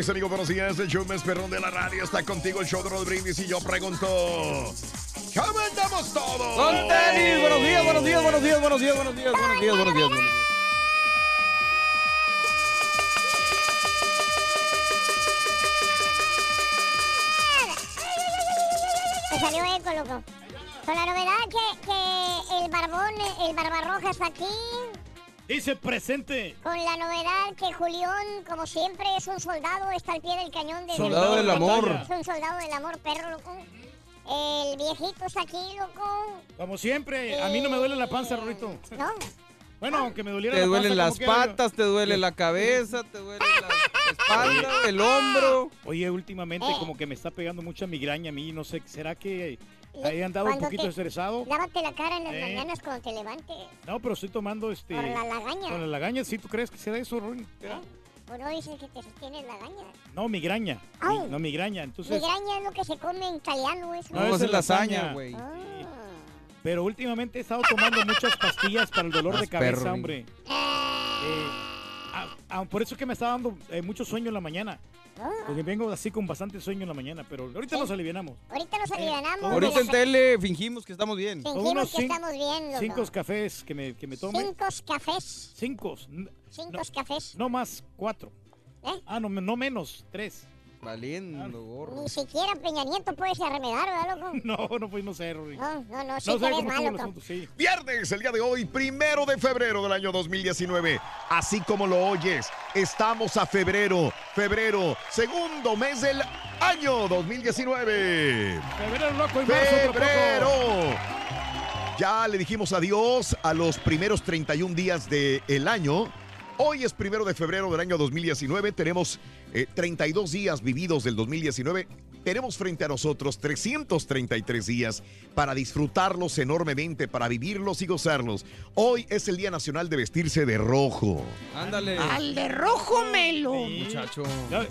Mis amigos. Buenos días. El show más perrón de la radio está contigo, el show de Brindis. Y yo pregunto: ¿Cómo andamos todos? Con tenis, buenos días, buenos días, buenos días, buenos días, buenos días, buenos días, buenos días. buenos días. Me salió eco, loco. Con la novedad que, que el barbón, el barbarroja está aquí. Dice presente. Con la novedad que Julián, como siempre, es un soldado, está al pie del cañón de Soldado del amor. Es un soldado del amor, perro, loco. El viejito está aquí, loco. Como siempre, a mí no me duele la panza, Rorito. ¿No? Bueno, aunque me doliera Te la duelen panza, las quiera, yo- patas, te duele la cabeza, te duele la espalda, el hombro. Oye, últimamente Eh. como que me está pegando mucha migraña a mí, no sé, ¿será que he andado un Cuando poquito te- estresado? Lávate la cara en las Eh. mañanas cuando te levantes. No, pero estoy tomando este... Por la lagaña. Con la lagaña, ¿sí tú crees que será eso, Rory? ¿Eh? Uno dice que te sostiene lagaña. No, migraña. Ay. No, migraña. Entonces, Migraña es lo que se come en italiano, eso. No, No, es es lasaña, güey. Ah. pero últimamente he estado tomando muchas pastillas para el dolor Más de cabeza, perro, hombre. Eh, por eso es que me está dando eh, mucho sueño en la mañana. Ah. Porque vengo así con bastante sueño en la mañana, pero ahorita nos alivianamos. Ahorita nos alivianamos. Eh, de Ahorita en tele fingimos que estamos bien. Fingimos unos que estamos bien, loco. Cinco cafés que me, que me tome. Cinco cafés. Cinco. Cinco No. cafés. No más, cuatro. ¿Eh? Ah, no, no menos, tres. Valiendo, gorro. Ni siquiera Peña Nieto puede ser remedar, ¿verdad, loco? No, no, pues no sé, Rory. No, no, no, sí No loco. asunto, sí. Viernes, el día de hoy, primero de febrero del año 2019. Así como lo oyes, estamos a febrero. Febrero, segundo mes del año 2019. Febrero loco y marzo. Febrero. Ya le dijimos adiós a los primeros 31 días del año. Hoy es primero de febrero del año 2019. Tenemos eh, 32 días vividos del 2019. Tenemos frente a nosotros 333 días para disfrutarlos enormemente, para vivirlos y gozarlos. Hoy es el Día Nacional de Vestirse de Rojo. Ándale. Al de rojo melo. Sí. Muchacho.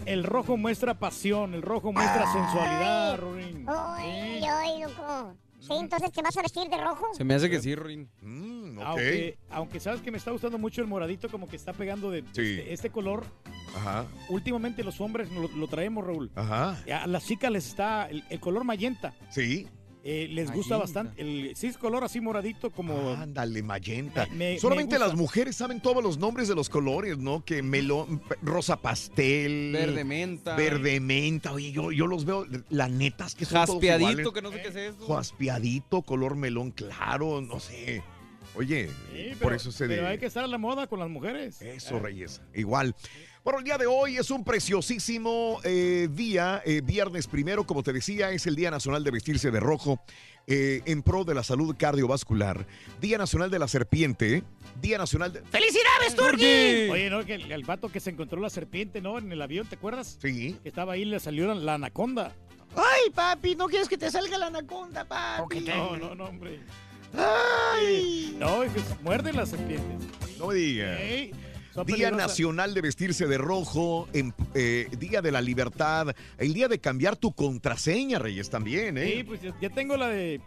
El rojo muestra pasión, el rojo muestra sensualidad, Rory. Ay, ay, loco. Sí, entonces te vas a vestir de rojo. Se me hace que sí, Rin. Mm, ok. Aunque, aunque sabes que me está gustando mucho el moradito, como que está pegando de Sí. este, este color. Ajá, Últimamente los hombres lo, lo traemos, Raúl. ajá. A las chicas les está el, el color magenta. Sí. Eh, les gusta Magenta. bastante. El, sí, es color así moradito como... Ándale, magenta. Me- me- Solamente me las mujeres saben todos los nombres de los colores, ¿no? Que melón, rosa pastel. Verde menta. Verde menta. Oye, yo, yo los veo, la neta es que son todos Jaspeadito, iguales. que no sé qué es eso. Jaspeadito, color melón claro, no sé. Oye, Sí, por pero- eso se Pero de- hay que estar a la moda con las mujeres. Eso, Reyes. Igual. Bueno, el día de hoy es un preciosísimo eh, día, eh, viernes primero, como te decía, es el Día Nacional de Vestirse de Rojo eh, en pro de la salud cardiovascular, Día Nacional de la Serpiente, Día Nacional de... ¡Felicidades, Turki! Oye, no, que el, el vato que se encontró la serpiente, ¿no? En el avión, ¿te acuerdas? Sí. Que estaba ahí y le salió la, la anaconda. Ay, papi, no quieres que te salga la anaconda, papi. No, no, no, hombre. Ay. No, es que se muerden las serpientes. No me digas. Ey, son Día peligrosas. Nacional de Vestirse de Rojo, en- eh, Día de la Libertad, el día de cambiar tu contraseña, Reyes, también, ¿eh? Sí, pues ya- tengo la de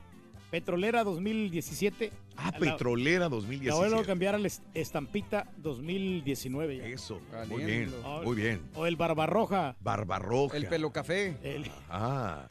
Petrolera 2017. ah, La- Petrolera La vuelvo a 2017. cambiar al est- Estampita 2019 ya. Eso, muy bien, muy bien. O el Barbarroja. Barbarroja. El pelo café. El, Ah,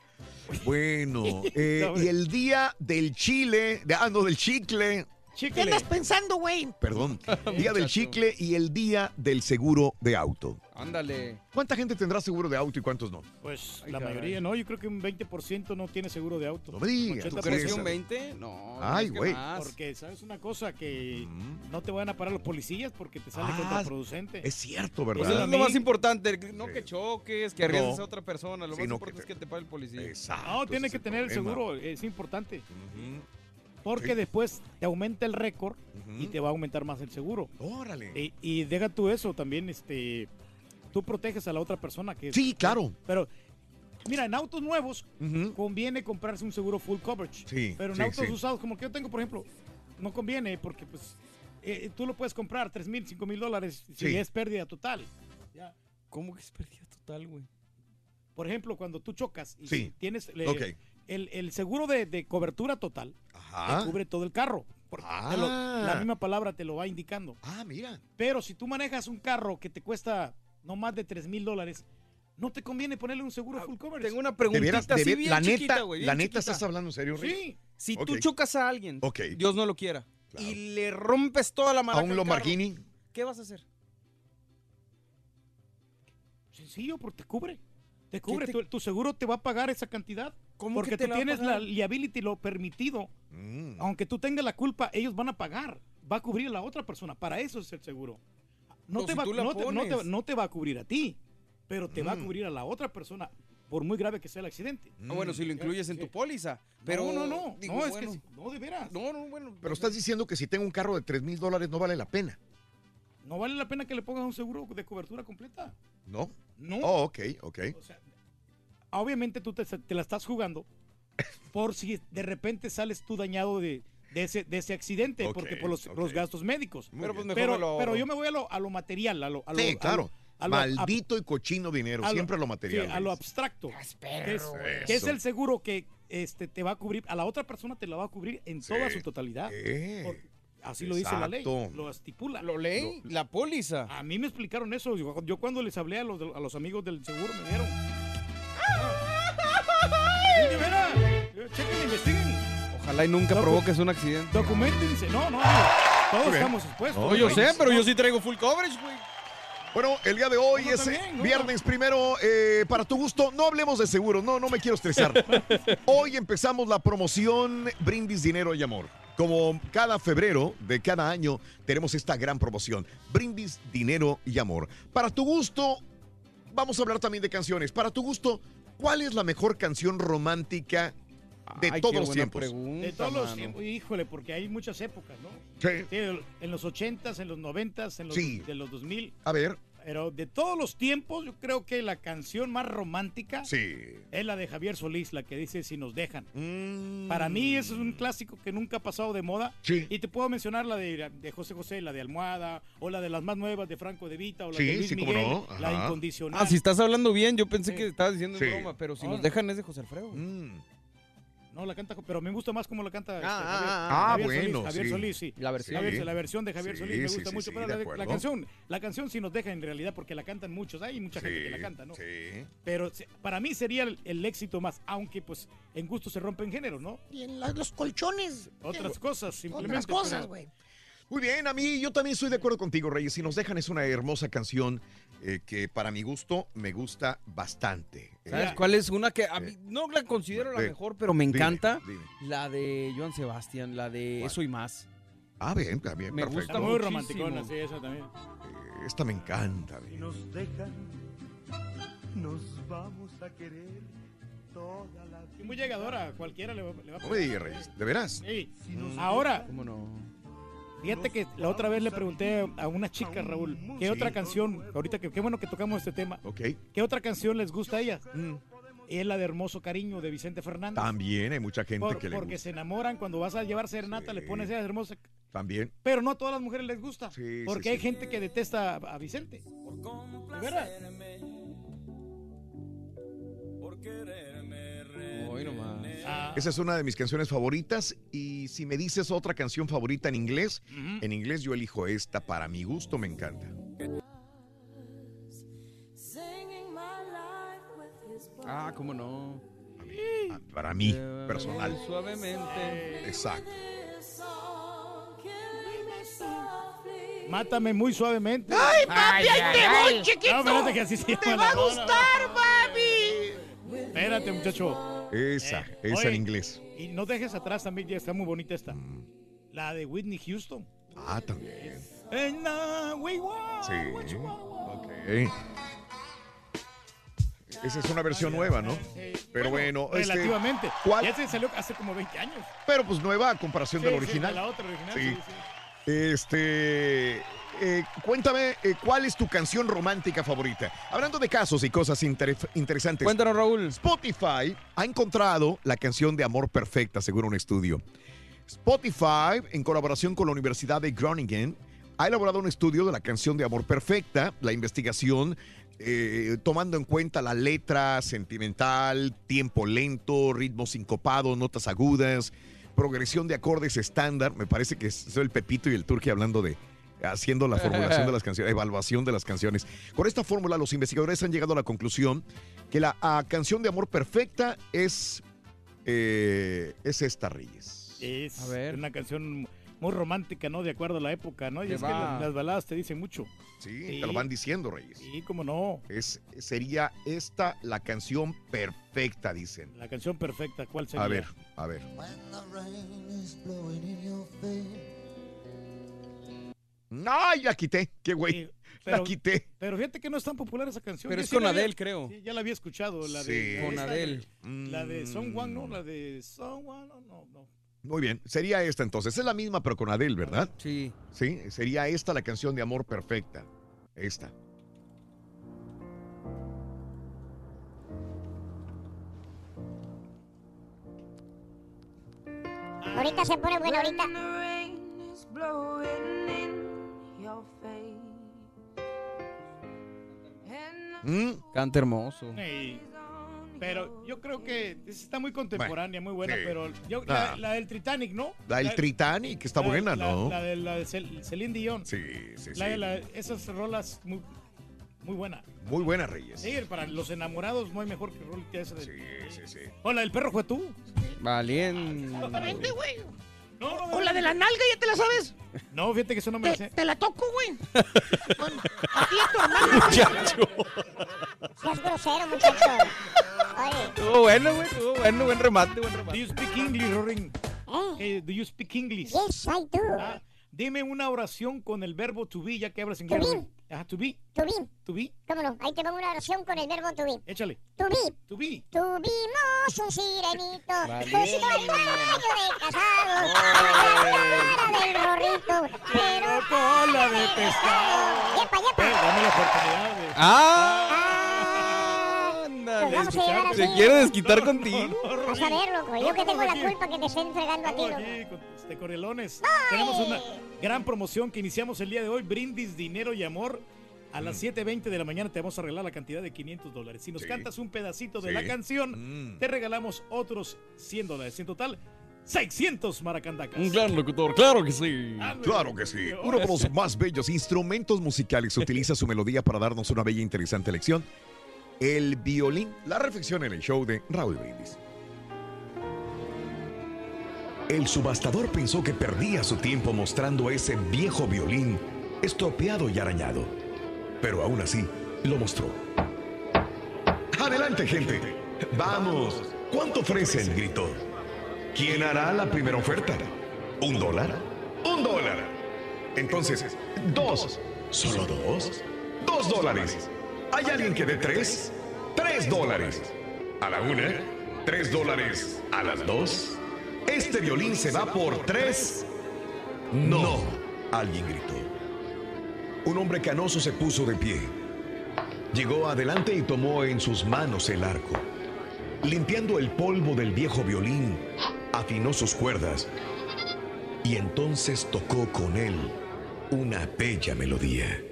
bueno. eh, No, y el día del chile, de, ah, no, del chicle, ¿Qué chicle. andas pensando, güey? perdón. Día del chicle y el día del seguro de auto. Ándale. ¿Cuánta gente tendrá seguro de auto y cuántos no? Pues Ay, la caray. mayoría, ¿no? Yo creo que un 20% no tiene seguro de auto. No me digas. ¿Tú 80%. crees que un 20? No. Ay, güey. Porque, ¿sabes una cosa? Que Mm. no te van a parar los policías porque te sale Ah, contraproducente. Es cierto, Pues ¿verdad? es lo más importante, no Sí. que choques, que arriesgues No. a otra persona. Lo Sí, más no, importante que es que te pague el policía. Exacto. No, tiene ese que tener el seguro, es importante. Ujú, Porque Sí. después te aumenta el récord y te va a aumentar más el seguro. Órale. Y, y deja tú eso también, este, tú proteges a la otra persona que Sí, claro. Pero, mira, en autos nuevos conviene comprarse un seguro full coverage. Sí, Pero en sí, autos sí. usados, como que yo tengo, por ejemplo, no conviene porque pues eh, tú lo puedes comprar 3 mil, 5 mil dólares si Sí. es pérdida total. Ya. ¿Cómo que es pérdida total, güey? Por ejemplo, cuando tú chocas y Sí. tienes eh, Ok. El, el seguro de, de cobertura total, Ajá. te cubre todo el carro. Porque lo- Ah. la misma palabra te lo va indicando. Ah, mira. Pero si tú manejas un carro que te cuesta no más de 3 mil dólares, no te conviene ponerle un seguro full coverage. Ah, Tengo una De preguntita veras, de así ver- bien la chiquita, neta, güey, bien la neta chiquita. estás hablando en serio, Rey? Sí. Si Ok. tú chocas a alguien, Ok. Dios no lo quiera, Claro. y le rompes toda la A maraca un Lomargini. ¿Qué vas a hacer? Sencillo, porque te cubre. Te cubre. te- Tu, tu seguro te va a pagar esa cantidad. ¿Cómo porque que te tú tienes la liability, lo permitido. Mm. Aunque tú tengas la culpa, ellos van a pagar. Va a cubrir a la otra persona. Para eso es el seguro. No, O te, si va, tú la no, te, no, te, pones. no te va a cubrir a ti, pero te va a Mm. cubrir a la otra persona, por muy grave que sea el accidente. Ah, bueno, si lo incluyes en sí. tu póliza. Pero no, no, no. digo, no, es bueno, que sí, no, de veras. No, no, bueno. Pero estás diciendo que si tengo un carro de 3 mil dólares no vale la pena, No vale la pena que le pongas un seguro de cobertura completa. ¿no? No. Oh, ok, ok. O sea, obviamente tú te, te la estás jugando por si de repente sales tú dañado de, de ese, de ese accidente, porque por los, gastos médicos. Pero pues Pero, lo yo me voy a lo, a lo material, a lo, a lo- Sí, lo- claro. a lo- a- Maldito y cochino dinero, a lo- siempre lo material. sí, a lo abstracto. Que es, que es el seguro que este, te va a cubrir, a la otra persona te la va a cubrir en toda su totalidad. Eh, Por- así lo dice la ley, lo estipula. ¿Lo leí? La póliza. A mí me explicaron eso. Yo, yo cuando les hablé a los, a los amigos del seguro me dieron. Sí, de veras. Chequen, investiguen. Ojalá y nunca Docu- provoques un accidente. Documentense. No, no. Todos Muy bien. estamos expuestos. No, yo sé, pero yo sí traigo full coverage, güey. Bueno, el día de hoy No, es no, viernes primero. eh, para tu gusto, no hablemos de seguros, no, no me quiero estresar. hoy empezamos la promoción Brindis Dinero y Amor. Como cada febrero de cada año tenemos esta gran promoción, Brindis Dinero y Amor. Para tu gusto, vamos a hablar también de canciones. Para tu gusto, ¿cuál es la mejor canción romántica de Ay, todos qué los buena tiempos? pregunta, De todos los tiempos. Híjole, porque hay muchas épocas, ¿no? Sí. Sí, en los 80s, en los 90s, en los, Sí. de los 2000. A ver, Pero de todos los tiempos, yo creo que la canción más romántica sí. es la de Javier Solís, la que dice Si nos dejan. Mm. Para mí eso es un clásico que nunca ha pasado de moda. Sí. Y te puedo mencionar la de, de José José, la de Almohada, o la de las más nuevas de Franco de Vita, o la Sí, de Luis Miguel, no, la incondicional. Ah, si estás hablando bien, yo pensé Sí. que estabas diciendo broma, pero si No, nos no. dejan es de José Alfredo. Mm. No, la canta, pero me gusta más como la canta este, Ah, Javier, ah, ah, Javier bueno, Solís, Javier sí. Solís, sí. La versión. Javier- Sí. la versión de Javier Sí, Solís me gusta sí, mucho, sí, pero de la, canción, la canción sí nos deja en realidad porque la cantan muchos, hay mucha gente que la canta, ¿no? Sí. Pero para mí sería el, el éxito más, aunque pues en gusto se rompen géneros, ¿no? Y en la- los colchones. Otras cosas, simplemente. Otras cosas, güey. Muy bien, a mí yo también estoy de acuerdo contigo, Reyes. Si nos dejan es una hermosa canción eh, que para mi gusto me gusta bastante. ¿Sabes Ya. cuál es una que a mí no la considero la mejor, pero me encanta? dime. La de Joan Sebastián, la de ¿Cuál? Eso y Más. Ah, bien, bien, Me perfecto. gusta muy romanticona, sí, esa también. Eh, Esta me encanta. bien. nos dejan, nos vamos a querer toda la Sí, muy llegadora, a cualquiera le va, le va a No me digas, Reyes, ¿de veras? Sí. Ahora, ¿Cómo no? Fíjate que la otra vez le pregunté a una chica, Raúl, ¿qué Sí. otra canción, ahorita que qué bueno que tocamos este tema, Ok. ¿qué otra canción les gusta a ellas? Mm. Es la de Hermoso Cariño de Vicente Fernández. También hay mucha gente Por- que le porque gusta. se enamoran cuando vas a llevar serenata, Sí. le pones esa hermosa. También. Pero no a todas las mujeres les gusta. Sí, porque sí, hay sí. gente que detesta a, a Vicente. ¿De veras? Hoy nomás. Ah, Esa es una de mis canciones favoritas. Y si me dices otra canción favorita en inglés, en inglés yo elijo esta. Para mi gusto me encanta. Ah, ¿cómo no? Ah, Para mí, personal. Suavemente. Exacto. Mátame muy suavemente. ¡Ay, papi, ahí te voy, chiquito! No, espérate que así se ¡Te va a gustar, papi! Espérate, muchacho. Esa, Eh, esa oye. en inglés. Y no dejes atrás también, ya está muy bonita esta. Mm. La de Whitney Houston. Ah, también. And now we want Sí. what you want. Ok. Esa es una versión nueva, ¿no? Eh, Pero bueno, este, relativamente. ¿cuál? Ya se salió hace como 20 años. Pero pues nueva a comparación del Sí, original. de la otra original. Sí. Este, eh, cuéntame, eh, ¿cuál es tu canción romántica favorita? Hablando de casos y cosas inter- interesantes. Cuéntanos, Raúl. Spotify ha encontrado la canción de Amor Perfecta, según un estudio. Spotify, en colaboración con la Universidad de Groningen, ha elaborado un estudio de la canción de Amor Perfecta. La investigación, eh, tomando en cuenta la letra sentimental, tiempo lento, ritmo sincopado, notas agudas, progresión de acordes estándar. Me parece que es el Pepito y el Turqui hablando de haciendo la formulación de las canciones, evaluación de las canciones. Con esta fórmula, los investigadores han llegado a la conclusión que la canción de amor perfecta es, eh, es esta, Reyes. Es A ver. una canción muy romántica, ¿no? De acuerdo a la época, ¿no? Y Que es que va. las baladas te dicen mucho. Sí, Sí. te lo van diciendo, Reyes. Sí, cómo no. Es, sería esta la canción perfecta, dicen. La canción perfecta, ¿cuál sería? A ver, a ver. ¡Ay, la quité! ¡Qué güey! Sí, La quité. pero fíjate que no es tan popular esa canción. Pero Yo es sí con había- Adele, creo. Sí, ya la había escuchado, la Sí. de... Con Adele. La de Song One, ¿no? Mm, La de Song One, no, no, no. Muy bien, sería esta entonces. Es la misma, pero con Adele, ¿verdad? Sí. Sí, sería esta la canción de amor perfecta. Esta. Ahorita se pone buena, ahorita. ¿Mm? Canta hermoso. Ey, Pero yo creo que está muy contemporánea, muy buena, sí. pero yo, la, Ah. la del Titanic, ¿no? La del Titanic, que está la- buena, la- ¿no? La de, la de Cel- Celine Dion. Sí, sí, La de sí. la- esas rolas muy, muy buena. Muy buena, Reyes. Sí, para los enamorados no hay mejor que rola que esa de... Sí, sí, sí. Hola, el perro fue tú. Valiente. Güey. No, no, O la de la nalga, ¿ya te la sabes? no, fíjate que eso no me Te, sé. te la toco, güey. Bueno, a ti a tu hermana. Seas grosero, muchacho. Oye, Estuvo bueno, güey. Estuvo bueno. Buen remate, buen Do remate. you speak English, Rorin? ¿eh? Eh, do you speak English? Yes, I do. Ah, dime una oración con el verbo to be, ya que hablas inglés. To be. Ajá, to be, To be. to be. ¿Cómo no? Ahí te pongo una oración con el verbo to be. Échale. To be. To be. Tuvimos un sirenito con cinco años de casados la cara del rorrito, pero cola de pescado. ¡Yepa, Eh, yepa! dame la oportunidad de... ¡Ah! Ándale. vamos a llevar así. Se quiere desquitar contigo. Vas a ver, loco. Yo que tengo la culpa que te estén fregando a ti, loco. aquí con este Corrielones. Tenemos una gran promoción que iniciamos el día de hoy. Brindis, dinero y amor. A las 7.20 de la mañana te vamos a regalar la cantidad de 500 dólares. Si nos Sí. cantas un pedacito de Sí. la canción, Mm. te regalamos otros 100 dólares. En total, 600 maracandacas. Un gran locutor, claro que sí. Claro que sí. Uno de los más bellos instrumentos musicales utiliza su melodía para darnos una bella e interesante lección. El violín. La reflexión en el show de Raúl Brindis. El subastador pensó que perdía su tiempo mostrando ese viejo violín estropeado y arañado. Pero aún así, lo mostró. Adelante, gente. Vamos. ¿Cuánto ofrecen? gritó. ¿Quién hará la primera oferta? ¿Un dólar? ¡Un dólar! Entonces, dos. ¿Solo dos? Dos dólares. ¿Hay alguien que dé tres? Tres dólares. A la una, tres dólares. A las dos. Este violín se va por tres. No. Alguien gritó. Un hombre canoso se puso de pie. Llegó adelante y tomó en sus manos el arco. Limpiando el polvo del viejo violín, afinó sus cuerdas y entonces tocó con él una bella melodía.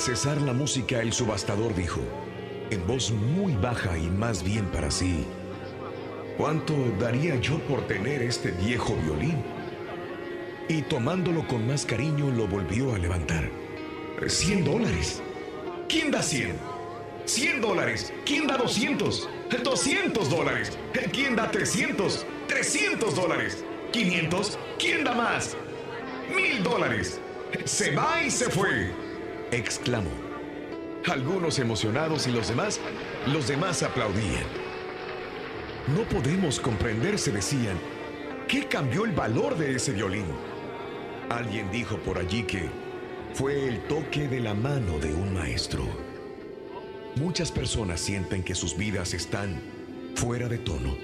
Cesar la música, el subastador dijo, en voz muy baja y más bien para sí, ¿cuánto daría yo por tener este viejo violín? Y tomándolo con más cariño, lo volvió a levantar. ¡Cien dólares! ¿Quién da cien? ¡Cien dólares! ¿Quién da doscientos? ¡Doscientos dólares! ¿Quién da trescientos? ¡Trescientos dólares! ¿Quinientos? ¿Quién da más? ¡Mil dólares! ¡Se va y se fue! Exclamó. Algunos emocionados y los demás, los demás aplaudían. No podemos comprender, se decían, ¿qué cambió el valor de ese violín? Alguien dijo por allí que fue el toque de la mano de un maestro. Muchas personas sienten que sus vidas están fuera de tono.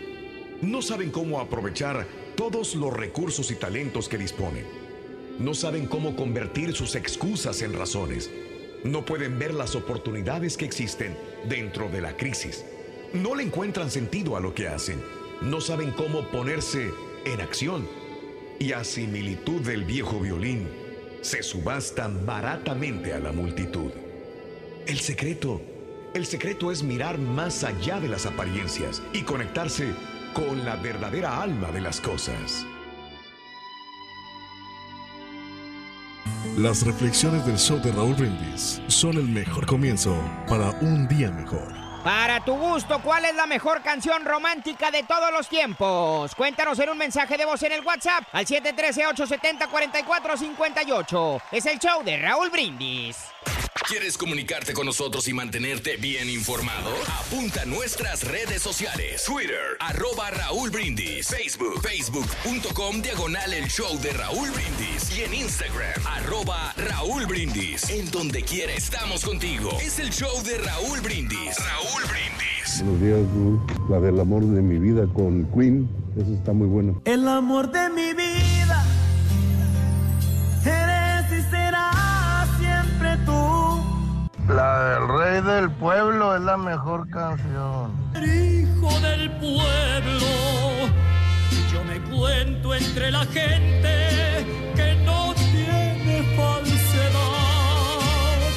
No saben cómo aprovechar todos los recursos y talentos que disponen. No saben cómo convertir sus excusas en razones. No pueden ver las oportunidades que existen dentro de la crisis. No le encuentran sentido a lo que hacen. No saben cómo ponerse en acción. Y a similitud del viejo violín, se subastan baratamente a la multitud. El secreto, el secreto es mirar más allá de las apariencias y conectarse con la verdadera alma de las cosas. Las reflexiones del show de Raúl Brindis son el mejor comienzo para un día mejor. Para tu gusto, ¿cuál es la mejor canción romántica de todos los tiempos? Cuéntanos en un mensaje de voz en el WhatsApp al 713-870-4458. Es el show de Raúl Brindis. ¿Quieres comunicarte con nosotros y mantenerte bien informado? Apunta a nuestras redes sociales. Twitter, arroba Raúl Brindis. Facebook, facebook.com, diagonal el show de Raúl Brindis. Y en Instagram, arroba Raúl Brindis. En donde quiera estamos contigo. Es el show de Raúl Brindis. Raúl Brindis. Buenos días. La del amor de mi vida con Queen. Eso está muy bueno. El amor de mi vida. La del rey del pueblo es la mejor canción. Hijo del pueblo. Yo me cuento entre la gente que no tiene falsedad.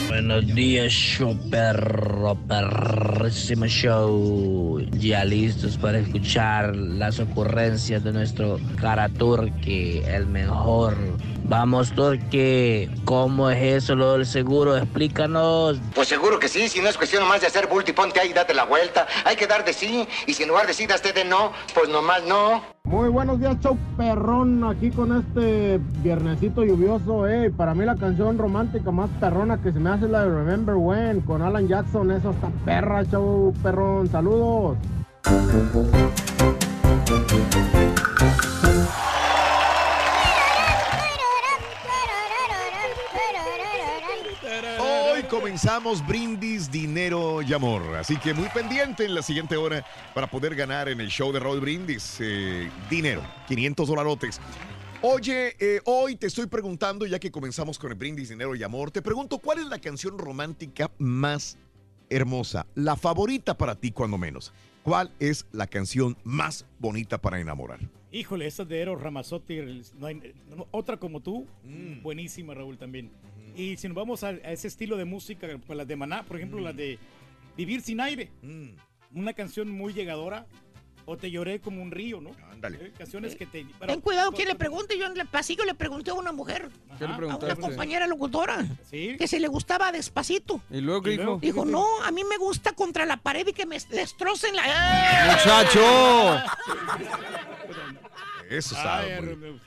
Buenos días, show perro, perrísimo show. Ya listos para escuchar las ocurrencias de nuestro cara Turque, el mejor. Vamos, Turque, ¿cómo es eso lo del seguro? Explícanos. Pues seguro que sí, si no es cuestión nomás de hacer bulto y ponte ahí y date la vuelta. Hay que dar de sí, y si en lugar de sí das de no, pues nomás no. Muy buenos días, show perrón, aquí con este viernesito lluvioso, eh. Para mí la canción romántica más perrona que se me hace es la de Remember When, con Alan Jackson, eso está perra, show perrón, saludos. Comenzamos brindis, dinero y amor. Así que muy pendiente en la siguiente hora para poder ganar en el show de Raúl Brindis. eh, dinero, 500 dolarotes. Oye, eh, hoy te estoy preguntando, ya que comenzamos con el brindis, dinero y amor, te pregunto, ¿cuál es la canción romántica más hermosa? La favorita para ti, cuando menos. ¿Cuál es la canción más bonita para enamorar? Híjole, esa de Eros Ramazzotti, no hay- no- otra como tú, buenísima Raúl también. Y si nos vamos a, a ese estilo de música, pues las de Maná, por ejemplo, las de Vivir sin aire, una canción muy llegadora, o Te lloré como un río, ¿no? Ándale. Eh, Canciones que te... Ten cuidado quien le pregunte. Yo en el pasillo le pregunté a una mujer, ¿Qué le a una compañera locutora, ¿Sí? que se le gustaba despacito. Y luego, ¿qué dijo? Dijo, no, a mí me gusta contra la pared y que me destrocen la... ¡Eh! ¡Muchacho! Eso está. Ay.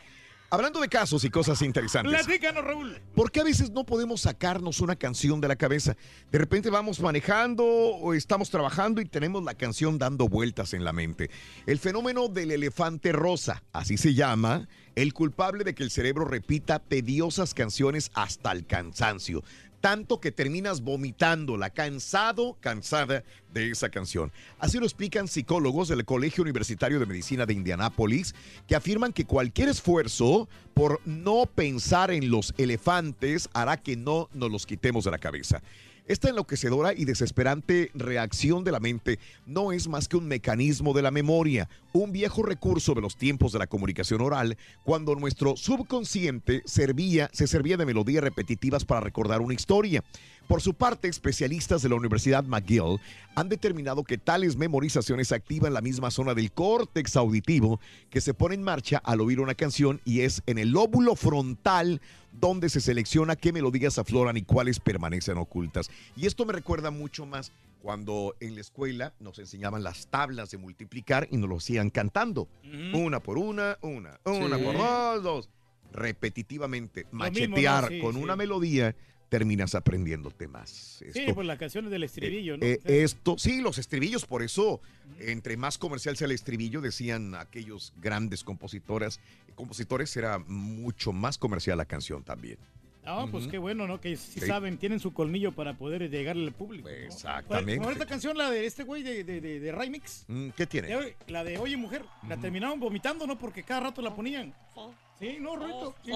Hablando de casos y cosas interesantes. Platícanos, Raúl. ¿Por qué a veces no podemos sacarnos una canción de la cabeza? De repente vamos manejando o estamos trabajando y tenemos la canción dando vueltas en la mente. El fenómeno del elefante rosa, así se llama, el culpable de que el cerebro repita tediosas canciones hasta el cansancio. Tanto que terminas vomitándola, cansado, cansada de esa canción. Así lo explican psicólogos del Colegio Universitario de Medicina de Indianápolis, que afirman que cualquier esfuerzo por no pensar en los elefantes hará que no nos los quitemos de la cabeza. Esta enloquecedora y desesperante reacción de la mente no es más que un mecanismo de la memoria, un viejo recurso de los tiempos de la comunicación oral, cuando nuestro subconsciente servía, se servía de melodías repetitivas para recordar una historia. Por su parte, especialistas de la Universidad McGill han determinado que tales memorizaciones activan la misma zona del córtex auditivo que se pone en marcha al oír una canción y es en el lóbulo frontal donde se selecciona qué melodías afloran y cuáles permanecen ocultas. Y esto me recuerda mucho más cuando en la escuela nos enseñaban las tablas de multiplicar y nos lo hacían cantando. Una por una, una, una Sí. por dos, dos. Repetitivamente, mismo, ¿no? machetear Sí, con sí. una melodía, terminas aprendiéndote más. Sí, pues las canciones del estribillo, ¿no? eh, esto, sí, los estribillos, por eso, entre más comercial sea el estribillo, decían aquellos grandes compositoras, compositores, era mucho más comercial la canción también. Ah, pues qué bueno, ¿no? Que sí, Sí. saben, tienen su colmillo para poder llegarle al público. ¿no? Exactamente. Como esta canción, la de este güey de, de, de, de Remix. Mm, ¿Qué tiene? La de Oye Mujer. La terminaron vomitando, ¿no? Porque cada rato la ponían. Sí. Sí, no, Rito. Sí,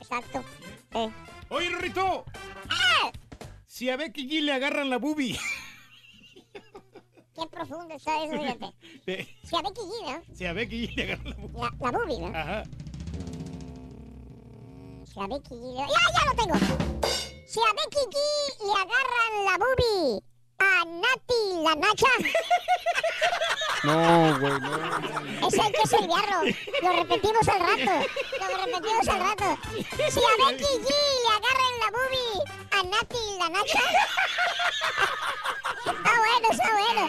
exacto. Oye, Rito. Si a Becky G le agarran la boobie. Qué profundo está eso, fíjate. Si a Becky G, ¿no? Si a Becky G le agarran la boobie. La, la boobie, ¿no? Ajá. Si a Becky G... ¡Ya, ya lo tengo! Si a Becky G le agarran la boobie a Nati la Nacha, No, güey, no. ese hay que sellarlo. Lo repetimos al rato. Lo repetimos al rato. Si a Becky G le agarran la boobie a Nati la Nacha. Está bueno, está bueno.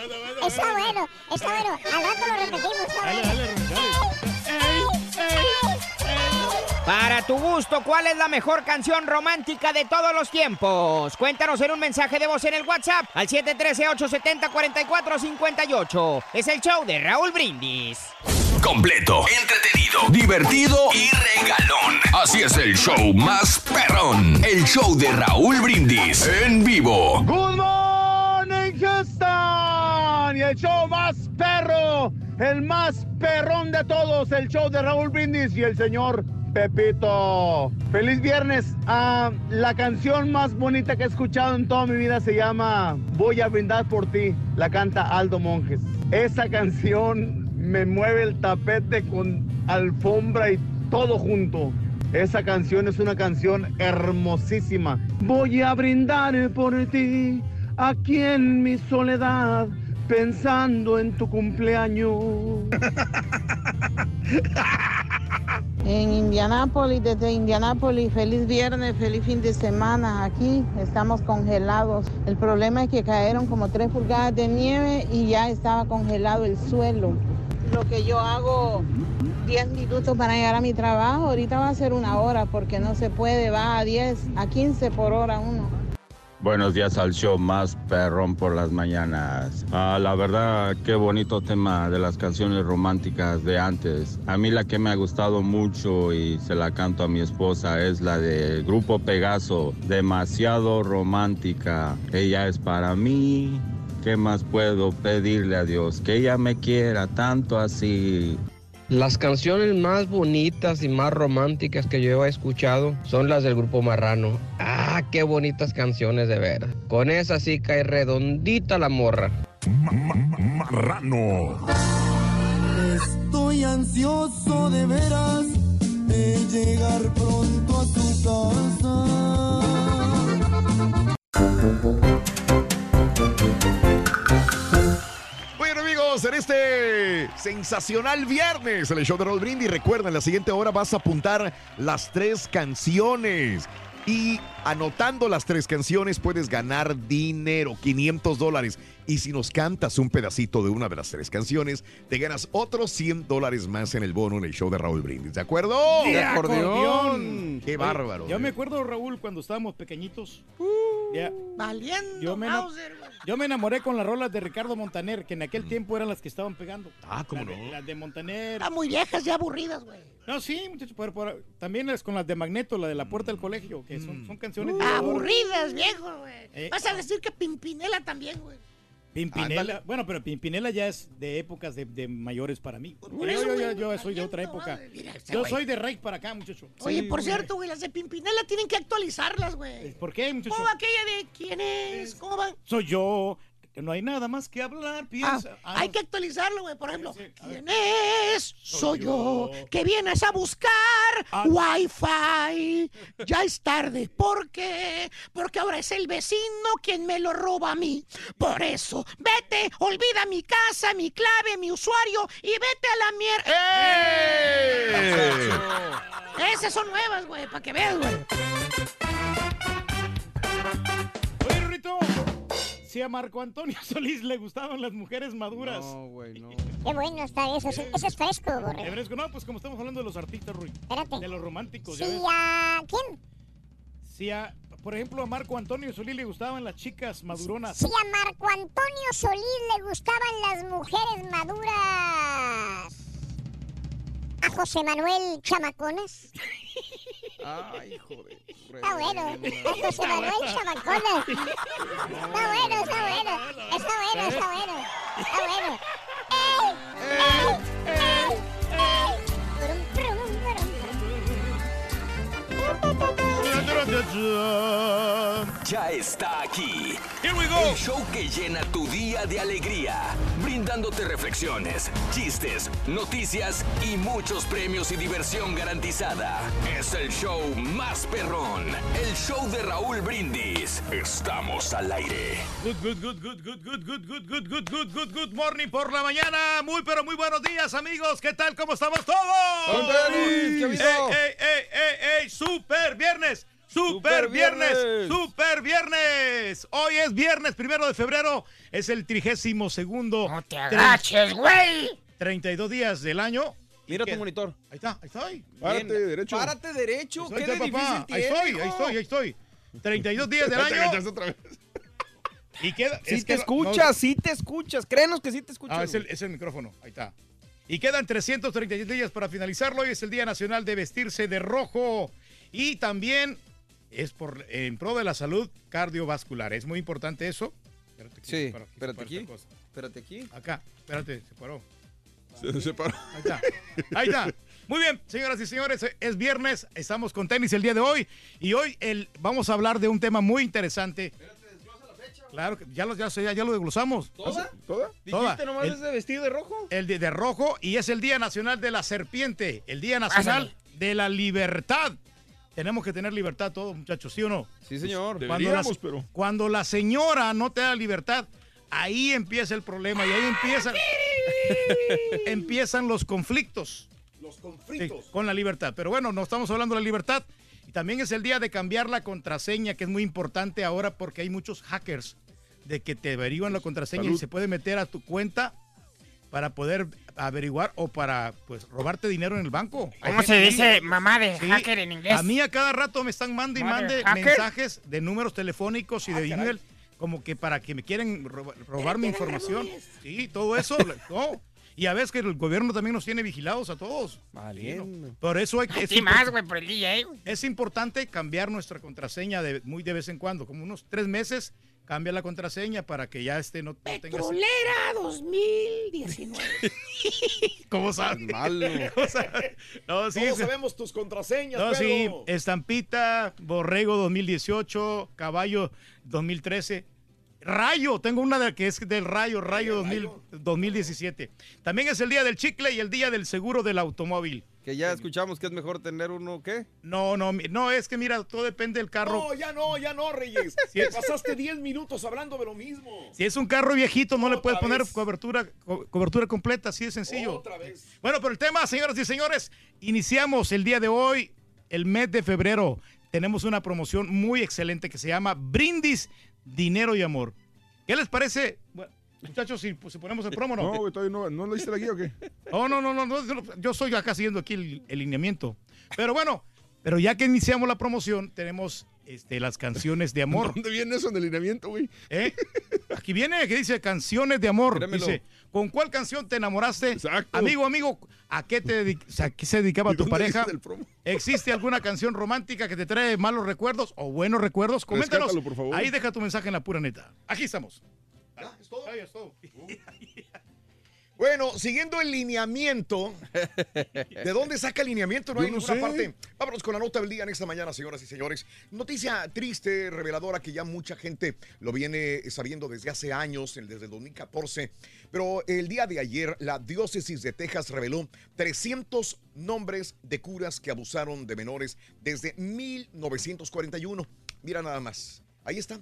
Está bueno, está bueno. Al rato lo repetimos. Está bueno. Para tu gusto, ¿cuál es la mejor canción romántica de todos los tiempos? Cuéntanos en un mensaje de voz en el WhatsApp al 713-870-4458. Es el show de Raúl Brindis. Completo, entretenido, divertido y regalón. Así es el show más perrón. El show de Raúl Brindis en vivo. Good morning, Houston. Y el show más perro, el más perrón de todos, el show de Raúl Brindis y el señor Pepito. Feliz viernes. Ah, la canción más bonita que he escuchado en toda mi vida se llama Voy a brindar por ti. La canta Aldo Monjes. Esa canción me mueve el tapete con alfombra y todo junto. Esa canción es una canción hermosísima. Voy a brindar por ti, aquí en mi soledad, pensando en tu cumpleaños. En Indianápolis, desde Indianápolis, feliz viernes, feliz fin de semana. Aquí estamos congelados. El problema es que cayeron como tres pulgadas de nieve y ya estaba congelado el suelo. Lo que yo hago 10 minutos para llegar a mi trabajo, ahorita va a ser una hora porque no se puede, va a 10, a 15 por hora uno. Buenos días al show más perrón por las mañanas. Ah, la verdad, qué bonito tema de las canciones románticas de antes. A mí la que me ha gustado mucho y se la canto a mi esposa es la del grupo Pegaso, demasiado romántica. Ella es para mí. ¿Qué más puedo pedirle a Dios? Que ella me quiera tanto así. Las canciones más bonitas y más románticas que yo he escuchado son las del grupo Marrano. Ah, qué bonitas canciones de ver. Con esa sí cae redondita la morra. Marrano. Estoy ansioso de veras de llegar pronto a tu Bueno en este sensacional viernes, el show de Roll Brindis, recuerden, en la siguiente hora vas a apuntar las tres canciones Y anotando las tres canciones puedes ganar dinero, 500 dólares. Y si nos cantas un pedacito de una de las tres canciones, te ganas otros 100 dólares más en el bono en el show de Raúl Brindis. ¿De acuerdo? ¡De acordeón! ¡Qué bárbaro! Yo me acuerdo, Raúl, cuando estábamos pequeñitos. ya, Valiendo, yo, me, yo me enamoré con las rolas de Ricardo Montaner, que en aquel tiempo eran las que estaban pegando. Ah, ¿cómo Las no? Las de Montaner. Ah, muy viejas, ya aburridas, güey. No, sí, muchachos. por- por- también las con las de Magneto, la de la puerta del colegio, que son, son canciones. Uh, de aburridas, viejo, güey. Eh. Vas a decir que Pimpinela también, güey. Pimpinela. Ándale. Bueno, pero Pimpinela ya es de épocas de, de mayores para mí. Por yo, eso, yo- güey, yo soy de otra época. madre, mira ese Yo güey. soy de Rey para acá, muchacho. Oye, Sí, por güey. cierto, güey, las de Pimpinela tienen que actualizarlas, güey. ¿Por qué, muchacho? ¿Cómo va aquella de quién es? ¿Cómo va? Soy yo. Que No hay nada más que hablar, Ah, piensa. Ah, hay no. que actualizarlo, güey. Por ejemplo, ¿quién es? Soy yo. Que vienes a buscar Ah. Wi-Fi. Ya es tarde. ¿Por qué? Porque ahora es el vecino quien me lo roba a mí. Por eso, vete, olvida mi casa, mi clave, mi usuario y vete a la mierda. Esas son nuevas, güey, para que veas, güey. Oye, Rito, si a Marco Antonio Solís le gustaban las mujeres maduras. No, güey, no. Qué bueno está eso. sí, Eso es fresco, ¿De borre. fresco? No, pues como estamos hablando de los artistas, Rui. Espérate. De los románticos, Sí, ya ves. ¿a quién? Si a, por ejemplo, a Marco Antonio Solís le gustaban las chicas maduronas. Si a Marco Antonio Solís le gustaban las mujeres maduras. ¿A José Manuel Chamaconas? Ay, joder. Está bueno. A José Manuel Chamaconas. Está bueno, está bueno. Está bueno, está bueno. Está bueno. ¡Ey! ¡Ey! ¡Ey! ¡Ey! Ya está aquí. El show que llena tu día de alegría, brindándote reflexiones, chistes, noticias y muchos premios y diversión garantizada. Es el show más perrón, el show de Raúl Brindis. Estamos al aire. Good, good, good, good, good, good, good, good, good, good, good, good, good morning por la mañana. Muy, pero muy buenos días, amigos. ¿Qué tal? ¿Cómo estamos todos? ¡Ey, ey, ey, ey, ey! ¡Super viernes! ¡Super ¡Super viernes! ¡Super viernes! Hoy es viernes, primero de febrero. Es el trigésimo segundo. ¡No te agaches, güey! 32 días del año. Mira tu monitor. Ahí está, ahí estoy. Párate derecho. Párate derecho. Ahí Qué de papá. difícil Ahí estoy, ahí estoy, ahí estoy. 32 días del año. agachaste otra vez. Y queda, Sí es te que escuchas, no- sí te escuchas. Créenos que sí te escuchas. Ah, es el, güey. es el micrófono. Ahí está. Y quedan 336 días para finalizarlo. Hoy es el Día Nacional de Vestirse de Rojo. Y también es por en pro de la salud cardiovascular. Es muy importante eso. Espérate, aquí Sí, se paró, aquí se espérate paró aquí. Espérate. Acá, espérate, se paró. Se separó. Ahí está. Ahí está. Muy bien, señoras y señores, es viernes, estamos con tenis el día de hoy y hoy el, vamos a hablar de un tema muy interesante. Claro, que ya lo, ya, ya, ya lo desglosamos. ¿Toda? ¿Toda? ¿Dijiste nomás El- ese vestido de rojo? El de, de rojo y es el Día Nacional de la Serpiente, el Día Nacional de la Libertad. Tenemos que tener libertad todos, muchachos, ¿sí o no? Sí, señor. Cuando la, pero. cuando la señora no te da libertad, ahí empieza el problema y ahí empiezan, empiezan los conflictos. Los Sí, conflictos. con la libertad. Pero bueno, no estamos hablando de la libertad. Y también es el día de cambiar la contraseña, que es muy importante ahora porque hay muchos hackers de que te averiguan la contraseña y se puede meter a tu cuenta para poder averiguar o para pues robarte dinero en el banco. ¿Cómo se dice mamá de Sí, hacker en inglés? A mí a cada rato me están mande y mande mensajes de números telefónicos y Ah, de email como que para que me quieren roba- robar mi información. Sí, todo eso. no. Y a veces que el gobierno también nos tiene vigilados a todos. Valiendo. Por eso hay que... es más, güey, por el DJ, güey. Es importante cambiar nuestra contraseña de, muy de vez en cuando. Como unos tres meses, cambia la contraseña para que ya este no, no tengas... Petrolera 2019. ¿Cómo sabes? Malo. ¿Cómo sabes? No, sí, Todos sí. sabemos tus contraseñas, No, sí, Pedro. Estampita, Borrego 2018, Caballo 2013. Rayo, tengo una de, que es del Rayo, Rayo 2000 2017. También es el día del chicle y el día del seguro del automóvil. Que ya escuchamos que es mejor tener uno, ¿qué? No, no, no, es que mira, todo depende del carro. No, ya no, ya no, Reyes. Sí. Pasaste 10 minutos hablando de lo mismo. Si es un carro viejito, no le puedes poner vez. cobertura, co- cobertura completa, así de sencillo. Otra vez. Bueno, pero el tema, señoras y señores, iniciamos el día de hoy, el mes de febrero. tenemos una promoción muy excelente que se llama Brindis, Dinero y Amor. ¿Qué les parece? Bueno, muchachos, si, si ponemos el promo, ¿no? No, todavía no, ¿no leíste la guía o qué? Oh, no, no, no, no, yo- estoy acá siguiendo aquí el, el lineamiento. Pero bueno, pero ya que iniciamos la promoción, tenemos este, las canciones de amor. ¿Dónde viene eso en el lineamiento, güey? ¿Eh? Aquí viene que dice canciones de amor. Dice, ¿con cuál canción te enamoraste? Amigo, amigo, ¿a qué te o sea, ¿a qué se dedicaba tu pareja? ¿Existe alguna canción romántica que te trae malos recuerdos o buenos recuerdos? Coméntanos. Por favor. Ahí deja tu mensaje en la pura neta. Aquí estamos. Ahí es todo. Bueno, siguiendo el lineamiento, ¿de dónde saca el lineamiento? No hay ninguna sé. parte. Vámonos con la nota del día en esta mañana, señoras y señores. Noticia triste, reveladora, que ya mucha gente lo viene sabiendo desde hace años, desde el 2014. Pero el día de ayer, la diócesis de Texas reveló 300 nombres de curas que abusaron de menores desde 1941. Mira nada más. Ahí está.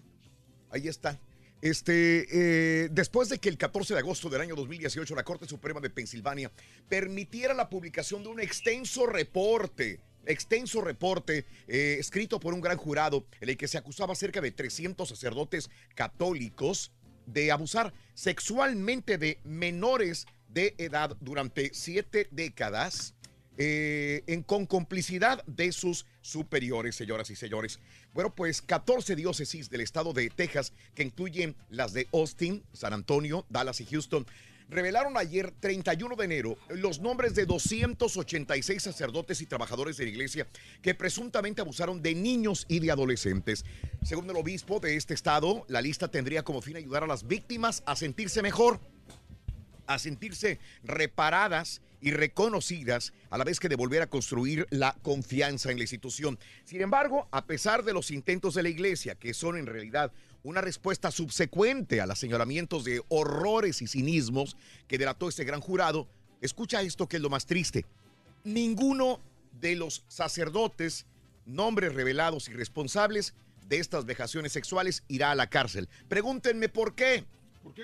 Ahí está. Este, eh, después de que el 14 de agosto del año 2018 la Corte Suprema de Pensilvania permitiera la publicación de un extenso reporte, extenso reporte eh, escrito por un gran jurado en el que se acusaba a cerca de 300 sacerdotes católicos de abusar sexualmente de menores de edad durante siete décadas eh, en, con complicidad de sus superiores, señoras y señores. Bueno, pues 14 diócesis del estado de Texas, que incluyen las de Austin, San Antonio, Dallas y Houston, revelaron ayer, 31 de enero, los nombres de 286 sacerdotes y trabajadores de la iglesia que presuntamente abusaron de niños y de adolescentes. Según el obispo de este estado, la lista tendría como fin ayudar a las víctimas a sentirse mejor a sentirse reparadas y reconocidas a la vez que de volver a construir la confianza en la institución. Sin embargo, a pesar de los intentos de la iglesia, que son en realidad una respuesta subsecuente a los señalamientos de horrores y cinismos que delató este gran jurado, escucha esto que es lo más triste. Ninguno de los sacerdotes, nombres revelados y responsables de estas vejaciones sexuales irá a la cárcel. Pregúntenme por qué.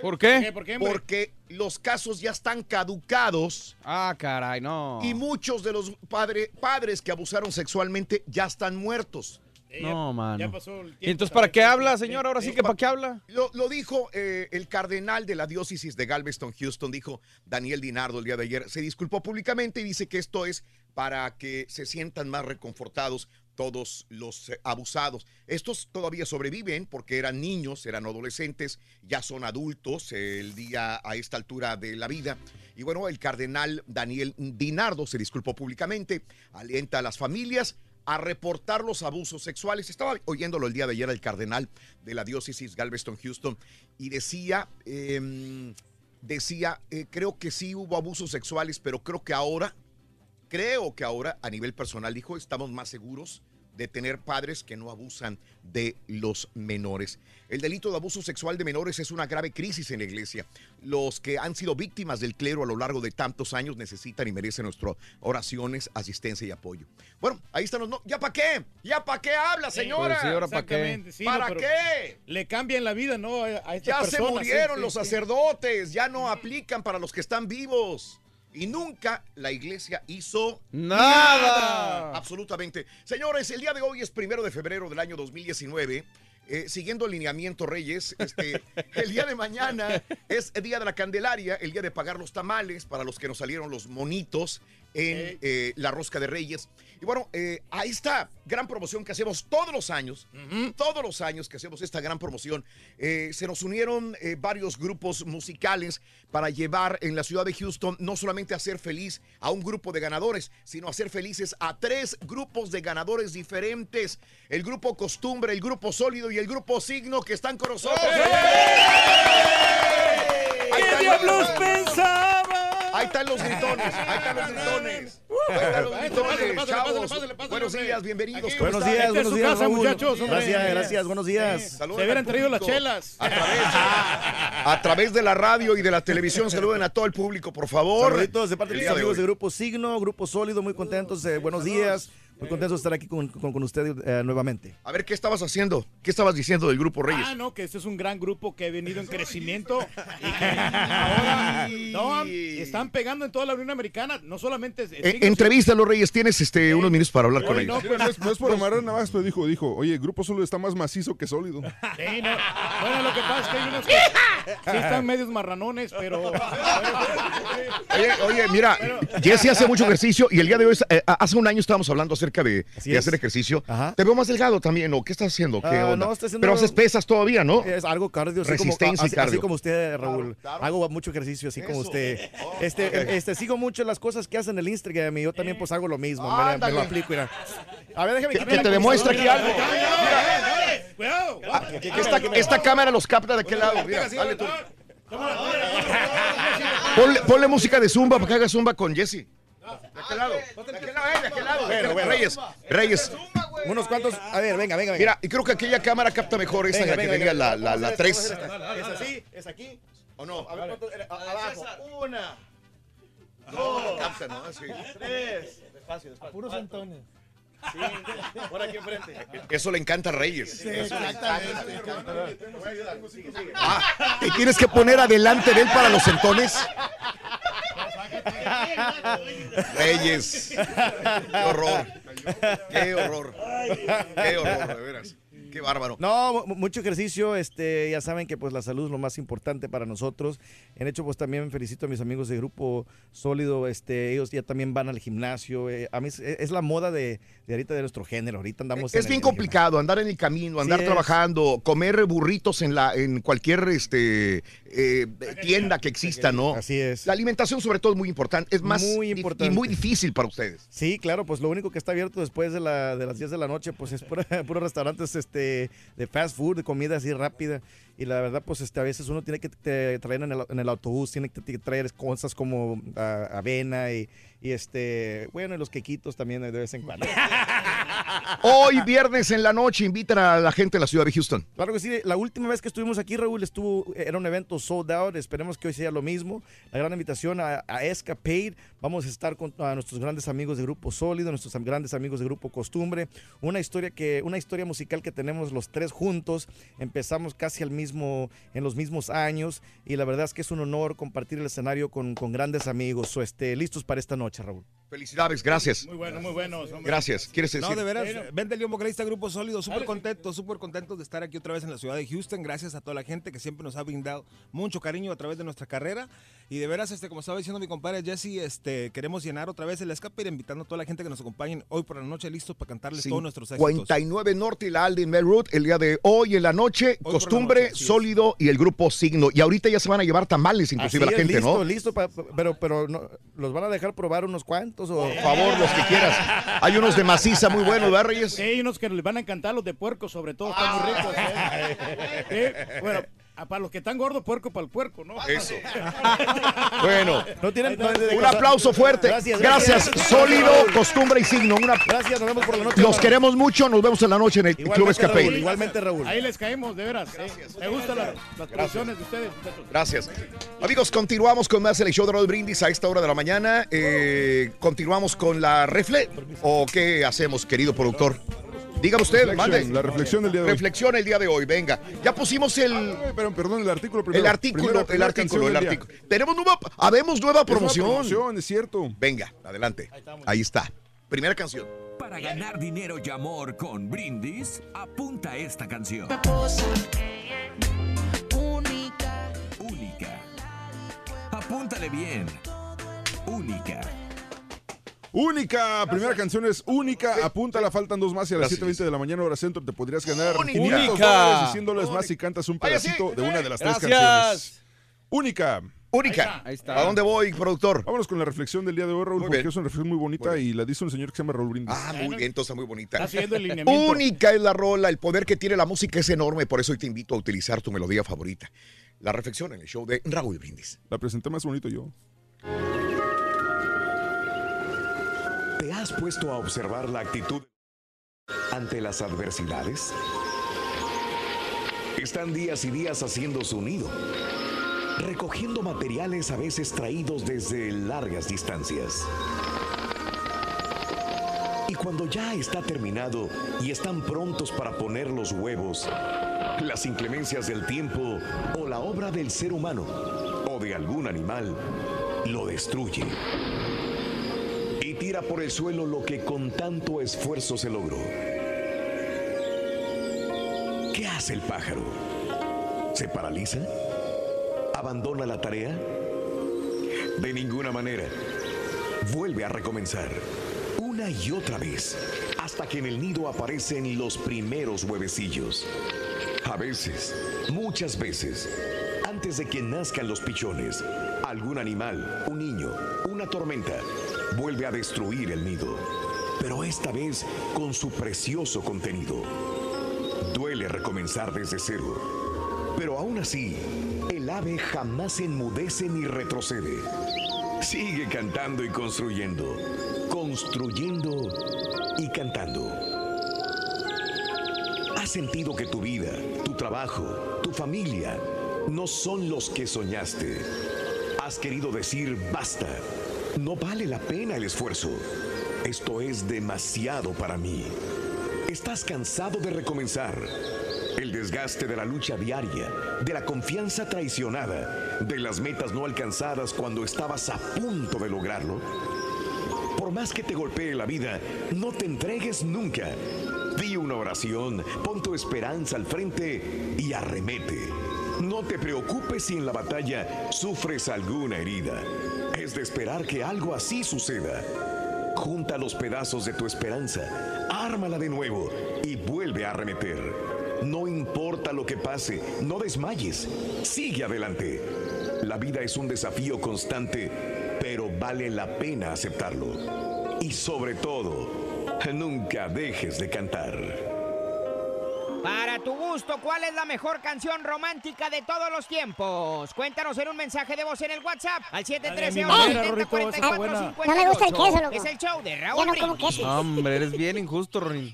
¿Por qué? ¿Por qué, hombre? Porque los casos ya están caducados. Ah, caray, no. Y muchos de los padre- padres que abusaron sexualmente ya están muertos. No, mano. ya pasó el ¿Y tiempo entonces para qué habla, señor? Ahora sí es que pa- para qué habla. Lo, lo dijo eh, el cardenal de la diócesis de Galveston, Houston, dijo Daniel Dinardo el día de ayer. Se disculpó públicamente y dice que esto es para que se sientan más reconfortados todos los eh, abusados. Estos todavía sobreviven porque eran niños, eran adolescentes, ya son adultos el día a esta altura de la vida. Y bueno, el cardenal Daniel Dinardo se disculpó públicamente, alienta a las familias a reportar los abusos sexuales. Estaba oyéndolo el día de ayer el cardenal de la diócesis Galveston Houston y decía, em, decía, eh, creo que sí hubo abusos sexuales, pero creo que ahora, creo que ahora a nivel personal, dijo, estamos más seguros de tener padres que no abusan de los menores. El delito de abuso sexual de menores es una grave crisis en la iglesia. Los que han sido víctimas del clero a lo largo de tantos años necesitan y merecen nuestras oraciones, asistencia y apoyo. Bueno, ahí están los... No ¿Ya para qué? ¿Ya para qué habla, señora? Pues sí, ahora pa' qué. Sí, ¿Para no, qué? Le cambian la vida, ¿no? A, a estas Ya se murieron sí, los sí, sí. sacerdotes, ya no aplican para los que están vivos. Y nunca la iglesia hizo Nada. Absolutamente. Señores, el día de hoy es primero de febrero del año 2019. Eh, siguiendo el lineamiento Reyes, este, el día de mañana es el día de la Candelaria, el día de pagar los tamales para los que nos salieron los monitos en eh, la rosca de Reyes. Y bueno, eh, ahí está, gran promoción que hacemos todos los años, todos los años que hacemos esta gran promoción. Eh, se nos unieron eh, varios grupos musicales para llevar en la ciudad de Houston no solamente a hacer feliz a un grupo de ganadores, sino a hacer felices a tres grupos de ganadores diferentes. El grupo Costumbre, el grupo Sólido y el grupo Signo que están con nosotros. Están diablos? Ahí están los gritones, ahí están los gritones. Ahí están los gritones, chavos. Buenos días, bienvenidos. ¿Cómo buenos días, buenos días, muchachos. Gracias, gracias, buenos días. Se hubieran traído las chelas. A través, a través de la radio y de la televisión, saluden a todo el público, por favor. Saluditos de parte de los amigos de Grupo Signo, Grupo Sólido, muy contentos. eh, buenos días. Muy contento de estar aquí con, con, con usted eh, nuevamente. A ver, ¿qué estabas haciendo? ¿Qué estabas diciendo del Grupo Reyes? Ah, no, que este es un gran grupo que ha venido en crecimiento y que ahora no, están pegando en toda la Unión Americana, no solamente... Eh, entrevista a los Reyes, tienes este, unos minutos para hablar con ellos. no, no es, no es por amarrar nada más, pero dijo, dijo, oye, el grupo solo está más macizo que sólido. Sí, no. Bueno, lo que pasa es que hay unos que sí están medios marranones, pero... Oye, oye, mira, Jesse hace mucho ejercicio y el día de hoy, eh, hace un año estábamos hablando acerca de, de hacer ejercicio. Te veo más delgado también, ¿o qué estás haciendo? ¿Qué Ah, onda? no, estoy haciendo- Pero haces pesas todavía, ¿no? Es algo cardio, así Resistencia como, y así, cardio. así como usted, Raúl. Hago mucho ejercicio, así como usted. Este, Ok. este, sigo mucho las cosas que hacen en el Instagram y yo también pues hago lo mismo. me- lo aplico. mira. A ver, déjame Que- que te demuestre aquí algo. Cuidado. Ah, esta, cámara los capta de aquel lado. Ponle música de Zumba para que haga Zumba con Jesse. De aquel lado. De aquel lado, eh, de lado. Bueno, bueno. Reyes, Reyes. Unos cuantos. A ver, venga, venga, venga. Mira, y creo que aquella cámara capta mejor esa, Venga, la que venga, venga. la, la, la hacer 3. esto, vamos a hacer esto. Es así, es aquí. ¿O no? A ver, ¿cuánto abajo. Una. No, capta, ¿no? Tres. Despacio, despacio. Puros entones. Sí, por aquí enfrente. Eso le encanta a Reyes. Sí, Eso le encanta. Ah, ¿Te tienes que poner adelante de él para los entones? Reyes. Qué horror. Qué horror. Qué horror, de veras. Qué bárbaro. No, mu- mucho ejercicio, este, ya saben que pues la salud es lo más importante para nosotros. En hecho, pues también felicito a mis amigos de Grupo Sólido, este, ellos ya también van al gimnasio. eh, a mí es, es la moda de, de ahorita de nuestro género, ahorita andamos Es en bien el- complicado andar en el camino, andar Sí es. trabajando, comer burritos en la en cualquier este eh, tienda que exista, ¿no? Así es. La alimentación sobre todo es muy importante, es más Muy importante. y muy difícil para ustedes. Sí, claro, pues lo único que está abierto después de, la, de las 10 de la noche, pues es pura- puros restaurantes este, de fast food, de comida así rápida. Y la verdad, pues este, a veces uno tiene que te- traer en el, en el autobús, tiene que te- traer cosas como ah, avena y, y, este, bueno, y los quequitos también de vez en cuando. Hoy viernes en la noche invitan a la gente de la ciudad de Houston. Claro que sí, la última vez que estuvimos aquí, Raúl, estuvo, era un evento sold out, esperemos que hoy sea lo mismo. La gran invitación a, a Escapade, vamos a estar con a nuestros grandes amigos de Grupo Sólido, nuestros grandes amigos de Grupo Costumbre, una historia que una historia musical que tenemos los tres juntos, empezamos casi al mismo en los mismos años y la verdad es que es un honor compartir el escenario con, con grandes amigos. Este, listos para esta noche, Raúl. Felicidades, gracias. Muy bueno, muy bueno. hombre. Gracias. ¿Quieres decir? No, de veras, de León, vocalista Grupo Sólido, súper contento, súper contento de estar aquí otra vez en la ciudad de Houston. Gracias a toda la gente que siempre nos ha brindado mucho cariño a través de nuestra carrera. Y de veras, este, como estaba diciendo mi compadre Jesse, este, queremos llenar otra vez el escape, invitando a toda la gente que nos acompañe hoy por la noche, listos para cantarles todos nuestros éxitos. 59 Norte y la Alden Melroot el día de hoy en la noche, la Costumbre, noche. Sólido y el grupo Signo. Y ahorita ya se van a llevar tamales inclusive Así la es, gente, listo, ¿no? listo, pa- pero, pero no, ¿los van a dejar probar unos cuantos? O? Por favor, los que quieras. Hay unos de maciza muy buenos, ¿verdad, Reyes? Sí, hay unos que les van a encantar, los de puerco sobre todo, están muy ricos. ¿eh? Sí, Bueno, para los que están gordos, puerco para el puerco, ¿no? Eso. Bueno, No tienen un aplauso fuerte. Gracias, Gracias, Sólido, Costumbre y Signo. Una- Gracias, nos vemos por la noche. Los queremos mucho, nos vemos en la noche en el Club Escape. Raúl, igualmente, Raúl. Ahí les caemos, de veras. ¿eh? Me gustan las, las producciones de ustedes. Gracias. Amigos, continuamos con más el show de Raúl Brindis a esta hora de la mañana. Eh, continuamos con la refle. ¿O qué hacemos, querido productor? Dígame usted, Reflexión, mande. la reflexión del día de hoy. Reflexión el día de hoy, venga. Ya pusimos el, Ay, pero perdón, el artículo primero. el artículo, el artículo, el artículo. Tenemos nueva, habemos nueva Es una promoción. promoción, es cierto. Venga, adelante. Ahí está. Primera canción. Para ganar dinero y amor con Brindis, apunta esta canción. Única. Apúntale bien. Única. Única, primera canción es única. Apúntala, faltan dos más y a las Gracias. 7:20 de la mañana, hora centro, te podrías ganar Única. 500 Única. dólares y 100 dólares más si cantas un sí. pedacito de una de las tres canciones. Única. Única. Ahí está. ¿A dónde voy, productor? Vámonos con la reflexión del día de hoy, Raúl, Muy porque bien. es una reflexión muy bonita Muy y la dice un señor que se llama Raúl Brindis. Ah, muy bien, entonces muy bonita. Está siguiendo el lineamiento. Única es la rola, el poder que tiene la música es enorme, por eso hoy te invito a utilizar tu melodía favorita. La reflexión en el show de Raúl Brindis. La presenté más bonito yo. ¿Te has puesto a observar la actitud ante las adversidades? Están días y días haciendo su nido, recogiendo materiales a veces traídos desde largas distancias. Y cuando ya está terminado y están prontos para poner los huevos, las inclemencias del tiempo o la obra del ser humano o de algún animal lo destruye tira por el suelo lo que con tanto esfuerzo se logró. ¿Qué hace el pájaro? ¿Se paraliza? ¿Abandona la tarea? De ninguna manera. Vuelve a recomenzar una y otra vez hasta que en el nido aparecen los primeros huevecillos. A veces, muchas veces, antes de que nazcan los pichones, algún animal, un niño, una tormenta, vuelve a destruir el nido. Pero esta vez con su precioso contenido. Duele recomenzar desde cero. Pero aún así, el ave jamás enmudece ni retrocede. Sigue cantando y construyendo, construyendo y cantando. ¿Has sentido que tu vida, tu trabajo, tu familia no son los que soñaste? ¿Has querido decir basta? No vale la pena el esfuerzo. Esto es demasiado para mí. ¿Estás cansado de recomenzar? El desgaste de la lucha diaria, de la confianza traicionada, de las metas no alcanzadas cuando estabas a punto de lograrlo. Por más que te golpee la vida, no te entregues nunca. Di una oración, pon tu esperanza al frente y arremete. No te preocupes si en la batalla sufres alguna herida. De esperar que algo así suceda. Junta los pedazos de tu esperanza, ármala de nuevo y vuelve a arremeter. No importa lo que pase, no desmayes, sigue adelante. La vida es un desafío constante, pero vale la pena aceptarlo. Y sobre todo, nunca dejes de cantar. Para tu gusto, ¿cuál es la mejor canción romántica de todos los tiempos? Cuéntanos en un mensaje de voz en el WhatsApp al 713 No me gusta el queso, loco. Es el show de Yo Raúl no como queso. Hombre, eres bien injusto, Ronin.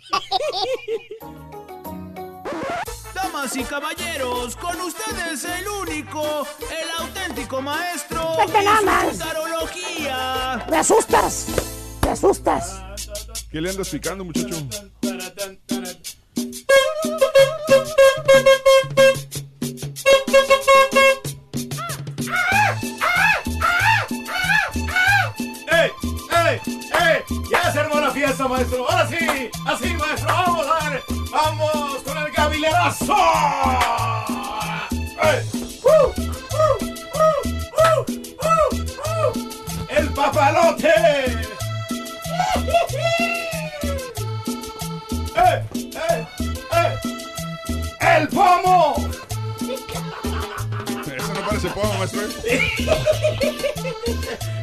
Damas y caballeros, con ustedes el único, el auténtico maestro Vete nada de más. tarología. Me asustas. Me asustas. ¿Qué le andas picando, muchacho? ¡Ya se armó la fiesta, maestro! ¡Ahora sí! ¡Así, maestro! ¡Vamos a ver! ¡Vamos con el gavilerazo! ¡Uh! ¡Uh! ¡El papalote! ¡El pomo! Eso no parece pomo, maestro.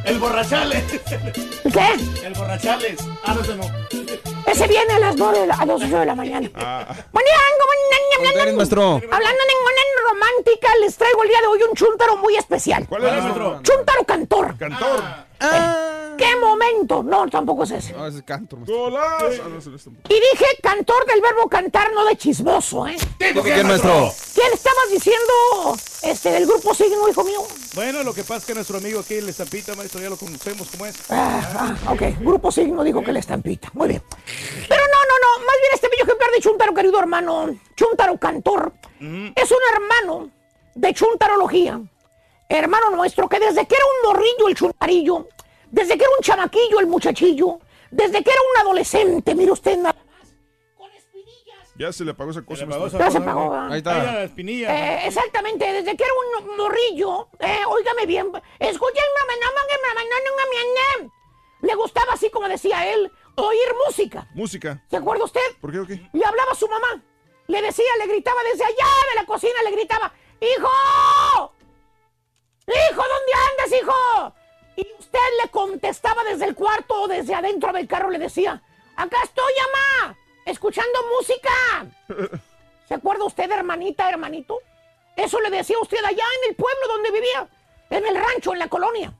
¡El borrachales! ¿Qué? ¡El borrachales! Ah, no, ese no. Ese viene a las 9 de la, a las 8 de la mañana. Ah. Hablando de ninguna romántica, les traigo el día de hoy un chúntaro muy especial. ¿Cuál es, maestro? Chúntaro cantor. Cantor. ¿Qué momento? No, tampoco es ese. No, es canto. Ah, no, no es. Y dije cantor del verbo cantar, no de chismoso, ¿eh? ¿Tipo qué, maestro? ¿Qué le estabas diciendo este, del grupo Signo, hijo mío? Bueno, lo que pasa es que nuestro amigo aquí, el estampita, maestro, ya lo conocemos cómo es. Ah, ah, ok, grupo Signo dijo que la estampita. Muy bien. Pero no, no, no. Más bien este bello ejemplar de Chuntaro, querido hermano. Chuntaro Cantor. Es un hermano de Chuntarología. Hermano nuestro que desde que era un morrillo el chuntarillo, desde que era un chamaquillo el muchachillo, desde que era un adolescente, mire usted nada Ya se le apagó esa cosa. Se apagó. Ya se apagó, ¿verdad? Ahí Ahí está. la espinilla. Eh, exactamente, desde que era un morrillo, eh, óigame bien, escúchenme, le gustaba así como decía él, oír música. Música. ¿Se acuerda usted? ¿Por qué o qué? Le hablaba a su mamá, le decía, le gritaba desde allá de la cocina, le gritaba, ¡Hijo! ¡Hijo, ¿dónde andas, hijo? Y usted le contestaba desde el cuarto o desde adentro del carro, le decía, acá estoy, mamá, escuchando música. ¿Se acuerda usted, hermanita, hermanito? Eso le decía usted allá en el pueblo donde vivía, en el rancho, en la colonia.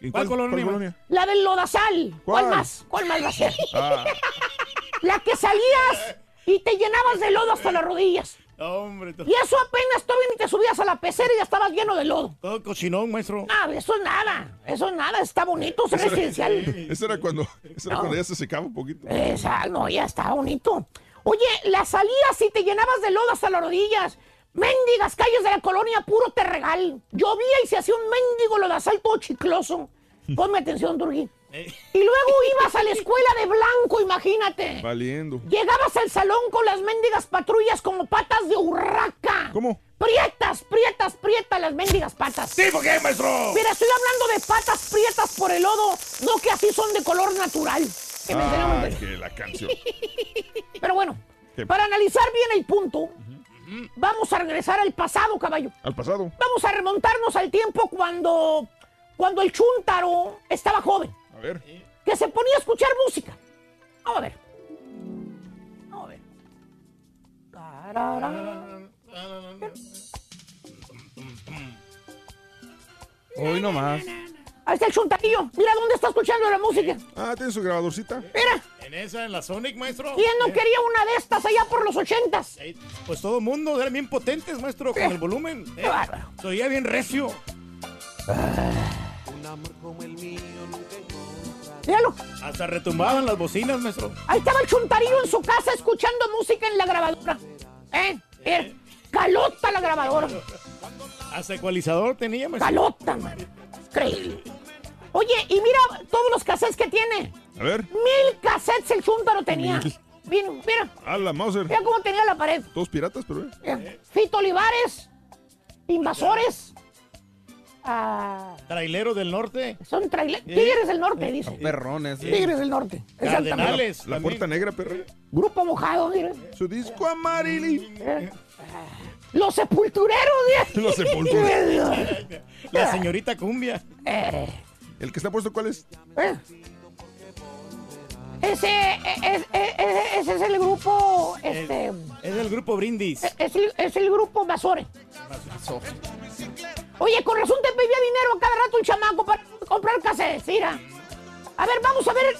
¿En ¿Cuál colonia? La del lodazal. ¿Cuál, ¿Cuál? más? ¿Cuál más va a ser? Ah, La que salías y te llenabas de lodo hasta las rodillas. Hombre, todo, Y eso apenas todavía ni te subías a la pecera y ya estabas lleno de lodo. todo cochinón, maestro. Ah, eso es nada. Eso es nada. Está bonito, es residencial. Eso era cuando, eso era No. cuando ya se secaba un poquito. Exacto, no, ya está bonito. Oye, las salías y te llenabas de lodo hasta las rodillas. Mendigas calles de la colonia, puro terregal. Llovía y se hacía un mendigo lodazal todo chicloso. Ponme atención, Durgi. Y luego ibas a la escuela de blanco, imagínate. Valiendo. Llegabas al salón con las mendigas patrullas como patas de urraca. ¿Cómo? Prietas, prietas, prietas las mendigas patas. ¿Sí, por qué, maestro? Mira, estoy hablando de patas prietas por el lodo, no que así son de color natural. Que muy que la canción. Pero bueno, ¿Qué? para analizar bien el punto, vamos a regresar al pasado, caballo. Al pasado. Vamos a remontarnos al tiempo cuando, cuando el chúntaro estaba joven, ver. que se ponía a escuchar música. Vamos a ver. Vamos a ver. Hoy nomás. Ahí está el chuntarillo. Mira dónde está escuchando la música. Ah, tiene su grabadorcita. Mira, En esa, en la Sonic, maestro. ¿quién no Eh, quería una de estas allá por los ochentas? eh, Pues todo el mundo eran bien potentes, maestro, con el volumen. Qué bárbaro. Se oía bien recio. Míralo. Hasta retumbaban las bocinas, maestro. Ahí estaba el chuntarillo en su casa escuchando música en la grabadora. ¿Eh? Mira, calota la grabadora. Hasta ecualizador tenía, maestro. Calota, man. Increíble. Oye, y mira todos los cassettes que tiene. A ver. Mil cassettes el chúntaro tenía. Mil. Mira, mira, A la Mauser. mira cómo tenía la pared. Todos piratas, pero. eh. Fito Olivares, Invasores, ah, Trailero del norte. son traileros. Tigres del Norte, dice. Perrones. sí. Tigres del Norte. Cardenales. La puerta negra, perro. Grupo mojado, mira. Su disco amarillo. Eh, Los sepultureros. Los sepultureros. La señorita cumbia. Eh, ¿El que está puesto cuál es? eh. Ese, eh, es- eh, eh, ese es el grupo, este, Es del grupo Brindis. es el, es el grupo Masore. Oye, con razón te pedía dinero a cada rato un chamaco para comprar cassettes, mira. A ver, vamos a ver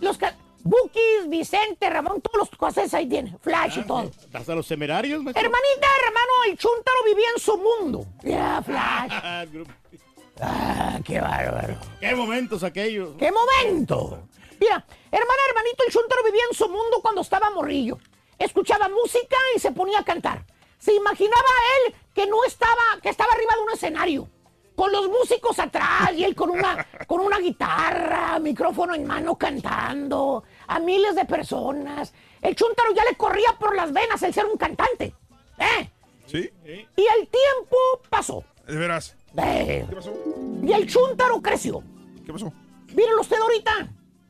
los Bukis, Vicente, Ramón, todos los cassettes ahí tiene, Flash y todo. Hasta los temerarios, maestro. Hermanita, hermano, el chúntaro vivía en su mundo. Ya, Flash. Ah, el Ah, qué bárbaro. Qué momentos aquellos. ¡Qué momento! Mira, hermana, hermanito, el chúntaro vivía en su mundo cuando estaba morrillo. Escuchaba música y se ponía a cantar. Se imaginaba a él que no estaba, que estaba arriba de un escenario. Con los músicos atrás y él con una, con una guitarra, micrófono en mano cantando a miles de personas. El chúntaro ya le corría por las venas el ser un cantante. ¿Eh? ¿Sí? Y el tiempo pasó. De veras. Eh, ¿Qué pasó? y el chúntaro creció. ¿Qué pasó? Míralo usted ahorita.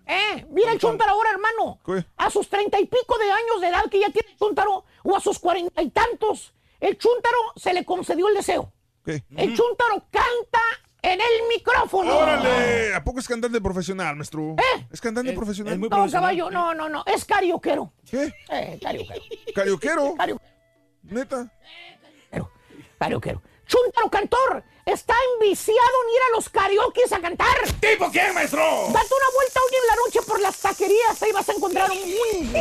¿Eh? Mira el Chuntaro ahora, hermano. ¿Qué? A sus treinta y pico de años de edad que ya tiene el Chuntaro, o a sus cuarenta y tantos, el Chuntaro se le concedió el deseo. ¿Qué? El Chuntaro canta en el micrófono. ¡Órale! ¿A poco es cantante profesional, maestro? ¿Eh? ¿Es cantante Es- profesional? es muy No, profesional. caballo, no, no, no. Es carioquero. ¿Qué? Eh, carioquero. ¿Carioquero? Cario- ¿Neta? carioquero. Chuntaro cantor. Está enviciado en ir a los karaokes a cantar. ¿Tipo quién, maestro? Date una vuelta hoy en la noche por las taquerías. Ahí vas a encontrar un...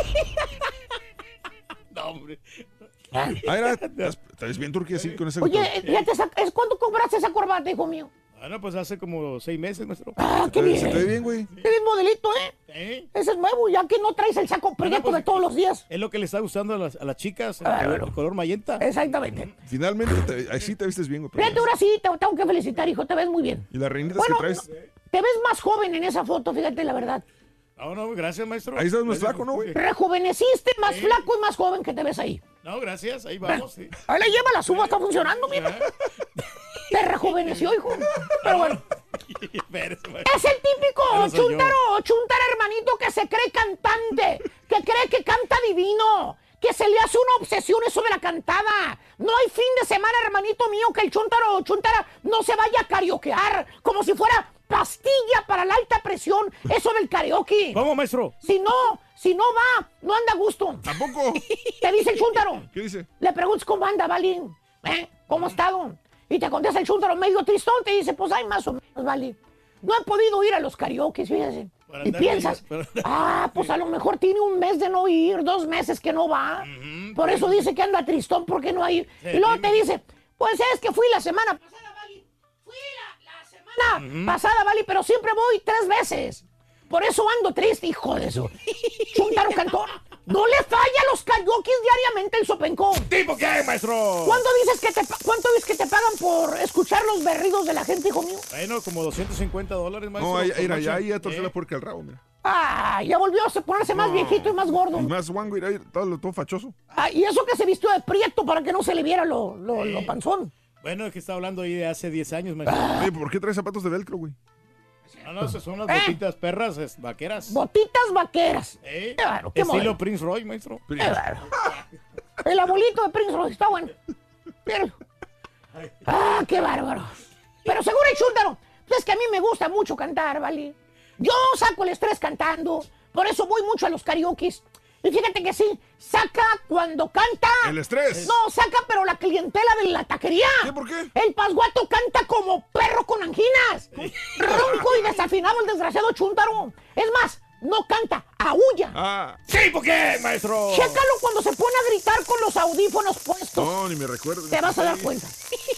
No, hombre. Ah, era, ¿estás, bien turquía así con ese Oye, ya te sac- ¿es cuándo compraste esa corbata, hijo mío? Bueno, pues hace como seis meses, maestro. Ah, qué bien. Se te ve bien, güey. Eres modelito, ¿eh? ¿Eh? Ese es nuevo, ya que no traes el saco prieto pues, de todos los días. Es lo que le está gustando a las, a las chicas, el, Ah, color, bueno. el color mayenta. Exactamente. Finalmente, te, ahí sí te vistes bien, güey. Fíjate, ahora sí, te tengo que felicitar, hijo. Te ves muy bien. Y las reinitas Bueno, que traes. te ves más joven en esa foto, fíjate la verdad. No, no, gracias, maestro. Ahí estás más Gracias. flaco, ¿no, güey? Rejuveneciste, más flaco y más joven que te ves ahí. No, gracias, ahí vamos. sí. Ahí la lleva, la suba, está funcionando, mira. Te rejuveneció, hijo. Pero bueno. Es el típico chuntaro, chuntaro hermanito que se cree cantante, que cree que canta divino, que se le hace una obsesión eso de la cantada. No hay fin de semana, hermanito mío, que el chuntaro o chuntara no se vaya a karaokear, como si fuera pastilla para la alta presión, eso del karaoke. ¿Cómo, maestro? Si no, si no va, no anda a gusto. ¿Tampoco? Te dice el chúntaro. ¿Qué dice? Le preguntas cómo anda, Valín. ¿Eh? ¿Cómo ha estado? Y te contesta el chúntaro medio tristón, te dice, pues hay más o menos, Vali. No he podido ir a los karaoke, fíjese. Para Y piensas, para- ah, pues a lo mejor tiene un mes de no ir, dos meses que no va. Por eso dice que anda tristón porque no ha ido. Sí, Y luego te dice, pues es que fui la semana pasada, Vali. Fui la, la semana pasada, Vali, pero siempre voy tres veces. Por eso ando triste, hijo de eso. Chuntaro Cantor, no le falla a los karaokes diariamente el sopencón. ¿Tipo qué, maestro? ¿Cuánto dices que te, ¿Cuánto dices que te pagan por escuchar los berridos de la gente, hijo mío? Bueno, como 250 dólares, maestro. No, ahí, mira, ya ahí ya torció Eh, la puerca el rabo, mira. Ah, ya volvió a ponerse más No. viejito y más gordo. Y más guango, mira, ahí, todo, todo fachoso. Ah, y eso que se vistió de prieto para que no se le viera lo, lo, lo panzón. Bueno, es que está hablando ahí de hace 10 años, maestro. Oye, ¿por qué traes zapatos de velcro, güey? No, no, esas son las Eh. botitas perras es, vaqueras. Botitas vaqueras. ¿Eh? Qué Estilo. Prince Roy, maestro. Qué. El abuelito de Prince Royce, está bueno. Ah, qué bárbaro. Pero seguro el chúntaro. Es que a mí me gusta mucho cantar, ¿vale? Yo saco el estrés cantando. Por eso voy mucho a los karaokes. Y fíjate que sí, saca cuando canta. El estrés. No, saca, pero la clientela de la taquería. ¿Qué, por qué? El pasguato canta como perro con anginas. Ronco y desafinado el desgraciado chúntaro. Es más, no canta, aúlla. Ah. ¿Sí, por qué, maestro? Chécalo cuando se pone a gritar con los audífonos puestos. No, ni me recuerdo. Te vas a dar cuenta.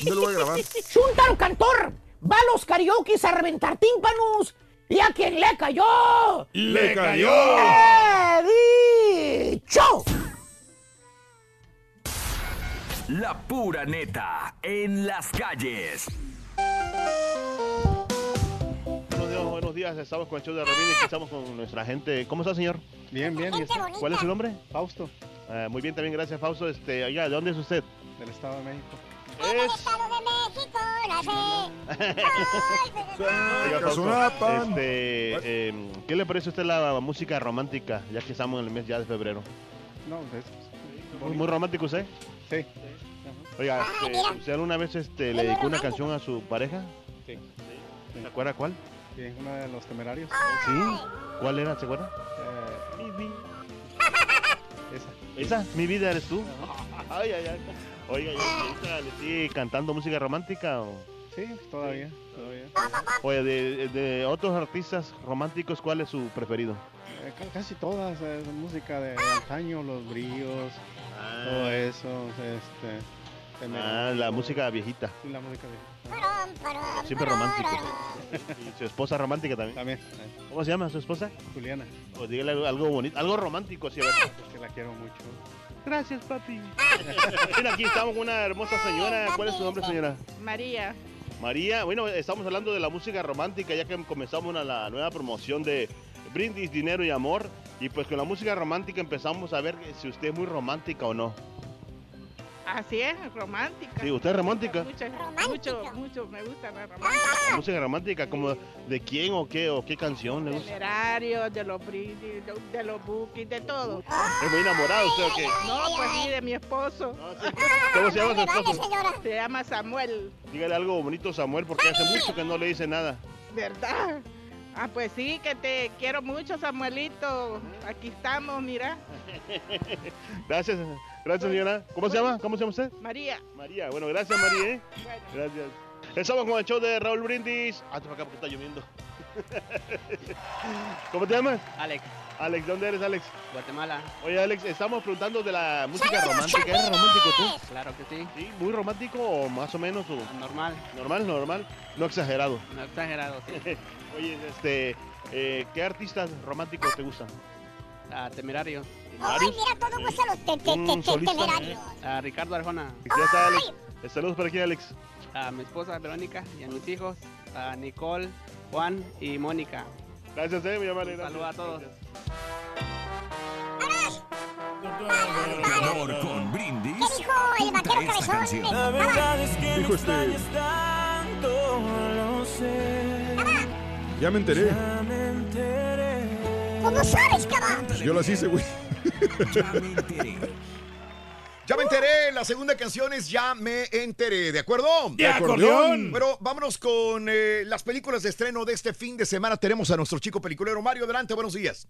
¿Dónde lo voy a grabar? Chuntaro cantor va a los karaokes a reventar tímpanos. ¿Y a quien le cayó? ¡Le cayó! ¡He dicho! La pura neta en las calles. Buenos días, buenos días. Estamos con el show de Ramírez y estamos con nuestra gente. ¿Cómo está, señor? Bien, bien. Bonita. ¿Cuál es su nombre? Fausto. muy bien, también gracias, Fausto. Este, oiga, ¿de dónde es usted? Del Estado de México. En el Estado de México nací. Oiga, Fausto, Cazonapan. este, em, ¿qué le parece a usted la música romántica, ya que estamos en el mes ya de febrero? No, es ¿Muy, muy romántico usted? Sí. Oiga, Ah, este, mira. ¿usted alguna vez este, le dedicó una canción a su pareja? Sí. ¿Se acuerda cuál? Sí, uno de los temerarios. ¿Sí? ¿Cuál era? ¿Se acuerda? Eh, ¿Esa? ¿Mi vida eres tú? Ay, ay, ay. Oiga, ¿y ahorita le sigue cantando música romántica o...? Sí, todavía, todavía. Oye, de, de otros artistas románticos, ¿cuál es su preferido? Eh, ca- casi todas, eh, música de antaño, los brillos, todo eso, este... Ah, la música viejita. Sí, la música de... Siempre romántico. Y su esposa romántica también. También. ¿Cómo se llama su esposa? Juliana. Pues dígale algo, algo bonito, algo romántico, sí, a ver. Que la quiero mucho. Gracias, papi. Mira, aquí estamos con una hermosa señora. ¿Cuál es su nombre, señora? María. María, bueno, estamos hablando de la música romántica, ya que comenzamos una, la nueva promoción de Brindis, Dinero y Amor. Y pues con la música romántica empezamos a ver si usted es muy romántica o no. Así es, romántica. Sí, ¿usted es romántica? Mucho, mucho, mucho me gusta la romántica. La música romántica, como de quién o qué o qué canción le gusta. de los brindis, de, de los bookies, de todo. ¿Es muy enamorado usted o qué? No, pues sí, de mi esposo. ¿Cómo se llama su esposo? Se llama Samuel, Dígale algo bonito, Samuel, porque hace mucho que no le dice nada. ¿verdad? Ah, pues sí, que te quiero mucho, Samuelito. Aquí estamos, mira. Gracias, gracias señora. ¿Cómo se llama? ¿Cómo se llama usted? María. María, bueno, gracias María. ¿eh? Gracias. Estamos con el show de Raúl Brindis. Ah, para acá porque está lloviendo. ¿Cómo te llamas? Alex, Alex, ¿dónde eres, Alex? Guatemala. Oye, Alex, estamos preguntando de la música romántica. ¿Eres romántico tú? Claro que sí. ¿Sí? ¿Muy romántico o más o menos? o- Normal. Normal, normal. No exagerado. No exagerado, sí. Oye, este, eh, ¿qué artistas románticos te gustan? Ah, temerario. Ay, mira, todo gusta los te, te, te, te, solista. temerarios. A Ricardo Arjona. Ya está, Alex. Saludos para aquí, Alex. A mi esposa Verónica y a mis hijos. A Nicole, Juan y Mónica. Gracias, eh, mi amable. Saludos a todos. Amor con Brindis. ¿Qué dijo el vaquero esta cabezón? canción. La verdad es que Dijo este. lo sé. Ya me enteré. ¿Cómo sabes, cabrón? Yo las hice, güey. Ya me enteré, la segunda canción es Ya me enteré, ¿de acuerdo? ¡De acordeón! Pero vámonos con eh, las películas de estreno de este fin de semana. Tenemos a nuestro chico peliculero Mario. Adelante, buenos días.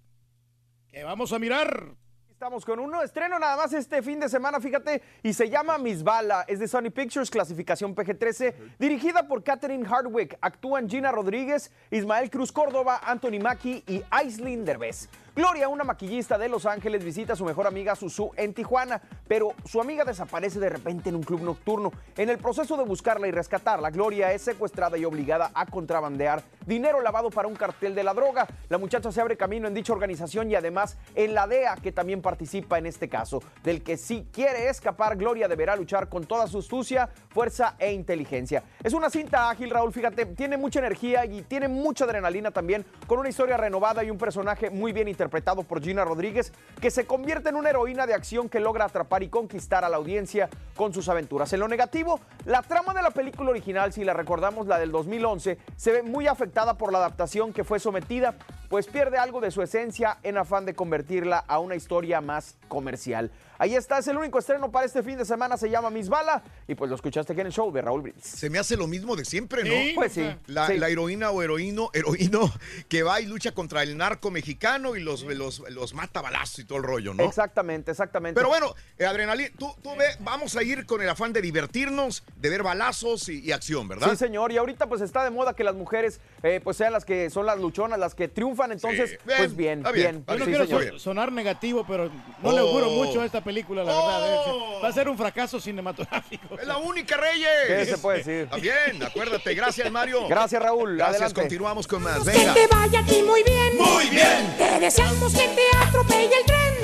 Que vamos a mirar. Estamos con un estreno nada más este fin de semana, fíjate, y se llama Miss Bala. Es de Sony Pictures, clasificación PG-13, dirigida por Katherine Hardwick. Actúan Gina Rodríguez, Ismael Cruz Córdoba, Anthony Mackie y Aislinn Derbez. Gloria, una maquillista de Los Ángeles, visita a su mejor amiga Susu en Tijuana, pero su amiga desaparece de repente en un club nocturno. En el proceso de buscarla y rescatarla, Gloria es secuestrada y obligada a contrabandear dinero lavado para un cartel de la droga. La muchacha se abre camino en dicha organización y además en la DEA, que también participa en este caso, del que si quiere escapar, Gloria deberá luchar con toda su astucia, fuerza e inteligencia. Es una cinta ágil, Raúl, fíjate, tiene mucha energía y tiene mucha adrenalina también, con una historia renovada y un personaje muy bien interpretado por Gina Rodríguez, que se convierte en una heroína de acción que logra atrapar y conquistar a la audiencia con sus aventuras. En lo negativo, la trama de la película original, si la recordamos, la del 2011, se ve muy afectada por la adaptación que fue sometida, pues pierde algo de su esencia en afán de convertirla a una historia más comercial. Ahí está, es el único estreno para este fin de semana, se llama Miss Bala, y pues lo escuchaste aquí en el show de Raúl Brindis. Se me hace lo mismo de siempre, ¿no? Sí, Pues sí. La, Sí. la heroína o heroíno, heroíno que va y lucha contra el narco mexicano y los, los, los mata a balazos y todo el rollo, ¿no? Exactamente, exactamente. Pero bueno, eh, adrenalina, tú, tú ve, vamos a ir con el afán de divertirnos, de ver balazos y, y acción, ¿verdad? Sí, señor. Y ahorita pues está de moda que las mujeres eh, pues sean las que son las luchonas, las que triunfan. Entonces, bien, pues bien, bien. bien. Yo no Sí, quiero señor. sonar negativo, pero no le auguro Oh. mucho a esta película, la verdad. eh. Va a ser un fracaso cinematográfico. Es la única, Reyes. ¿Qué se puede decir? Está bien, acuérdate. Gracias, Mario. Gracias, Raúl. Gracias, Adelante. continuamos con más. Que Venga. te vaya aquí muy bien. Muy bien. Te deseamos que te atropelle el tren.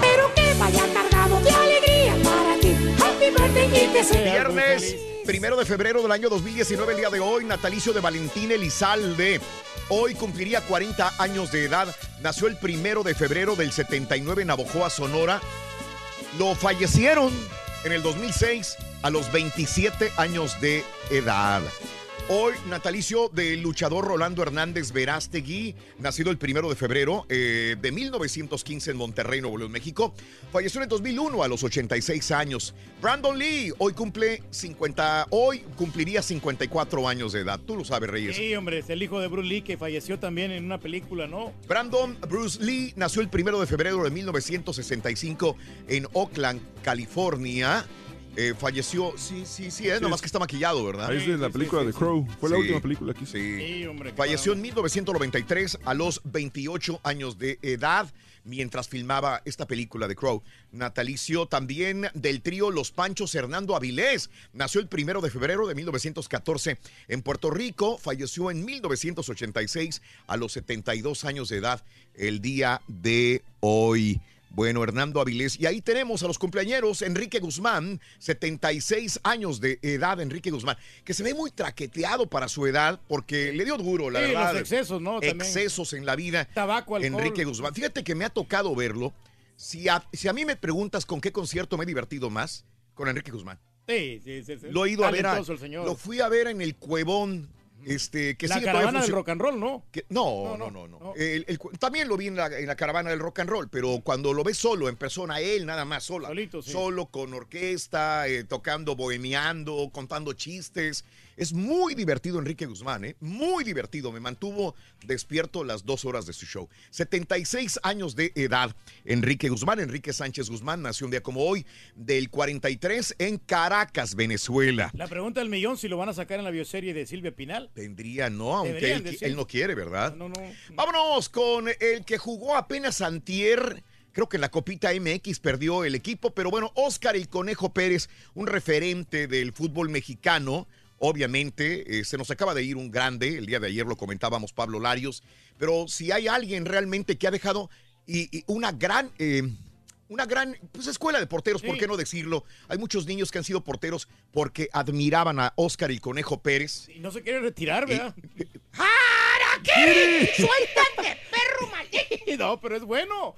Pero que vaya cargado de alegría para ti. Happy birthday y que muy Viernes, primero de febrero del año 2019, el día de hoy, natalicio de Valentín Elizalde. Hoy cumpliría 40 años de edad. Nació el primero de febrero del 79 en Navojoa, Sonora. Lo fallecieron en el 2006 a los 27 años de edad. Hoy, natalicio del luchador Rolando Hernández Verástegui, nacido el primero de febrero eh, de 1915 en Monterrey, Nuevo León, México. Falleció en el 2001 a los 86 años. Brandon Lee, hoy cumple 50, hoy cumpliría 54 años de edad. Tú lo sabes, Reyes. Sí, hombre, es el hijo de Bruce Lee que falleció también en una película, ¿no? Brandon Bruce Lee nació el primero de febrero de 1965 en Oakland, California. Eh, falleció, sí, sí, sí, es nomás que está maquillado, ¿verdad? Ahí es de la película de Crow. Fue la Sí. última película que hizo. Sí. hombre. Falleció en 1993 a los 28 años de edad mientras filmaba esta película de Crow. Natalicio también del trío Los Panchos Hernando Avilés. Nació el primero de febrero de 1914 en Puerto Rico. Falleció en 1986 a los 72 años de edad el día de hoy. Bueno, Hernando Avilés. Y ahí tenemos a los cumpleañeros. Enrique Guzmán, 76 años de edad, Enrique Guzmán, que se ve muy traqueteado para su edad porque le dio duro, la Sí, verdad. los excesos, ¿no? También. Excesos en la vida. Tabaco, alcohol. Enrique Guzmán. Fíjate que me ha tocado verlo. Si a, si a mí me preguntas con qué concierto me he divertido más, con Enrique Guzmán. Sí, sí, sí. sí. Lo he ido a ver. a- lo fui a ver en el Cuevón. Este, que la sigue caravana del rock and roll, ¿no? que- no, no, no, no. El- el cu- también lo vi en la, en la caravana del rock and roll, pero cuando lo ves solo, en persona, él nada más, sola. Solo, con orquesta, eh, tocando, bohemiando, contando chistes. Es muy divertido Enrique Guzmán, ¿eh? Muy divertido. Me mantuvo despierto las dos horas de su show. 76 años de edad. Enrique Guzmán, Enrique Sánchez Guzmán, nació un día como hoy, del 43 en Caracas, Venezuela. La pregunta del millón, si lo van a sacar en la bioserie de Silvia Pinal. Tendría, ¿no? Aunque él, él no quiere, ¿verdad? No, no. Vámonos con el que jugó apenas antier. Creo que en la Copita MX perdió el equipo, pero bueno, Oscar el Conejo Pérez, un referente del fútbol mexicano, obviamente, eh, se nos acaba de ir un grande, el día de ayer lo comentábamos Pablo Larios, pero si hay alguien realmente que ha dejado y, y una gran... eh, una gran pues, escuela de porteros, ¿por qué no decirlo? Hay muchos niños que han sido porteros porque admiraban a Oscar el Conejo Pérez. Y no se quiere retirar, ¿verdad? ¡Araquiri! ¡Suéltate, perro maldito! no, pero es bueno.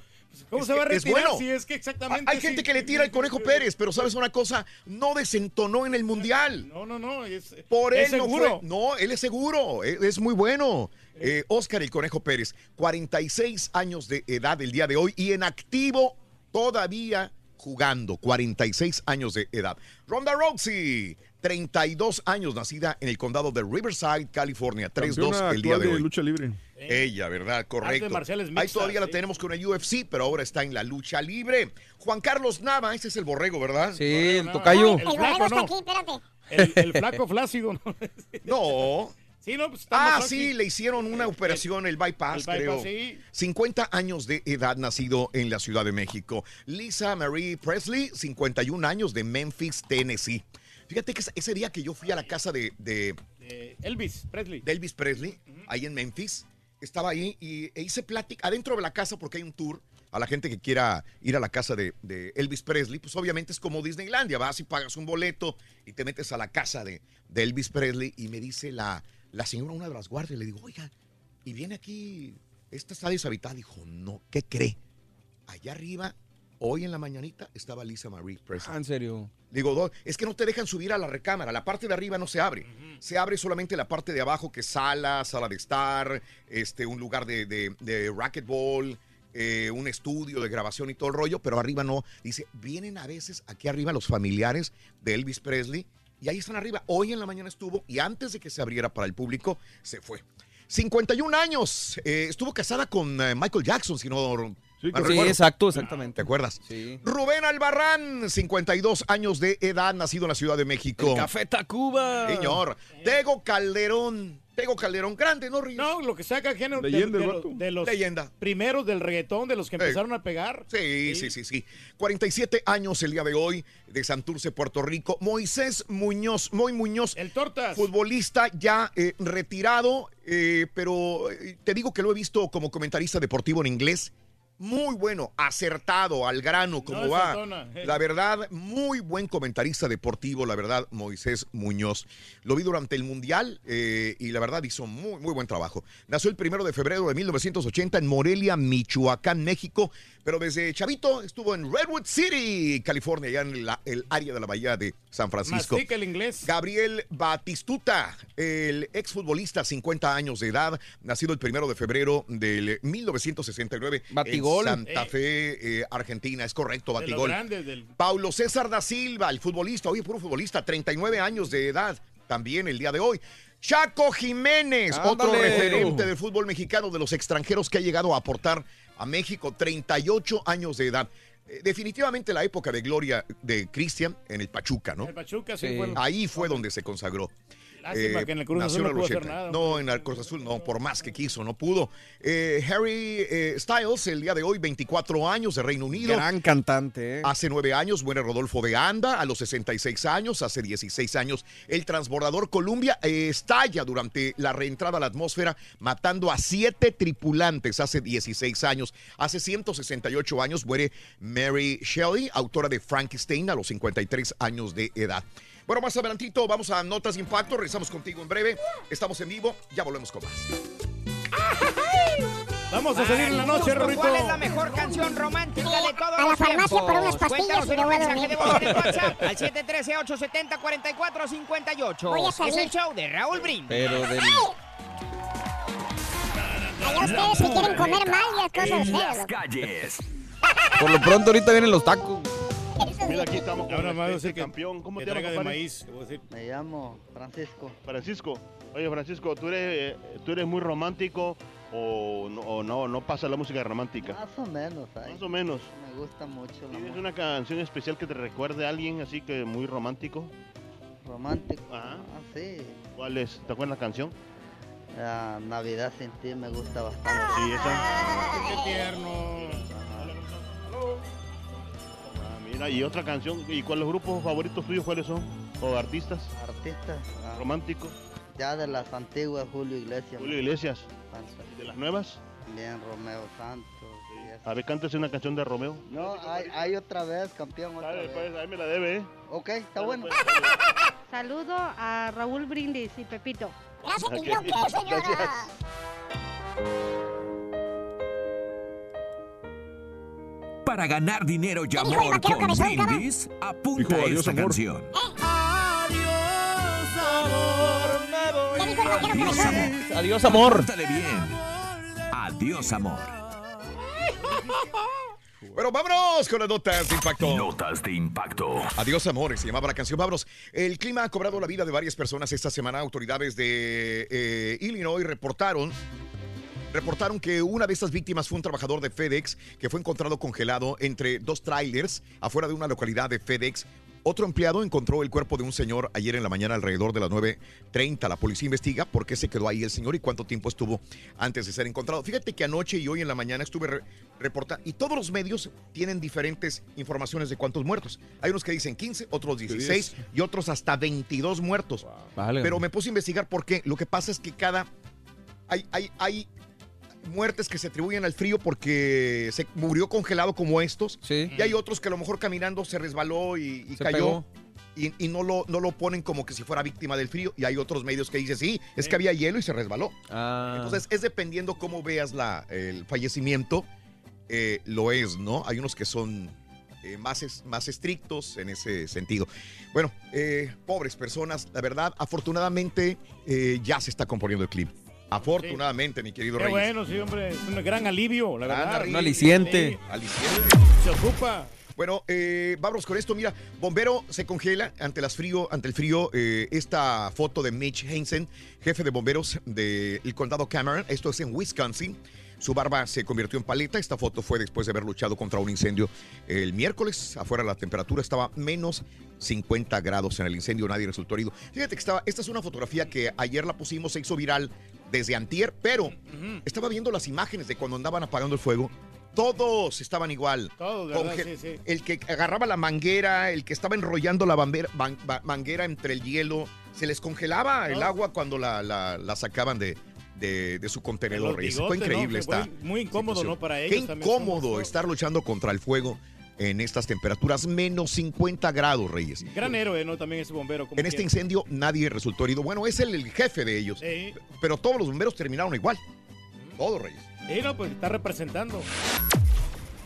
¿Cómo Es se va a es retirar bueno. si es que exactamente... Hay gente que le tira al Conejo Pérez, pero sabes una cosa, no desentonó en el Mundial. No, no, no. Es, Por él es no seguro. fue. No, él es seguro, es, es muy bueno. Eh, Oscar el Conejo Pérez, 46 años de edad el día de hoy y en activo todavía jugando, 46 años de edad. Ronda Rousey, 32 años, nacida en el condado de Riverside, California, 3-2 Campeona el día de de hoy. lucha libre. Ella, ¿verdad? Correcto. Ahí todavía la tenemos con el UFC, pero ahora está en la lucha libre. Juan Carlos Nava, ese es el borrego, ¿verdad? Sí, el tocayo. El borrego está aquí, espérate. El, el flaco flácido, ¿no? No. Sí, no, pues está Ah, sí, le hicieron una operación, el bypass, el creo. bypass, sí. 50 años de edad, nacido en la Ciudad de México. Lisa Marie Presley, 51 años de Memphis, Tennessee. Fíjate que ese- día que yo fui a la casa de, de- Elvis Presley. de Elvis Presley, ahí en Memphis, estaba ahí y e hice plática adentro de la casa porque hay un tour a la gente que quiera ir a la casa de, Elvis Presley, pues obviamente es como Disneylandia, vas y pagas un boleto y te metes a la casa de, de Elvis Presley y me dice la, la señora, una de las guardias, le digo, oiga, y viene aquí, esta está deshabitada, dijo, no, ¿qué cree? Allá arriba, hoy en la mañanita, estaba Lisa Marie Presley. Ah, en serio. Digo, "Do- es que no te dejan subir a la recámara. La parte de arriba no se abre. Se abre solamente la parte de abajo, que es sala, sala de estar, este, un lugar de, de, de racquetball, eh, un estudio de grabación y todo el rollo, pero arriba no. Dice, vienen a veces aquí arriba los familiares de Elvis Presley y ahí están arriba. Hoy en la mañana estuvo y antes de que se abriera para el público, se fue. 51 años. eh, estuvo casada con eh, Michael Jackson, si no... Sí, recuerdo. exacto, exactamente. ¿Te acuerdas? Sí. Rubén Albarrán, 52 años de edad, nacido en la Ciudad de México. El Café Tacuba. Señor. Tego Calderón. Tego Calderón, grande, ¿no, Ríos? No, lo que saca género de, Leyenda de los- vato. de los Leyenda. primeros del reggaetón, de los que Eh. empezaron a pegar. Sí, sí, sí, sí. 47 años el día de hoy de Santurce, Puerto Rico. Moisés Muñoz, Moy Muñoz. El Tortas. Futbolista ya eh, retirado, eh, pero eh, te digo que lo he visto como comentarista deportivo en inglés. Muy bueno, acertado, al grano, como No, va. Eh. La verdad, muy buen comentarista deportivo, la verdad, Moisés Muñoz. Lo vi durante el Mundial eh, y la verdad hizo muy, muy buen trabajo. Nació el primero de febrero de 1980 en Morelia, Michoacán, México, pero desde chavito estuvo en Redwood City, California, allá en la- el área de la bahía de San Francisco. Mastica el inglés. Gabriel Batistuta, el exfutbolista, 50 años de edad, nacido el primero de febrero del 1969 Batigol. en Santa Eh. Fe, eh, Argentina. Es correcto, De los Batigol. grandes del- Paulo César da Silva, el futbolista, oye, puro futbolista, 39 años de edad, también el día de hoy. Chaco Jiménez, otro referente del fútbol mexicano, de los extranjeros que ha llegado a aportar a México, 38 años de edad. Eh, Definitivamente la época de gloria de Cristian en el Pachuca, ¿no? El Pachuca sí, Sí. fue. Ahí fue donde se consagró. Lástima que en el Cruz Azul no en el pudo hacer 80. nada. No, en el Cruz Azul no, por más que quiso, no pudo. Eh, Harry eh, Styles, el día de hoy, 24 años de Reino Unido. Gran cantante, ¿eh? Hace nueve años muere Rodolfo de Anda, a los 66 años, hace 16 años, el transbordador Columbia eh, estalla durante la reentrada a la atmósfera, matando a siete tripulantes hace 16 años. Hace 168 años muere Mary Shelley, autora de Frankenstein, a los 53 años de edad. Bueno, más adelantito vamos a Notas de Impacto, regresamos contigo en breve, estamos en vivo, ya volvemos con más. Vamos a salir en la noche, Rorrito. ¿Cuál es la mejor canción romántica de todos A la los farmacia tiempos? por unas pastillas Cuéntanos y en me un voy a mensaje de dormir. el WhatsApp al 713-870-4458. Voy a Es salir. el show de Raúl Brindis. Pero del... Allá ustedes si quieren comer mal y las cosas En las calles. Por lo pronto ahorita vienen los tacos. Mira, aquí estamos con Ahora este campeón. ¿Cómo te llamas, de maíz. Me llamo Francisco. Francisco. Oye, Francisco, ¿tú eres, eh, ¿tú eres muy romántico o no, o no, no pasa la música romántica? Más o menos, ay. Más o menos. Me gusta mucho la ¿Tienes música una canción especial que te recuerde a alguien así que muy romántico? romántica. Ajá. Ah, sí. ¿Cuál es? ¿Te acuerdas la canción? La Navidad sin ti me gusta bastante. Sí, esa. Qué tierno. Ah, mira, y otra canción. ¿Y cuáles grupos favoritos tuyos cuáles son? ¿O artistas Artistas. ah, románticos? ya de las antiguas, Julio Iglesias. Julio Iglesias. ¿De las nuevas? Bien, Romeo Santos. A ver, cántese una canción de Romeo. No, hay, hay otra vez, campeón, otra Dale, vez. pues, ahí me la debe, ¿eh? Ok, está bueno. Saludo a Raúl Brindis y Pepito. Gracias, Ok, Timbroque, señora. gracias. Para ganar dinero y dijo el amor con? Brindis, apunta Dijo, adiós, esta amor. canción. ¿Qué dijo el vaquero Adiós, cabezón? amor. Adiós, amor. Apúntale bien. Adiós, amor. Bueno, vámonos con las notas de impacto. Notas de impacto. Adiós, amores, se llamaba la canción. Vámonos. El clima ha cobrado la vida de varias personas esta semana. Autoridades de eh, Illinois reportaron reportaron que una de estas víctimas fue un trabajador de FedEx que fue encontrado congelado entre dos trailers afuera de una localidad de FedEx. Otro empleado encontró el cuerpo de un señor ayer en la mañana alrededor de las 9.30. La policía investiga por qué se quedó ahí el señor y cuánto tiempo estuvo antes de ser encontrado. Fíjate que anoche y hoy en la mañana estuve re- reportando y todos los medios tienen diferentes informaciones de cuántos muertos. Hay unos que dicen 15, otros 16 y otros hasta 22 muertos. Pero me puse a investigar por qué. Lo que pasa es que cada... Hay, hay, hay muertes que se atribuyen al frío porque se murió congelado como estos. Y hay otros que a lo mejor caminando se resbaló y, y Se cayó. pegó. Y, y no, lo, no lo ponen como que si fuera víctima del frío. Y hay otros medios que dicen, sí, es que había hielo y se resbaló. Ah. Entonces, es dependiendo cómo veas la, el fallecimiento, eh, lo es, ¿no? Hay unos que son eh, más, es- más estrictos en ese sentido. Bueno, eh, pobres personas, la verdad, afortunadamente ya se está componiendo el clip. Afortunadamente, mi querido Qué Reyes. bueno, sí, hombre. Es un gran alivio, la Gran verdad. alivio. aliciente. Se ocupa. Bueno, eh, vámonos con esto. Mira, bombero se congela ante, las frío, ante el frío. eh, esta foto de Mitch Hansen, jefe de bomberos del condado Cameron. Esto es en Wisconsin. Su barba se convirtió en paleta. Esta foto fue después de haber luchado contra un incendio el miércoles. Afuera la temperatura estaba menos 50 grados en el incendio. Nadie resultó herido. Fíjate que estaba, esta es una fotografía que ayer la pusimos, se hizo viral desde antier, pero estaba viendo las imágenes de cuando andaban apagando el fuego. Todos estaban igual. Todos. El que agarraba la manguera, el que estaba enrollando la bambera- manguera entre el hielo, se les congelaba el agua cuando la, la- la sacaban de, de- de su contenedor. Bigotes, Fue increíble ¿no? Fue muy incómodo, situación. ¿no? Para Qué ellos son incómodo estar luchando contra el fuego en estas temperaturas, menos 50 grados, Reyes. Gran héroe, ¿no? También ese bombero. como En este incendio nadie resultó herido. Bueno, es el, el jefe de ellos. Sí. Pero todos los bomberos terminaron igual. Todos, Reyes. Sí, no, pues está representando.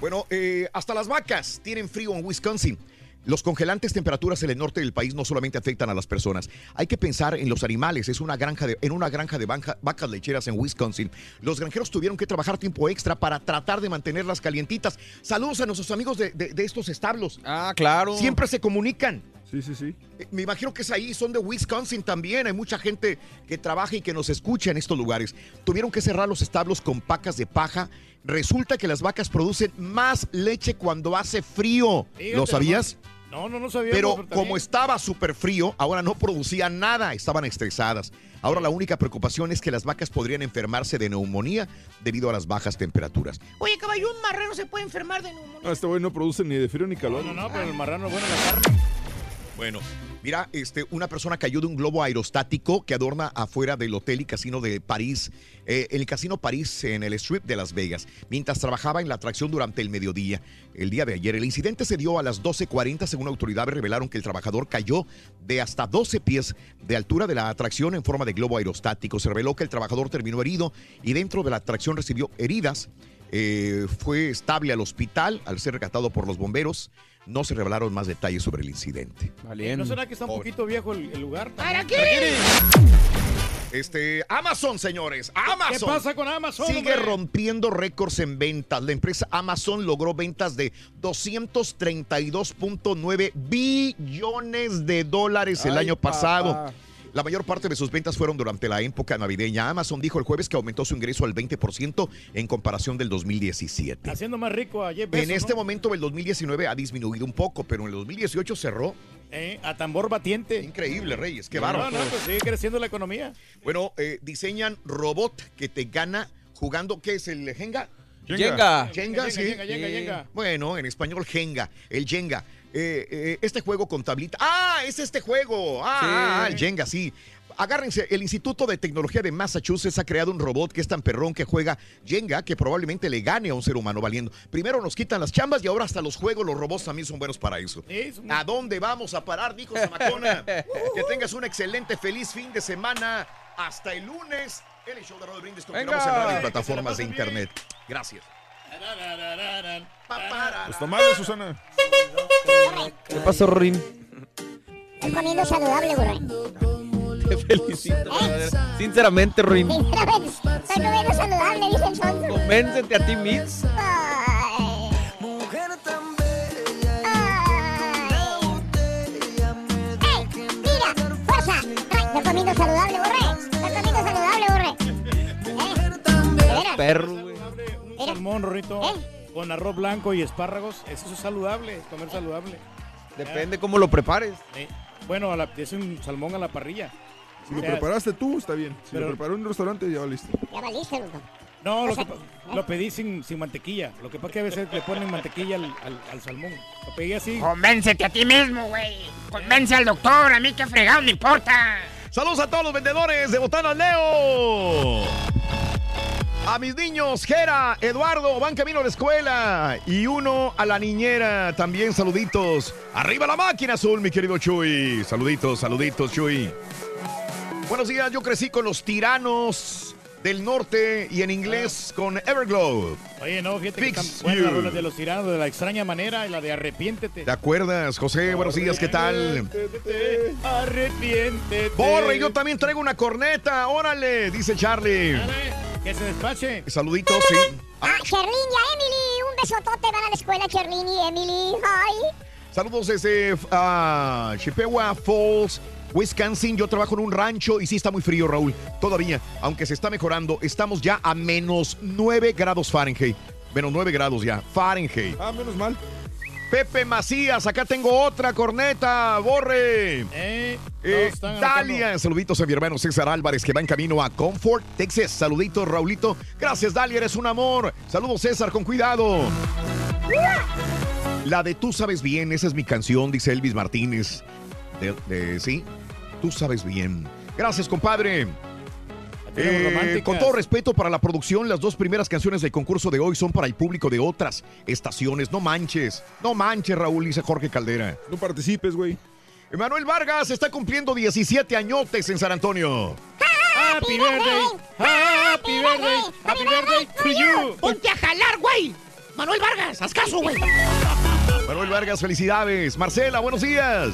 Bueno, eh, hasta las vacas tienen frío en Wisconsin. Los congelantes temperaturas en el norte del país no solamente afectan a las personas. Hay que pensar en los animales. Es una granja de, en una granja de banja- vacas lecheras en Wisconsin. Los granjeros tuvieron que trabajar tiempo extra para tratar de mantenerlas calientitas. Saludos a nuestros amigos de, de- de estos establos. Ah, claro. Siempre se comunican. Sí, sí, sí. Eh, Me imagino que es ahí, son de Wisconsin también. Hay mucha gente que trabaja y que nos escucha en estos lugares. Tuvieron que cerrar los establos con pacas de paja. Resulta que las vacas producen más leche cuando hace frío. Fíjate ¿Lo sabías? No, no, no sabía. Pero como estaba súper frío, ahora no producían nada, estaban estresadas. Ahora la única preocupación es que las vacas podrían enfermarse de neumonía debido a las bajas temperaturas. Oye, caballo, un marrano se puede enfermar de neumonía. No, este güey no produce ni de frío ni calor. No, no, pero el marrano es bueno en la carne. Bueno, mira, este, una persona cayó de un globo aerostático que adorna afuera del hotel y casino de París, eh, el casino París en el Strip de Las Vegas, mientras trabajaba en la atracción durante el mediodía. El día de ayer, el incidente se dio a las 12.40, según autoridades revelaron que el trabajador cayó de hasta 12 pies de altura de la atracción en forma de globo aerostático. Se reveló que el trabajador terminó herido y dentro de la atracción recibió heridas. Eh, fue estable al hospital al ser rescatado por los bomberos. No se revelaron más detalles sobre el incidente. ¿No será que está un poquito viejo el, el lugar? ¿Para qué? Este, Amazon, señores, Amazon. ¿Qué pasa con Amazon? Sigue hombre? rompiendo récords en ventas. La empresa Amazon logró ventas de 232.9 billones de dólares el Ay, año pasado. papá. La mayor parte de sus ventas fueron durante la época navideña. Amazon dijo el jueves que aumentó su ingreso al 20% en comparación del 2017. Haciendo más rico a Jeff Bezos, En este ¿no? momento el 2019 ha disminuido un poco, pero en el 2018 cerró. Eh, a tambor batiente. Increíble, Reyes, qué No, bárbaro. No, pues sigue creciendo la economía. Bueno, eh, diseñan robot que te gana jugando, ¿qué es el Jenga? Jenga. Jenga, Jenga, sí. Jenga, Jenga, Jenga. Bueno, en español Jenga, el Jenga. Eh, eh, este juego con tablita. ¡Ah! Es este juego. Ah, Sí. ah, el Jenga, sí. Agárrense, el Instituto de Tecnología de Massachusetts ha creado un robot que es tan perrón que juega Jenga que probablemente le gane a un ser humano valiendo. Primero nos quitan las chambas y ahora hasta los juegos, los robots también son buenos para eso. ¿A dónde vamos a parar, dijo Zamacona? que tengas un excelente, feliz fin de semana. Hasta el lunes. El show de Brindis continuamos Venga. en radio y plataformas de bien. internet. Gracias. Pues tomada, Susana. ¿Qué pasó, Rin? Estoy comiendo saludable, güey. Te felicito. Sinceramente, Rin. Sinceramente, estoy comiendo saludable, dice el sonso. Convéncete a ti mismo. Ay. Ay. ¡Ey! ¡Mira! ¡Fuerza! Estoy comiendo saludable, borré. Estoy comiendo saludable, borré. ¿Eh? Perro, Un salmón, Rorrito, con arroz blanco y espárragos. Eso es saludable, comer saludable. Depende cómo lo prepares. Sí. Bueno, a la- es un salmón a la parrilla. Si lo O sea, preparaste tú, está bien. Si pero- lo preparó en un restaurante, ya valiste. Ya valiste, loco. No, lo, O sea, que pa- lo pedí sin, sin mantequilla. Lo que pasa es que a veces le ponen mantequilla al, al- al salmón. Lo pedí así. Convéncete a ti mismo, güey. Convence al doctor, a mí que fregado no importa. Saludos a todos los vendedores de Botanas Leo. A mis niños, Jera, Eduardo, van camino a la escuela. Y uno a la niñera, también saluditos. Arriba la máquina azul, mi querido Chuy. Saluditos, saluditos, Chuy. Buenos días, yo crecí con los tiranos del norte y en inglés con Everglow. Oye, no, fíjate que Fix están buenas las you. de los tiranos de la extraña manera y la de arrepiéntete. ¿Te acuerdas, José? Buenos días, ¿qué tal? Arrepiéntete. Borre, yo también traigo una corneta, órale, dice Charlie. Que se despache. Saluditos, sí. Ah, Sherlyn y a Emily. Un besotote van a la escuela, Sherlyn y Emily. Ay. Saludos desde ah, Chippewa Falls, Wisconsin. Yo trabajo en un rancho y sí está muy frío, Raúl. Todavía, aunque se está mejorando, estamos ya a menos 9 grados Fahrenheit. Menos 9 grados ya, Fahrenheit. Ah, menos mal. Pepe Macías, acá tengo otra corneta, borre. Eh, Eh, Dalia, saluditos a mi hermano César Álvarez que va en camino a Comfort, Texas. Saluditos, Raulito. Gracias, Dalia, eres un amor. Saludos, César, con cuidado. La de Tú sabes bien, esa es mi canción, dice Elvis Martínez. De, de- sí, tú sabes bien. Gracias, compadre. Eh, con todo respeto para la producción, las dos primeras canciones del concurso de hoy son para el público de otras estaciones. No manches, no manches, Raúl, dice Jorge Caldera. No participes, güey. Emanuel Vargas está cumpliendo 17 añotes en San Antonio. Happy birthday. Happy birthday. Happy birthday to you. Ponte a jalar, güey. Manuel Vargas, haz caso, güey. Manuel Vargas, felicidades. Marcela, buenos días.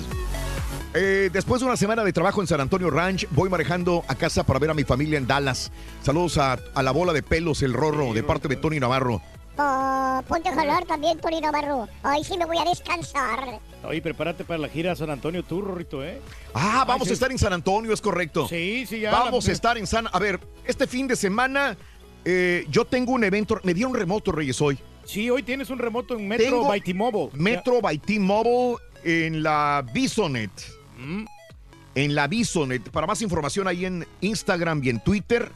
Eh, después de una semana de trabajo en San Antonio Ranch, voy manejando a casa para ver a mi familia en Dallas. Saludos a, a la bola de pelos, el rorro, de parte de Tony Navarro. Oh, ponte a jalar también, Tony Navarro. Ay, sí me voy a descansar. Oye, prepárate para la gira a San Antonio tú, Rorrito, ¿eh? Ah, vamos sí. a estar en San Antonio, es correcto. Sí, sí, ya. Vamos la- a estar en San... A ver, este fin de semana eh, yo tengo un evento, me dieron remoto, Reyes, hoy. Sí, hoy tienes un remoto en Metro Tengo by T-Mobile. Metro by T-Mobile en la Bisonet. Mm. En la Bisonet. Para más información ahí en Instagram y en Twitter,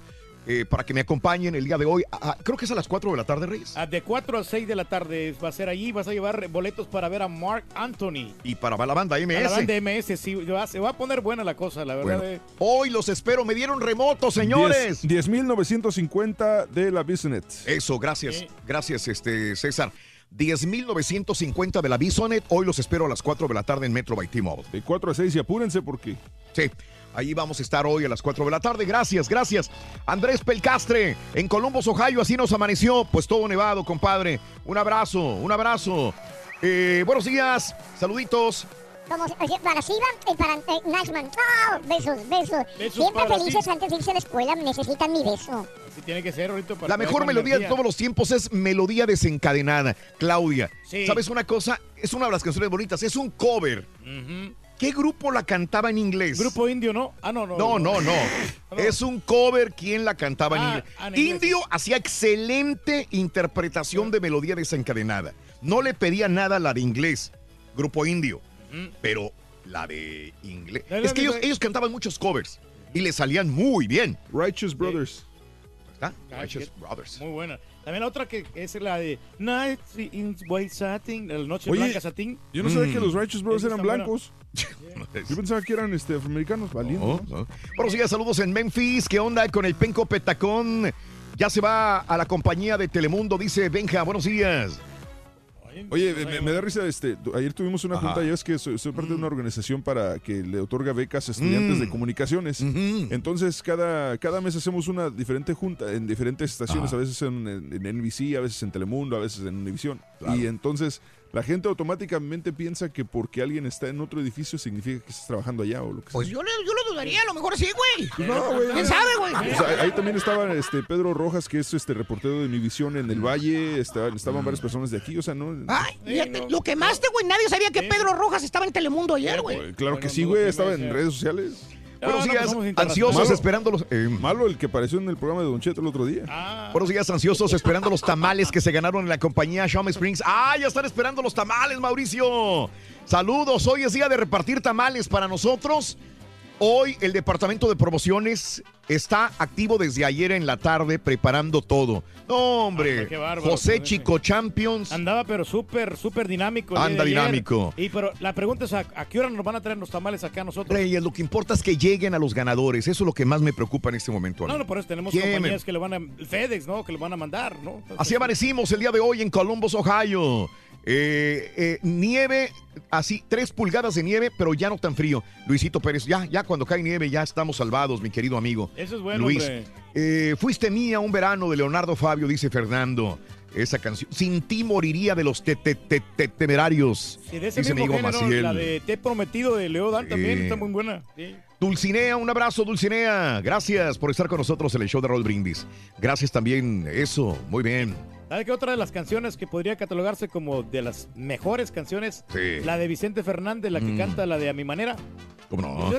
eh, para que me acompañen el día de hoy. Ah, ah, creo que es a las 4 de la tarde, Reyes. Ah, De 4 a 6 de la tarde va a ser allí. Vas a llevar boletos para ver a Mark Anthony. Y para la banda MS. A la banda MS, sí. va- Se va a poner buena la cosa, la verdad. Bueno, eh. hoy los espero. Me dieron remoto, señores. 10.950 de la Business. Eso, gracias. Gracias, este César. 10.950 de la Bisonet. Hoy los espero a las 4 de la tarde en Metro by T-Mobile. De 4 a 6 y apúrense porque... Sí, ahí vamos a estar hoy a las 4 de la tarde. Gracias, gracias. Andrés Pelcastre, en Columbus, Ohio, así nos amaneció. Pues todo nevado, compadre. Un abrazo, un abrazo. Eh, buenos días, saluditos. Como, para Siva y para eh, Nashman. Oh, besos, besos. Besos Siempre felices ti. antes de irse a la escuela. Necesitan mi beso. Así tiene que ser, Rorrito. para La mejor melodía de todos los tiempos es Melodía Desencadenada. Claudia, Sí. ¿sabes una cosa? Es una de las canciones bonitas, es un cover. ¿Qué grupo la cantaba en inglés? Grupo indio, ¿no? Ah, no, no. No, no, no. Es un cover. ¿Quién la cantaba en Ah, inglés? ah, en inglés. Indio hacía excelente interpretación de melodía desencadenada. No le pedía nada a la de inglés, grupo indio, pero la de inglés. No, no, Es que no, ellos, ellos cantaban muchos covers y le salían muy bien. Righteous Brothers. ¿Está? Righteous Brothers. Muy buena. También la otra que es la de Nights in White Satin, la noche Oye, blanca. Yo no sabía Mm. que los Righteous Brothers eran blancos. Yo pensaba que eran este, afroamericanos valiendo. No, no. Buenos días, saludos en Memphis. ¿Qué onda con el Penco Petacón? Ya se va a la compañía de Telemundo, dice Benja. Buenos días. Oye, me, me da risa, este, ayer tuvimos una Ajá. junta, ya es que soy, soy parte de una organización para que le otorga becas a estudiantes Mm. de comunicaciones. Entonces, cada, cada mes hacemos una diferente junta en diferentes estaciones, Ajá. a veces en, en- en NBC, a veces en Telemundo, a veces en Univision. Claro. Y entonces la gente automáticamente piensa que porque alguien está en otro edificio significa que estás trabajando allá o lo que Pues sea. yo, le- yo lo dudaría, a lo mejor sí, güey. Pues no, güey. ¿Quién sabe, güey? O sea, ahí también estaba este Pedro Rojas, que es este reportero de Univisión en el Valle, estaban, estaban varias personas de aquí, o sea, ¿no? Ay, fíjate, lo quemaste, güey. Nadie sabía que Pedro Rojas estaba en Telemundo ayer, güey. Claro que sí, güey, estaba en redes sociales. Buenos no, días, ansiosos Malo- esperando los... eh, Malo el que apareció en el programa de Don Cheto el otro día. Ah. Buenos días, ansiosos esperando los tamales que se ganaron en la compañía Shawn Springs. ¡Ah, ya están esperando los tamales, Mauricio! Saludos, hoy es día de repartir tamales para nosotros. Hoy el departamento de promociones está activo desde ayer en la tarde preparando todo. No, hombre, qué bárbaro, José pues, Chico Champions. Andaba pero súper, súper dinámico. Anda dinámico. Y pero la pregunta es, ¿a, a qué hora nos van a traer los tamales acá a nosotros? Reyes, lo que importa es que lleguen a los ganadores. Eso es lo que más me preocupa en este momento. No, no, por eso tenemos ¿Quién? compañías que le van a... FedEx, ¿no? Que le van a mandar, ¿no? Entonces, Así amanecimos el día de hoy en Columbus, Ohio. Eh, eh, nieve, así, tres pulgadas de nieve, pero ya no tan frío. Luisito Pérez, ya, ya cuando cae nieve ya estamos salvados, mi querido amigo. Eso es bueno, Luis, eh, fuiste mía un verano de Leonardo Fabio, dice Fernando. Esa canción. Sin ti moriría de los te- te- te- te- temerarios. Y de ese dice mismo género, Maciel. la de Te he prometido de también Sí. está muy buena. Sí. Dulcinea, un abrazo, Dulcinea. Gracias por estar con nosotros en el show de Roll Brindis. Gracias también, eso, muy bien. ¿Sabe qué otra de las canciones que podría catalogarse como de las mejores canciones? Sí. La de Vicente Fernández, la que Mm. canta la de A Mi Manera. ¿Cómo no?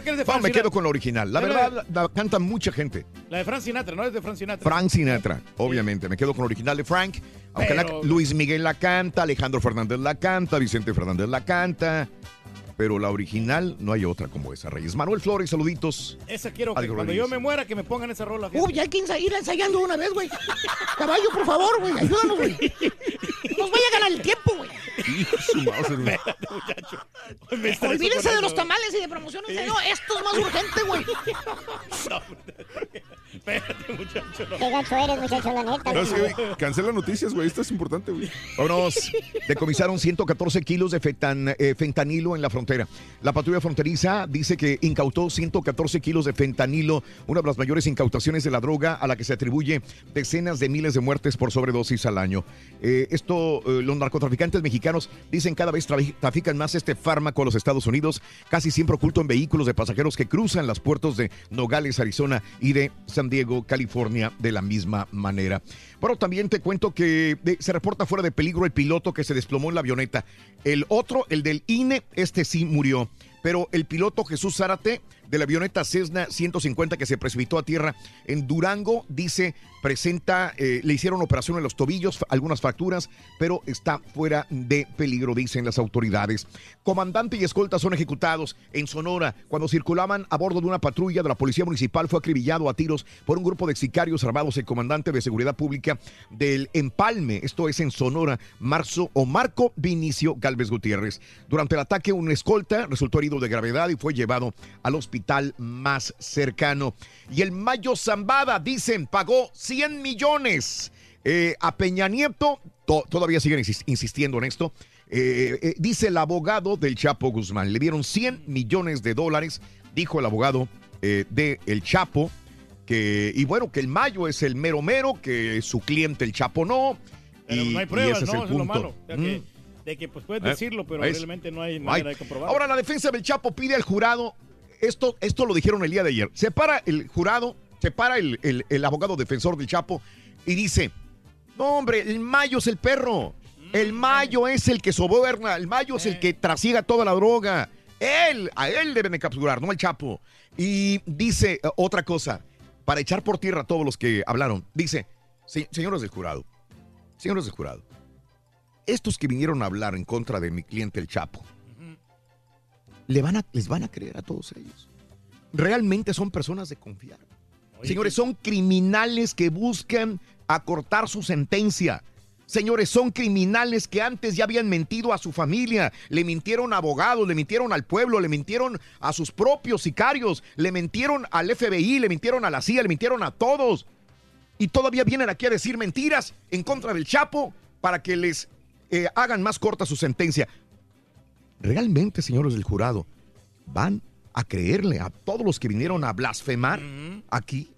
Me quedo con la original. La Pero- verdad, la, la canta mucha gente. La de Frank Sinatra, ¿no? Es de Frank Sinatra. Frank Sinatra, obviamente. Me quedo con la original de Frank. Aunque la- Luis Miguel la canta, Alejandro Fernández la canta, Vicente Fernández la canta. Pero la original no hay otra como esa, Reyes. Manuel Flores, saluditos. Esa quiero que cuando yo me muera que me pongan esa rola. Uy, ya hay que ir ensayando una vez, güey. Caballo, por favor, güey, ayúdanos, güey. Nos vaya a ganar el tiempo, güey. Olvídense de los tamales y de promociones. No, esto es más urgente, güey. Espérate, muchacho. Qué gacho eres, muchacho, la neta. No, es que, güey, cancela noticias, güey. Esto es importante, güey. Vámonos. Decomisaron 114 kilos de fetan- eh, fentanilo en la frontera. La patrulla fronteriza dice que incautó 114 kilos de fentanilo, una de las mayores incautaciones de la droga a la que se atribuye decenas de miles de muertes por sobredosis al año. Eh, esto, eh, los narcotraficantes mexicanos dicen cada vez tra- trafican más este fármaco a los Estados Unidos, casi siempre oculto en vehículos de pasajeros que cruzan las puertos de Nogales, Arizona y de San Diego, California, de la misma manera. Pero también te cuento que se reporta fuera de peligro el piloto que se desplomó en la avioneta. El otro, el del INE, este sí murió. Pero el piloto Jesús Zárate de la avioneta Cessna 150 que se precipitó a tierra en Durango, dice, presenta, eh, le hicieron operación en los tobillos, algunas fracturas, pero está fuera de peligro, dicen las autoridades. Comandante y escolta son ejecutados en Sonora cuando circulaban a bordo de una patrulla de la Policía Municipal. Fue acribillado a tiros por un grupo de sicarios armados. El comandante de Seguridad Pública del Empalme, esto es en Sonora, Marzo o Marco Vinicio Galvez Gutiérrez. Durante el ataque, un escolta resultó herido de gravedad y fue llevado al hospital más cercano. Y el Mayo Zambada, dicen, pagó 100 millones eh, a Peña Nieto. To- todavía siguen insis- insistiendo en esto. Eh, eh, dice el abogado del Chapo Guzmán. Le dieron 100 millones de dólares, dijo el abogado eh, de El Chapo. Que, y bueno, que el Mayo es el mero mero, que su cliente el Chapo no. Pero y, no hay y pruebas, ese es ¿no? el es lo punto. malo. O sea, que- Mm. de que pues puedes decirlo, pero ¿Ves? realmente no hay Ay. manera de comprobarlo. Ahora la defensa del Chapo pide al jurado, esto, esto lo dijeron el día de ayer, se para el jurado, se para el, el- el abogado defensor del Chapo y dice, no hombre, el Mayo es el perro, el Mayo es el que soborna, el Mayo es el que trasiega toda la droga, él, a él deben de capturar, no al Chapo. Y dice eh, otra cosa, para echar por tierra a todos los que hablaron, dice, "Se- señores del jurado, señores del jurado, estos que vinieron a hablar en contra de mi cliente el Chapo, le van a, les van a creer a todos ellos. Realmente son personas de confiar. Señores, son criminales que buscan acortar su sentencia. Señores, son criminales que antes ya habían mentido a su familia, le mintieron a abogados, le mintieron al pueblo, le mintieron a sus propios sicarios, le mintieron al FBI, le mintieron a la CIA, le mintieron a todos. Y todavía vienen aquí a decir mentiras en contra del Chapo para que les eh, hagan más corta su sentencia. Realmente, señores del jurado, van a creerle a todos los que vinieron a blasfemar aquí.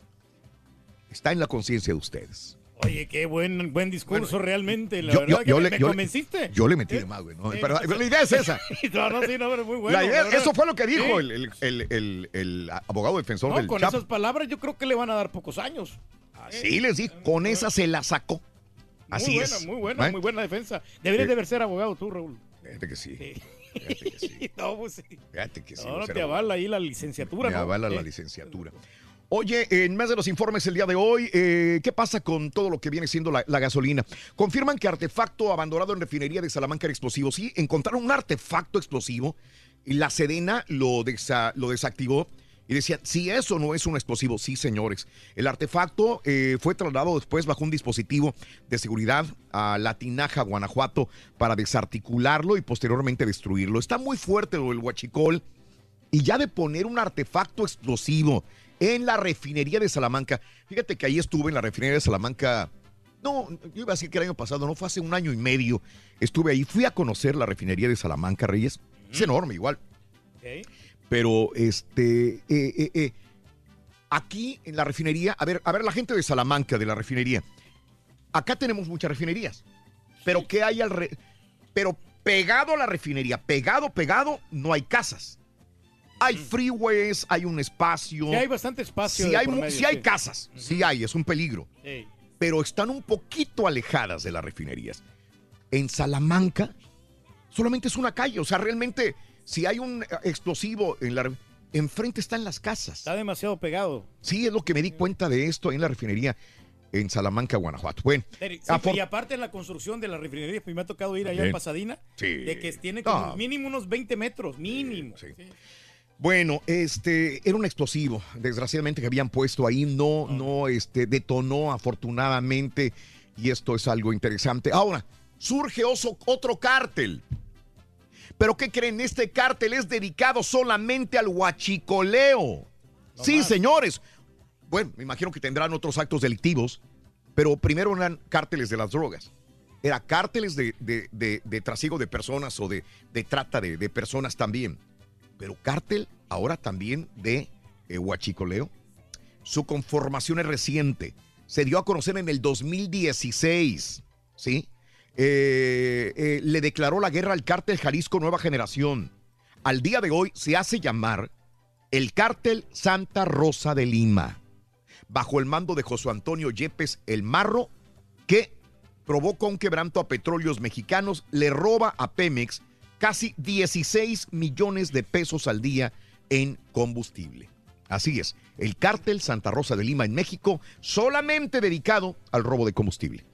Está en la conciencia de ustedes. Oye, qué buen, buen discurso realmente. La yo- verdad yo- que yo me, le- convenciste. Yo le metí de más, güey. ¿no? Eh, Pero la idea es esa. no, no, sí, no, pero muy bueno. La idea- eso fue lo que dijo Sí. el, el- el- el- abogado defensor No, del con Chapo. esas palabras yo creo que le van a dar pocos años. Sí, les dije, con esa se la sacó. Así muy es. buena, muy buena, ¿Eh? muy buena defensa. Deberías Eh. de ser abogado tú, Raúl. Fíjate que sí. no, pues sí. Fíjate que sí. No, no te avala ahí la licenciatura, ¿no? avala la Eh, licenciatura. Oye, en más de los informes el día de hoy, eh, ¿qué pasa con todo lo que viene siendo la, la gasolina? Confirman que artefacto abandonado en refinería de Salamanca era explosivo. Sí, encontraron un artefacto explosivo y la Sedena lo, desa- lo desactivó y decían, si eso no es un explosivo, sí, señores. El artefacto eh, fue trasladado después bajo un dispositivo de seguridad a La Tinaja, Guanajuato, para desarticularlo y posteriormente destruirlo. Está muy fuerte lo del huachicol y ya de poner un artefacto explosivo en la refinería de Salamanca. Fíjate que ahí estuve en la refinería de Salamanca. No, yo iba a decir que el año pasado, no fue hace un año y medio. Estuve ahí, fui a conocer la refinería de Salamanca, Reyes. Es enorme, igual. Pero este, eh, eh, eh, aquí en la refinería, a ver, a ver, la gente de Salamanca, de la refinería. Acá tenemos muchas refinerías. Pero ¿qué hay al re- Pero pegado a la refinería, pegado, pegado, no hay casas. Hay freeways, hay un espacio. Sí, hay bastante espacio. Sí de hay, por mu- medio, sí hay casas, sí hay, es un peligro. Sí. Pero están un poquito alejadas de las refinerías. En Salamanca solamente es una calle, o sea, realmente si hay un eh, explosivo en la re- enfrente están las casas. Está demasiado pegado. Sí, es lo que me di cuenta de esto en la refinería en Salamanca, Guanajuato. Bueno, sí, y aparte en la construcción de la refinería, pues me ha tocado ir allá en Pasadena, Sí. de que tiene como No. mínimo unos 20 metros, mínimo. Bueno, este era un explosivo, desgraciadamente que habían puesto ahí, no, no, este, detonó afortunadamente y esto es algo interesante. Ahora, surge oso- otro cártel. Pero ¿qué creen? Este cártel es dedicado solamente al huachicoleo. sí, señores. Bueno, me imagino que tendrán otros actos delictivos, pero primero eran cárteles de las drogas. Era cárteles de, de, de- de trasiego de personas o de, de trata de, de personas también pero cártel ahora también de eh, huachicoleo. Su conformación es reciente. Se dio a conocer en el 2016, ¿sí? Eh, eh, le declaró la guerra al cártel Jalisco Nueva Generación. Al día de hoy se hace llamar el cártel Santa Rosa de Lima, bajo el mando de José Antonio Yepes el Marro, que provoca un quebranto a petróleos mexicanos, le roba a Pemex casi 16 millones de pesos al día en combustible. Así es, el cártel Santa Rosa de Lima en México solamente dedicado al robo de combustible.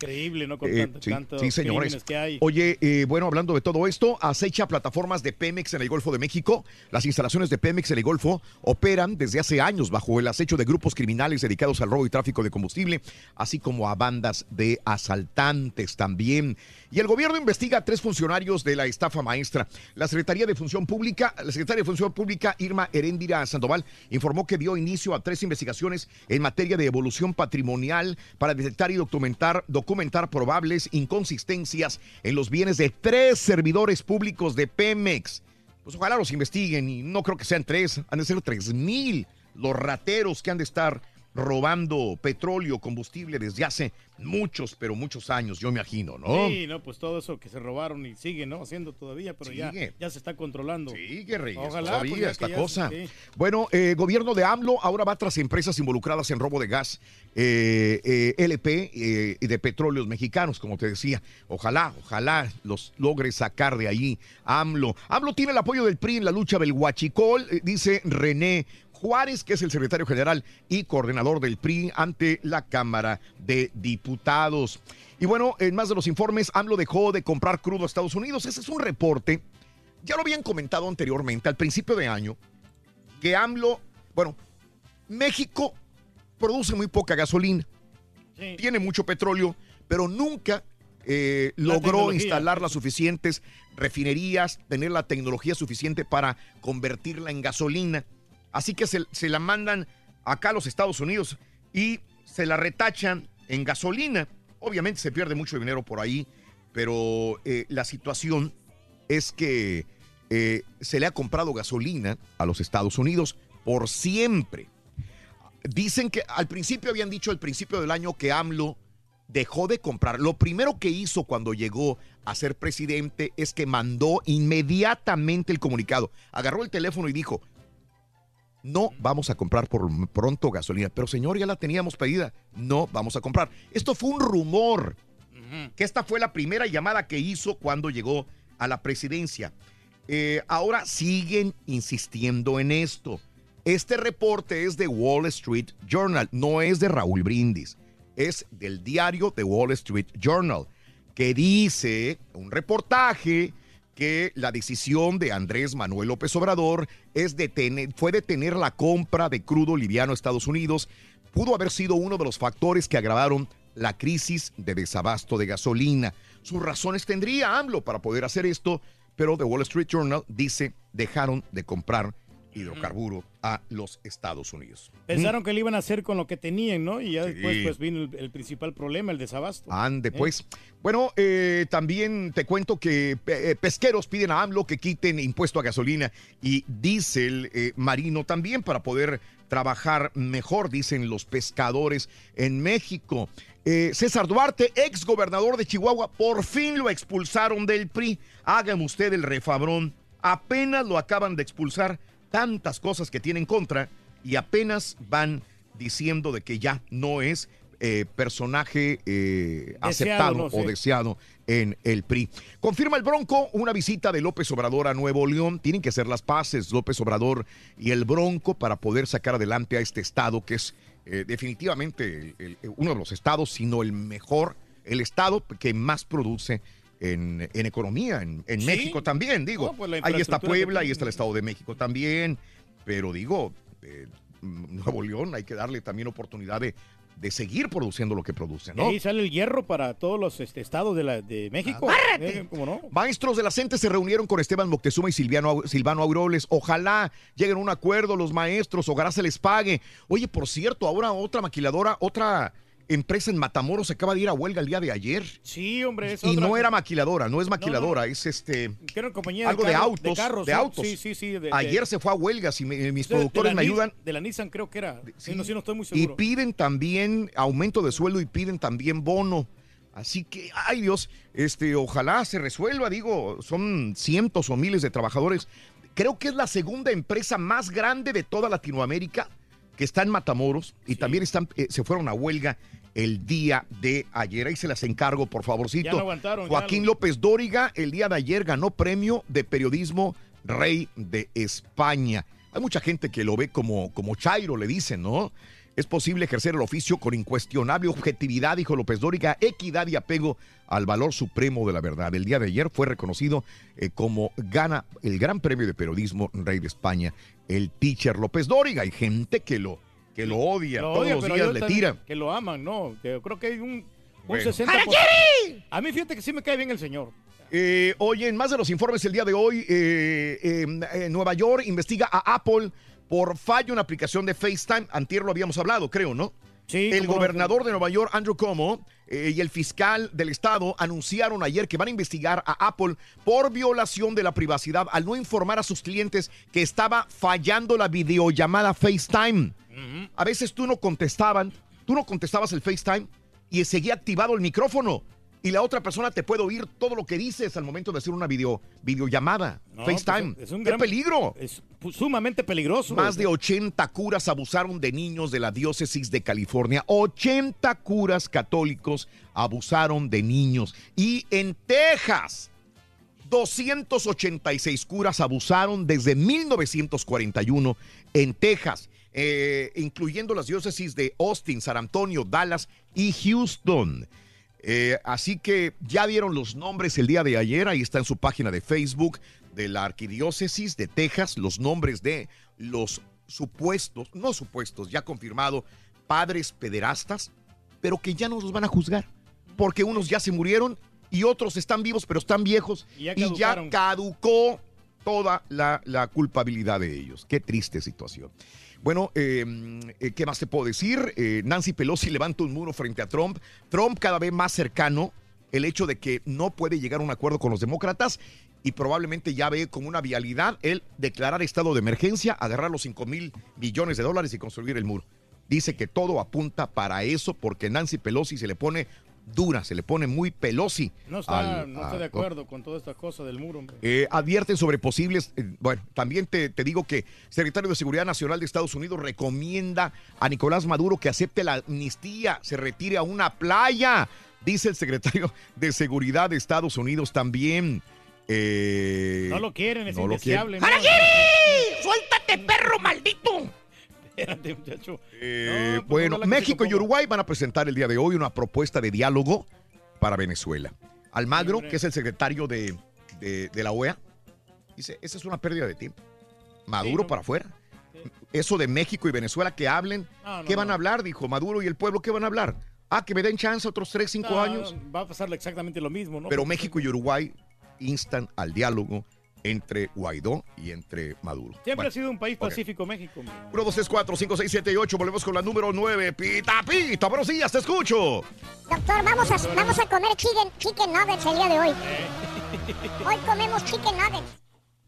Increíble, ¿no? Con Eh, tanto, sí, tantos sí, señores. que hay. Oye, eh, bueno, hablando de todo esto, acecha plataformas de Pemex en el Golfo de México. Las instalaciones de Pemex en el Golfo operan desde hace años bajo el acecho de grupos criminales dedicados al robo y tráfico de combustible, así como a bandas de asaltantes también. Y el gobierno investiga a tres funcionarios de la estafa maestra. La Secretaría de Función Pública, la Secretaria de Función Pública, Irma Heréndira Sandoval, informó que dio inicio a tres investigaciones en materia de evolución patrimonial para detectar y documentar, documentar probables inconsistencias en los bienes de tres servidores públicos de Pemex. Pues ojalá los investiguen y no creo que sean tres, han de ser tres mil los rateros que han de estar robando petróleo, combustible desde hace muchos, pero muchos años, yo me imagino, ¿no? Sí, no, pues todo eso que se robaron y sigue, ¿no? Haciendo todavía, pero ya, ya se está controlando. Sigue, Reyes, Ojalá, todavía pues, esta cosa. sí. Bueno, eh, gobierno de AMLO ahora va tras empresas involucradas en robo de gas, eh, eh, LP y de petróleos mexicanos, como te decía. Ojalá, ojalá los logre sacar de ahí AMLO. AMLO tiene el apoyo del PRI en la lucha del huachicol, dice René Juárez, que es el secretario general y coordinador del PRI ante la Cámara de Diputados. Y bueno, en más de los informes, AMLO dejó de comprar crudo a Estados Unidos. Ese es un reporte. Ya lo habían comentado anteriormente, al principio de año, que AMLO, bueno, México produce muy poca gasolina, tiene mucho petróleo, pero nunca eh, logró tecnología. instalar las suficientes refinerías, tener la tecnología suficiente para convertirla en gasolina. Así que se, se la mandan acá a los Estados Unidos y se la retachan en gasolina. Obviamente se pierde mucho dinero por ahí, pero eh, la situación es que eh, se le ha comprado gasolina a los Estados Unidos por siempre. Dicen que al principio habían dicho al principio del año que AMLO dejó de comprar. Lo primero que hizo cuando llegó a ser presidente es que mandó inmediatamente el comunicado. Agarró el teléfono y dijo, no vamos a comprar por pronto gasolina. Pero señor, ya la teníamos pedida. No vamos a comprar. Esto fue un rumor. Que esta fue la primera llamada que hizo cuando llegó a la presidencia. Eh, ahora siguen insistiendo en esto. Este reporte es de Wall Street Journal, no es de Raúl Brindis, es del diario The Wall Street Journal, que dice un reportaje que la decisión de Andrés Manuel López Obrador es detener, fue detener la compra de crudo liviano a Estados Unidos. Pudo haber sido uno de los factores que agravaron la crisis de desabasto de gasolina. Sus razones tendría AMLO para poder hacer esto, pero The Wall Street Journal dice dejaron de comprar hidrocarburo a los Estados Unidos. Pensaron que lo iban a hacer con lo que tenían, ¿no? Y ya después pues vino el, el principal problema, el desabasto. Ande, ¿Eh? pues. Bueno, eh, también te cuento que eh, pesqueros piden a AMLO que quiten impuesto a gasolina y diésel eh, marino también para poder trabajar mejor, dicen los pescadores en México. Eh, César Duarte, ex gobernador de Chihuahua, por fin lo expulsaron del PRI. Hágame usted el refabrón. Apenas lo acaban de expulsar, tantas cosas que tiene en contra y apenas van diciendo de que ya no es eh, personaje eh, aceptado ¿no? o deseado en el PRI. Confirma el Bronco una visita de López Obrador a Nuevo León. Tienen que ser las paces López Obrador y el Bronco para poder sacar adelante a este estado que es eh, definitivamente el- el- uno de los estados, sino el mejor, el estado que más produce. En, en economía, en, en Sí. México también, digo. No, pues ahí está Puebla, ahí está el Estado de México también, pero digo, eh, Nuevo León hay que darle también oportunidad de, de seguir produciendo lo que produce, Y ¿no? ahí sale el hierro para todos los este, estados de, la, de México. Eh, ¿Cómo no? Maestros de la CENTE se reunieron con Esteban Moctezuma y Silviano, Silvano Auroles. Ojalá lleguen a un acuerdo los maestros, ojalá se les pague. Oye, por cierto, ahora otra maquiladora, otra empresa en Matamoros acaba de ir a huelga el día de ayer. Sí, hombre, es Y otra- no era maquiladora, no es maquiladora, es este... compañía Algo de, carro- autos, de, autos. Sí, sí, sí. de- Ayer se fue a huelga, si me- mis productores me ayudan. De la Nissan creo que era. Sí, no, sí, no estoy muy Y seguro. piden también aumento de sueldo y piden también bono. Así que, ay Dios, este, ojalá se resuelva, digo, son cientos o miles de trabajadores. Creo que es la segunda empresa más grande de toda Latinoamérica que está en Matamoros y también están, eh, se fueron a huelga el día de ayer. Ahí se las encargo, por favorcito. Ya no aguantaron, ya Joaquín lo- López Dóriga el día de ayer ganó premio de periodismo Rey de España. Hay mucha gente que lo ve como, como Chairo, le dicen, ¿no? Es posible ejercer el oficio con incuestionable objetividad, dijo López Dóriga, equidad y apego al valor supremo de la verdad. El día de ayer fue reconocido eh, como gana el Gran Premio de Periodismo Rey de España, el teacher López Dóriga. Hay gente que lo, que lo odia, Lo todos odia, los días le también tira. Que lo aman, ¿no? Yo creo que hay un, un Bueno. 60%. A mí fíjate que sí me cae bien el señor. Eh, oye, en más de los informes el día de hoy, eh, eh, eh, Nueva York investiga a Apple por fallo en la aplicación de FaceTime. Antier lo habíamos hablado, creo, ¿no? Sí. El no. gobernador de Nueva York, Andrew Cuomo, eh, y el fiscal del estado anunciaron ayer que van a investigar a Apple por violación de la privacidad al no informar a sus clientes que estaba fallando la videollamada FaceTime. A veces tú no contestaban, tú no contestabas el FaceTime y seguía activado el micrófono. Y la otra persona te puede oír todo lo que dices al momento de hacer una video, videollamada, No, FaceTime. pues, es un ¡Qué gran- peligro! Es sumamente peligroso. Más de 80 curas abusaron de niños de la diócesis de California. 80 curas católicos abusaron de niños. Y en Texas, 286 curas abusaron desde 1941 en Texas, eh, incluyendo las diócesis de Austin, San Antonio, Dallas y Houston. Eh, así que ya dieron los nombres el día de ayer, ahí está en su página de Facebook de la Arquidiócesis de Texas, los nombres de los supuestos, no supuestos, ya confirmado, padres pederastas, pero que ya no los van a juzgar, porque unos ya se murieron y otros están vivos, pero están viejos Y ya y ya caducaron. caducó toda la, la culpabilidad de ellos. Qué triste situación. Bueno, eh, eh, ¿qué más te puedo decir? Eh, Nancy Pelosi levanta un muro frente a Trump. Trump cada vez más cercano, el hecho de que no puede llegar a un acuerdo con los demócratas y probablemente ya ve como una vialidad el declarar estado de emergencia, agarrar los 5 mil billones de dólares y construir el muro. Dice que todo apunta para eso porque Nancy Pelosi se le pone dura, se le pone muy Pelosi. No está, al- no estoy a- de acuerdo con toda esta cosa del muro. eh, advierten sobre posibles, eh, bueno, también te, te digo que secretario de Seguridad Nacional de Estados Unidos recomienda a Nicolás Maduro que acepte la amnistía, se retire a una playa, dice el secretario de Seguridad de Estados Unidos también. Eh, No lo quieren, es no lo indeseable. quieren. ¿no? ¡Haragiri! ¡Suéltate, perro maldito! Espérate, muchacho. Eh, No, pues, bueno, México y. Uruguay van a presentar el día de hoy una propuesta de diálogo para Venezuela. Almagro, que es el secretario de, de- de la OEA, dice, esa es una pérdida de tiempo. Maduro para afuera. Eso de México y Venezuela que hablen. ¿Qué van a hablar? Dijo Maduro y el pueblo, ¿qué van a hablar? Ah, que me den chance otros 3, 5 No, años. Va a pasar exactamente lo mismo, ¿no? Pero México y Uruguay instan al diálogo entre Guaidó y entre Maduro. Siempre Bueno, ha sido un país ok. pacífico México. hombre. 1, 2, 3, 4, 5, 6, 7 y 8. Volvemos con la número 9. Pita, pita. Buenos días, te escucho. Doctor, vamos a, vamos a comer chicken, chicken nuggets el día de hoy. Hoy comemos chicken nuggets.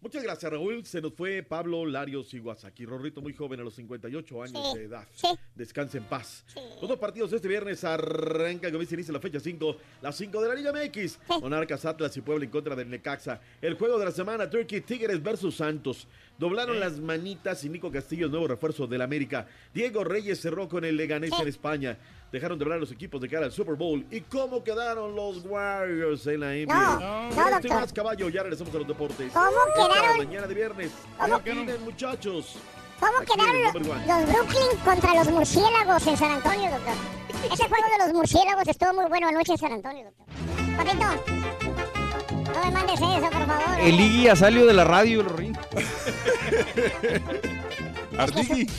Muchas gracias, Raúl. Se nos fue Pablo Larios Iwasaki. Rorrito muy joven, a los 58 años Sí, de edad. sí. Descanse en paz. Los dos partidos este viernes arrancan, como dice, inicia la fecha 5, las 5 de la Liga MX. Monarcas, Atlas y Puebla en contra del Necaxa. El juego de la semana, Turkey Tigres versus Santos. Doblaron las manitas y Nico Castillo, nuevo refuerzo del América. Diego Reyes cerró con el Leganés en España. Dejaron de hablar los equipos de cara al Super Bowl. ¿Y cómo quedaron los Warriors en la NBA? No, no, más caballo, ya regresamos a los deportes. ¿Cómo quedaron? mañana de viernes. ¿Cómo ¿Qué opinan, muchachos? ¿Cómo Aquí quedaron los, los Brooklyn contra los murciélagos en San Antonio, doctor? Ese juego de los murciélagos estuvo muy bueno anoche en San Antonio, doctor. Papito, no me mandes eso, por favor. El Iggy ya salió de la radio, Lorín. Ardigi.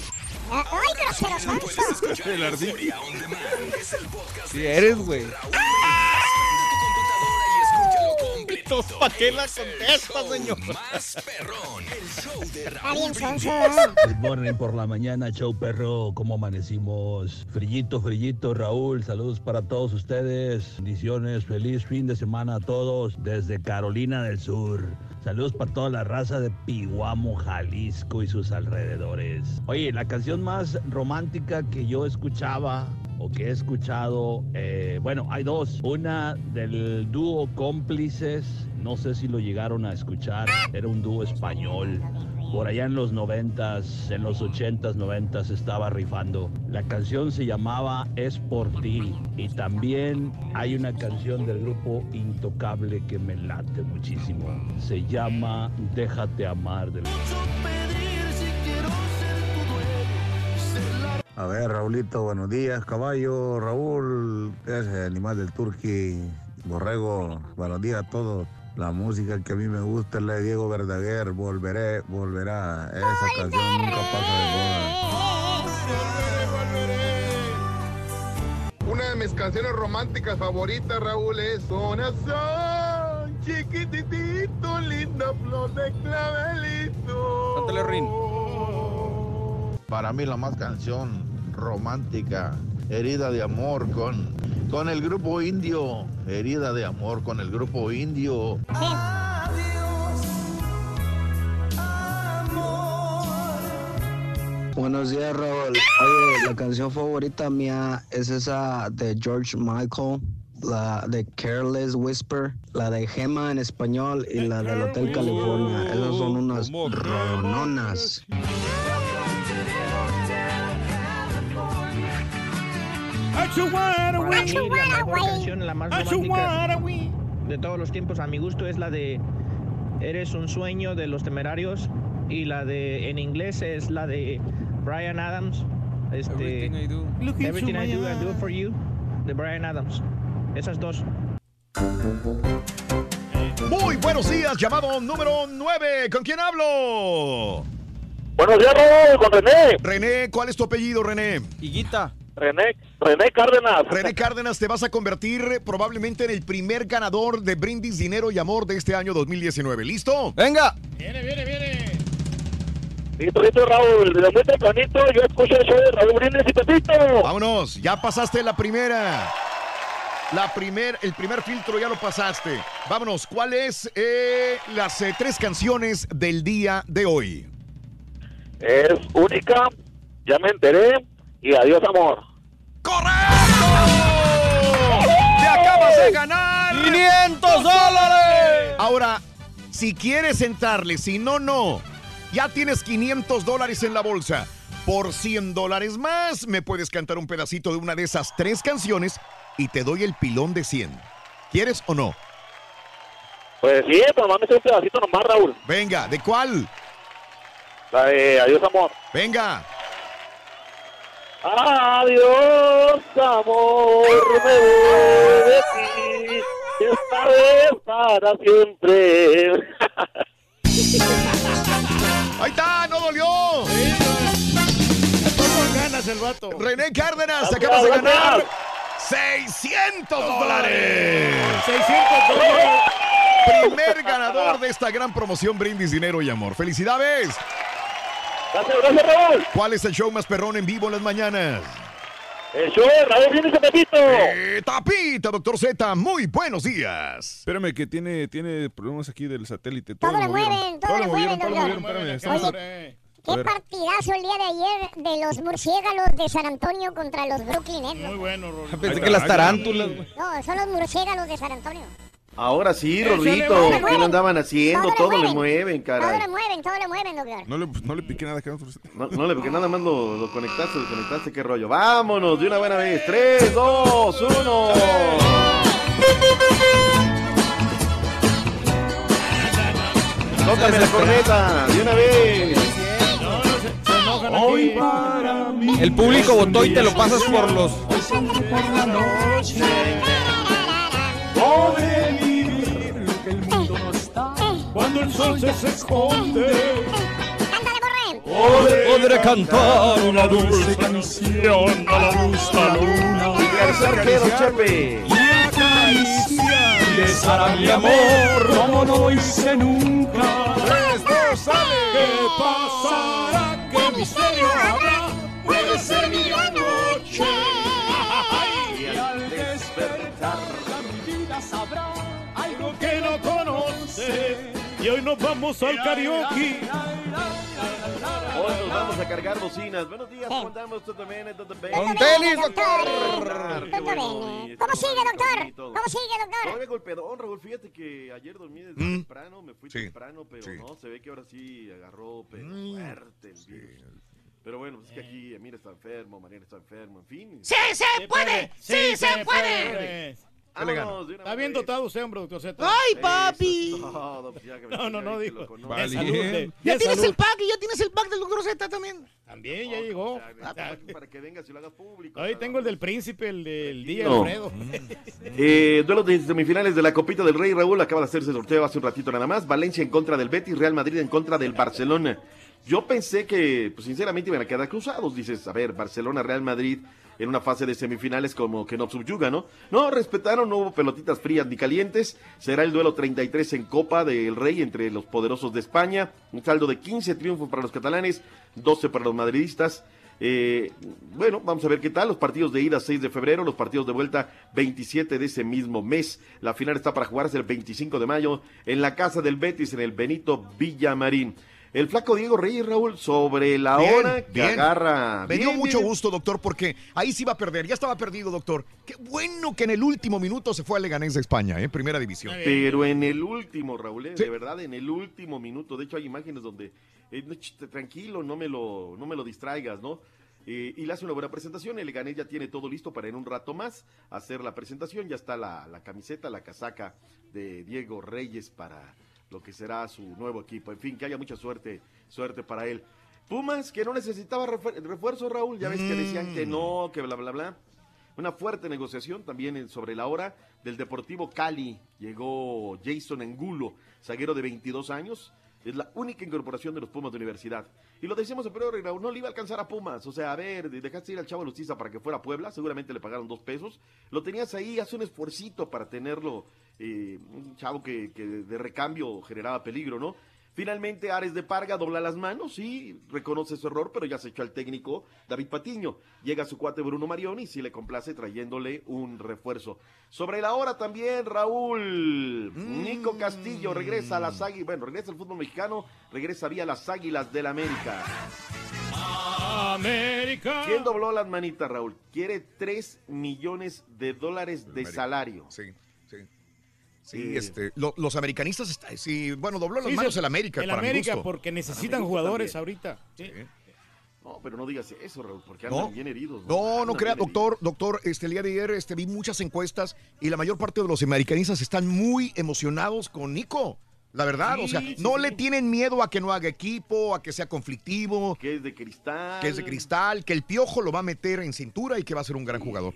Ah, ¡Ay, grosero sonso! El Ardigi. Sí eres, güey. ¿Para qué la contesta, señor? Más perrón. El show de ¿eh? Good morning por la mañana, show perro. ¿Cómo amanecimos? Frillito, frillito, Raúl. Saludos para todos ustedes. Bendiciones. Feliz fin de semana a todos desde Carolina del Sur. Saludos para toda la raza de Pihuamo, Jalisco y sus alrededores. Oye, la canción más romántica que yo escuchaba o que he escuchado, eh, bueno, hay dos. Una del dúo Cómplices, no sé si lo llegaron a escuchar, era un dúo español. Por allá en los noventas, en los ochentas, noventas estaba rifando. La canción se llamaba Es por ti. Y también hay una canción del grupo Intocable que me late muchísimo. Se llama Déjate amar A ver, Raulito, buenos días, caballo, Raúl, ese animal del Turqui, Borrego, buenos días a todos. La música que a mí me gusta es la de Diego Verdaguer, Volveré, Volverá. Esa canción nunca pasa de moda. Una de mis canciones románticas favoritas, Raúl, es Corazón chiquititito, linda flor de clavelito. Cántale, Rin. Para mí la más canción romántica, Herida de Amor con, con el grupo indio. Herida de Amor con el grupo indio. Buenos días, Raúl. Oye, la canción favorita mía es esa de George Michael, la de Careless Whisper, la de Gema en español y la del Hotel California. Esas son unas rononas. Para mí, la mejor canción, la más romántica de todos los tiempos, a mi gusto, es la de Eres un sueño de los temerarios y la de, en inglés, es la de Brian Adams. Este, Everything I do. Everything I do, I do it for you, de Brian Adams. Esas dos. Muy buenos días, llamado número 9. ¿Con quién hablo? Buenos días, Raúl, con René. René, ¿cuál es tu apellido, René? Higuita. René, René Cárdenas. René Cárdenas, te vas a convertir probablemente en el primer ganador de Brindis Dinero y Amor de este año 2019. ¿Listo? ¡Venga! Viene, viene, viene. Listo, listo, Raúl. Desde muy tempranito yo escucho el show de Raúl Brindis y Pepito. Vámonos, ya pasaste la primera. La primer, el primer filtro ya lo pasaste. Vámonos, ¿cuáles eh, las eh, tres canciones del día de hoy? Es única, ya me enteré y adiós, amor. ¡Te acabas de ganar! ¡500 dólares! Ahora, si quieres entrarle, si no, no. Ya tienes 500 dólares en la bolsa. Por 100 dólares más, me puedes cantar un pedacito de una de esas tres canciones y te doy el pilón de 100. ¿Quieres o no? Pues sí, pues mándese un pedacito nomás, Raúl. Venga, ¿de cuál? La de Adiós, amor. Venga. Adiós, amor, me voy de ti. Esta vez para siempre. Ahí está, no dolió. con ganas el vato. René Cárdenas, Gracias, acabas de gracias. ganar 600 dólares. 600 dólares. Primer ganador de esta gran promoción Brindis Dinero y Amor. ¡Felicidades! Gracias, gracias, Raúl. ¿Cuál es el show más perrón en vivo en las mañanas? El show de Raúl Brindis y Pepito. Eh, tapita, doctor Z, muy buenos días. Espérame, que tiene, tiene problemas aquí del satélite. Todo movieron. mueven, todo le mueven, todo lo Oye, qué partidazo el día de ayer de los murciélagos de San Antonio contra los Brooklyn Nets. Muy bueno, Rorrito. Pensé que las tarántulas, güey. No, son los murciélagos de San Antonio. Ahora sí, Rorrito. ¿Qué lo andaban haciendo? Todo le Todo le mueven. mueven, Todo le caray. mueven, todo le mueven, doctor. No le, no le piqué nada acá. No, no le, porque nada más lo, lo conectaste, desconectaste, qué rollo. Vámonos, de una buena vez. 3, 2, 1. Tócame la corneta, de una vez. Hoy El público votó y te lo pasas por los. Poder vivir el sol se esconde. Podré, podré cantar una dulce canción a la luz la luna. Y acariciar y besar a mi amor como no hice nunca. ¿Qué pasará? ¿Qué misterio habrá? Puede ser mi gran noche. Y al despertar mi vida sabrá algo que no conoce. Y hoy nos vamos al karaoke. Hoy nos vamos a cargar bocinas. Buenos días, ¿cómo andamos? ¿Todo bien? ¿Todo bien? Con tenis, doctor. Bueno. y ¿Cómo sigue, doctor? ¿Cómo sigue, doctor? Todavía golpeadón, Raúl. Fíjate que ayer dormí desde Mm. temprano, me fui Sí. temprano, pero Sí. no, se ve que ahora sí agarró pero Mm. fuerte el virus. Pero bueno, pues es que aquí Emir está enfermo, Mariana está enfermo, en fin. ¡Sí se puede! ¡Sí se puede! Está bien dotado usted, hombre, doctor Z. ¡Ay, papi! todo, pues ya que me No, no, diga no, dijo. lo conozco. De salud, de- Ya de tienes salud. el pack y ya tienes el pack del doctor Z también. También ya llegó. Para, para que vengas y lo hagas público. Ahí tengo el del príncipe, el del día No. Alfredo. Eh, duelos de semifinales de la Copita del Rey, Raúl, acaba de hacerse sorteo hace un ratito nada más. Valencia en contra del Betis, Real Madrid en contra del Barcelona. Yo pensé que, pues sinceramente, iban a quedar cruzados. Dices, a ver, Barcelona, Real Madrid en una fase de semifinales como que no subyuga, ¿no? No, respetaron, no hubo pelotitas frías ni calientes. Será el duelo 33 en Copa del Rey entre los poderosos de España. Un saldo de 15 triunfos para los catalanes, 12 para los madridistas. Eh, bueno, vamos a ver qué tal. Los partidos de ida 6 de febrero, los partidos de vuelta 27 de ese mismo mes. La final está para jugarse el 25 de mayo en la casa del Betis, en el Benito Villamarín. El flaco Diego Reyes, Raúl, sobre la Bien, hora que bien. agarra. Me dio mucho gusto, doctor, porque ahí sí iba a perder. Ya estaba perdido, doctor. Qué bueno que en el último minuto se fue a Leganés de España, ¿eh? Primera división. Pero en el último, Raúl, eh, Sí. de verdad, en el último minuto. De hecho, hay imágenes donde, eh, tranquilo, no me lo, no me lo distraigas, ¿no? Eh, y le hace una buena presentación. El Leganés ya tiene todo listo para en un rato más hacer la presentación. Ya está la, la camiseta, la casaca de Diego Reyes para lo que será su nuevo equipo. En fin, que haya mucha suerte, suerte para él. Pumas, que no necesitaba refuer- refuerzo, Raúl. Ya ves que decían que no, que bla, bla, bla. Una fuerte negociación también sobre la hora del Deportivo Cali. Llegó Jason Angulo, zaguero de 22 años. Es la única incorporación de los Pumas de universidad. Y lo decíamos en periodo Raúl, no le iba a alcanzar a Pumas. O sea, a ver, dejaste ir al Chavo Lustiza para que fuera a Puebla. Seguramente le pagaron dos pesos. Lo tenías ahí, hace un esfuercito para tenerlo. Eh, un chavo que, que de recambio generaba peligro, ¿no? Finalmente Ares de Parga dobla las manos y reconoce su error, pero ya se echó al técnico David Patiño. Llega su cuate Bruno Marioni y sí le complace trayéndole un refuerzo. Sobre la hora también, Raúl. Nico Castillo regresa a las águilas. Bueno, regresa al fútbol mexicano, regresa vía las águilas del América. América. ¿Quién dobló las manitas, Raúl? Quiere 3 millones de dólares de América. salario. Sí, sí. Sí, este, lo- los americanistas, está- sí, bueno, dobló las Sí, manos el América. El para mi América, gusto. porque necesitan jugadores también. ahorita. Sí. No, pero no digas eso, Raúl, porque andan No, bien heridos. no, no crea, doctor, doctor, este, el día de ayer este, vi muchas encuestas y la mayor parte de los americanistas están muy emocionados con Nico. La verdad, Sí, o sea, sí, no sí. le tienen miedo a que no haga equipo, a que sea conflictivo, Que es de cristal. que es de cristal, que el piojo lo va a meter en cintura y que va a ser un gran jugador.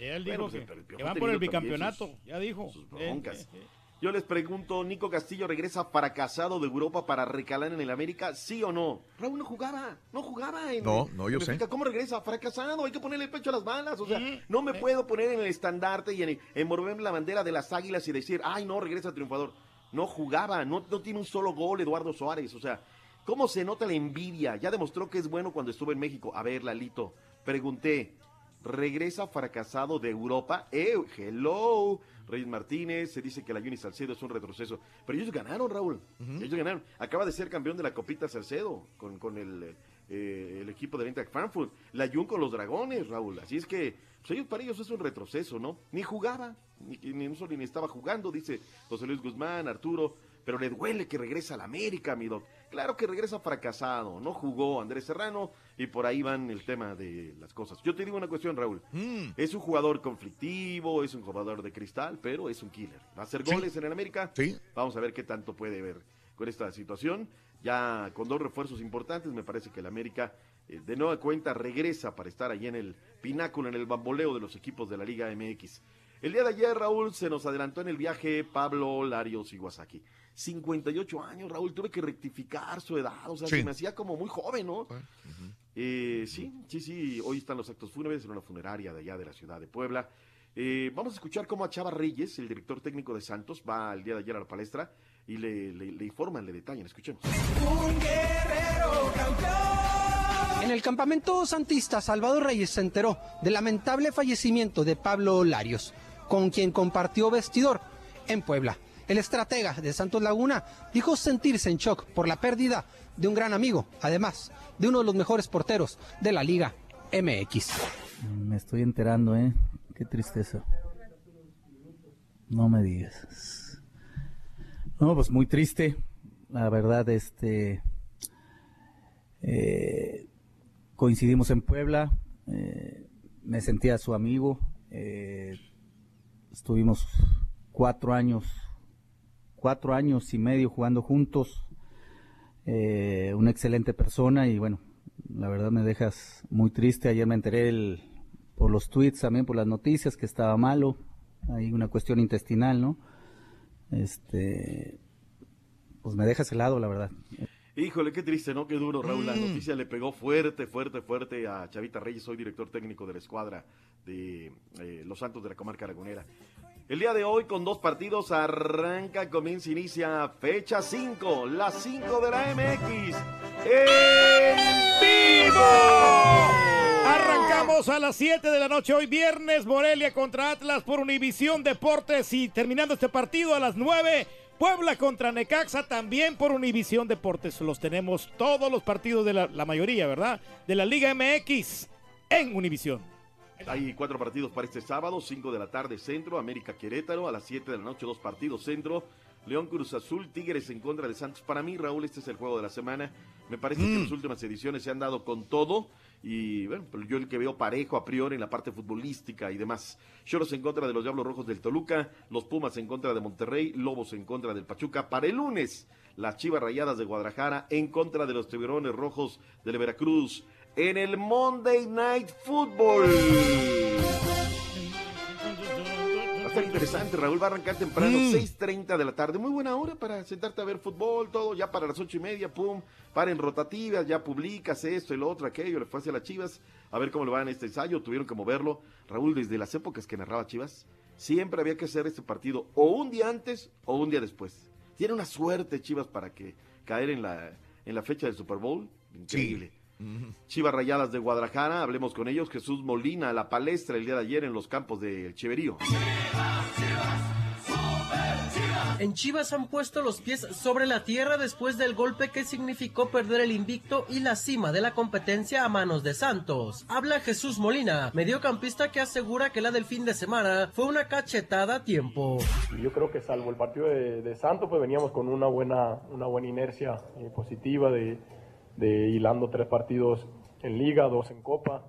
Él Bueno, dijo pues, que, van por el bicampeonato. sus- ya dijo. broncas. Eh, eh, eh. Yo les pregunto, ¿Nico Castillo regresa fracasado de Europa para recalar en el América? ¿Sí o no? Raúl no jugaba, no jugaba en No, no, yo en sé. ¿Cómo regresa? Fracasado, hay que ponerle el pecho a las balas. O sea, no me puedo poner en el estandarte y en, en mover la bandera de las águilas y decir, ay, no, regresa triunfador. No jugaba, no, no tiene un solo gol Eduardo Suárez. O sea, ¿cómo se nota la envidia? Ya demostró que es bueno cuando estuvo en México. A ver, Lalito, pregunté, regresa fracasado de Europa. ¡Eh, hello! Reyes Martínez, se dice que la Juni Salcedo es un retroceso. Pero ellos ganaron, Raúl. Ellos ganaron. Acaba de ser campeón de la Copita Salcedo con, con el, eh, el equipo de Eintracht Frankfurt. La Jun con los Dragones, Raúl. Así es que pues ellos, para ellos es un retroceso, ¿no? Ni jugaba, ni, ni, ni estaba jugando, dice José Luis Guzmán, Arturo. Pero le duele que regresa a la América, mi doc. Claro que regresa fracasado. No jugó Andrés Serrano y por ahí van el tema de las cosas. Yo te digo una cuestión, Raúl. Mm. Es un jugador conflictivo, es un jugador de cristal, pero es un killer. Va a hacer Sí. goles en el América. Sí. Vamos a ver qué tanto puede ver con esta situación. Ya con dos refuerzos importantes, me parece que el América eh, de nueva cuenta regresa para estar ahí en el pináculo, en el bamboleo de los equipos de la Liga MX. El día de ayer, Raúl, se nos adelantó en el viaje Pablo Larios Iwasaki. 58 años, Raúl, tuve que rectificar su edad, o sea, Sí. se me hacía como muy joven, ¿no? Eh, sí, sí, sí, hoy están los actos fúnebres en una funeraria de allá de la ciudad de Puebla. Eh, vamos a escuchar cómo a Chava Reyes, el director técnico de Santos, va el día de ayer a la palestra y le, le, le informan, le detallan. Escuchemos. En el campamento santista, Salvador Reyes se enteró del lamentable fallecimiento de Pablo Larios, con quien compartió vestidor en Puebla. El estratega de Santos Laguna dijo sentirse en shock por la pérdida de un gran amigo, además de uno de los mejores porteros de la Liga MX. Me estoy enterando, ¿eh? Qué tristeza. No me digas. No, pues muy triste. La verdad, este... eh, coincidimos en Puebla. eh, me sentía su amigo. eh, estuvimos cuatro años, cuatro años y medio jugando juntos. eh, una excelente persona y bueno, la verdad me dejas muy triste. Ayer me enteré el- por los tweets también, por las noticias, que estaba malo. Hay una cuestión intestinal, ¿no? Este, pues me dejas helado, la verdad. Híjole, qué triste, ¿no? Qué duro, Raúl. La Mm. noticia le pegó fuerte, fuerte, fuerte a Chavita Reyes, soy director técnico de la escuadra de eh, Los Santos de la Comarca Aragonera. El día de hoy, con dos partidos, arranca, comienza, inicia fecha 5, las 5 de la MX. ¡En vivo! Arrancamos a las 7 de la noche hoy viernes, Morelia contra Atlas por Univisión Deportes y terminando este partido a las 9, Puebla contra Necaxa también por Univisión Deportes. Los tenemos todos los partidos de la, la mayoría, ¿verdad? De la Liga MX en Univisión. Hay cuatro partidos para este sábado, 5 de la tarde centro, América Querétaro, a las 7 de la noche dos partidos centro, León Cruz Azul, Tigres en contra de Santos. Para mí, Raúl, este es el juego de la semana. Me parece que Mm. las últimas ediciones se han dado con todo y bueno, yo el que veo parejo a priori en la parte futbolística y demás. Choros en contra de los Diablos Rojos del Toluca, los Pumas en contra de Monterrey, Lobos en contra del Pachuca. Para el lunes, las Chivas Rayadas de Guadalajara en contra de los Tiburones Rojos del Veracruz en el Monday Night Football. Va a estar interesante, Raúl va a arrancar temprano, Mm. 6.30 de la tarde. Muy buena hora para sentarte a ver fútbol, todo, ya para las ocho y media, pum, paren rotativas, ya publicas esto, el otro, aquello, le fue hacia las Chivas, a ver cómo le va en este ensayo, tuvieron que moverlo. Raúl, desde las épocas que narraba Chivas, siempre había que hacer este partido o un día antes o un día después. Tiene una suerte Chivas para que caer en la, en la fecha del Super Bowl, increíble. Chivas Rayadas de Guadalajara, hablemos con ellos. Jesús Molina, a la palestra el día de ayer en los campos de Chiverío. En Chivas han puesto los pies sobre la tierra después del golpe que significó perder el invicto y la cima de la competencia a manos de Santos. Habla Jesús Molina, mediocampista que asegura que la del fin de semana fue una cachetada a tiempo. Yo creo que salvo el partido de, de Santos, pues veníamos con una buena, una buena inercia eh, positiva de, de hilando tres partidos en liga, dos en copa.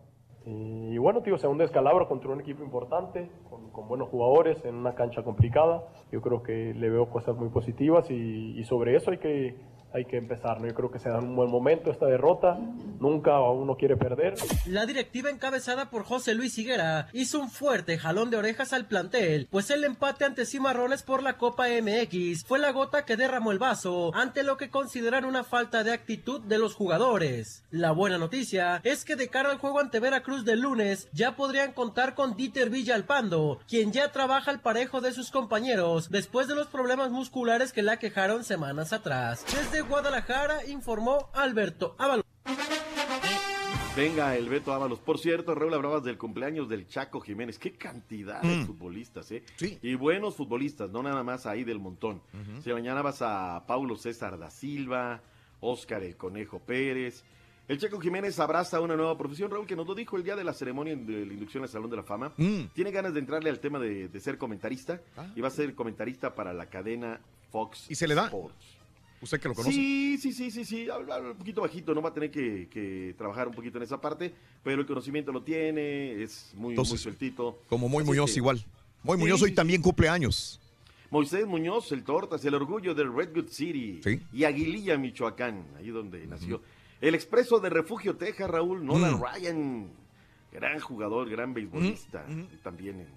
Y, bueno, tío, segundo descalabro contra un equipo importante, con, con buenos jugadores, en una cancha complicada. Yo creo que le veo cosas muy positivas y, y sobre eso hay que, hay que empezar. ¿no? Yo creo que se da un buen momento esta derrota. Nunca uno quiere perder. La directiva encabezada por José Luis Higuera hizo un fuerte jalón de orejas al plantel, pues el empate ante Cimarrones por la Copa MX fue la gota que derramó el vaso ante lo que consideran una falta de actitud de los jugadores. La buena noticia es que de cara al juego ante Veracruz del lunes ya podrían contar con Dieter Villalpando, quien ya trabaja al parejo de sus compañeros después de los problemas musculares que la quejaron semanas atrás. Guadalajara informó Alberto Ábalos. Venga, el Beto Ábalos. Por cierto, Raúl, hablabas del cumpleaños del Chaco Jiménez. Qué cantidad de Mm. futbolistas, ¿eh? Y buenos futbolistas, no nada más ahí del montón. Si mañana vas a Paulo César da Silva, Óscar el Conejo Pérez. El Chaco Jiménez abraza una nueva profesión, Raúl, que nos lo dijo el día de la ceremonia de la inducción al Salón de la Fama. Mm. Tiene ganas de entrarle al tema de, de ser comentarista y va a ser comentarista para la cadena Fox ¿Y se le da? Sports. ¿Usted que lo conoce? Sí, sí, sí, sí, sí. Un poquito bajito, no va a tener que, que trabajar un poquito en esa parte, pero el conocimiento lo tiene, es muy, muy Entonces, sueltito. Como Muy Muñoz que- igual. Muy Sí, Muñoz hoy sí, también cumple años. Moisés Muñoz, el Tortas, el orgullo del Redwood City y Aguililla, Michoacán, ahí donde nació. El expreso de Refugio, Texas, Raúl, Nolan Mm. Ryan, gran jugador, gran beisbolista, también eh,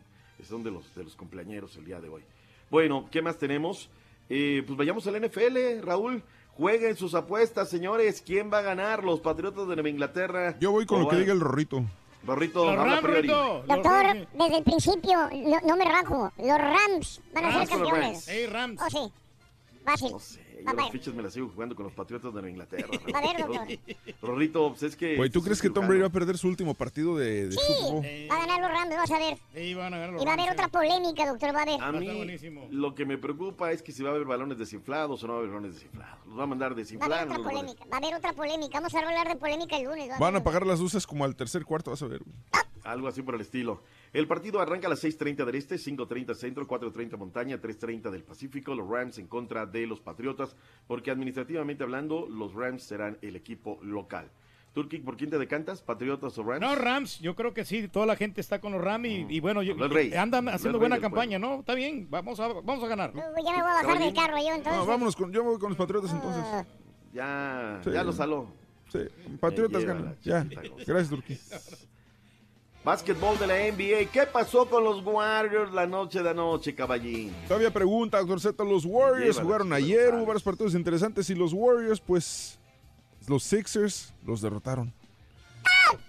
son de los, de los cumpleañeros el día de hoy. Bueno, ¿qué más tenemos? Eh, pues vayamos al NFL, Raúl. Jueguen sus apuestas, señores. ¿Quién va a ganar? ¿Los Patriotas de Nueva Inglaterra? Yo voy con ¿O lo que diga el Rorrito. Rorrito, Los habla. Rorrito. Doctor, desde el principio, no, no me rajo. Los Rams van a Rams ser campeones. Rams. Ey, Rams. Oh, sí. Fácil. Va a las ver. fichas me las sigo jugando con los Patriotas de Inglaterra. A ver, doctor. Rorrito, pues es que... Güey, ¿tú es crees que Tom. Brady va a perder su último partido de, de Sí, Super Bowl? va a ganar los Rams, vas a ver. Y van a ganar los Y va a haber otra polémica, doctor, va a haber. A mí lo que me preocupa es que si va a haber balones desinflados o no va a haber balones desinflados. Los va a mandar Va a haber desinflados. otra polémica. Va a haber otra polémica. Vamos a hablar de polémica el lunes. va Van a apagar las luces como al tercer cuarto, vas a ver. Algo así por el estilo. El partido arranca a las 6.30 del Este, 5.30 Centro, 4.30 Montaña, 3.30 del Pacífico. Los Rams en contra de los Patriotas, porque administrativamente hablando, los Rams serán el equipo local. Turki, ¿por quién te decantas? ¿Patriotas o Rams? No, Rams, yo creo que sí, toda la gente está con los Rams y, y bueno, yo- Habló el rey. andan haciendo buena campaña, ¿no? Está bien, vamos a, vamos a ganar. Ya me voy a bajar del carro yo, entonces. No, vámonos con, yo voy con los Patriotas Ah. entonces. Ya, Sí. ya lo saló. Sí, Patriotas ganan. Ya. Gracias, Turquía. Básquetbol de la NBA. ¿Qué pasó con los Warriors la noche de anoche, caballín? Todavía pregunta, doctor Z, los Warriors jugaron ayer, hubo varios partidos interesantes y los Warriors, pues, los Sixers los derrotaron.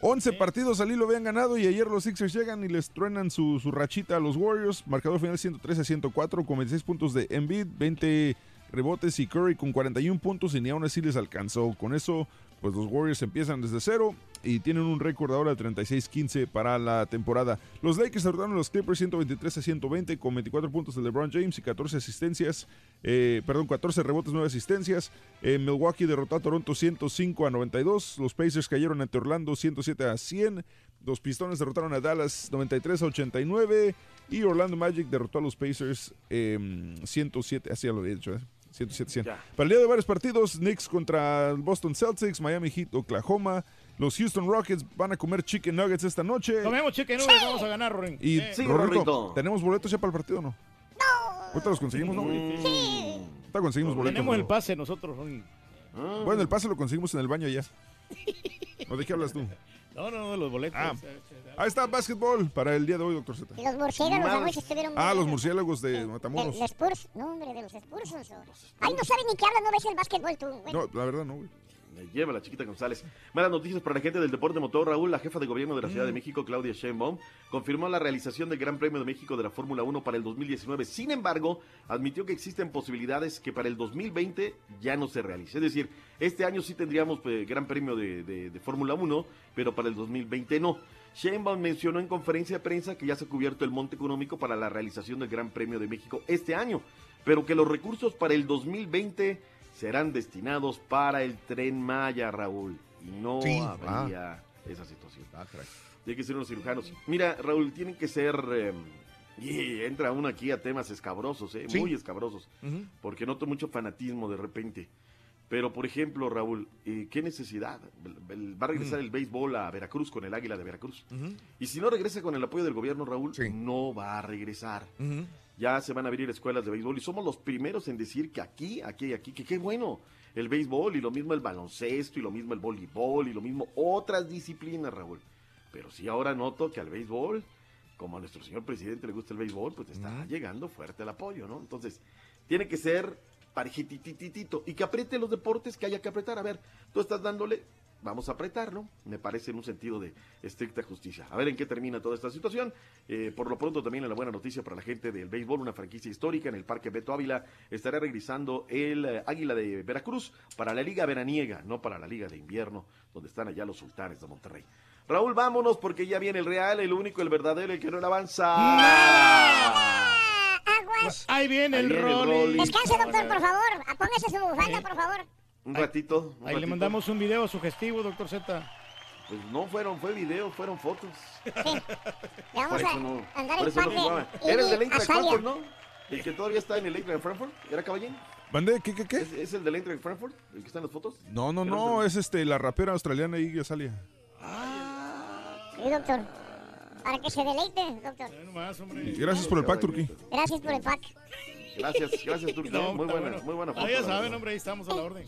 11 partidos al hilo habían ganado y ayer los Sixers llegan y les truenan su, su rachita a los Warriors. Marcador final 113 a 104 con 26 puntos de Embiid, 20 rebotes y Curry con 41 puntos y ni aún así les alcanzó. Con eso, pues los Warriors empiezan desde cero y tienen un récord ahora de 36-15 para la temporada. Los Lakers derrotaron a los Clippers 123 a 120 con 24 puntos de LeBron James y 14 asistencias, eh, perdón, 14 rebotes, 9 asistencias. Eh, Milwaukee derrotó a Toronto 105 a 92. Los Pacers cayeron ante Orlando 107 a 100. Los Pistones derrotaron a Dallas 93 a 89. Y Orlando Magic derrotó a los Pacers eh, 107, así ya lo había dicho, ¿eh? 107 100. Para el día de varios partidos, Knicks contra Boston Celtics, Miami Heat, Oklahoma. Los Houston Rockets van a comer chicken nuggets esta noche. Comemos chicken nuggets, vamos a ganar, Rorín. Y. Rorrito, ¿tenemos boletos ya para el partido o no? No. Ahorita los conseguimos, ¿no? Sí. Ahorita conseguimos boletos. Tenemos ¿no? el pase nosotros, Rorín. Bueno, el pase lo conseguimos en el baño allá. ¿O de qué hablas tú? No, no, no, los boletos. Ah, ahí está básquetbol para el día de hoy, doctor Z. Los murciélagos anoche estuvieron muy Ah, los murciélagos de De Matamoros. los Spurs, no hombre, de los Spurs. Ay, no sabes ni qué hablas, no ves el básquetbol tú. Bueno, No, la verdad no, güey. Me lleva la chiquita González. Malas noticias para la gente del deporte motor. Raúl, la jefa de gobierno de la Ciudad de México, Claudia Sheinbaum, confirmó la realización del Gran Premio de México de la Fórmula 1 para el 2019. Sin embargo, admitió que existen posibilidades que para el 2020 ya no se realice. Es decir, este año sí tendríamos pues, Gran Premio de, de- de Fórmula 1, pero para el 2020 no. Sheinbaum mencionó en conferencia de prensa que ya se ha cubierto el monte económico para la realización del Gran Premio de México este año, pero que los recursos para el 2020 serán destinados para el tren Maya, Raúl. Y no Sí, habría esa situación. Tienen que ser unos cirujanos. Mira, Raúl, tienen que ser... eh, y entra uno aquí a temas escabrosos, ¿eh? Sí. muy escabrosos, porque noto mucho fanatismo de repente. Pero, por ejemplo, Raúl, eh, ¿qué necesidad? Va a regresar el béisbol a Veracruz con el Águila de Veracruz. Y si no regresa con el apoyo del gobierno, Raúl, no va a regresar. Ya se van a abrir escuelas de béisbol y somos los primeros en decir que aquí, aquí, aquí, que qué bueno el béisbol y lo mismo el baloncesto y lo mismo el voleibol y lo mismo otras disciplinas, Raúl. Pero sí ahora noto que al béisbol, como a nuestro señor presidente le gusta el béisbol, pues está llegando fuerte el apoyo, ¿no? Entonces, tiene que ser parejitititito y que apriete los deportes que haya que apretar. A ver, tú estás dándole, vamos a apretar, ¿no? Me parece en un sentido de estricta justicia. A ver en qué termina toda esta situación. Eh, por lo pronto también en la buena noticia para la gente del béisbol, una franquicia histórica en el Parque Beto Ávila estará regresando el eh, Águila de Veracruz para la Liga Veraniega, no para la Liga de Invierno, donde están allá los sultanes de Monterrey. Raúl, vámonos porque ya viene el real, el único, el verdadero, el que no le avanza. Aguas. Ahí viene el Ahí viene el Rolly. Descanse, doctor, por favor. Póngase su bufanda, por favor. Un ratito. un Ahí le mandamos un video sugestivo, doctor Z. Pues no fueron, fue video, fueron fotos. Le vamos Por eso a no- andar por eso no de Era el de Iggy Eintracht. Frankfurt, ¿no? El que todavía está en el Eintracht Frankfurt. ¿Era caballín? ¿Mandé? ¿Qué, qué, qué? ¿Es, es el del Eintracht Frankfurt? ¿El que está en las fotos? No, no, no, el es este la rapera australiana Iggy Azalea. Sí, doctor. Para que se deleite, doctor. Gracias por el pack, Turquí. Gracias por el pack. Gracias, gracias, Turquía. No, muy está buena, bueno. muy buena Ah, foto. ya la saben, hombre, ahí estamos a la orden.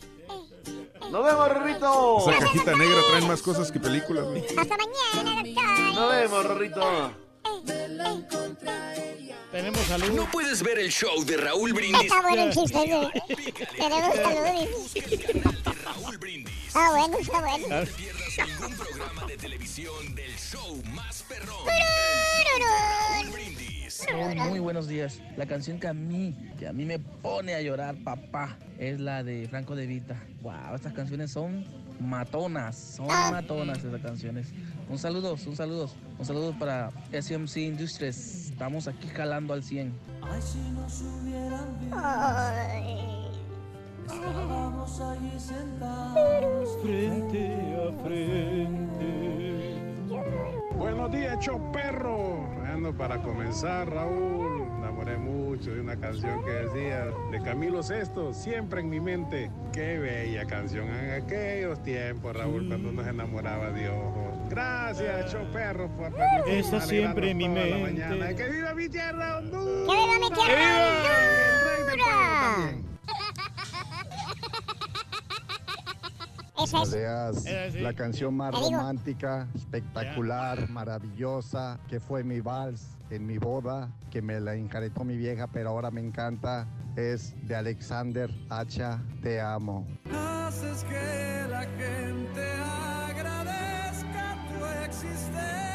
¡Nos vemos, Rorrito! Esa cajita negra trae más cosas que películas. güey. Hasta mañana, doctor. Nos vemos, Rorrito. Tenemos salud. No puedes ver el show de Raúl Brindis Está bueno el chiste, ¿eh? Tenemos salud. Ah, bueno, está bueno. ningún programa de televisión del show más perrón. Muy, muy buenos días. La canción que a mí, que a mí me pone a llorar, papá, es la de Franco de Vita. Wow, estas canciones son matonas, son matonas estas canciones. Un saludo, un saludo, un saludo para SMC Industries. Estamos aquí jalando al 100. Ay, si nos hubieran visto, Ay. estábamos allí sentados frente a frente. Buenos días, choperro. Ando para comenzar, Raúl. Enamoré mucho de una canción que decía de Camilo Sesto, siempre en mi mente. Qué bella canción en aquellos tiempos, Raúl, cuando nos enamoraba de ojos. Gracias, choperro, por permitirme Esa siempre en mi la mente. mañana. ¡Que viva mi tierra, Honduras! ¡Que viva mi tierra, Honduras! Es. Eh, sí. La canción más romántica, espectacular, maravillosa, que fue mi vals en mi boda, que me la encaretó mi vieja, pero ahora me encanta, es de Alexander Hacha, Te amo. Haces que la gente agradezca tu existencia.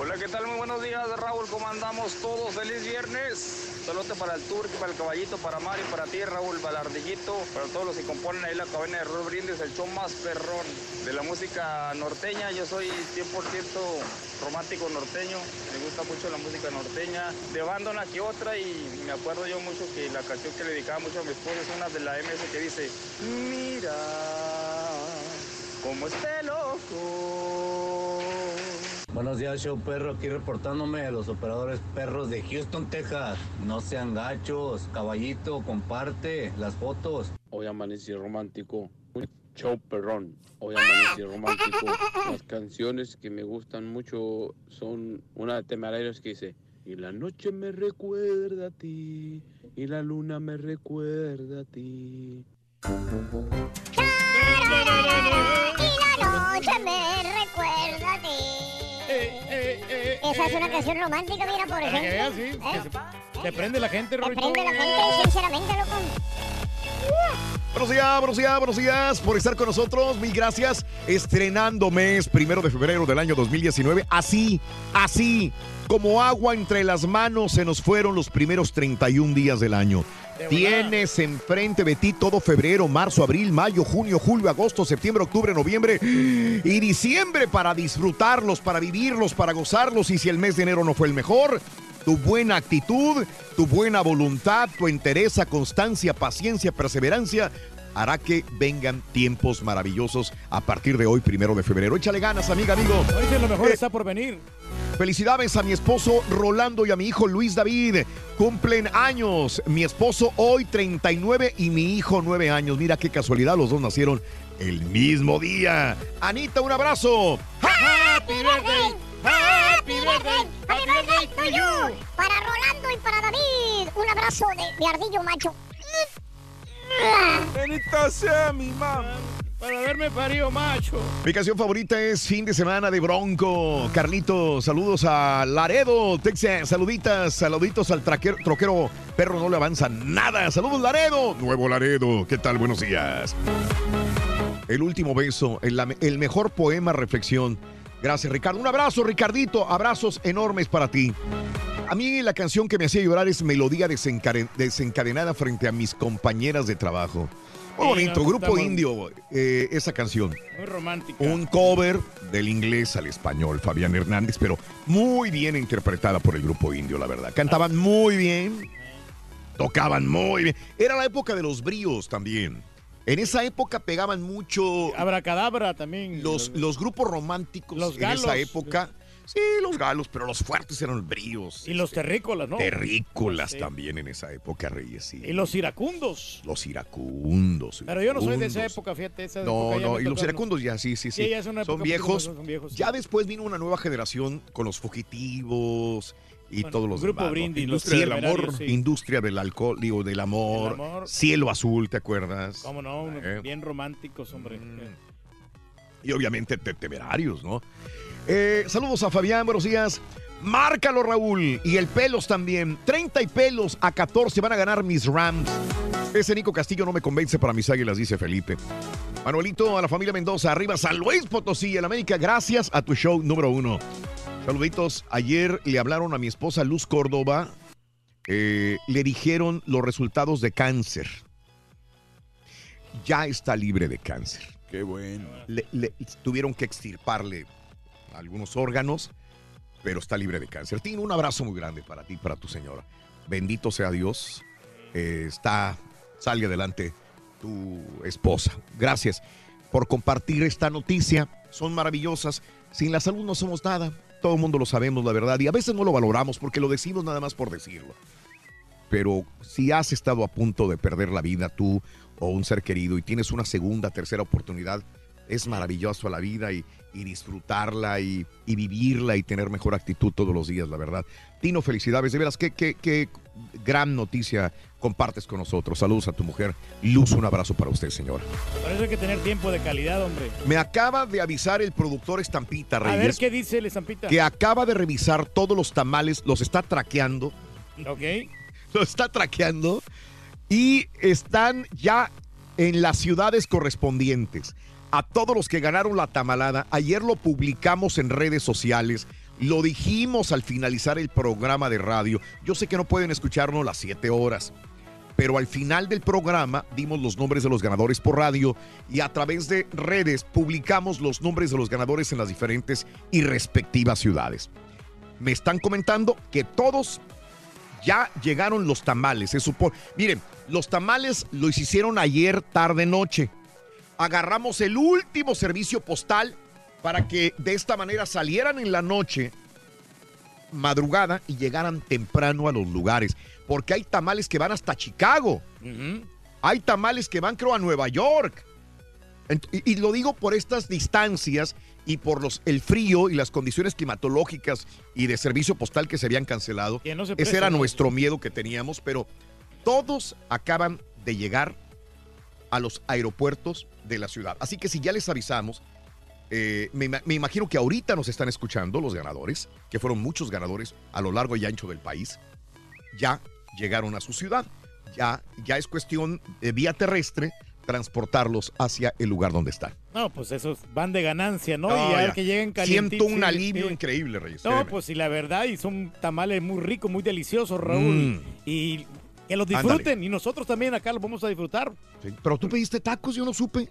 Hola, ¿qué tal? Muy buenos días, Raúl. ¿Cómo andamos todos? ¡Feliz viernes! Saludos para el Turque, para el Caballito, para Mari, para ti, Raúl, para el Ardillito, para todos los que componen ahí la cabina de Raúl Brindis, el show más perrón de la música norteña. Yo soy 100% romántico norteño, me gusta mucho la música norteña, de banda una que otra y me acuerdo yo mucho que la canción que le dedicaba mucho a mi esposa es una de la MS que dice, mira, como este loco. Buenos días, show perro. Aquí reportándome a los operadores perros de Houston, Texas. No sean gachos. Caballito, comparte las fotos. Hoy amanecí romántico. Show perrón. Hoy amanecí romántico. Las canciones que me gustan mucho son una de Temerarios que dice Y la noche me recuerda a ti Y la luna me recuerda a ti Y la noche me recuerda a ti. Esa es una canción romántica, mira, por Para que veas, ejemplo. sí. ¿Eh? que se- Te prende la gente, Te Rorito. prende la gente, sinceramente, loco. Buenos días, buenos días, buenos días por estar con nosotros. Mil gracias. Estrenando mes primero de febrero del año 2019. Así, así, como agua entre las manos se nos fueron los primeros 31 días del año. Tienes enfrente de ti todo febrero, marzo, abril, mayo, junio, julio, agosto, septiembre, octubre, noviembre y diciembre para disfrutarlos, para vivirlos, para gozarlos. Y si el mes de enero no fue el mejor, tu buena actitud, tu buena voluntad, tu entereza, constancia, paciencia, perseverancia hará que vengan tiempos maravillosos a partir de hoy, primero de febrero. Échale ganas, amiga, amigo. Hoy dice lo mejor está por venir. Felicidades a mi esposo Rolando y a mi hijo Luis David. Cumplen años. Mi esposo hoy 39 y mi hijo 9 años. Mira qué casualidad, los dos nacieron el mismo día. Anita, un abrazo. Happy birthday, happy birthday, happy birthday to you. Para Rolando y para David, un abrazo de, de ardillo macho. Benita sea mi mamá. Para verme parido macho. Mi canción favorita es Fin de Semana de Bronco. Carlito, saludos a Laredo, Texas. Saluditas, saluditos al troquero. Perro no le avanza nada. Saludos, Laredo. Nuevo Laredo. ¿Qué tal? Buenos días. El último beso, el, el mejor poema reflexión. Gracias, Ricardo. Un abrazo, Ricardito. Abrazos enormes para ti. A mí la canción que me hacía llorar es Melodía desencadenada frente a mis compañeras de trabajo. Muy bonito, grupo indio, eh, esa canción. Muy romántica. Un cover del inglés al español, Fabián Hernández, pero muy bien interpretada por el grupo indio, la verdad. Cantaban muy bien, tocaban muy bien. Era la época de los bríos también. En esa época pegaban mucho Abracadabra también. los, los grupos románticos Los en esa época. Sí, los galos, pero los fuertes eran los bríos. Y los terrícolas, ¿no? Terrícolas Sí. también en esa época, Reyes, sí. Y los iracundos. Los iracundos. Pero yo no soy de esa época, fíjate. Esa No, época no, y los ¿no? iracundos ya, sí, sí, sí. Sí, ya es una son época viejos. son viejos. Ya después vino una nueva generación con los fugitivos y Bueno, todos los Grupo demás, ¿no? Brindis, los Industria del amor, sí. industria del alcohol, digo, del amor, amor. cielo azul, ¿te acuerdas? Cómo no, Eh. bien románticos, hombre. Y obviamente te- temerarios, ¿no? Eh, saludos a Fabián, buenos días. Márcalo, Raúl. Y el pelos también. 30 y pelos a 14 van a ganar mis Rams. Ese Nico Castillo no me convence para mis águilas, dice Felipe. Manuelito, a la familia Mendoza, arriba San Luis Potosí, el América, gracias a tu show número uno. Saluditos, ayer le hablaron a mi esposa Luz Córdoba, eh, le dijeron los resultados de cáncer. Ya está libre de cáncer. Qué bueno. Le, le- tuvieron que extirparle algunos órganos, pero está libre de cáncer. Tino, un abrazo muy grande para ti, para tu señora. Bendito sea Dios. Eh, está, salga adelante tu esposa. Gracias por compartir esta noticia. Son maravillosas. Sin la salud no somos nada. Todo el mundo lo sabemos, la verdad. Y a veces no lo valoramos porque lo decimos nada más por decirlo. Pero si has estado a punto de perder la vida tú o un ser querido y tienes una segunda, tercera oportunidad, es maravilloso la vida y, y disfrutarla y, y vivirla y tener mejor actitud todos los días, la verdad. Tino, felicidades. De veras, qué, qué, qué gran noticia compartes con nosotros. Saludos a tu mujer. Luz, un abrazo para usted, señora. Por eso hay que tener tiempo de calidad, hombre. Me acaba de avisar el productor Estampita A ver Reyes qué dice el Estampita. que acaba de revisar todos los tamales, los está traqueando. Ok. lo está traqueando y están ya en las ciudades correspondientes. A todos los que ganaron la tamalada, ayer lo publicamos en redes sociales, lo dijimos al finalizar el programa de radio. Yo sé que no pueden escucharnos las 7 horas, pero al final del programa dimos los nombres de los ganadores por radio y a través de redes publicamos los nombres de los ganadores en las diferentes y respectivas ciudades. Me están comentando que todos ya llegaron los tamales, se supone. Miren, los tamales los hicieron ayer tarde noche. Agarramos el último servicio postal para que de esta manera salieran en la noche, madrugada, y llegaran temprano a los lugares. Porque hay tamales que van hasta Chicago. Hay tamales que van, creo, a Nueva York. Y, y lo digo por estas distancias y por los, el frío y las condiciones climatológicas y de servicio postal que se habían cancelado. Que no se Ese era nuestro miedo que teníamos, pero todos acaban de llegar a los aeropuertos de la ciudad. Así que si ya les avisamos, eh, me, ima- me imagino que ahorita nos están escuchando los ganadores, que fueron muchos ganadores a lo largo y ancho del país, ya llegaron a su ciudad. Ya, ya es cuestión de vía terrestre transportarlos hacia el lugar donde están. No, pues esos van de ganancia, ¿no? No, y ya. que lleguen Siento un alivio sí. increíble, Reyes. No, créeme. pues sí, la verdad, y son tamales muy ricos, muy deliciosos, Raúl. Mm. Y que los disfruten, y nosotros también acá los vamos a disfrutar. Sí, Pero tú pediste tacos, yo no supe.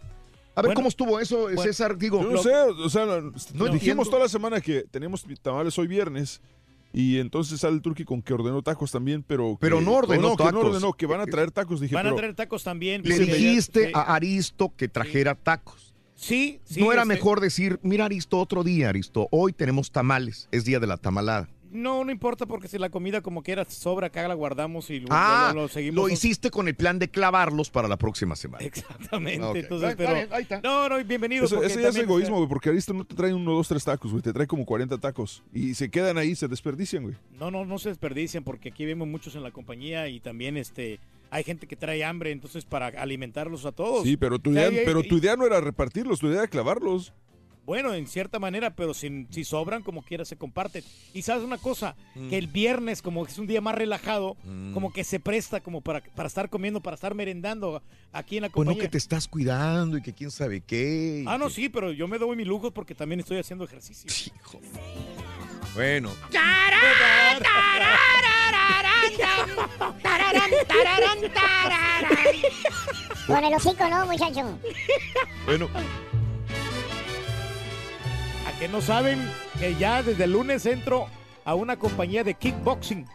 A ver Bueno, cómo estuvo eso, bueno, César. Digo, Yo no sé, o sea, no, dijimos toda la semana que teníamos tamales hoy viernes. Y entonces sale el turqui con que ordenó tacos también, pero. que- Pero no ordenó que no tacos. ordenó, que van a traer tacos. Dije, Van a pero- traer tacos también. le dijiste a Aristo que trajera tacos. Sí, sí. ¿No era este, mejor decir, mira Aristo, otro día, Aristo, hoy tenemos tamales, es día de la tamalada? No, no importa porque si la comida como quiera sobra, acá la guardamos y luego Ah, lo, lo seguimos. lo hiciste con el plan de clavarlos para la próxima semana. Exactamente. Entonces, Está pero, ahí está. No, no, bienvenido. Eso, eso ya es egoísmo, güey, porque Aristo no te trae uno, dos, tres tacos, güey. Te trae como 40 tacos. Y se quedan ahí, se desperdician, güey. No, no, no se desperdician porque aquí vemos muchos en la compañía y también este hay gente que trae hambre, entonces para alimentarlos a todos. Sí, pero tu, O sea, idea, pero tu idea no era repartirlos, tu idea era clavarlos. Bueno, en cierta manera, pero si, si sobran, como quiera, se comparten. Y sabes una cosa, que el viernes, como es un día más relajado, como que se presta como para, para estar comiendo, para estar merendando aquí en la Pues compañía. que te estás cuidando y que quién sabe qué. Ah, no, que- sí, pero yo me doy mi lujo porque también estoy haciendo ejercicio. Bueno, tararán, tararán. Con el hocico, ¿no, muchacho? bueno. Que no saben que ya desde el lunes entro a una compañía de kickboxing.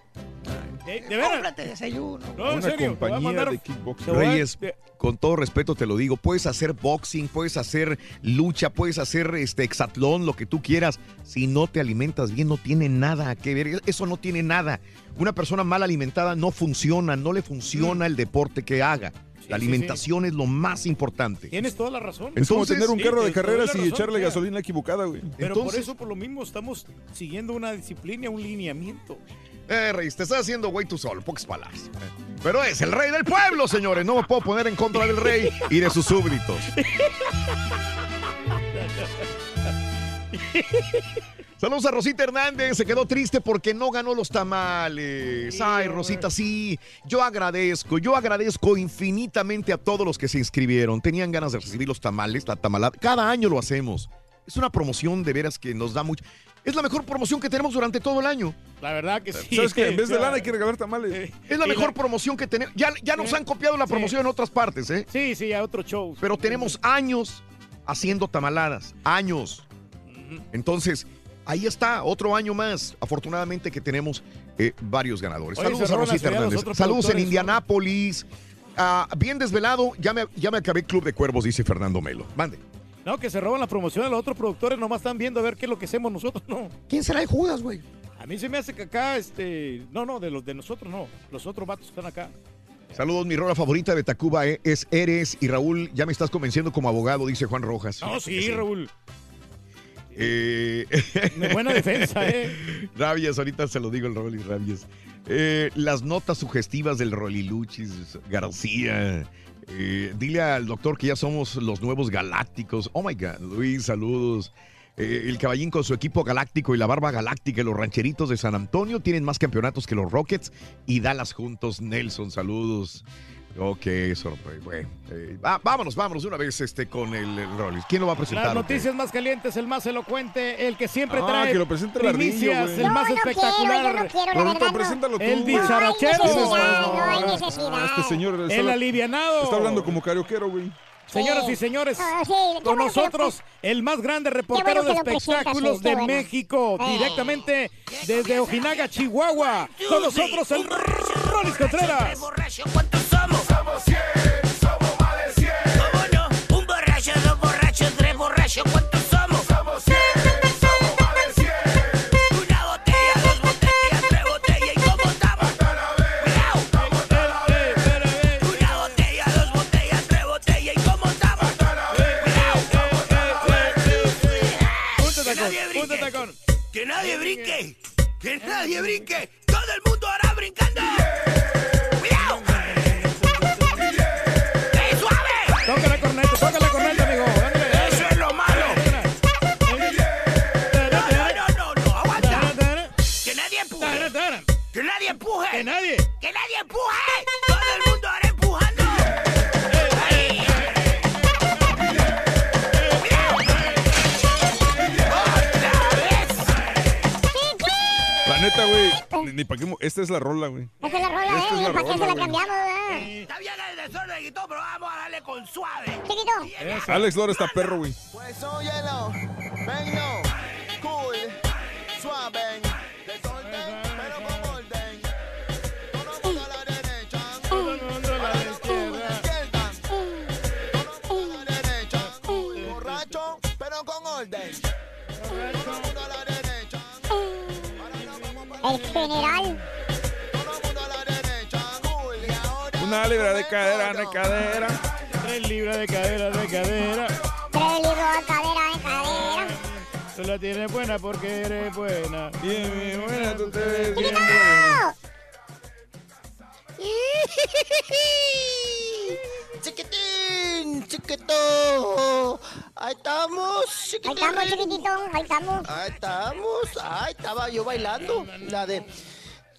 De, de veras. Cómprate desayuno. No, en Una serio. compañía mandar- de kickboxing. Reyes, con todo respeto te lo digo, puedes hacer boxing, puedes hacer lucha, puedes hacer este hexatlón, lo que tú quieras. Si no te alimentas bien, no tiene nada que ver. Eso no tiene nada. Una persona mal alimentada no funciona, no le funciona el deporte que haga. La sí, alimentación es lo más importante. Tienes toda la razón. Es como Entonces, tener un carro de carreras y echarle gasolina equivocada, güey. Pero por Entonces- eso, por lo mismo, estamos siguiendo una disciplina, un lineamiento. Eh, Reyes, te estás haciendo güey tú solo, pocas palabras. Pero es el rey del pueblo, señores. No me puedo poner en contra del rey y de sus súbditos. Saludos a Rosita Hernández, se quedó triste porque no ganó los tamales. Ay, Rosita, sí, yo agradezco, yo agradezco infinitamente a todos los que se inscribieron. Tenían ganas de recibir los tamales, la tamalada. Cada año lo hacemos. Es una promoción de veras que nos da mucho. Es la mejor promoción que tenemos durante todo el año. La verdad que sí. ¿Sabes qué? En vez de lana hay que regalar tamales. Es la mejor la- promoción que tenemos. Ya, ya nos han copiado la Sí. promoción en otras partes, ¿eh? Sí, sí, a otro show. Pero tenemos años haciendo tamaladas. Años. Entonces, ahí está, otro año más. Afortunadamente que tenemos eh, varios ganadores. Oye, Saludos a Rosita Hernández. Saludos en Indianápolis. Ah, bien desvelado, ya me, ya me acabé Club de Cuervos, dice Fernando Melo. Mande. No, que se roban la promoción, los otros productores nomás están viendo a ver qué es lo que hacemos nosotros, no. ¿Quién será el Judas, güey? A mí se me hace que acá, este, no, no, de los de nosotros no, los otros vatos están acá. Saludos, mi rola favorita de Tacuba eh, es Eres. Y Raúl, ya me estás convenciendo como abogado, dice Juan Rojas. No, sí, Que Raúl. Eh, Buena defensa, ¿eh? Rabias, ahorita se lo digo el Rolly Rabias. Eh, las notas sugestivas del Roliluchis García. Eh, dile al doctor que ya somos los nuevos galácticos. Oh my God, Luis, saludos. Eh, el caballín con su equipo galáctico y la barba galáctica y los rancheritos de San Antonio tienen más campeonatos que los Rockets y Dallas juntos. Nelson, saludos. Ok, sorpresa. Bueno, eh, va- vámonos, vámonos una vez este, con el, el Rollis. ¿Quién lo va a presentar? Las noticias más calientes, el más elocuente, el que siempre Ah, trae que lo presente el primicias, el No, más no quiero, espectacular. yo no quiero, tú. El dicharachero. No hay necesidad, No, no hay no, necesidad. Este señor está, El alivianado. está hablando como carioquero, güey. Señoras Sí. y señores, Ah, sí, con bueno que lo nosotros el más grande reportero bueno de presentas, espectáculos sí, de bueno. México, Eh. directamente desde Ojinaga, Chihuahua. Con nosotros el Rolis Contreras. Que nadie brinque. Que nadie brinque. Todo el mundo hará brincando. Empuje. Nadie. Que nadie empuje. Todo el mundo hará empujando. Ahí. La neta, güey. Ni, ni pa' qué Esta es la rola, güey. Esa es la rola, Esta es ¿eh? la ¿Para qué se la cambiamos, eh? Está bien el desorden y todo, pero vamos a darle con suave. Chiquito. Alex Lora está perro, güey. Pues óyelo, ven no, cool, suave, general. Una libra de cadera, de cadera. Tres libras de cadera, de cadera. Tres libros de cadera, de cadera. Tú la tienes buena porque eres buena. Bien, bien buena, tú te ves bien buena. Chiquitín, chiquito. Ahí estamos, chiquitín. Ahí estamos, chiquitito, ahí estamos. Ahí estamos. Ahí estaba yo bailando. La de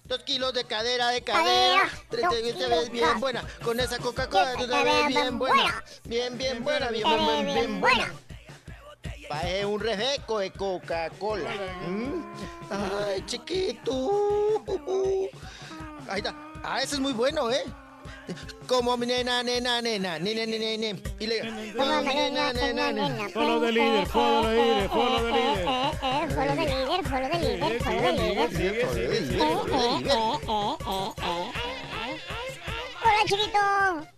dos kilos de cadera, de cadera. Te, ves bien buena. Con esa Coca-Cola te ves bien buena. Bien, bien buena, bien, bien, bien buena. Pae un refresco de Coca-Cola. ¿Mm? Ay, chiquito. Ahí está. Ah, ese es muy bueno, ¿eh? Como mi nena, nena, nena, nena, nena, nena. Y le... Como mi nena, nena, nena. Follow the leader, follow follow. Eh, eh, follow the leader, follow the leader, follow the leader. Sigue, sigue, sigue, Eh, follow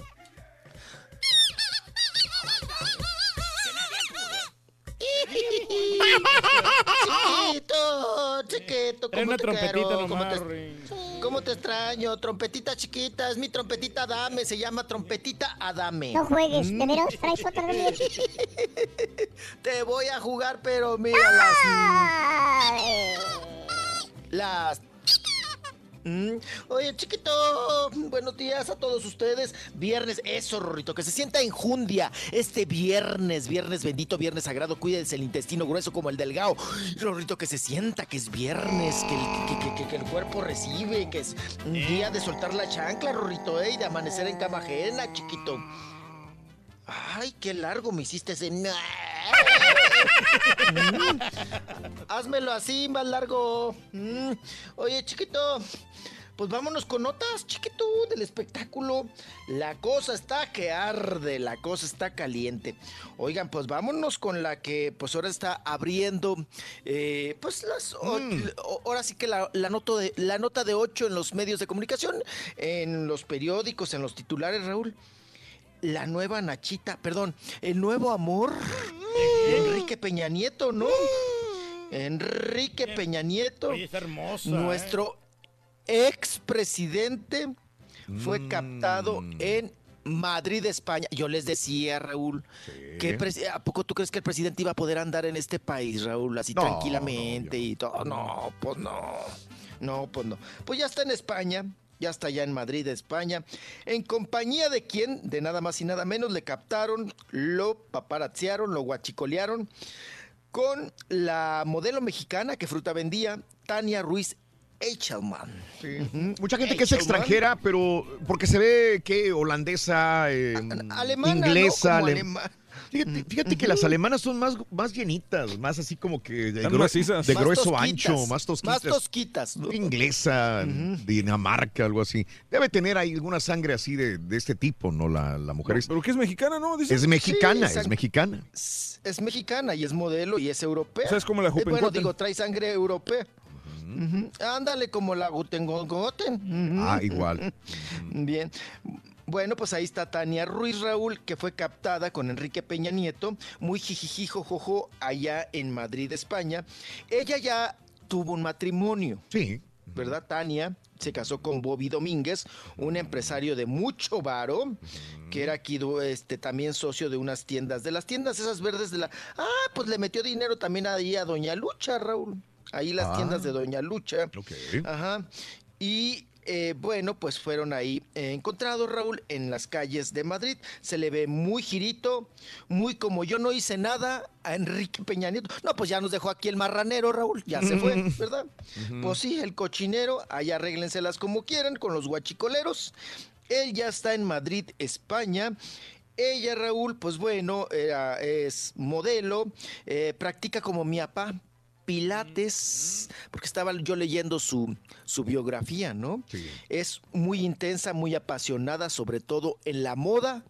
Chiquito, chiquito, ¿cómo una te trompetita quiero? ¿Cómo te, ¿Cómo te extraño? Trompetita chiquita, es mi trompetita Adame, se llama trompetita Adame. No juegues, Mm. de veras traes otra vez. Te voy a jugar, pero mira las... Las... Mm. Oye, chiquito, buenos días a todos ustedes. Viernes, eso, Rorrito, que se sienta enjundia. Este viernes, viernes bendito, viernes sagrado, cuídense el intestino grueso como el delgado. Rorrito, que se sienta que es viernes, que el, que, el cuerpo recibe, que es un día de soltar la chancla, Rorrito, ¿eh? Y de amanecer en cama ajena, chiquito. Ay, qué largo me hiciste ese. Mm. Házmelo así, más largo. Mm. Oye, chiquito, pues vámonos con notas, chiquito, del espectáculo. La cosa está que arde, la cosa está caliente. Oigan, pues vámonos con la que pues ahora está abriendo, eh, pues las... o- ahora sí que la, de, la nota de 8 en los medios de comunicación, en los periódicos, en los titulares, Raúl la nueva Nachita, perdón, el nuevo amor de Enrique Peña Nieto, ¿no? Enrique Peña Nieto, Oye, está hermosa. nuestro expresidente, fue captado en Madrid, España. Yo les decía, Raúl, que ¿a poco tú crees que el presidente iba a poder andar en este país, Raúl, así No, tranquilamente y todo? No, pues no. No, pues no. Pues ya está en España, ya está ya en Madrid, España, en compañía de quien, de nada más y nada menos, le captaron, lo paparazziaron, lo guachicolearon con la modelo mexicana que fruta vendía, Tania Ruiz Eichelman. Mucha gente que es extranjera, pero porque se ve que holandesa, eh, alemana, ¿no? inglesa, Como alema- Fíjate, fíjate que las alemanas son más, más llenitas, más así como que de, grueso ancho, más tosquitas. Más tosquitas. ¿no? Inglesa, Dinamarca, algo así. Debe tener ahí alguna sangre así de, de este tipo, ¿no? La, la mujer es, Pero que es mexicana, ¿no? Es mexicana, Sí, es mexicana. Es, mexicana y es modelo y es europea. O sea, es como la Eh, Bueno, digo, trae sangre europea. Ándale, como la Gutengoten. Ujú. Ah, igual. Bien. Bueno, pues ahí está Tania Ruiz Raúl, que fue captada con Enrique Peña Nieto, muy jijijijo jojo, allá en Madrid, España. Ella ya tuvo un matrimonio. Sí. ¿Verdad, Tania? Se casó con Bobby Domínguez, un empresario de mucho varo, que era aquí este, también socio de unas tiendas, de las tiendas esas verdes de la... Ah, pues le metió dinero también ahí a Doña Lucha, Raúl. Ahí las Ah. tiendas de Doña Lucha. Ok. Ajá. Y eh, bueno, pues fueron ahí eh, encontrados, Raúl, en las calles de Madrid. Se le ve muy girito, muy como yo no hice nada a Enrique Peña Nieto. No, pues ya nos dejó aquí el marranero, Raúl. Ya se fue, ¿verdad? Pues sí, el cochinero, ahí arréglenselas como quieran con los guachicoleros. Él ya está en Madrid, España. Ella, Raúl, pues bueno, era- es modelo, eh, practica como mi papá, Pilates, porque estaba yo leyendo su, su biografía, ¿no? Es muy intensa, muy apasionada, sobre todo en la moda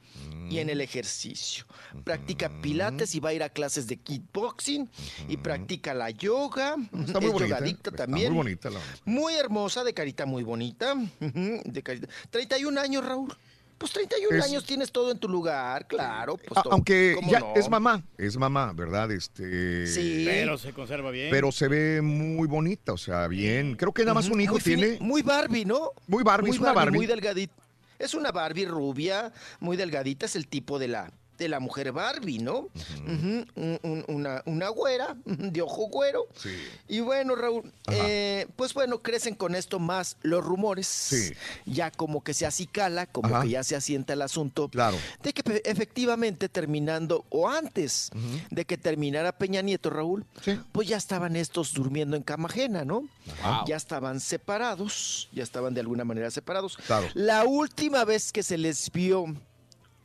y en el ejercicio. Practica Pilates y va a ir a clases de kickboxing y practica la yoga. Está muy es bonita. yogadicta Está también. muy bonita la Muy hermosa, de carita muy bonita. de carita. 31 años, Raúl. Pues 31 Es- años tienes todo en tu lugar, claro. Pues A- todo. aunque ¿Cómo ya no? es mamá, es mamá, ¿verdad? Este. Sí. Pero se conserva bien. Pero se ve muy bonita, o sea, bien. Creo que nada más un hijo muy tiene. Muy Barbie, ¿no? Muy Barbie, es una Barbie. Muy delgadita. Es una Barbie rubia, muy delgadita, es el tipo de la, de la mujer Barbie, ¿no? Ujú, un- un- una, una güera, de ojo güero. Sí. Y bueno, Raúl, eh, pues bueno, crecen con esto más los rumores. Sí. Ya como que se acicala, como Ajá. que ya se asienta el asunto. Claro. De que pe- efectivamente terminando, o antes de que terminara Peña Nieto, Raúl, pues ya estaban estos durmiendo en cama ajena, ¿no? Wow. Ya estaban separados, ya estaban de alguna manera separados. Claro. La última vez que se les vio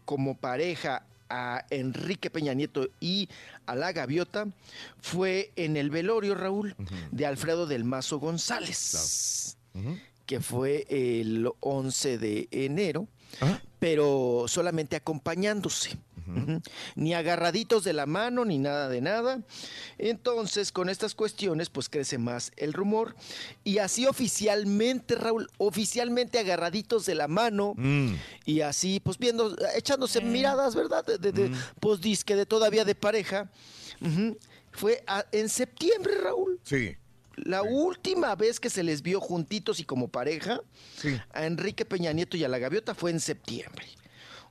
como pareja a Enrique Peña Nieto y a la gaviota fue en el velorio, Raúl, de Alfredo del Mazo González, que fue el 11 de enero, pero solamente acompañándose. Ni agarraditos de la mano, ni nada de nada. Entonces, con estas cuestiones, pues crece más el rumor. Y así oficialmente, Raúl, oficialmente agarraditos de la mano. Mm. Y así, pues viendo, echándose miradas, ¿verdad? De, de, de, Pues disque de todavía de pareja. Fue a- en septiembre, Raúl. Sí. La última vez que se les vio juntitos y como pareja a Enrique Peña Nieto y a la gaviota fue en septiembre.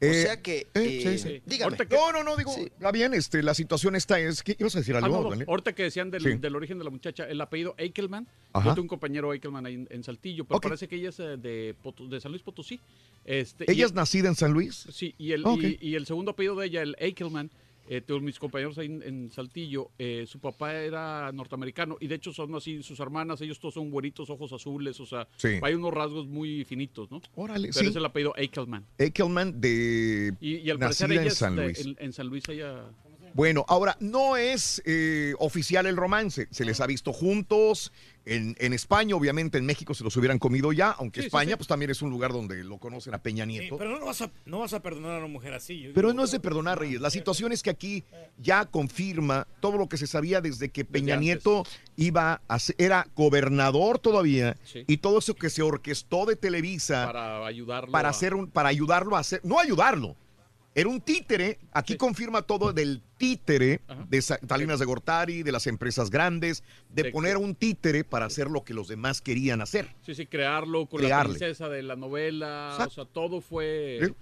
O Eh, sea que, eh, sí, eh, sí. dígame. No, no, no, digo, va bien, este, la situación está es ibas a decir Ah, algo, no, no? Ahorita que decían del, Sí. del origen de la muchacha, el apellido Eichelman. Ajá. Yo tengo un compañero Eichelman ahí en, en Saltillo, pero parece que ella es de, de San Luis Potosí. Este, ¿Ella y- es nacida en San Luis? Sí, y el, Ah, y, y el segundo apellido de ella, el Eichelman, eh, mis compañeros ahí en, en Saltillo, eh, su papá era norteamericano y de hecho son así, sus hermanas, ellos todos son güeritos, ojos azules, o sea, Sí. hay unos rasgos muy finitos, ¿no? Órale, Pero sí. es el apellido Eichelman. Eckelman de Y, y al parecer nacida ella en San Luis. en, en San Luis ella... Bueno, ahora no es eh, oficial el romance. Se les ha visto juntos en, en España, obviamente en México se los hubieran comido ya, aunque Sí, España sí. pues también es un lugar donde lo conocen a Peña Nieto. pero no vas, a, no vas a perdonar a una mujer así. yo Pero digo. no es de perdonar, Reyes. La situación es que aquí ya confirma todo lo que se sabía desde que Peña. Nieto iba a ser, era gobernador todavía Sí. y todo eso que se orquestó de Televisa Para ayudarlo para a- hacer un, para ayudarlo a hacer, no ayudarlo. Era un títere, aquí confirma todo del títere de Sa- Salinas de Gortari, de las empresas grandes, de, poner un títere para hacer lo que los demás querían hacer. Sí, sí, crearlo con Crearle. la princesa de la novela, Exacto. o sea, todo fue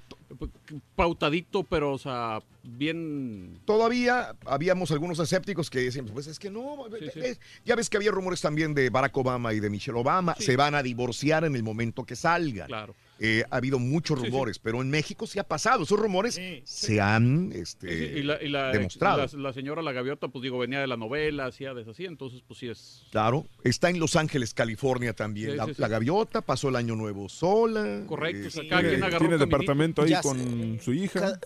pautadito, pero, o sea, bien... Todavía habíamos algunos escépticos que decían, pues es que no, sí. ya ves que había rumores también de Barack Obama y de Michelle Obama, se van a divorciar en el momento que salgan. Claro. Eh, ha habido muchos Sí, sí. rumores, pero en México sí ha pasado, esos rumores se han este, Sí, sí, y la, y la- demostrado. la- la señora La Gaviota, pues digo, venía de la novela, hacía de así, entonces pues sí es... Claro, está en Los Ángeles, California también. Sí, la, sí, sí. la gaviota pasó el año nuevo sola. Correcto, o sea, este, cada quien agarró Tiene caminito. departamento ahí Ya con sé. su hija. Cada,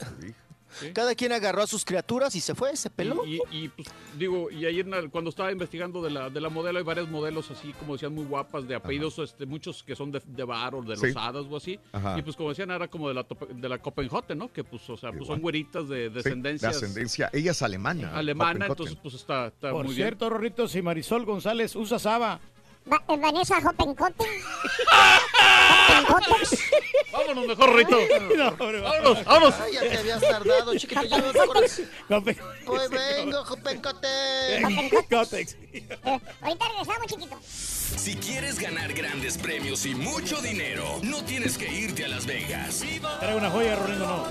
cada quien agarró a sus criaturas y se fue, se peló. Y, y, pues digo, y ayer cuando estaba investigando de la, de la modelo, hay varios modelos así, como decían, muy guapas, de apellidos, este, muchos que son de, de bar o de Sí. los hadas o así. Ajá. Y pues como decían, era como de la, tope- de la Copenhagen, ¿no? Que pues, o sea, pues son güeritas de sí, descendencia de ascendencia. Ella es alemana. alemana, entonces pues está, está Por muy cierto, Rorrito, si Marisol González usa Saba. Va- eh, Vanessa Hoppenkotten. Vámonos mejor, Rito. No, vámonos, vámonos. Ay, ya te habías tardado, chiquito. Ya no te acuerdas. Copen- Pues vengo, Jopencote. Cotex. Eh, ahorita regresamos, chiquito. Si quieres ganar grandes premios y mucho dinero, no tienes que irte a Las Vegas. Trae una joya, no.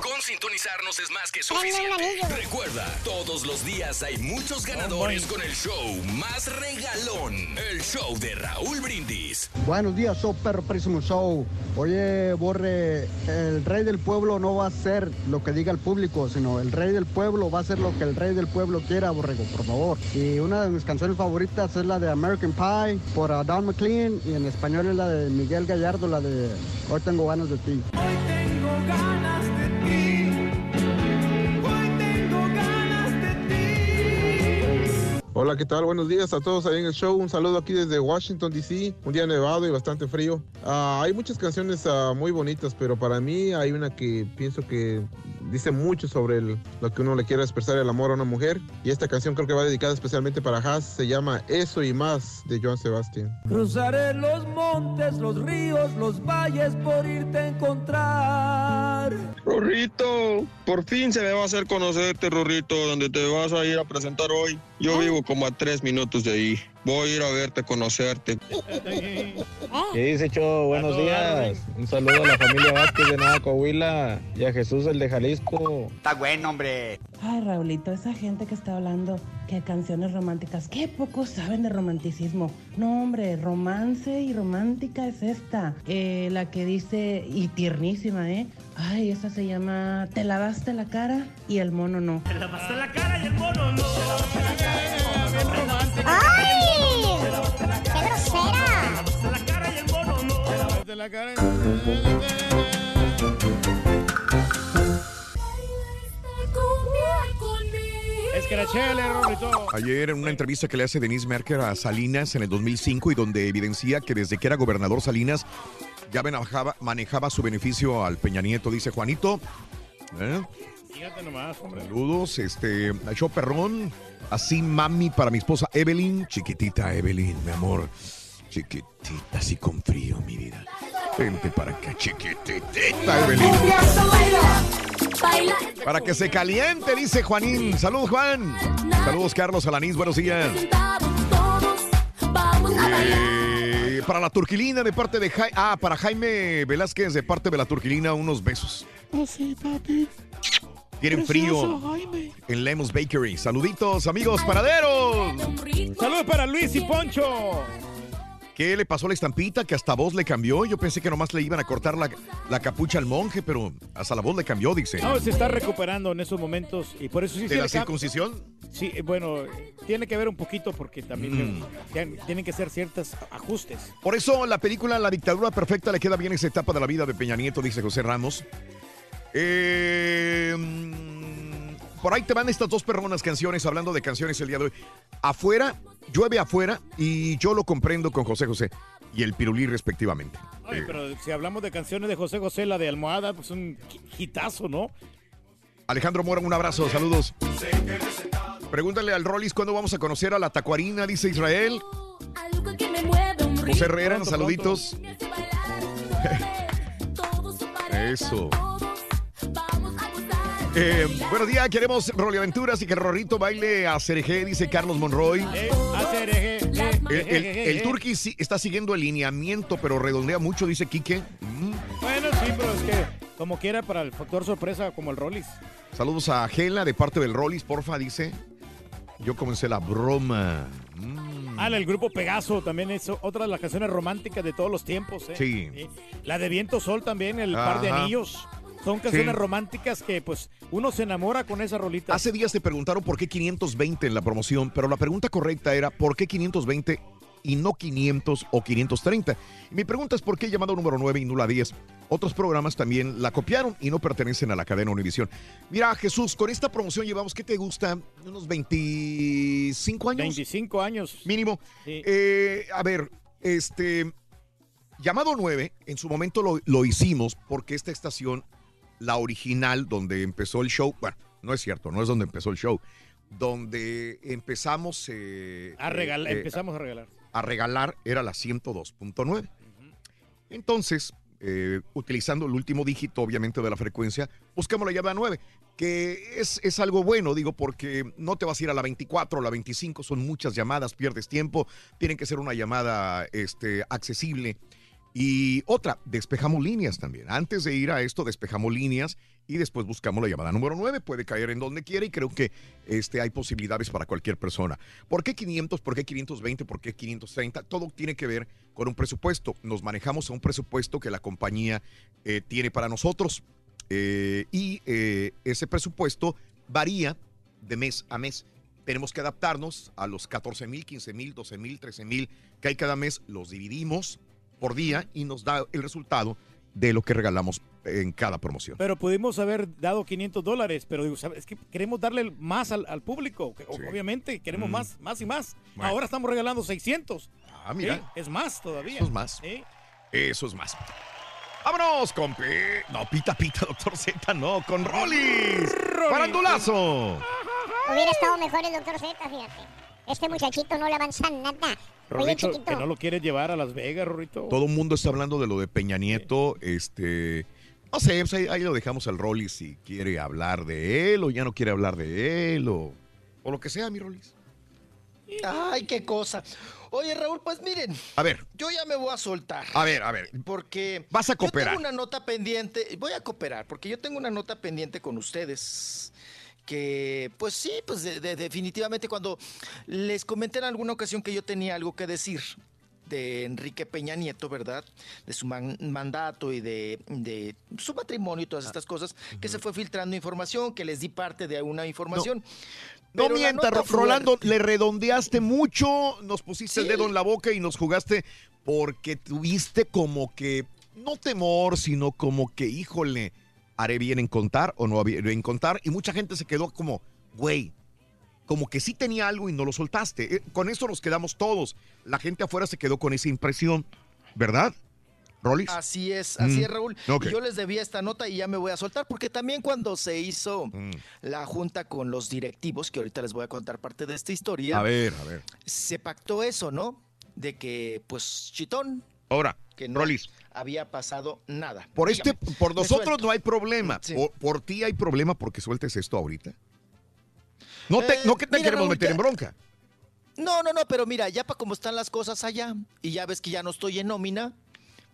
Con sintonizarnos es más que suficiente. Recuerda, todos los días hay muchos ganadores con el show más regalón. El show de Raúl Brindis. Buenos días, show perro Prísimo Show. Oye, Borre, el rey del pueblo no va a ser lo que diga el público, sino el rey del pueblo va a ser lo que el rey del pueblo quiera, Borrego, por favor. Y una de mis canciones favoritas es la de American Pie por uh, Don McLean y en español es la de Miguel Gallardo, la de Hoy tengo ganas de ti. Tengo ganas de ti. Hoy tengo ganas de ti. Hola, ¿qué tal? Buenos días a todos ahí en el show. Un saludo aquí desde Washington, D.C. Un día nevado y bastante frío. Ah, hay muchas canciones ah, muy bonitas, pero para mí hay una que pienso que dice mucho sobre el- lo que uno le quiere expresar el amor a una mujer. Y esta canción creo que va dedicada especialmente para Haas. Se llama Eso y más de Joan Sebastián. Cruzaré los montes, los ríos, los valles por irte a encontrar. Rorrito, por fin se me va a hacer conocerte, Rorrito, donde te vas a ir a presentar hoy. Yo vivo como a tres minutos de ahí. Voy a ir a verte, conocerte. ¿Qué dice, Cho? Buenos días. Un saludo a la familia Vázquez de Nueva Coahuila y a Jesús, el de Jalisco. Está bueno, hombre. Ay, Raulito, esa gente que está hablando que canciones románticas, qué pocos saben de romanticismo. No, hombre, romance y romántica es esta. Eh, la que dice, y tiernísima, ¿eh? Ay, esa se llama Te lavaste la cara y el mono no. Te lavaste la cara y el mono no. ¡Ay! ¡Qué grosera! la cara y el mono no. Ayer en una entrevista que le hace Denise Merker a Salinas en el 2005 y donde evidencia que desde que era gobernador Salinas ya manejaba, manejaba su beneficio al Peña Nieto, dice Juanito. ¿eh? Fíjate nomás, hombre. Saludos, este, show perrón, así mami para mi esposa Evelyn, chiquitita Evelyn, mi amor, chiquitita, así con frío, mi vida. Vente para acá, chiquitita Evelyn. Para que se caliente, dice Juanín. Saludos, Juan. Saludos, Carlos Alanís, buenos días. Eh, para la turquilina de parte de Jaime. Ah, para Jaime Velázquez de parte de la turquilina, unos besos. Oh, sí, papi. Tienen Precioso, frío Jaime. en Lemos Bakery. Saluditos, amigos panaderos. Saludos para Luis y Poncho. ¿Qué le pasó a la estampita? Que hasta voz le cambió. Yo pensé que nomás le iban a cortar la, la capucha al monje, pero hasta la voz le cambió, dice. No, se está recuperando en esos momentos y por eso sí ¿De la circuncisión? Sí, eh, bueno, tiene que ver un poquito porque también Mm. tienen- tienen que ser ciertos ajustes. Por eso la película La dictadura perfecta le queda bien esa etapa de la vida de Peña Nieto, dice José Ramos. Eh, por ahí te van estas dos perronas canciones, hablando de canciones el día de hoy. Afuera, llueve afuera y yo lo comprendo con José José y el pirulí respectivamente. Oye, Eh, pero si hablamos de canciones de José José, la de Almohada, pues un hitazo, ¿no? Alejandro Mora, un abrazo, saludos. Pregúntale al Rollis cuándo vamos a conocer a la tacuarina, dice Israel. José Herrera, Pronto, saluditos. Eso. Eh, buenos días, queremos Rolly Aventuras y que Rorrito baile a Cereje, dice Carlos Monroy. Eh, hacer eje, eh, El, el, el. Turqui sí está siguiendo el lineamiento, pero redondea mucho, dice Quique. Mm. Bueno, sí, pero es que como quiera para el factor sorpresa como el Rollis. Saludos a Gela de parte del Rollis, porfa, dice. Yo comencé la broma. Mm. Ah, el grupo Pegaso también es otra de las canciones románticas de todos los tiempos. ¿eh? Sí. La de Viento Sol también, el par de anillos. Son canciones Sí. románticas que pues uno se enamora con esa rolita. Hace días te preguntaron por qué 520 en la promoción, pero la pregunta correcta era ¿por qué 520 y no 500 o 530? Y mi pregunta es ¿por qué llamado número 9 y no la 10? Otros programas también la copiaron y no pertenecen a la cadena Univisión. Mira, Jesús, con esta promoción llevamos, ¿qué te gusta? ¿Unos 25 años? 25 años. Mínimo. Eh, a ver, este... Llamado 9, en su momento lo, lo hicimos porque esta estación, la original, donde empezó el show, bueno, no es cierto, no es donde empezó el show, donde empezamos eh, A regalar, eh, empezamos a regalar. a regalar era la 102.9. Entonces, eh, utilizando el último dígito, obviamente, de la frecuencia, buscamos la llamada 9, que es, es algo bueno, digo, porque no te vas a ir a la 24 o la 25, son muchas llamadas, pierdes tiempo, tienen que ser una llamada este, accesible. Y otra, despejamos líneas también. Antes de ir a esto, despejamos líneas y después buscamos la llamada número 9. Puede caer en donde quiera y creo que este, hay posibilidades para cualquier persona. ¿Por qué 500? ¿Por qué 520? ¿Por qué 530? Todo tiene que ver con un presupuesto. Nos manejamos a un presupuesto que la compañía eh, tiene para nosotros eh, y eh, ese presupuesto varía de mes a mes. Tenemos que adaptarnos a los 14 mil, 15 mil, 12 mil, 13 mil que hay cada mes. Los dividimos por día y nos da el resultado de lo que regalamos en cada promoción. Pero pudimos haber dado 500 dólares, pero digo, ¿sabes? es que queremos darle más al, al público. que Obviamente queremos Mm. más, más y más. Bueno. Ahora estamos regalando 600. Ah, mira. Sí, es más todavía. Eso es más. Sí. Eso es más. Vámonos con Pi- No, pita, pita, doctor Z, no, con Rollis. Farandulazo. Hubiera estado mejor el doctor Z, fíjate. Este muchachito no le avanza nada. Oye, Rorrito, que no lo quieres llevar a Las Vegas, Rorrito. Todo el mundo está hablando de lo de Peña Nieto. Este. No sé, pues ahí, ahí lo dejamos al Rollis si quiere hablar de él o ya no quiere hablar de él o, o lo que sea, mi Rollis. Ay, qué cosa. Oye, Raúl, pues miren, A ver, yo ya me voy a soltar. a ver, a ver. Porque Vas a yo cooperar. tengo una nota pendiente, voy a cooperar, porque yo tengo una nota pendiente con ustedes. Que, pues sí, pues de- de- definitivamente cuando les comenté en alguna ocasión que yo tenía algo que decir de Enrique Peña Nieto, ¿verdad? De su man- mandato y de, de su matrimonio y todas estas cosas, que se fue filtrando información, que les di parte de una información. No la mientas, Rolando, fuerte- le redondeaste mucho, nos pusiste el dedo en la boca y nos jugaste porque tuviste como que, no temor, sino como que, híjole, haré bien en contar o no haré bien en contar. Y mucha gente se quedó como, güey, como que sí tenía algo y no lo soltaste. Eh, Con eso nos quedamos todos. La gente afuera se quedó con esa impresión, ¿verdad? Rolis. Así es, así Mm, es, Raúl. ok. Y yo les debía esta nota y ya me voy a soltar, porque también cuando se hizo Mm. la junta con los directivos, que ahorita les voy a contar parte de esta historia, A ver, a ver. se pactó eso, ¿no? De que, pues, chitón, Ahora, que no Rolis. Había pasado nada. Por este, por nosotros no hay problema. Sí. Por, por ti hay problema porque sueltes esto ahorita. No, te, Eh, no que te mira, queremos Raúl, meter ya- en bronca. No, no, no, pero mira, ya para cómo están las cosas allá, y ya ves que ya no estoy en nómina,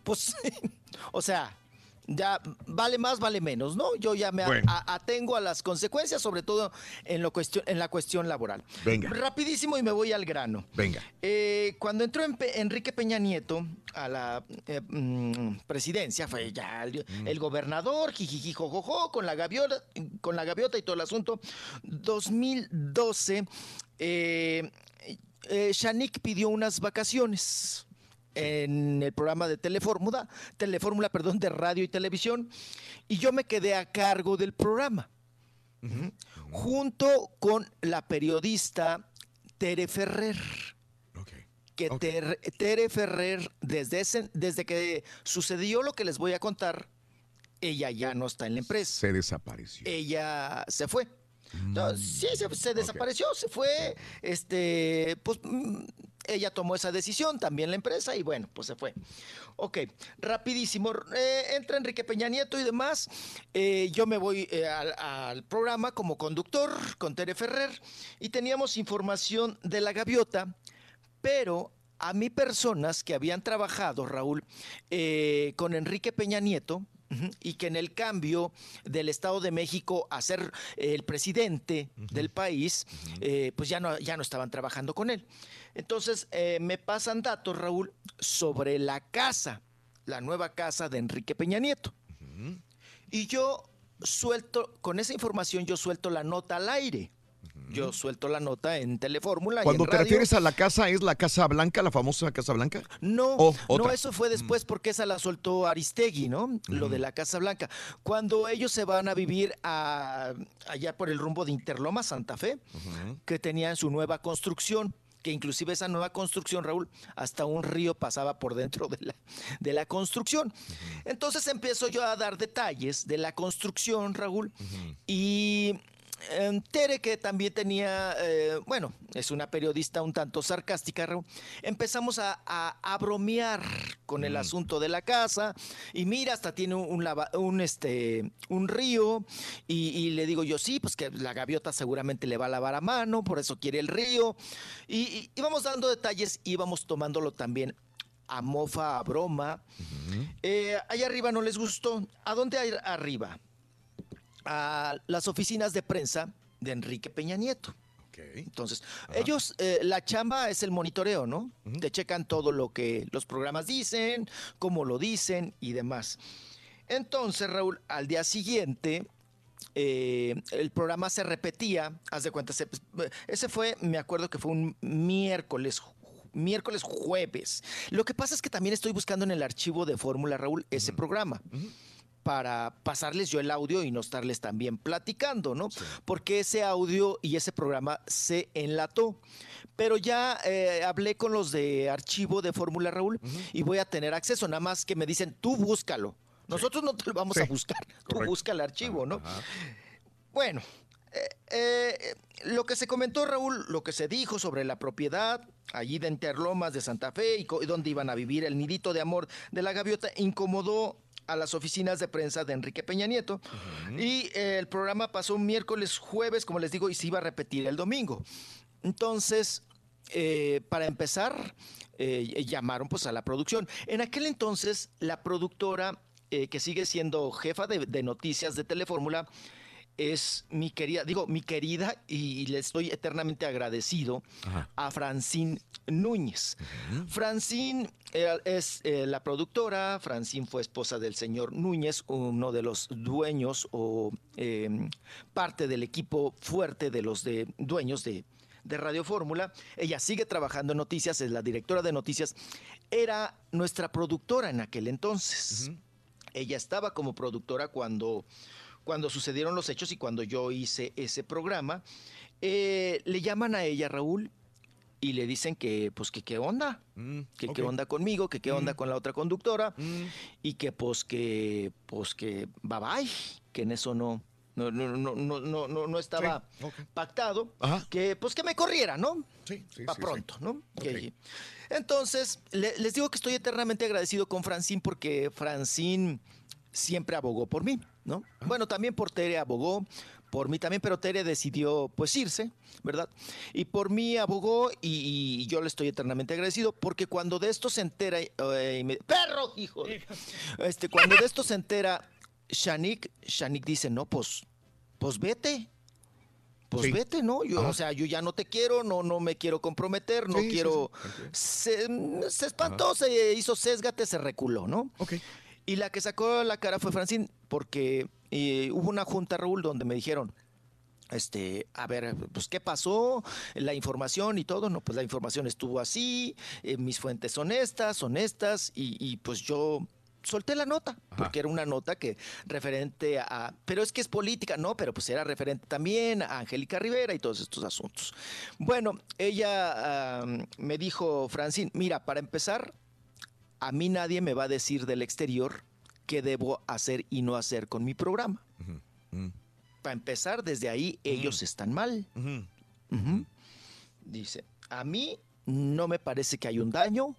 pues, o sea, ya vale más, vale menos, ¿no? Yo ya me a- Bueno. a- atengo a las consecuencias, sobre todo en, lo cuestión, en la cuestión laboral. Venga. Rapidísimo y me voy al grano. Venga. Eh, cuando entró en Pe- Enrique Peña Nieto a la eh, mm, presidencia, fue ya el, el gobernador, jijiji, jojojo, con la gaviota, con la gaviota y todo el asunto. 2012, eh, eh, Shanik pidió unas vacaciones en el programa de Telefórmula, Telefórmula, perdón, de radio y televisión, y yo me quedé a cargo del programa junto con la periodista Tere Ferrer. Que Ter- Tere Ferrer, desde, ese- desde que sucedió lo que les voy a contar, ella ya no está en la empresa. Se desapareció. Ella se fue. No, sí, se, se desapareció, se fue. Este, pues mm, ella tomó esa decisión, también la empresa, y bueno, pues se fue. Ok, rapidísimo. eh, entra Enrique Peña Nieto y demás. eh, yo me voy eh, al, al programa como conductor con Tere Ferrer y teníamos información de la gaviota, pero a mí personas que habían trabajado, Raúl, eh, con Enrique Peña Nieto, y que en el cambio del Estado de México a ser eh, el presidente del país, eh, pues ya no, ya no estaban trabajando con él. Entonces eh, me pasan datos, Raúl, sobre la casa, la nueva casa de Enrique Peña Nieto. Y yo suelto, con esa información yo suelto la nota al aire. Yo suelto la nota en Telefórmula. y Cuando en te radio. refieres a la casa, ¿es la Casa Blanca, la famosa Casa Blanca? No, no, eso fue después porque esa la soltó Aristegui, ¿no? Lo de la Casa Blanca. Cuando ellos se van a vivir a- allá por el rumbo de Interloma, Santa Fe, que tenían su nueva construcción, que inclusive esa nueva construcción, Raúl, hasta un río pasaba por dentro de la, de la construcción. Entonces empiezo yo a dar detalles de la construcción, Raúl, y Tere, que también tenía, eh, bueno, es una periodista un tanto sarcástica, empezamos a, a- a bromear con el asunto de la casa y mira, hasta tiene un, un lava- un, este, un río y, y le digo yo, sí, pues que la gaviota seguramente le va a lavar a mano, por eso quiere el río. Y, y íbamos dando detalles, íbamos tomándolo también a mofa, a broma. Eh, allá arriba no les gustó. ¿A dónde hay arriba? A las oficinas de prensa de Enrique Peña Nieto. Entonces, ellos, eh, la chamba es el monitoreo, ¿no? Te checan todo lo que los programas dicen, cómo lo dicen y demás. Entonces, Raúl, al día siguiente, eh, el programa se repetía, haz de cuenta, se- ese fue, me acuerdo que fue un miércoles, miércoles jueves. Lo que pasa es que también estoy buscando en el archivo de Fórmula, Raúl, ese programa para pasarles yo el audio y no estarles también platicando, ¿no? Porque ese audio y ese programa se enlató. Pero ya eh, hablé con los de archivo de Fórmula Raúl y voy a tener acceso, nada más que me dicen, tú búscalo. Nosotros no te lo vamos a buscar. Tú busca el archivo, ¿no? Bueno, eh, eh, lo que se comentó, Raúl, lo que se dijo sobre la propiedad allí de Interlomas de Santa Fe y, y donde iban a vivir el nidito de amor de la gaviota, incomodó a las oficinas de prensa de Enrique Peña Nieto. Y eh, el programa pasó un miércoles, jueves, como les digo, y se iba a repetir el domingo. Entonces, eh, para empezar, eh, llamaron pues a la producción. En aquel entonces, la productora eh, que sigue siendo jefa de, de noticias de Telefórmula es mi querida, digo, mi querida, y le estoy eternamente agradecido a Francine Núñez. Francine era- es eh, la productora, Francine fue esposa del señor Núñez, uno de los dueños o eh, parte del equipo fuerte de los de, dueños de, de Radio Fórmula. Ella sigue trabajando en noticias, es la directora de noticias. Era nuestra productora en aquel entonces. Ella estaba como productora cuando, cuando sucedieron los hechos y cuando yo hice ese programa. Eh, le llaman a ella, Raúl, y le dicen que, pues, que qué onda, que qué onda conmigo, que qué onda con la otra conductora, y que, pues, que, pues, que bye bye, que en eso no, no, no, no, no, no, no, estaba pactado, que, pues, que me corriera, ¿no? Sí, sí, Pa' sí, pronto, sí. ¿no? Entonces, le- les digo que estoy eternamente agradecido con Francine porque Francine siempre abogó por mí, ¿no? Bueno, también por Tere abogó, por mí también, pero Tere decidió pues irse, ¿verdad? Y por mí abogó y, y yo le estoy eternamente agradecido porque cuando de esto se entera, eh, me- perro, hijo, este, cuando de esto se entera Shanik, Shanik dice, no, pues, pues vete. Pues Sí. vete, ¿no? Yo, Ajá. o sea, yo ya no te quiero, no, no me quiero comprometer, no Sí, quiero. sí, Se, se espantó, se hizo sésgate, se reculó, ¿no? Ok. Y la que sacó la cara fue Francine, porque eh, hubo una junta, Raúl, donde me dijeron, este, a ver, pues qué pasó, la información y todo, no, pues la información estuvo así, eh, mis fuentes son estas, honestas, y, y pues yo solté la nota, porque era una nota que referente a, pero es que es política, no, pero pues era referente también a Angélica Rivera y todos estos asuntos. Bueno, ella ah, me dijo, Francine, mira, para empezar, a mí nadie me va a decir del exterior qué debo hacer y no hacer con mi programa. Para empezar, desde ahí ellos están mal. Dice, a mí no me parece que hay un daño.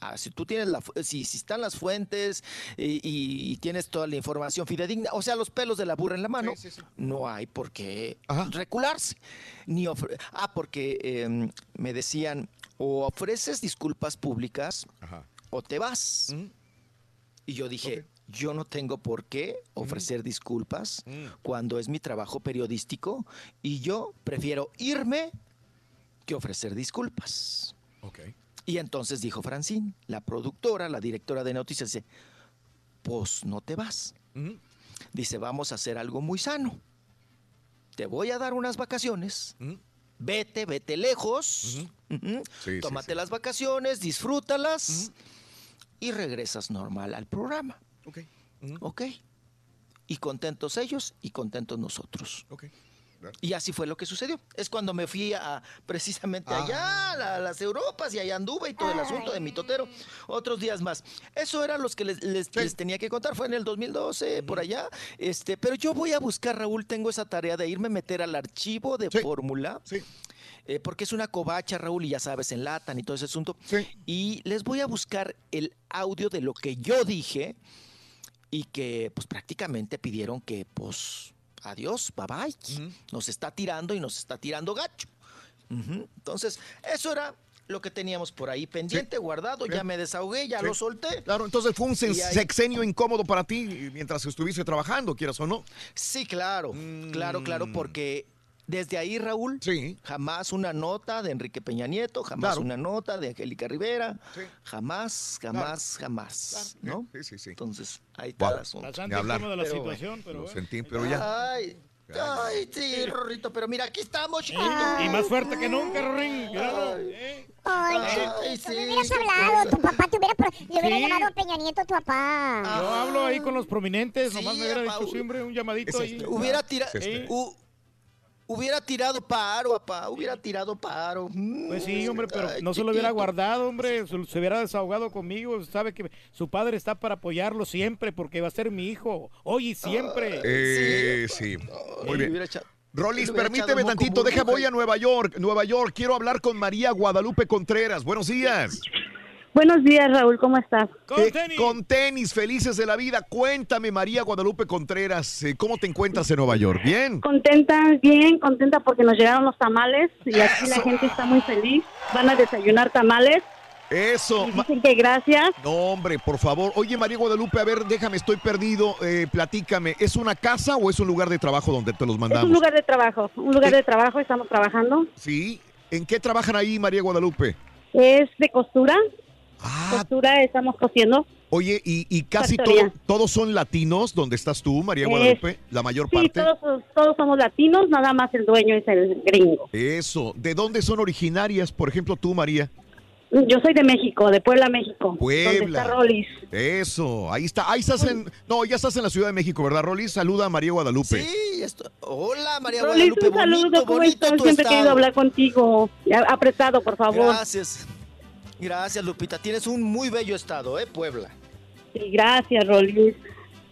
Ah, si tú tienes la, si, si están las fuentes y, y- y tienes toda la información fidedigna, o sea, los pelos de la burra en la mano, no hay por qué recularse. Ni ah, porque eh, me decían, o ofreces disculpas públicas o te vas. Y yo dije, yo no tengo por qué ofrecer disculpas cuando es mi trabajo periodístico y yo prefiero irme que ofrecer disculpas. Ok. Y entonces dijo Francine, la productora, la directora de noticias, dice, pues no te vas. Dice, vamos a hacer algo muy sano. Te voy a dar unas vacaciones. Vete, vete lejos. Sí, sí, Tómate las vacaciones, disfrútalas y regresas normal al programa. Ok. Ok. Y contentos ellos y contentos nosotros. Ok. Y así fue lo que sucedió. Es cuando me fui a precisamente Ah. allá, a la- las Europas, y allá anduve y todo el asunto de mi totero. Otros días más. Eso era los que les, les- les tenía que contar. Fue en el 2012, por allá. Este, pero yo voy a buscar, Raúl, tengo esa tarea de irme a meter al archivo de fórmula. Eh, porque es una covacha, Raúl, y ya sabes, enlatan y todo ese asunto. Y les voy a buscar el audio de lo que yo dije y que pues prácticamente pidieron que pues adiós, bye bye. Nos está tirando y nos está tirando gacho. Entonces, eso era lo que teníamos por ahí pendiente, guardado, ya me desahogué, ya Sí. lo solté. Claro, entonces fue un ahí- sexenio incómodo para ti mientras estuviste trabajando, quieras o no. Sí, claro, claro, claro, porque desde ahí, Raúl, jamás una nota de Enrique Peña Nieto, jamás Claro. una nota de Angélica Rivera, jamás, jamás, jamás, ¿no? Sí, sí, sí. Entonces, ahí está el Wow. asunto. Bastante Ni hablar. incómoda la Pero situación, pero Lo bueno. sentí, pero ya. Ay, ay, sí, Rorrito, pero mira, aquí estamos, chiquito. Y más fuerte que nunca. Eh. Ay, Ay, chiquito, sí. me hubieras hablado, tu papá te hubiera, le hubiera Sí. llamado a Peña Nieto a tu papá. Yo hablo ahí con los prominentes, Sí, nomás me hubiera dicho siempre un llamadito ahí. Hubiera tirado. Sí. hu- Hubiera tirado paro, papá. Hubiera tirado paro. Pues sí, hombre, pero Ay, no se lo hubiera guardado, hombre. Se, se hubiera desahogado conmigo. Sabe que su padre está para apoyarlo siempre porque va a ser mi hijo. Hoy y siempre. Eh, sí. Muy bien. Rolis, permíteme tantito, deja, voy a Nueva York. Nueva York, quiero hablar con María Guadalupe Contreras. Buenos días. Buenos días, Raúl, ¿cómo estás? Eh, Con tenis, felices de la vida. Cuéntame, María Guadalupe Contreras, eh, ¿cómo te encuentras en Nueva York? ¿Bien? Contenta, bien, contenta porque nos llegaron los tamales y aquí la gente está muy feliz. Van a desayunar tamales. Eso. Y dicen que gracias. No, hombre, por favor. Oye, María Guadalupe, a ver, déjame, estoy perdido. Eh, platícame, ¿es una casa o es un lugar de trabajo donde te los Es mandamos? un lugar de trabajo, un lugar de trabajo, estamos trabajando. Sí. ¿En qué trabajan ahí, María Guadalupe? Es de costura. Ah. Costura, estamos cosiendo. Oye, y, y casi todo- todos son latinos, ¿dónde estás tú, María Guadalupe? La mayor Sí, parte. todos, todos somos latinos, nada más el dueño es el gringo. Eso. ¿De dónde son originarias, por ejemplo, tú, María? Yo soy de México, de Puebla, México. Donde Puebla. está Rolis. Eso, ahí está. Ahí estás en. No, ya estás en la Ciudad de México, ¿verdad, Rolis? Saluda a María Guadalupe. Sí, esto- Hola, María Rolis, Guadalupe. un saludo, bonito, ¿cómo bonito estás? Siempre he querido hablar contigo. Apretado, por favor. Gracias. Gracias, Lupita. Tienes un muy bello estado, ¿eh? Puebla. Sí, gracias, Rolis.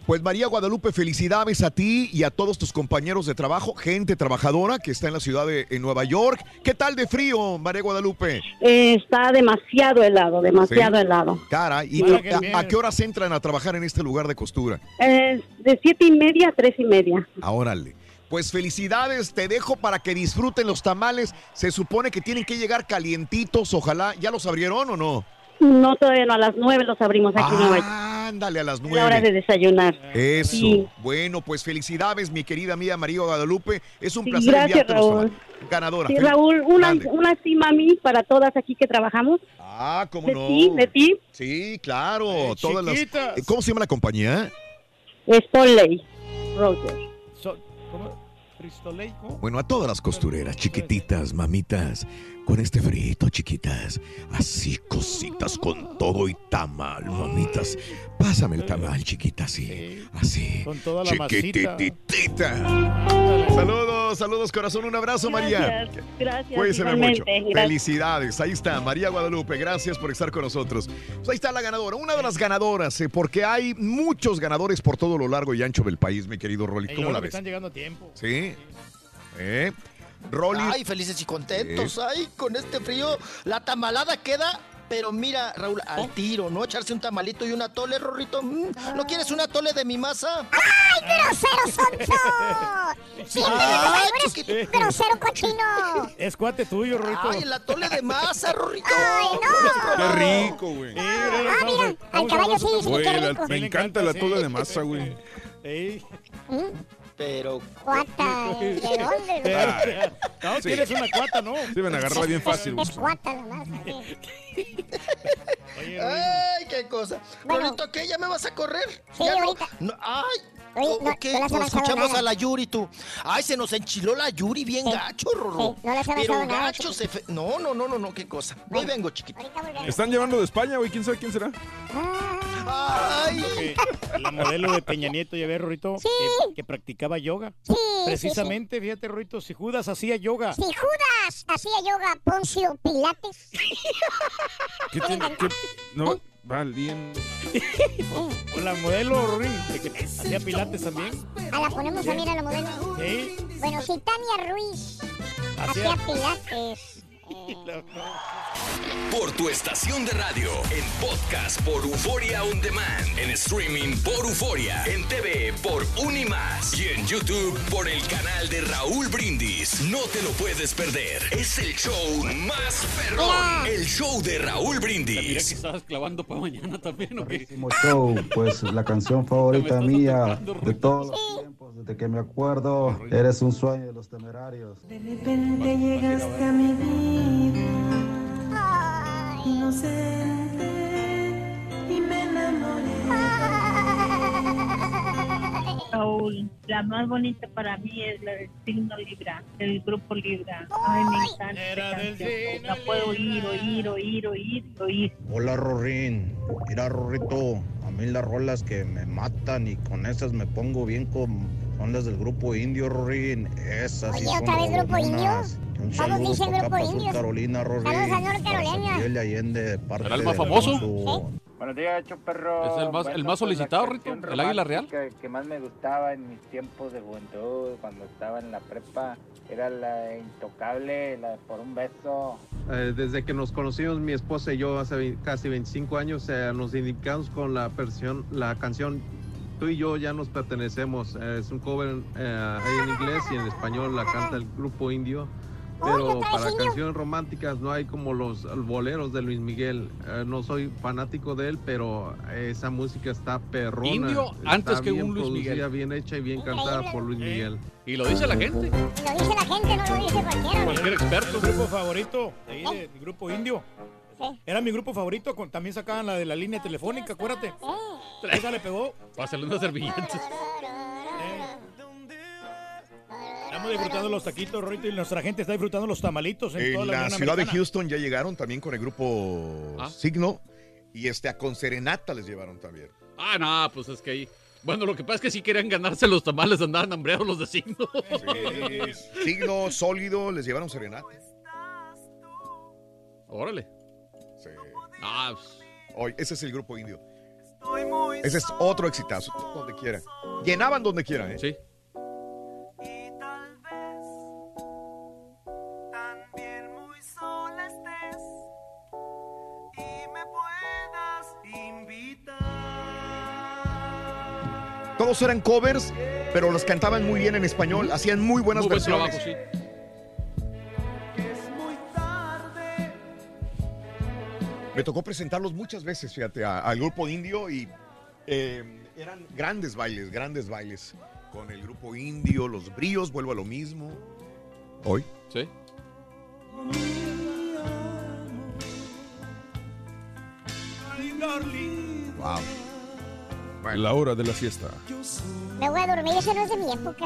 Pues María Guadalupe, felicidades a ti y a todos tus compañeros de trabajo, gente trabajadora que está en la ciudad de en Nueva York. ¿Qué tal de frío, María Guadalupe? Eh, está demasiado helado, demasiado Sí. helado. Cara, ¿y Bueno, tra- qué a- bien. a, qué horas entran a trabajar en este lugar de costura? Eh, de siete y media a tres y media. Ah, órale. Pues felicidades, te dejo para que disfruten los tamales. Se supone que tienen que llegar calientitos, ojalá. ¿Ya los abrieron o no? No, todavía no, a las nueve los abrimos aquí en Nueva York. Ándale a las Es la hora de nueve. desayunar. Eso. Sí. Bueno, pues felicidades, mi querida amiga María Guadalupe. Es un Sí, placer gracias, enviarte los Raúl. tamales. Ganadora. Sí, Fel- Raúl, una, una sí, mami, para todas aquí que trabajamos. Ah, ¿cómo de no? ti, de ti. Sí, claro. todas las. eh, ¿Cómo se llama la compañía? Es Poley Roger. So- ¿Cómo? Bueno, a todas las costureras, chiquititas, mamitas, con este frito, chiquitas, así cositas con todo y tamal, mamitas. Pásame el tamal, chiquita, así, así. Con toda la. Chiquititita. Saludos, saludos, corazón, un abrazo, María. Gracias, gracias. Cuídense mucho. gracias. Felicidades. Ahí está, María Guadalupe. Gracias por estar con nosotros. Pues ahí está la ganadora, una de las ganadoras, eh, porque hay muchos ganadores por todo lo largo y ancho del país, mi querido Rolly. ¿Cómo la ves? Están llegando a tiempo. Sí. ¿Eh? Rolly. Ay, felices y contentos. Ay, con este frío, la tamalada queda. Pero mira, Raúl, al tiro, ¿no? Echarse un tamalito y un atole, Rorrito. Mm, ¿No quieres un atole de mi masa? ¡Ay, grosero, Sonso! Sí, Ay, eres grosero, cochino. Es cuate tuyo, Rorito. Ay, el atole de masa, Rorrito. Ay, no. Qué rico, güey. Ah, mira, al caballo sí qué rico. me encanta la atole de masa, güey. Ey. Pero. Cuata, ¿de dónde? Ay. No, Sí. tienes una cuata, ¿no? Sí, van a agarrarla bien fácil. Es cuata nomás. sí. Ay, qué cosa. Bueno. Rorrito, ¿qué? ¿Ya me vas a correr? Sí, ¿Ya no? ahorita. No, ay. Oye, ¿o- no- qué? no Pues escuchamos nada. a la Yuri, tú. Ay, se nos enchiló la Yuri bien gacho, Rorro. sí, no le has Pero nada, gacho se... fe- No, no, no, no, no, qué cosa. Hoy vengo, chiquito. Están llevando de España, güey. ¿Quién sabe quién será? Ay. Que La modelo de Peña Nieto, ya ves, Rorito, que, que practicaba yoga. Sí, Precisamente, fíjate, Rorito, si Judas hacía yoga. Si Judas hacía yoga, Poncio Pilates. ¿Qué tiene? ¿Qué? No, valiendo. Con la modelo, Rorín, que, que hacía pilates también. Ah, la ponemos también a la modelo. Sí. Bueno, si Tania Ruiz Hacía- hacía pilates. Por tu estación de radio, en podcast por Euforia On Demand, en streaming por Euforia, en TV por Unimás y en YouTube por el canal de Raúl Brindis. No te lo puedes perder. Es el show más perrón. El show de Raúl Mira que Brindis. estabas clavando para mañana también, ¿o qué? Próximo show, pues la canción favorita mía de todos los tiempos, desde que me acuerdo, eres un sueño de los temerarios. De repente llegaste a mi vida, inocente, y me enamoré. Raúl, la más bonita para mí es la del signo Libra, del grupo Libra. Ay, me encanta esta canción. La puedo oír, oír, oír, oír, oír. Hola Rorín, mira Rorrito, a mí las rolas que me matan y con esas me pongo bien con Son las del grupo indio, Rorín. Esas sí Oye, son ¿otra vez grupo rogononas. Un saludo dicen grupo indio. Carolina, Rorín. Saludos a North Carolina. De Allende, de parte ¿Era el de más famoso? Alonso. Buenos días, Choperro. Es el más- el más solicitado, Rito, el Águila Real. Que, que más me gustaba en mis tiempos de juventud, cuando estaba en la prepa, era la intocable, la de por un beso. Eh, desde que nos conocimos mi esposa y yo hace casi 25 años, eh, nos indicamos con la, versión, la canción Tú y yo ya nos pertenecemos. Eh, es un cover eh, ahí en inglés y en español la canta el grupo indio. Pero para canciones románticas no hay como los boleros de Luis Miguel. Eh, no soy fanático de él, pero esa música está perrona. Indio Está antes que bien un Luis producida, Miguel. bien hecha y bien cantada por Luis Miguel. Y lo dice la gente. Lo dice la gente, no lo dice cualquiera. Cualquier experto. Mi grupo favorito, de ahí de, mi grupo indio. Era mi grupo favorito, con- también sacaban la de la línea telefónica, acuérdate. Esa le pegó. Pásale unas servilletas. Estamos disfrutando los taquitos, Rorito, y nuestra gente está disfrutando los tamalitos en, toda En la, la Unión ciudad de. Houston ya llegaron también con el grupo Ah. Signo. Y este, a con Serenata les llevaron también. Ah, no, pues es que ahí. Bueno, lo que pasa es que si querían ganarse los tamales, andaban hambreados los de signo. Sí, signo sólido, les llevaron Serenata. Órale. Sí. Ah, pues, Hoy, ese es el grupo indio. Ese es otro exitazo, donde quiera. Llenaban donde quieran, ¿eh? Sí. Todos eran covers, pero los cantaban muy bien en español. Hacían muy buenas Muy buen versiones. trabajo, sí. Me tocó presentarlos muchas veces, fíjate, al grupo indio y eh, eran grandes bailes, grandes bailes. Con el grupo indio, los bríos, vuelvo a lo mismo. Hoy. Sí. Wow. La hora de la siesta. Me voy a dormir, ese no es de mi época.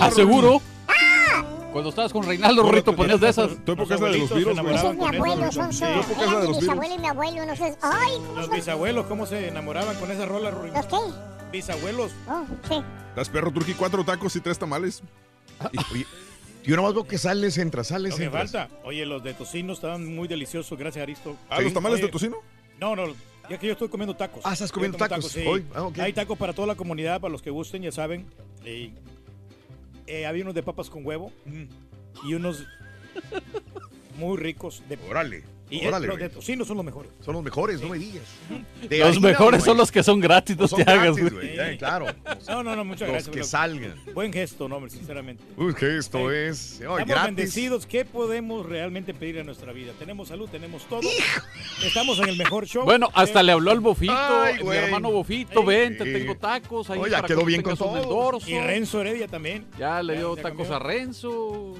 Ah, seguro. Cuando estabas con Reinaldo Rorrito ponías de esas. Tu época es la de los virus, güey. Ese es mi abuelo, son Sí. son- Tu época es la Era de los bisabuelo y mi abuelo, no sé. ¡Ay! ¿cómo Los son? bisabuelos, ¿cómo se enamoraban con esa rola, Rorito? ¿Los qué? Bisabuelos. Oh, sí. Las perro turqui, cuatro tacos y tres tamales. Y, oye, yo nomás veo que sales, entras, sales, que entras. falta. Oye, los de tocino estaban muy deliciosos, gracias Aristo. Ah, ¿los tamales de tocino? No, no, ya que yo estoy comiendo tacos. Ah, estás comiendo tacos sí. hoy. Ah, ok. Hay tacos para toda la comunidad, para los que gusten, ya saben. Eh, eh, había unos de papas con huevo y unos muy ricos. De... Órale. Y órale, los de tocino son los mejores. Son los mejores, no me digas. De Los harina, mejores son los que son gratis, no te hagas, güey. Eh, claro. No, no, no, muchas Los gracias. que salgan. Buen gesto, no, hombre, sinceramente. Uy, que esto es. ay, Estamos gratis. bendecidos. ¿Qué podemos realmente pedir en nuestra vida? Tenemos salud, tenemos todo. Estamos en el mejor show. Bueno, hasta Eh, le habló al Bofito, Ay, mi hermano Bofito, ven, te tengo tacos ahí Oye, ya quedó que bien con dorso. Y Renzo Heredia también. Ya le dio ya tacos cambió. a Renzo.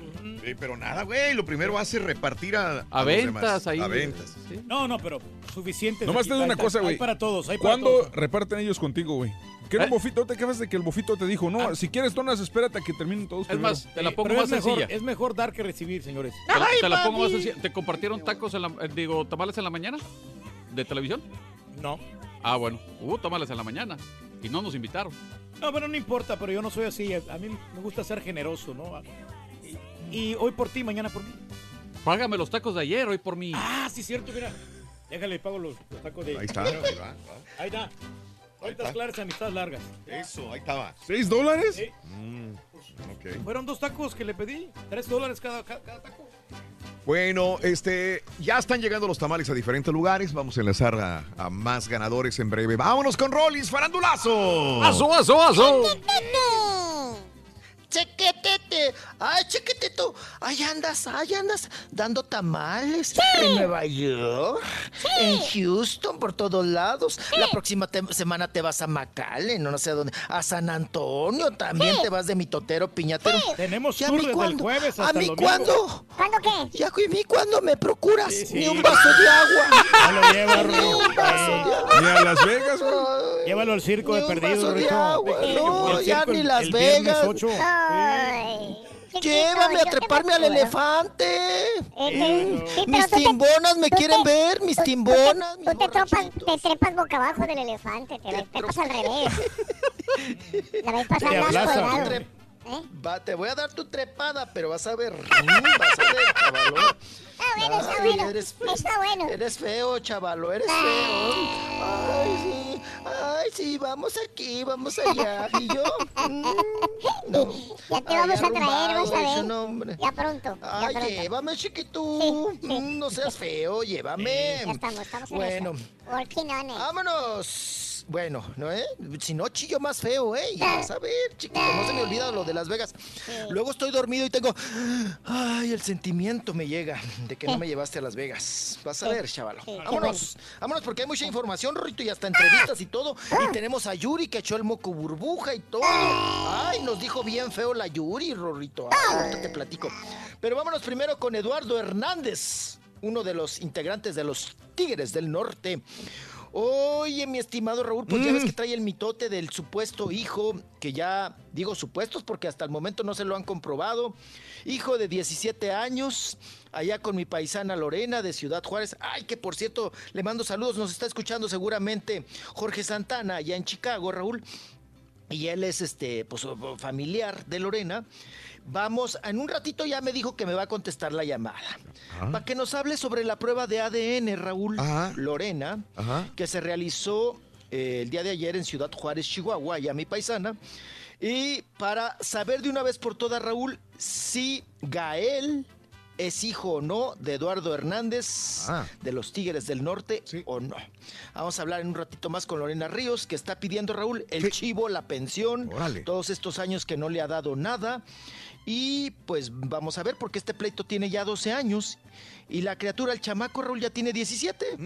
Sí, pero nada, güey. Lo primero hace repartir a, A ventas. Ahí. A ventas. Sí. No, no, pero suficiente. Nomás te digo una cosa, güey. Hay para todos, hay para ¿Cuándo todos. reparten ellos contigo, güey? ¿Qué era ¿Eh? el bofito? ¿Te quejas de que el bofito te dijo, no, Ah. si quieres donas, espérate a que terminen todos Es primero"? más, te la pongo más es mejor, sencilla. Es mejor dar que recibir, señores. Te la, Ay, te la pongo más sencilla. ¿Te compartieron tacos en la, eh, digo, tamales en la mañana? ¿De televisión? No. Ah, bueno, hubo tamales en la mañana y no nos invitaron. No, pero no importa, pero yo no soy así. A mí me gusta ser generoso, ¿no? Y, y hoy por ti, mañana por mí. Págame los tacos de ayer, hoy por mí. Ah, sí, cierto, mira. Déjale, pago los, los tacos de. Ahí está. Ahí va. Ahí está. Cuentas está. claras, amistad largas. Eso, ahí estaba. ¿Seis dólares? Sí. Mm, ok. Fueron dos tacos que le pedí. Tres dólares cada, cada, cada taco. Bueno, este, ya están llegando los tamales a diferentes lugares. Vamos a enlazar a, a más ganadores en breve. Vámonos con Rollis Farandulazo. ¡Aso, aso, aso! Chequetete, ay, chequetito, ahí andas, ahí andas, dando tamales en Nueva York, en Houston, por todos lados. La próxima te- semana te vas a McAllen, no, no sé a dónde, a San Antonio, también Sí. te vas de mitotero, piñatero. Tenemos ¿Y a tour mí desde el cuándo? jueves ¿A hasta mí el domingo. cuándo? ¿Cuándo qué? ¿Y a mí cuándo me procuras? Sí, sí. Ni un vaso de agua. Ya lo lleva, Ni un vaso Eh, de agua. Ni a Las Vegas. Ay, Llévalo al circo Ni de un perdido, vaso de agua, no, El ya ni el- Las el Vegas. 8. Ay. chiquito, Llévame a treparme al elefante. Eh, eh, sí, mis te- timbonas me quieren te- ver, mis tú- tú te- timbonas. Tú te, tropas- te trepas boca abajo del elefante, te trepas al revés. La vez pasada colgado. Va, te voy a dar tu trepada, pero vas a ver. Vas a ver, chavalo. Está bueno, está Ay, bueno. eres- Está bueno. Eres feo, chavalo, eres feo. Ay, sí, ay, sí, vamos aquí, vamos allá. Y yo, mm, no. Ya te Ay, vamos a traer, vas a ver. nombre. Ya pronto, ya Ay, pronto. llévame, chiquito. Mm, No seas feo, llévame. Ya estamos, estamos en Bueno, eso. Working on it. vámonos. Bueno, ¿no, eh? Si no, chillo más feo, ¿eh? Y vas a ver, chiquito, no se me olvida lo de Las Vegas. Luego estoy dormido y tengo... Ay, el sentimiento me llega de que no me llevaste a Las Vegas. Vas a ver, chavalo. Vámonos, vámonos porque hay mucha información, Rorito, y hasta entrevistas y todo. Y tenemos a Yuri que echó el moco burbuja y todo. Ay, nos dijo bien feo la Yuri, Rorito. Ay, ahorita te platico. Pero vámonos primero con Eduardo Hernández, uno de los integrantes de los Tigres del Norte. Oye, mi estimado Raúl, pues ya ves que trae el mitote del supuesto hijo, que ya digo supuestos porque hasta el momento no se lo han comprobado. Hijo de 17 años, allá con mi paisana Lorena de Ciudad Juárez. Ay, que por cierto, le mando saludos, nos está escuchando seguramente Jorge Santana, allá en Chicago, Raúl. Y él es este, pues, familiar de Lorena. Vamos, en un ratito ya me dijo que me va a contestar la llamada. Para que nos hable sobre la prueba de ADN, Raúl. Lorena, Ajá. que se realizó eh, el día de ayer en Ciudad Juárez, Chihuahua, ya mi paisana. Y para saber de una vez por todas, Raúl, si Gael es hijo o no de Eduardo Hernández de los Tigres del Norte o no. Vamos a hablar en un ratito más con Lorena Ríos, que está pidiendo, Raúl, el chivo, la pensión, todos estos años que no le ha dado nada. Y pues vamos a ver, porque este pleito tiene ya 12 años y la criatura, el chamaco Raúl, ya tiene 17.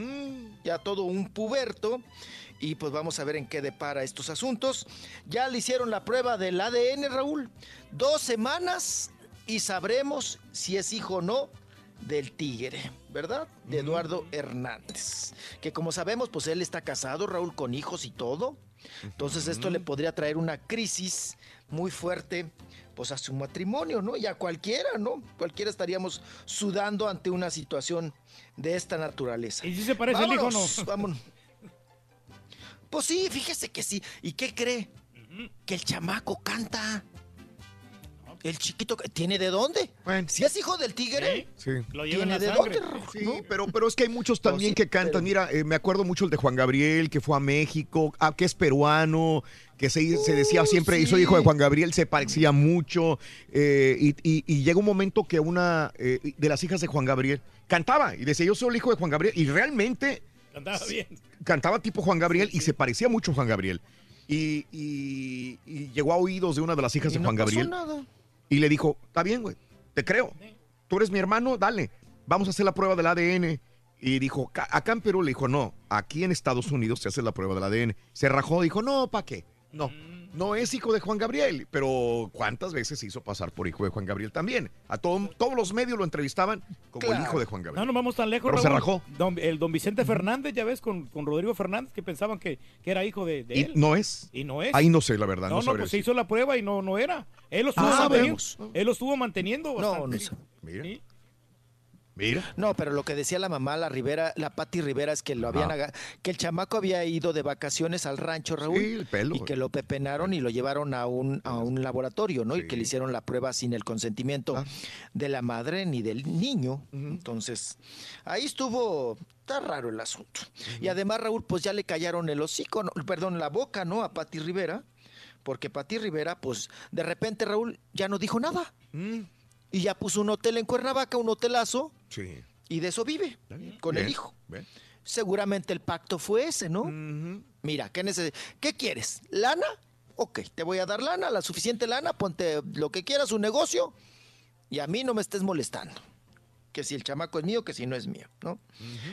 Ya todo un puberto. Y pues vamos a ver en qué depara estos asuntos. Ya le hicieron la prueba del ADN, Raúl. Dos semanas y sabremos si es hijo o no del tigre, ¿verdad? De Eduardo Hernández. Que como sabemos, pues él está casado, Raúl, con hijos y todo. Entonces esto le podría traer una crisis muy fuerte pues a su matrimonio, ¿no? Y a cualquiera, ¿no? Cualquiera estaríamos sudando ante una situación de esta naturaleza. ¿Y si se parece el hijo no? Vámonos, vámonos. Pues sí, fíjese que sí. ¿Y qué cree? Que el chamaco canta. El chiquito que- tiene de dónde. Si es hijo del tigre, Sí. tiene de dónde. Sí, pero, pero es que hay muchos también que cantan. Mira, eh, me acuerdo mucho el de Juan Gabriel, que fue a México, ah, que es peruano, que se, se decía siempre, hizo hijo de Juan Gabriel, se parecía mucho. eh, y, y- y llega un momento que una eh, de las hijas de Juan Gabriel cantaba y decía, yo soy el hijo de Juan Gabriel. Y realmente Cantaba bien. cantaba tipo Juan Gabriel y se parecía mucho a Juan Gabriel. Y, y- y llegó a oídos de una de las hijas de no Juan pasó Gabriel. nada. Y le dijo, está bien, güey, te creo. Tú eres mi hermano, dale. Vamos a hacer la prueba del ADN. Y dijo, "Ca- acá en Perú le dijo, no, aquí en Estados Unidos se hace la prueba del ADN. Se rajó, dijo, no, ¿para qué? No, no es hijo de Juan Gabriel. Pero ¿cuántas veces se hizo pasar por hijo de Juan Gabriel también? A todo- todos los medios lo entrevistaban como el hijo de Juan Gabriel. No nos vamos tan lejos, Pero se rajó. Don- el don Vicente Fernández, ya ves, con, con Rodrigo Fernández, que pensaban que, que era hijo de, de Y él. no es. Y no es. Ahí no sé, la verdad. No, No, no, pues se hizo la prueba y no, no era. Él lo estuvo Ah, manteniendo. sabemos. Él lo estuvo manteniendo No, no sé. Mira. Sí. Mira. No, pero lo que decía la mamá, la Rivera, la Patti Rivera, es que lo habían aga- que el chamaco había ido de vacaciones al rancho, Raúl, Sí, el pelo, y que lo pepenaron y lo llevaron a un, a un laboratorio, ¿no? Y que le hicieron la prueba sin el consentimiento Ah. de la madre ni del niño. Entonces, ahí estuvo, está raro el asunto. Y además, Raúl, pues ya le callaron el hocico, no, perdón, la boca, ¿no? A Patti Rivera, porque Patti Rivera, pues, de repente, Raúl, ya no dijo nada. Mm. Y ya puso un hotel en Cuernavaca, un hotelazo, Sí. y de eso vive, con el hijo. bien. Seguramente el pacto fue ese, ¿no? Mira, ¿qué, neces- ¿qué quieres? ¿Lana? Ok, te voy a dar lana, la suficiente lana, ponte lo que quieras, un negocio, y a mí no me estés molestando. Que si el chamaco es mío, que si no es mío, ¿no?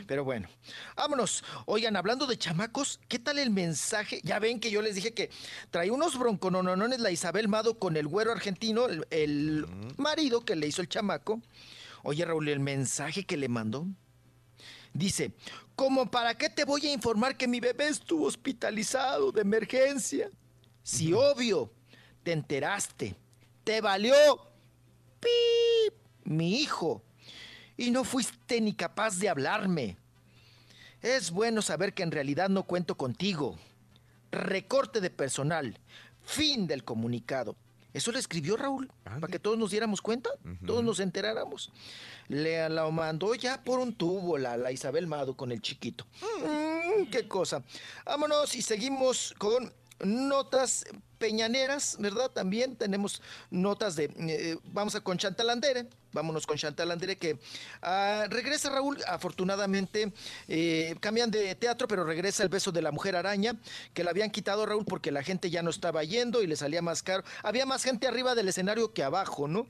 Pero bueno, vámonos. Oigan, hablando de chamacos, ¿qué tal el mensaje? Ya ven que yo les dije que trae unos broncononones la Isabel Mado con el güero argentino, el, el marido que le hizo el chamaco. Oye, Raúl, el mensaje que le mandó. Dice, ¿como para qué te voy a informar que mi bebé estuvo hospitalizado de emergencia? Si obvio, te enteraste, te valió. pip, mi hijo. Y no fuiste ni capaz de hablarme. Es bueno saber que en realidad no cuento contigo. Recorte de personal. Fin del comunicado. Eso le escribió Raúl, para que todos nos diéramos cuenta, todos nos enteráramos. Le la mandó ya por un tubo la, la Isabel Mado con el chiquito. Mm, qué cosa. Vámonos y seguimos con notas peñaneras, ¿verdad? También tenemos notas de... eh, vamos a con Chantal Andere. Vámonos con Chantal Andere que ah, regresa Raúl, afortunadamente eh, cambian de teatro, pero regresa el beso de la mujer araña, que la habían quitado Raúl porque la gente ya no estaba yendo y le salía más caro. Había más gente arriba del escenario que abajo, ¿no?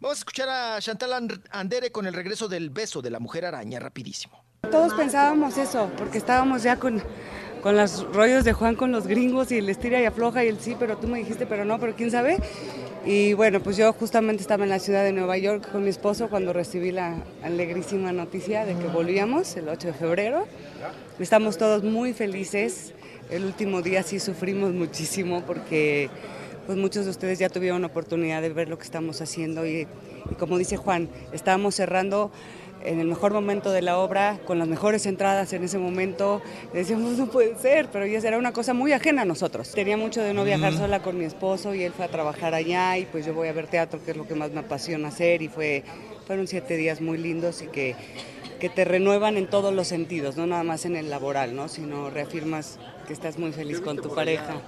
Vamos a escuchar a Chantal And- Andere con el regreso del beso de la mujer araña, rapidísimo. Todos pensábamos eso, porque estábamos ya con, con los rollos de Juan con los gringos y el estira y afloja y el sí, pero tú me dijiste, pero no, pero quién sabe. Y bueno, pues yo justamente estaba en la ciudad de Nueva York con mi esposo cuando recibí la alegrísima noticia de que volvíamos el 8 de febrero. Estamos todos muy felices. El último día sí sufrimos muchísimo porque pues muchos de ustedes ya tuvieron oportunidad de ver lo que estamos haciendo y como dice Juan, estábamos cerrando en el mejor momento de la obra, con las mejores entradas en ese momento. Decíamos, no puede ser, pero ya era una cosa muy ajena a nosotros. Tenía mucho de no viajar sola con mi esposo y él fue a trabajar allá y pues yo voy a ver teatro, que es lo que más me apasiona hacer y fue, fueron siete días muy lindos y que, que te renuevan en todos los sentidos, no nada más en el laboral, ¿no? sino reafirmas que estás muy feliz con tu pareja.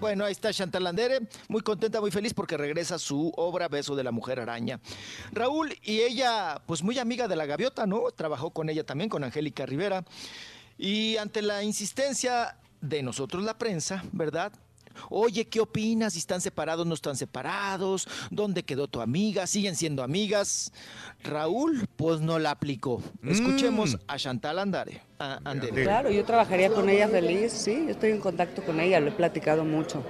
Bueno, ahí está Chantal Andere, muy contenta, muy feliz porque regresa su obra Beso de la Mujer Araña. Raúl y ella, pues muy amiga de la gaviota, ¿no? Trabajó con ella también, con Angélica Rivera. Y ante la insistencia de nosotros la prensa, ¿verdad? Oye, ¿qué opinas? Si están separados, no están separados. ¿Dónde quedó tu amiga? ¿Siguen siendo amigas? Raúl, pues no la aplicó. Escuchemos a Chantal Andare. a- Andere. Claro, yo trabajaría con ella feliz, sí, yo estoy en contacto con ella, lo he platicado mucho.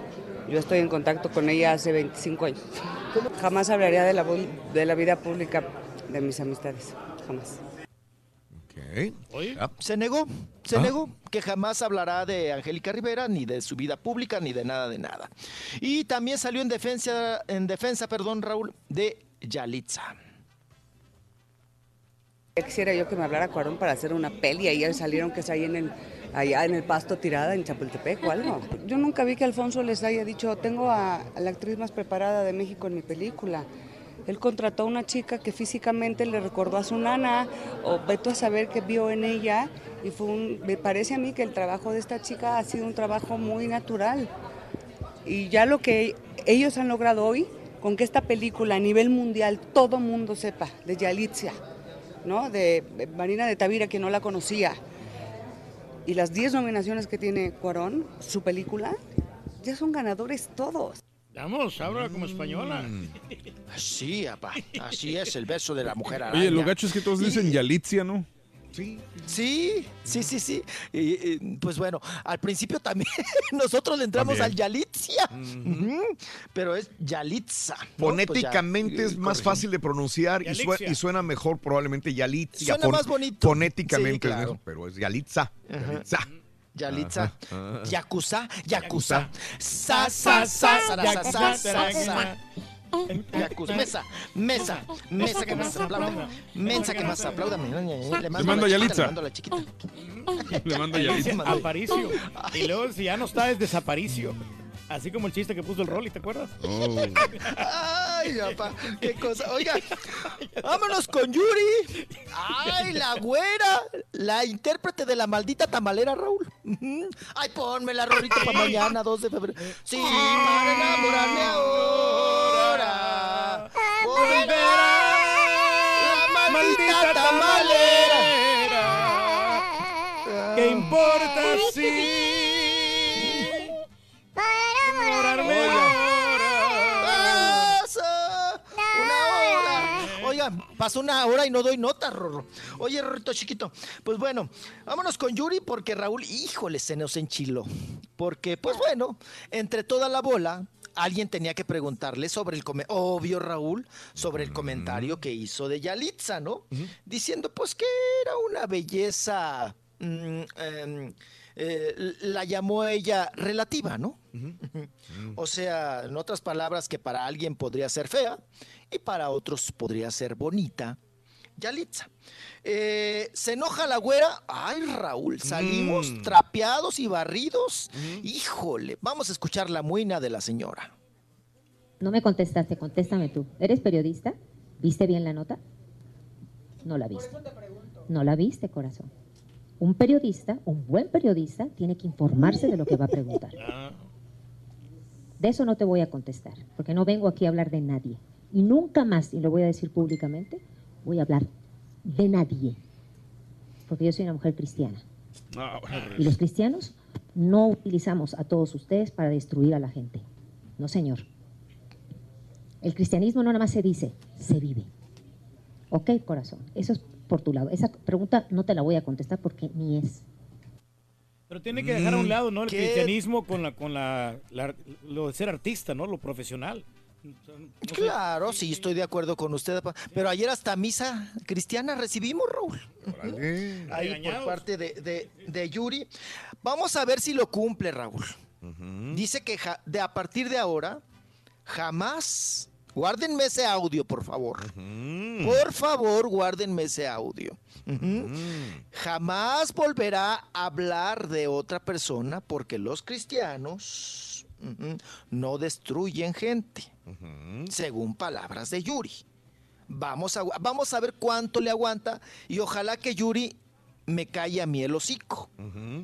Yo estoy en contacto con ella hace 25 años. Jamás hablaría de la, de la vida pública de mis amistades, jamás. Ah, Se negó, se Ah. negó que jamás hablará de Angélica Rivera, ni de su vida pública, ni de nada de nada. Y también salió en defensa, en defensa, perdón, Raúl, de Yalitza. Ya Quisiera yo que me hablara Cuarón para hacer una peli, ahí salieron que es ahí en el, allá en el pasto tirada en Chapultepec o algo. Yo nunca vi que Alfonso les haya dicho, tengo a, a la actriz más preparada de México en mi película. Él contrató a una chica que físicamente le recordó a su nana, o veto a saber qué vio en ella, y me parece a mí que el trabajo de esta chica ha sido un trabajo muy natural. Y ya lo que ellos han logrado hoy, con que esta película a nivel mundial todo mundo sepa, de Yalitza, ¿no? de Marina de Tavira, que no la conocía, y las 10 nominaciones que tiene Cuarón, su película, ya son ganadores todos. Vamos, habla como española. Sí, papá, así es el beso de la mujer araña. Oye, lo gacho es que todos dicen Yalitzia, ¿no? Sí. Sí, sí, sí, sí. Y, y, pues bueno, al principio también nosotros le entramos También. al Yalitzia, Ujú, pero es Yalitza. ¿no? Pues ya, Fonéticamente es más fácil de pronunciar y, suena mejor probablemente Yalitza. Suena más bonito. Fonéticamente, Sí, claro. pero es Yalitza. Yalitza. Yalitza. Ajá, ajá. Yakuza, Yakuza. Sa, sa, sa, sa, sa, sa, sa, sa. Yakuza. Mesa, mesa, mesa que más aplauda. Mensa que más aplauda. Le mando a a Yalitza. le mando a la chiquita. Le mando Dice Yalitza. Aparicio. Y luego, si ya no está, es desaparicio. Así como el chiste que puso el Rolly, ¿te acuerdas? Oh. Ay, papá, qué cosa. Oiga, vámonos con Yuri. Ay, la güera, la intérprete de la maldita tamalera, Raúl. Ay, ponme la rolita para mañana, 2 de febrero. Sí, para enamorarme ahora. Volverá la maldita tamalera. ¿Qué importa si Oiga, pasó una hora y no doy nota, Rorro. Oye, Rorrito chiquito. Pues bueno, vámonos con Yuri porque Raúl, híjole, se nos enchiló. Porque, pues bueno, entre toda la bola, alguien tenía que preguntarle sobre el comentario, obvio Raúl, sobre el comentario que hizo de Yalitza, ¿no? Diciendo, pues que era una belleza mm, em, eh, la llamó ella relativa, ¿no? O sea, en otras palabras, que para alguien podría ser fea y para otros podría ser bonita. Yalitza. Eh, se enoja la güera. Ay, Raúl, salimos Mm. trapeados y barridos. Híjole, vamos a escuchar la muina de la señora. No me contestaste, contéstame tú. ¿Eres periodista? ¿Viste bien la nota? No la viste. No la viste, corazón. Un periodista, un buen periodista, tiene que informarse de lo que va a preguntar. De eso no te voy a contestar, porque no vengo aquí a hablar de nadie. Y nunca más, y lo voy a decir públicamente, voy a hablar de nadie. Porque yo soy una mujer cristiana. Y los cristianos no utilizamos a todos ustedes para destruir a la gente. No, señor. El cristianismo no nada más se dice, se vive. Ok, corazón, eso es por tu lado. Esa pregunta no te la voy a contestar porque ni es. Pero tiene que dejar a un lado, ¿no? El ¿Qué? cristianismo con la, con la, la- lo de ser artista, ¿no? Lo profesional. Claro, sí, estoy de acuerdo con usted. Pero ayer hasta misa cristiana recibimos, Raúl. Ahí por parte de, de- de Yuri. Vamos a ver si lo cumple, Raúl. Dice que ja- de a partir de ahora, jamás. Guárdenme ese audio, por favor. Por favor, guárdenme ese audio. Jamás volverá a hablar de otra persona porque los cristianos no destruyen gente, según palabras de Yuri. Vamos a, vamos a ver cuánto le aguanta y ojalá que Yuri me calle a mí el hocico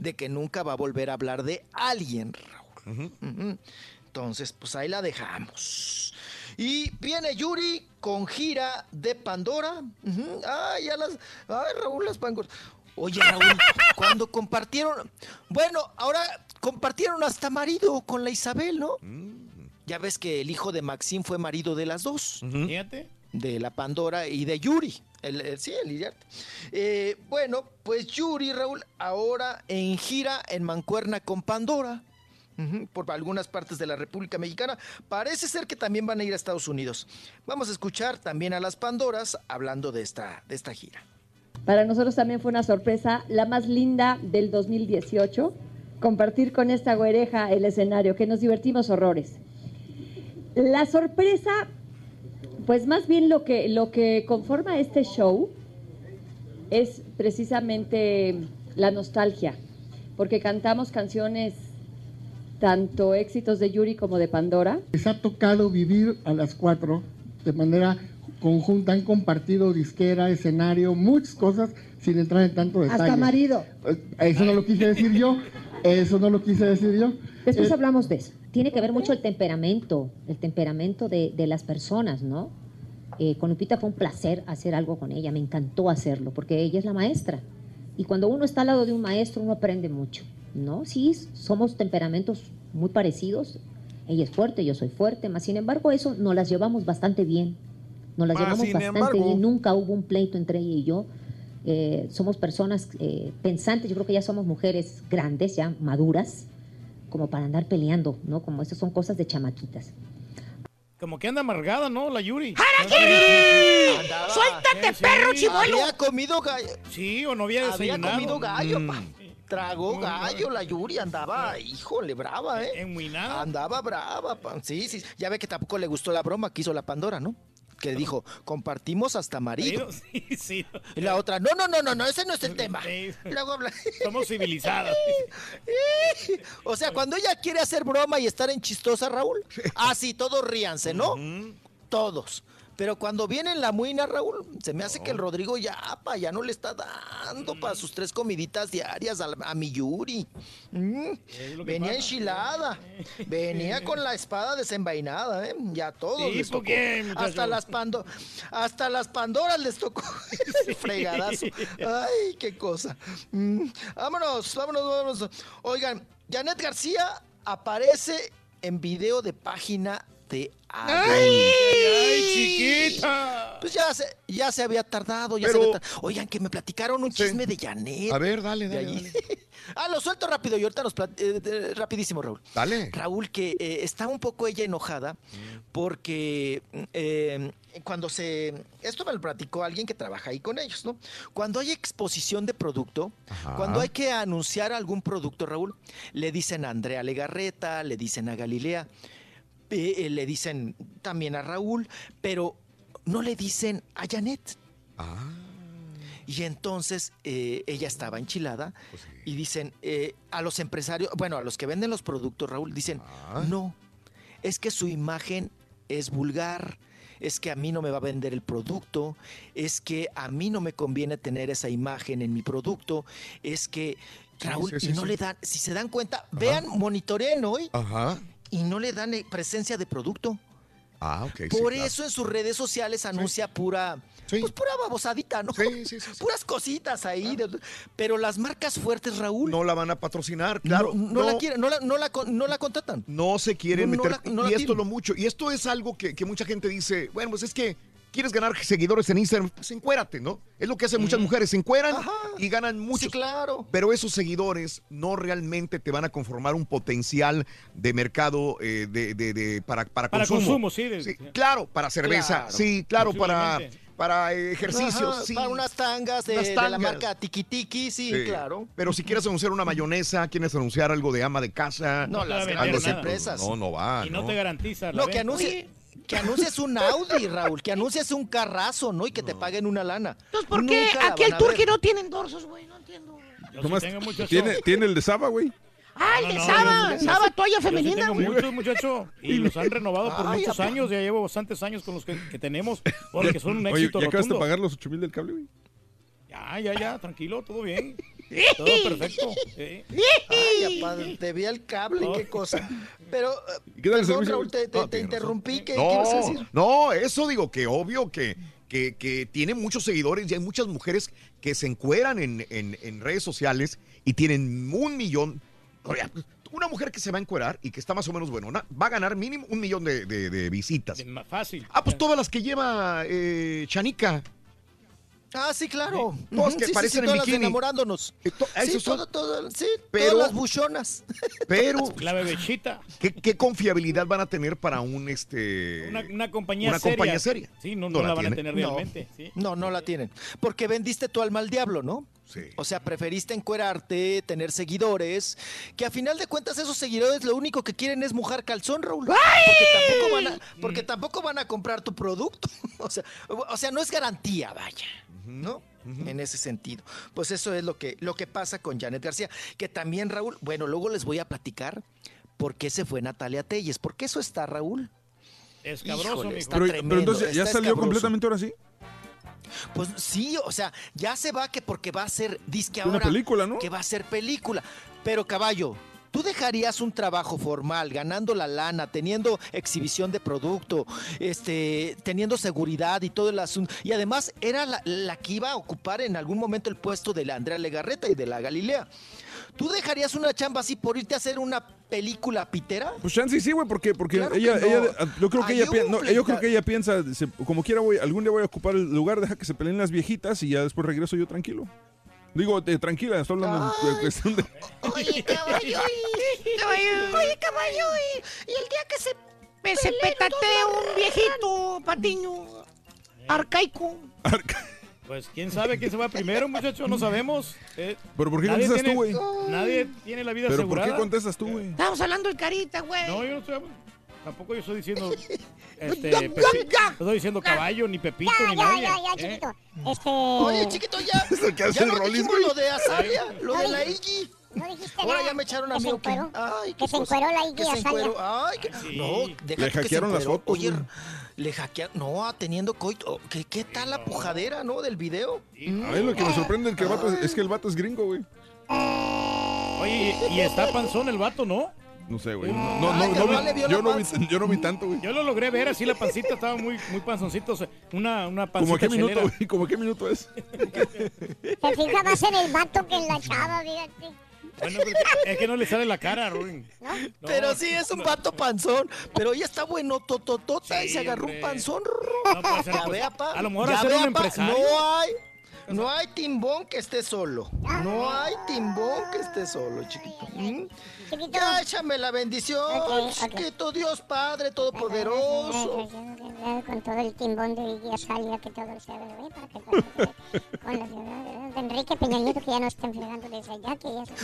de que nunca va a volver a hablar de alguien, Raúl. Entonces, pues ahí la dejamos. Y viene Yuri con gira de Pandora. Ujú. Ay, ya las. Ay, Raúl, las pangos. Oye, Raúl, cuando compartieron. Bueno, ahora compartieron hasta marido con la Isabel, ¿no? Ya ves que el hijo de Maxim fue marido de las dos. Fíjate. De la Pandora y de Yuri. El, el- sí, el Iriarte. Eh, bueno, pues Yuri, Raúl, ahora en gira en Mancuerna con Pandora. Por algunas partes de la República Mexicana. Parece ser que también van a ir a Estados Unidos. Vamos a escuchar también a las Pandoras hablando de esta, de esta gira. Para nosotros también fue una sorpresa, la más linda del 2018, compartir con esta güereja el escenario, que nos divertimos horrores. La sorpresa, pues más bien lo que, lo que conforma este show es precisamente la nostalgia, porque cantamos canciones, tanto éxitos de Yuri como de Pandora. Les ha tocado vivir a las cuatro de manera conjunta, han compartido disquera, escenario, muchas cosas sin entrar en tanto detalle. Hasta marido. Eh, Eso no lo quise decir yo, eso no lo quise decir yo. Después Eh, hablamos de eso. Tiene que ver mucho el temperamento, el temperamento de, de las personas, ¿no? Eh, con Lupita fue un placer hacer algo con ella, me encantó hacerlo, porque ella es la maestra. Y cuando uno está al lado de un maestro, uno aprende mucho, ¿no? Sí, somos temperamentos muy parecidos. Ella es fuerte, yo soy fuerte, más sin embargo, eso nos las llevamos bastante bien. Nos las Más llevamos bastante embargo. bien. Nunca hubo un pleito entre ella y yo. Eh, somos personas eh, pensantes, yo creo que ya somos mujeres grandes, ya maduras, como para andar peleando, ¿no? Como esas son cosas de chamaquitas. Como que anda amargada, ¿no? La Yuri. Andaba- ¡Suéltate, perro chimuelo! Había comido gallo. Sí, o no había comido gallo, Mm. Pa. Tragó gallo, la Yuri andaba, híjole, brava, ¿eh? Andaba brava, pa. Sí, sí. Ya ve que tampoco le gustó la broma que hizo la Pandora, ¿no? Que dijo, compartimos hasta marido. Sí, sí. Y la otra, no, no, no, no, no, ese no es el tema. Luego habla. Somos civilizadas. O sea, cuando ella quiere hacer broma y estar en chistosa, Raúl, así todos ríanse, ¿no? Todos. Pero cuando viene en la muina, Raúl, se me hace que el Rodrigo ya, pa, ya no le está dando para sus tres comiditas diarias a, a mi Yuri. Mm, Venía pasa. enchilada. Venía con la espada desenvainada, ¿eh? Ya a todos Sí, les ¿por tocó. qué, hasta las pando hasta las Pandoras les tocó el fregadazo. Ay, qué cosa. Mm, Vámonos, vámonos, vámonos. Oigan, Janet García aparece en video de página de ¡Ay, chiquita! Pues ya se, ya se había tardado, ya Pero- se había tar- Oigan, que me platicaron un chisme de Janet. A ver, dale, dale, dale. Ah, lo suelto rápido y ahorita nos eh, eh, rapidísimo, Raúl. Dale. Raúl, que eh, estaba un poco ella enojada porque eh, cuando se... Esto me lo platicó alguien que trabaja ahí con ellos, ¿no? Cuando hay exposición de producto, Ajá. cuando hay que anunciar algún producto, Raúl, le dicen a Andrea Legarreta, le dicen a Galilea, eh, le dicen también a Raúl, pero no le dicen a Janet. Y entonces eh, ella estaba enchilada y dicen eh, a los empresarios, bueno, a los que venden los productos, Raúl, dicen, no, es que su imagen es vulgar, es que a mí no me va a vender el producto, es que a mí no me conviene tener esa imagen en mi producto, es que, Raúl, sí, sí, y no le dan, si se dan cuenta, vean, monitoreen hoy Ajá. Y no le dan eh, presencia de producto. Ah, ok. sí, Por claro. eso en sus redes sociales anuncia pura, pues pura babosadita, ¿no? Puras cositas ahí. de- pero las marcas fuertes, Raúl. No la van a patrocinar, claro. No, no la quieren, no la, no la no la contratan. No se quieren No, no meter. la- no la y esto lo mucho. Y esto es algo que, que mucha gente dice, bueno, pues es que quieres ganar seguidores en Instagram, pues encuérate, ¿no? Es lo que hacen muchas mujeres, se encueran y ganan muchos. claro. Pero esos seguidores no realmente te van a conformar un potencial de mercado eh, de, de- de- para, para, Para consumo. consumo, sí, de- Claro, para cerveza, Claro. sí, claro, para, para ejercicios, Ajá, sí. Para unas tangas de, Unas de la marca Tiki Tiki, sí, Sí. claro. Pero si quieres anunciar una mayonesa, quieres anunciar algo de ama de casa, No, las algo grandes empresas. No, no va. Y no te garantiza. la No, que anuncie, que anuncies un Audi, Raúl, que anuncies un carrazo, ¿no? Y que te paguen una lana. Entonces, ¿por qué Nunca aquí el turqui no tiene endorsos, güey? No entiendo. Yo Tomás, sí tengo muchacho. ¿tiene, tiene el de Saba, güey. Ah, el No, de no, Saba, yo Saba, toalla yo sí femenina, tengo güey. muchos, muchacho. Y los han renovado por Ay, muchos apa. años. Ya llevo bastantes años con los que, que tenemos. Porque son un Oye, éxito ¿ya acabaste de rotundo. pagar los 8 mil del cable, güey? Ya, ya, ya. Tranquilo, todo bien. Todo perfecto. Ay, apá, te vi el cable, qué cosa. Pero, eh, ¿Qué tal el perdón, servicio? Raúl, te, te- Ah, te interrumpí. ¿Qué, qué ibas a No, decir? no, eso digo que obvio que, que, que tiene muchos seguidores y hay muchas mujeres que se encueran en, en- en redes sociales y tienen un millón. Una mujer que se va a encuerar y que está más o menos buena, va a ganar mínimo un millón de, de- de visitas. Más fácil. Ah, pues todas las que lleva eh, Chanica. Ah, sí, claro. Todas que sí, sí, parecen sí, en todas las de bikini. enamorándonos. Eh, to- Sí, todo, todo, sí, Pero- todas las buchonas. Pero, La bebechita. ¿qué, qué confiabilidad van a tener para un este Una, una compañía una seria. compañía seria? Sí, no, No no la la, van a tener No. realmente. sí. No, no la tienen. Porque vendiste tu alma al diablo, ¿no? Sí. O sea, preferiste encuerarte, tener seguidores, que a final de cuentas esos seguidores lo único que quieren es mojar calzón, Raúl. Porque tampoco van a, porque tampoco van a comprar tu producto. O sea, o sea, no es garantía, vaya. ¿No? En ese sentido. Pues eso es lo que, lo que pasa con Janet García. Que también, Raúl, bueno, luego les voy a platicar por qué se fue Natalia Telles. Porque eso está, Raúl. Escabroso, Híjole, está Pero, tremendo, pero entonces, ¿ya salió escabroso. completamente ahora sí? Pues sí, o sea, ya se va que porque va a ser disque Una ahora. película, ¿no? Que va a ser película. Pero caballo, ¿tú dejarías un trabajo formal, ganando la lana, teniendo exhibición de producto, este, teniendo seguridad y todo el asunto? Y además era la, la que iba a ocupar en algún momento el puesto de la Andrea Legarreta y de la Galilea. ¿Tú dejarías una chamba así por irte a hacer una película pitera? Pues chance sí, güey, porque, porque Claro ella, no. ella, yo creo que Hay ella, pi- un no, yo creo que ella piensa, se- como quiera voy, algún día voy a ocupar el lugar, deja que se peleen las viejitas y ya después regreso yo tranquilo. Digo, eh, tranquila, estoy hablando de- de cuestión de... Oye, caballo, y, caballo. Oye, caballo, y, y el día que se, me se petatee un viejito patiño arcaico. Pues quién sabe quién se va primero, muchacho, no sabemos. Eh, ¿Pero por qué nadie contestas tú, tiene- güey? Nadie tiene la vida ¿Pero por asegurada. qué contestas tú, güey? Estamos hablando del carita, güey. No, yo no estoy Tampoco yo estoy diciendo. Este, Ya, Pepi- ya, no ya. estoy diciendo caballo, ni Pepito, Ya, ni ya, nadie. ya, ya, ¿eh? chiquito. Este. Oye, chiquito, ya. Eso que hace ya el no Rolis, dijimos lo de Azaria, lo de la Iggy. No dijiste Ahora nada. ya me echaron a Que mí. encueró. Ay, Que se encueró la Iggy Que encueró. Ay, que- Sí. no, deja Le que se hackearon las fotos, Oye. Le hackearon. No, teniendo coito. Oh, ¿Qué, qué tal la pujadera, no? Del video. A mí lo que me sorprende es que el vato es, es que el vato es gringo, güey. Oye, y, y está panzón el vato, ¿no? No sé, güey. No, no, Ay, no, no no vi- le vio yo, la no vi, yo no vi tanto, güey. Yo lo logré ver así, la pancita estaba muy, muy panzoncito. o sea, una, una pancita ¿Cómo qué minuto, güey? ¿Cómo qué minuto es? Se fija más en el vato que en la chava, fíjate. Bueno, es que no le sale la cara. ¿No? Pero sí, es un vato panzón. Pero ella está bueno, tototota, y Sí, se agarró hombre. un panzón. No, puede ser, ya pues, vea, pa. a lo mejor ya hacer un vea, pa, empresario. No hay. No hay timbón que esté solo. No hay timbón que esté solo, chiquito. ¿Mm? Ya échame la bendición, Ok, ok. chiquito Dios Padre Todopoderoso. Con todo el timbón de Villa Salida que todo se ve, para que con la ciudad de Enrique Peña Nieto que ya no estén fregando desde allá, que ya se...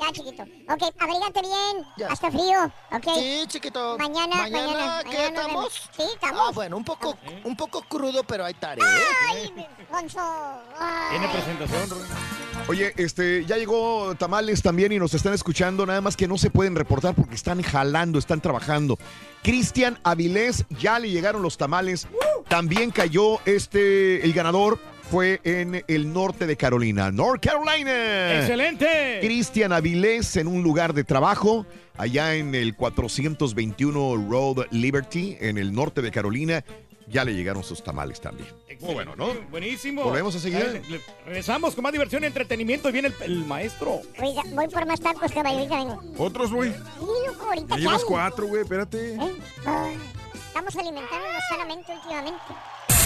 Ya, ya, chiquito. Ok, abrígate bien. Hasta frío, ok. Sí, chiquito. Mañana, mañana. Mañana, ¿qué mañana estamos? vemos. Sí, estamos. Ah, bueno, un poco, un poco crudo, pero hay tarea. Ay, Gonzo. Ay. Tiene presentación. Oye, este, ya llegó Tamales también y nos están escuchando, nada más que no se pueden reportar porque están jalando, están trabajando. Cristian Avilés, ya le llegaron los tamales. También cayó este, el ganador fue en el norte de Carolina, North Carolina. ¡Excelente! Cristian Avilés en un lugar de trabajo, allá en el 421 Road Liberty, en el norte de Carolina. Ya le llegaron sus tamales también. Muy bueno, ¿no? Buenísimo. Volvemos a seguir. Le- Regresamos con más diversión y entretenimiento y viene el, el maestro. Oiga, voy por más tacos, caballo, ahorita vengo. Otros, güey. Sí, loco, ahorita Ya cuatro, güey, espérate. Ay, Estamos alimentándonos sanamente últimamente.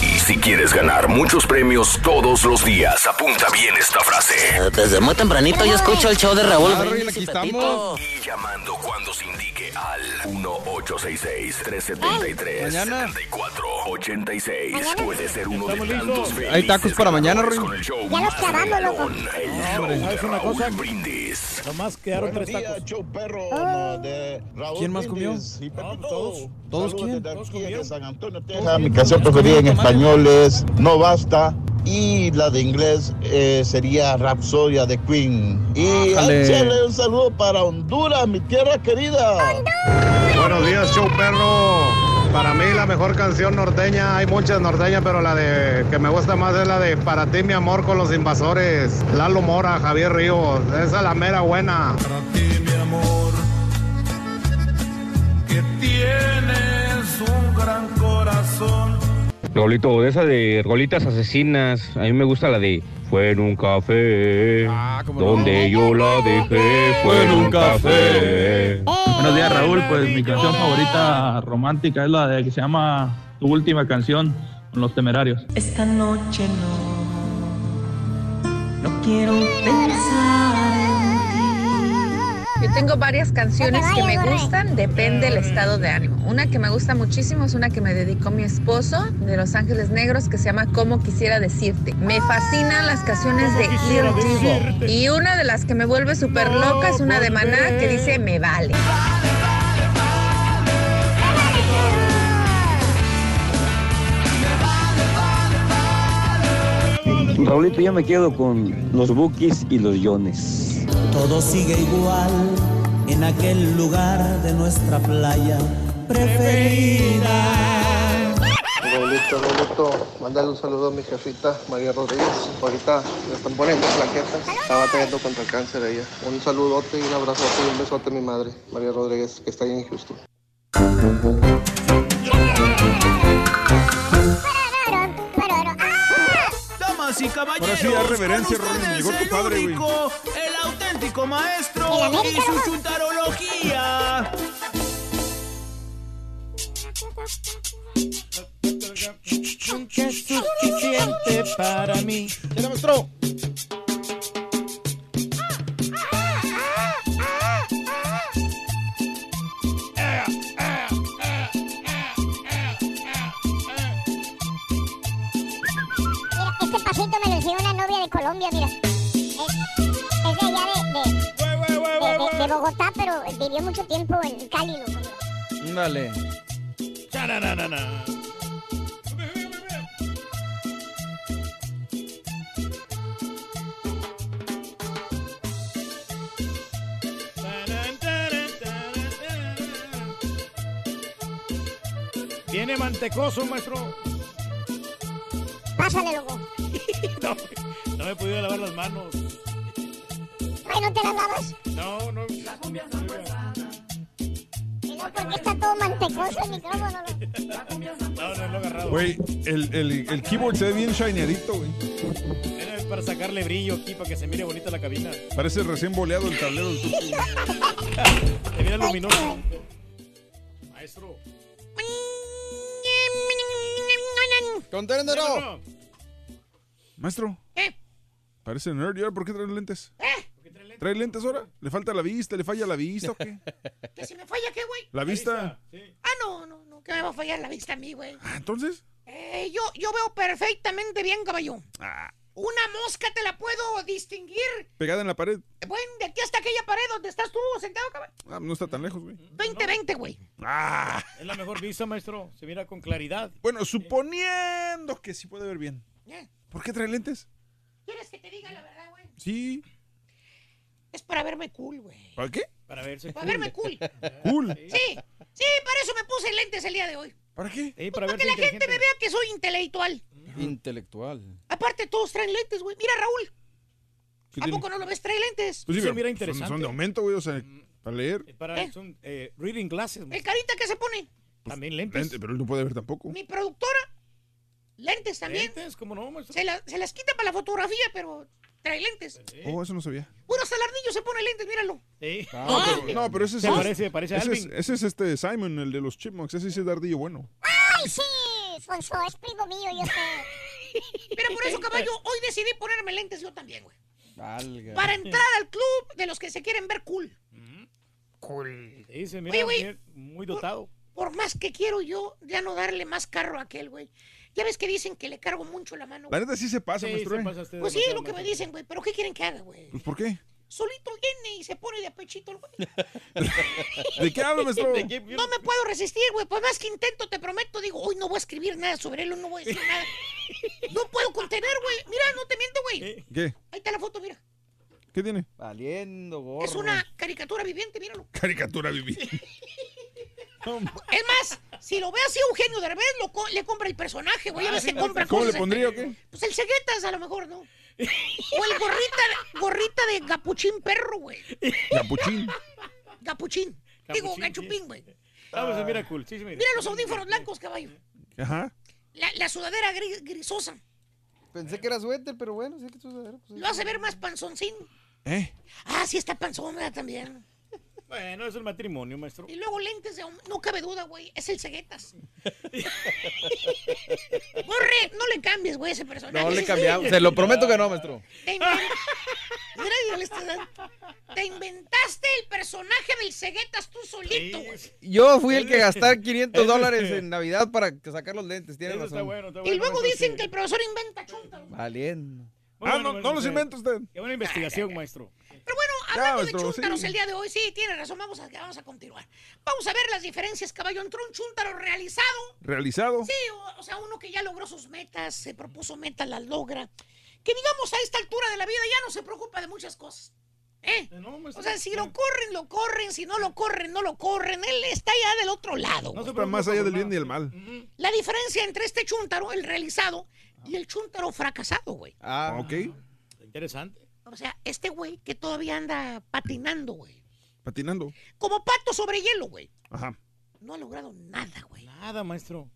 Y si quieres ganar muchos premios todos los días, apunta bien esta frase. Desde muy tempranito yo escucho el show de Raúl. Ah, y llamando cuando se indique al 1-866-373-7486. Puede ser uno de tantos Hay tacos para mañana, Roy. con el show Ya los clavamos, loco. El show de Raúl Brindis. Nomás quedaron tres tacos. días, show perro, no, de Raúl ¿Quién más comió? Todos. ¿Todos quién? desde aquí, de San Antonio, Texas. Mi canción preferida en español es No Basta y la de inglés eh, sería Rapsodia de Queen. Y échale un saludo para Honduras, mi tierra querida. Buenos días, show perro. Para mí la mejor canción norteña, hay muchas norteñas, pero la de que me gusta más es la de Para ti mi amor con los invasores. Lalo Mora, Javier Ríos, esa es la mera buena. mi amor, que tienes un gran corazón. Rolito, de esa de rolitas asesinas, a mí me gusta la de Fue en un café, donde yo la dejé, fue en un café. Buenos días, Raúl. Pues mi canción favorita romántica es la de que se llama Tu última canción con los temerarios. Esta noche no, no quiero pensar tengo varias canciones que me gustan, depende del estado de ánimo. Una que me gusta muchísimo es una que me dedicó mi esposo de Los Ángeles Negros que se llama Cómo quisiera decirte. Me fascinan las canciones de Divo. decirte. Y una de las que me vuelve súper loca es una de Maná que dice Me vale. Raulito, yo me quedo con los Bookies y los Jones. Todo sigue igual en aquel lugar de nuestra playa preferida. Raulito, Raulito, mándale un saludo a mi jefita María Rodríguez. Ahorita le están poniendo plaquetas. Está batallando contra el cáncer ella. Un saludote y un abrazote y un besote a mi madre, María Rodríguez, que está ahí en Houston. Damas y caballeros, Ahora sí, reverencia, con ustedes llegó tu el padre, güey. único, el auténtico maestro ¿El América, y su chuntarología. Nunca es suficiente para mí. ¡Ya demostró! Mira, este pasito me lo enseñó una novia de Colombia, mira. Bogotá, pero vivió mucho tiempo en Cali, loco. Dale. Viene mantecoso, maestro. Pásale, loco. no, no me he podido lavar las manos. Ay, ¿no te las lavas? No, no. Y no, porque está todo mantecoso el micrófono, loco. No, no lo he agarrado. Güey, el, el, el keyboard se ve bien shineadito, güey. Era para sacarle brillo aquí, para que se mire bonita la cabina. Parece recién boleado el tablero del. Se mira luminoso. Maestro. ¡Conténero! Maestro. ¿Eh? Parece nerd. ¿Y ahora por qué trae lentes? ¿Trae lentes ahora? ¿Le falta la vista? ¿Le falla la vista o qué? ¿Que si me falla qué, güey? ¿La vista? Ah, no, no, no, que me va a fallar la vista a mí, güey. Ah, ¿Entonces? Eh, yo, yo veo perfectamente bien, caballo. Ah, Una mosca te la puedo distinguir. pegada en la pared. Bueno, de aquí hasta aquella pared donde estás tú sentado, caballo. Ah, no está tan lejos, güey. 20-20, güey. Ah. Es la mejor vista, maestro. Se mira con claridad. Bueno, suponiendo que sí puede ver bien. Eh, ¿Por qué trae lentes? ¿Quieres que te diga la verdad, güey? Sí. Es para verme cool, güey. ¿Para qué? Para verse Para verme cool. Cool. Sí, sí, para eso me puse lentes el día de hoy. ¿Para qué? para, Para que la gente me vea que soy intelectual. Intelectual. Aparte, todos traen lentes, güey. Mira, Raúl. ¿Qué ¿A tiene? poco no lo ves? Trae lentes. Pues sí, Se pero mira son- interesante. Son de aumento, güey. O sea, para leer. Para, ¿Eh? Son eh, reading glasses. El carita que se pone. También lentes. Lente, pero él no puede ver tampoco. Mi productora. Lentes también. Lentes, ¿cómo no, maestro? Se, la- se las quita para la fotografía, pero trae lentes. Oh, eso no sabía. Bueno, hasta el ardillo se pone lentes, míralo. Sí. No, pero, no, pero ese es. Se parece- parece a ese es, Alvin. ese es este Simon, el de los Chipmunks. Ese sí es Dardillo bueno. ¡Ay, sí! Fonso, es primo mío, yo sé. Pero por eso, caballo, hoy decidí ponerme lentes yo también, güey. Valga. Para entrar al club de los que se quieren ver cool. Cool. Sí, se mira Oye, güey. bien, muy dotado. Por más que quiero yo ya no darle más carro a aquel, güey. Ya ves que dicen que le cargo mucho la mano. La neta sí se pasa, Sí, maestro. se ¿eh? pasa usted Pues sí, es lo que me dicen, güey. Pero ¿qué quieren que haga, güey? Pues, ¿Por qué? Solito viene y se pone de apechito el güey. ¿De qué habla, maestro? No me puedo resistir, güey. Por más que intento, te prometo, digo, hoy no voy a escribir nada sobre él, hoy no voy a decir nada. No puedo contener, güey. Mira, no te miento, güey. ¿Qué? Ahí está la foto, mira. ¿Qué tiene? Valiendo, gorro. Es una caricatura viviente, míralo. Caricatura viví. Es más, si lo ve así Eugenio Derbez, lo co- le compra el personaje, güey. Ya ves que compra ¿Cómo le cosas. pondría o qué? Pues el ceguetas, a lo mejor, ¿no? O el gorrita, gorrita de gapuchín perro, güey. Capuchín. Gapuchín. Digo, Capuchín, gachupín, güey. Ah, pues se mira cool. Sí, se mira. Mira los audífonos blancos, caballo. Ajá. La, la sudadera gris- grisosa. Pensé que era suéter, pero bueno, sí que suéter. Pues, Lo hace ver más panzoncín. ¿Eh? Ah, sí está panzón, ¿verdad? También. Bueno, es el matrimonio, maestro. Y luego lentes de... hom- No cabe duda, güey. Es el ceguetas. Borre, no le cambies, güey, ese personaje. No le cambiamos. Se lo prometo que no, maestro. Te inventaste el personaje del ceguetas tú solito, güey. Yo fui el que gastar 500 dólares en Navidad para que sacar los lentes. Tienes está razón. bueno, está Y luego maestro, dicen sí. que el profesor inventa chunta. Valiendo. Ah, bueno, no, no los inventa usted. Qué buena investigación, maestro. Pero bueno, hablando maestro, de chúntaros sí. el día de hoy, sí, tiene razón, vamos a, vamos a continuar. Vamos a ver las diferencias, caballo, entre un chúntaro realizado, Realizado. sí, o, o sea, uno que ya logró sus metas, se propuso metas, las logra, que digamos a esta altura de la vida ya no se preocupa de muchas cosas. ¿Eh? No. O sea, si lo corren, lo corren, si no lo corren, no lo corren, él está ya del otro lado. No se preocupa más allá del bien nada. y el mal. La diferencia entre este chúntaro, el realizado, y el chúntaro fracasado, güey. Ah, Ok. Interesante. O sea, este güey que todavía anda patinando, güey. Patinando. Como pato sobre hielo, güey. Ajá. No ha logrado nada, güey. Nada, maestro.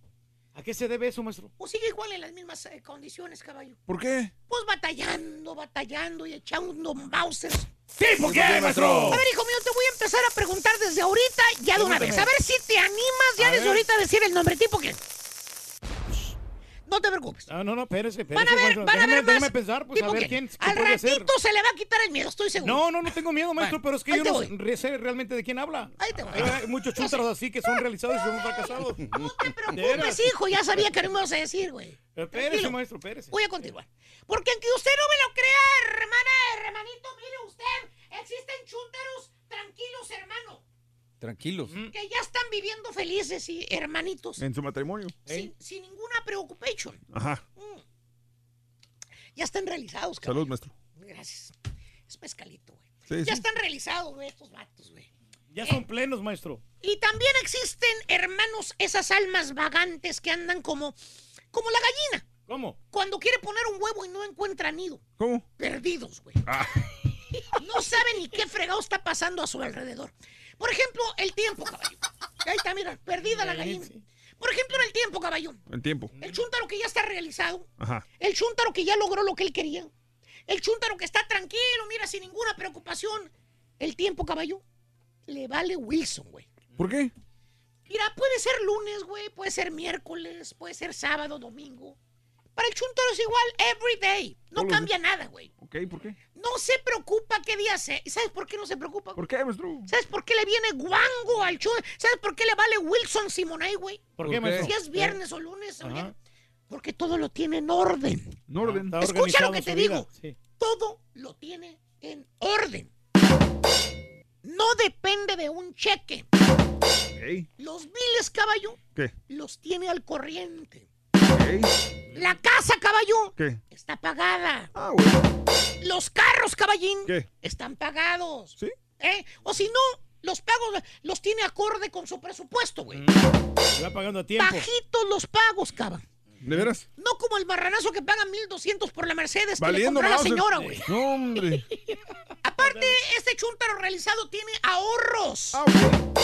¿A qué se debe eso, maestro? O sigue igual en las mismas eh, condiciones, caballo. ¿Por qué? Pues batallando, batallando y echando Mausers. ¿Sí? ¿Por qué, maestro? A ver, hijo mío, te voy a empezar a preguntar desde ahorita, ya de una vez. A ver si te animas ya A desde ver. ahorita a decir el nombre. ¿Tipo qué? No te preocupes. No, no, no, espérese, espérese. Van a ver, maestro. van a ver más. pensar, pues, a ¿Tipo ver quién Al ratito se le va a quitar el miedo, estoy seguro. No, no, no tengo miedo, maestro, Bueno, pero es que yo no voy. sé realmente de quién habla. Ahí te voy. Hay muchos chúntaros así que son realizados y son fracasados. No te ¿De preocupes, hijo, ya sabía que no me ibas a decir, güey. Espérese, maestro, espérese. Voy a continuar. Porque aunque usted no me lo crea, hermana, hermanito, mire usted, existen chúntaros tranquilos, hermano, tranquilos. que ya están viviendo felices y hermanitos, En su matrimonio. sin, sin ninguna preocupación. Ajá. Ya están realizados, cabrón. Salud, maestro. Gracias. Es mezcalito, güey. Sí, ya sí. están realizados, güey, estos vatos, güey. Ya son plenos, maestro. Y también existen, hermanos, esas almas vagantes que andan como, como la gallina. ¿Cómo? Cuando quiere poner un huevo y no encuentra nido. ¿Cómo? Perdidos, güey. Ah. No sabe ni qué fregado está pasando a su alrededor. Por ejemplo, el tiempo, caballo. Ahí está, mira, perdida la gallina. Por ejemplo, en el tiempo, caballo. En tiempo. El chúntaro que ya está realizado. Ajá. El chúntaro que ya logró lo que él quería. El chúntaro que está tranquilo, mira, sin ninguna preocupación. El tiempo, caballo. Le vale Wilson, güey. ¿Por qué? Mira, puede ser lunes, güey, puede ser miércoles, puede ser sábado, domingo. Para el chuntaro es igual every day. No cambia nada, güey. Ok, ¿por qué? No se preocupa qué día sea. ¿Y sabes por qué no se preocupa? ¿Por qué, maestro? ¿Sabes por qué le viene guango al chuntaro? ¿Sabes por qué le vale Wilson Simonay, güey? ¿Por qué, maestro? Si es viernes o lunes, Ajá. oye, Porque todo lo tiene en orden. En orden. Escucha lo que te digo. Todo lo tiene en orden. No depende de un cheque. Los biles, caballo, ¿Qué? los tiene al corriente. La casa, caballo, ¿Qué? está pagada. Ah, bueno. Los carros, caballín, ¿Qué? están pagados. ¿Sí? ¿Eh? O si no, los pagos los tiene acorde con su presupuesto, güey. Se va pagando a tiempo. Bajitos los pagos, cabrón. ¿De veras? No como el marranazo que paga 1200 por la Mercedes que le Valiendo compró a la señora, güey. No, hombre. Aparte, este chúntaro realizado tiene ahorros. Ah.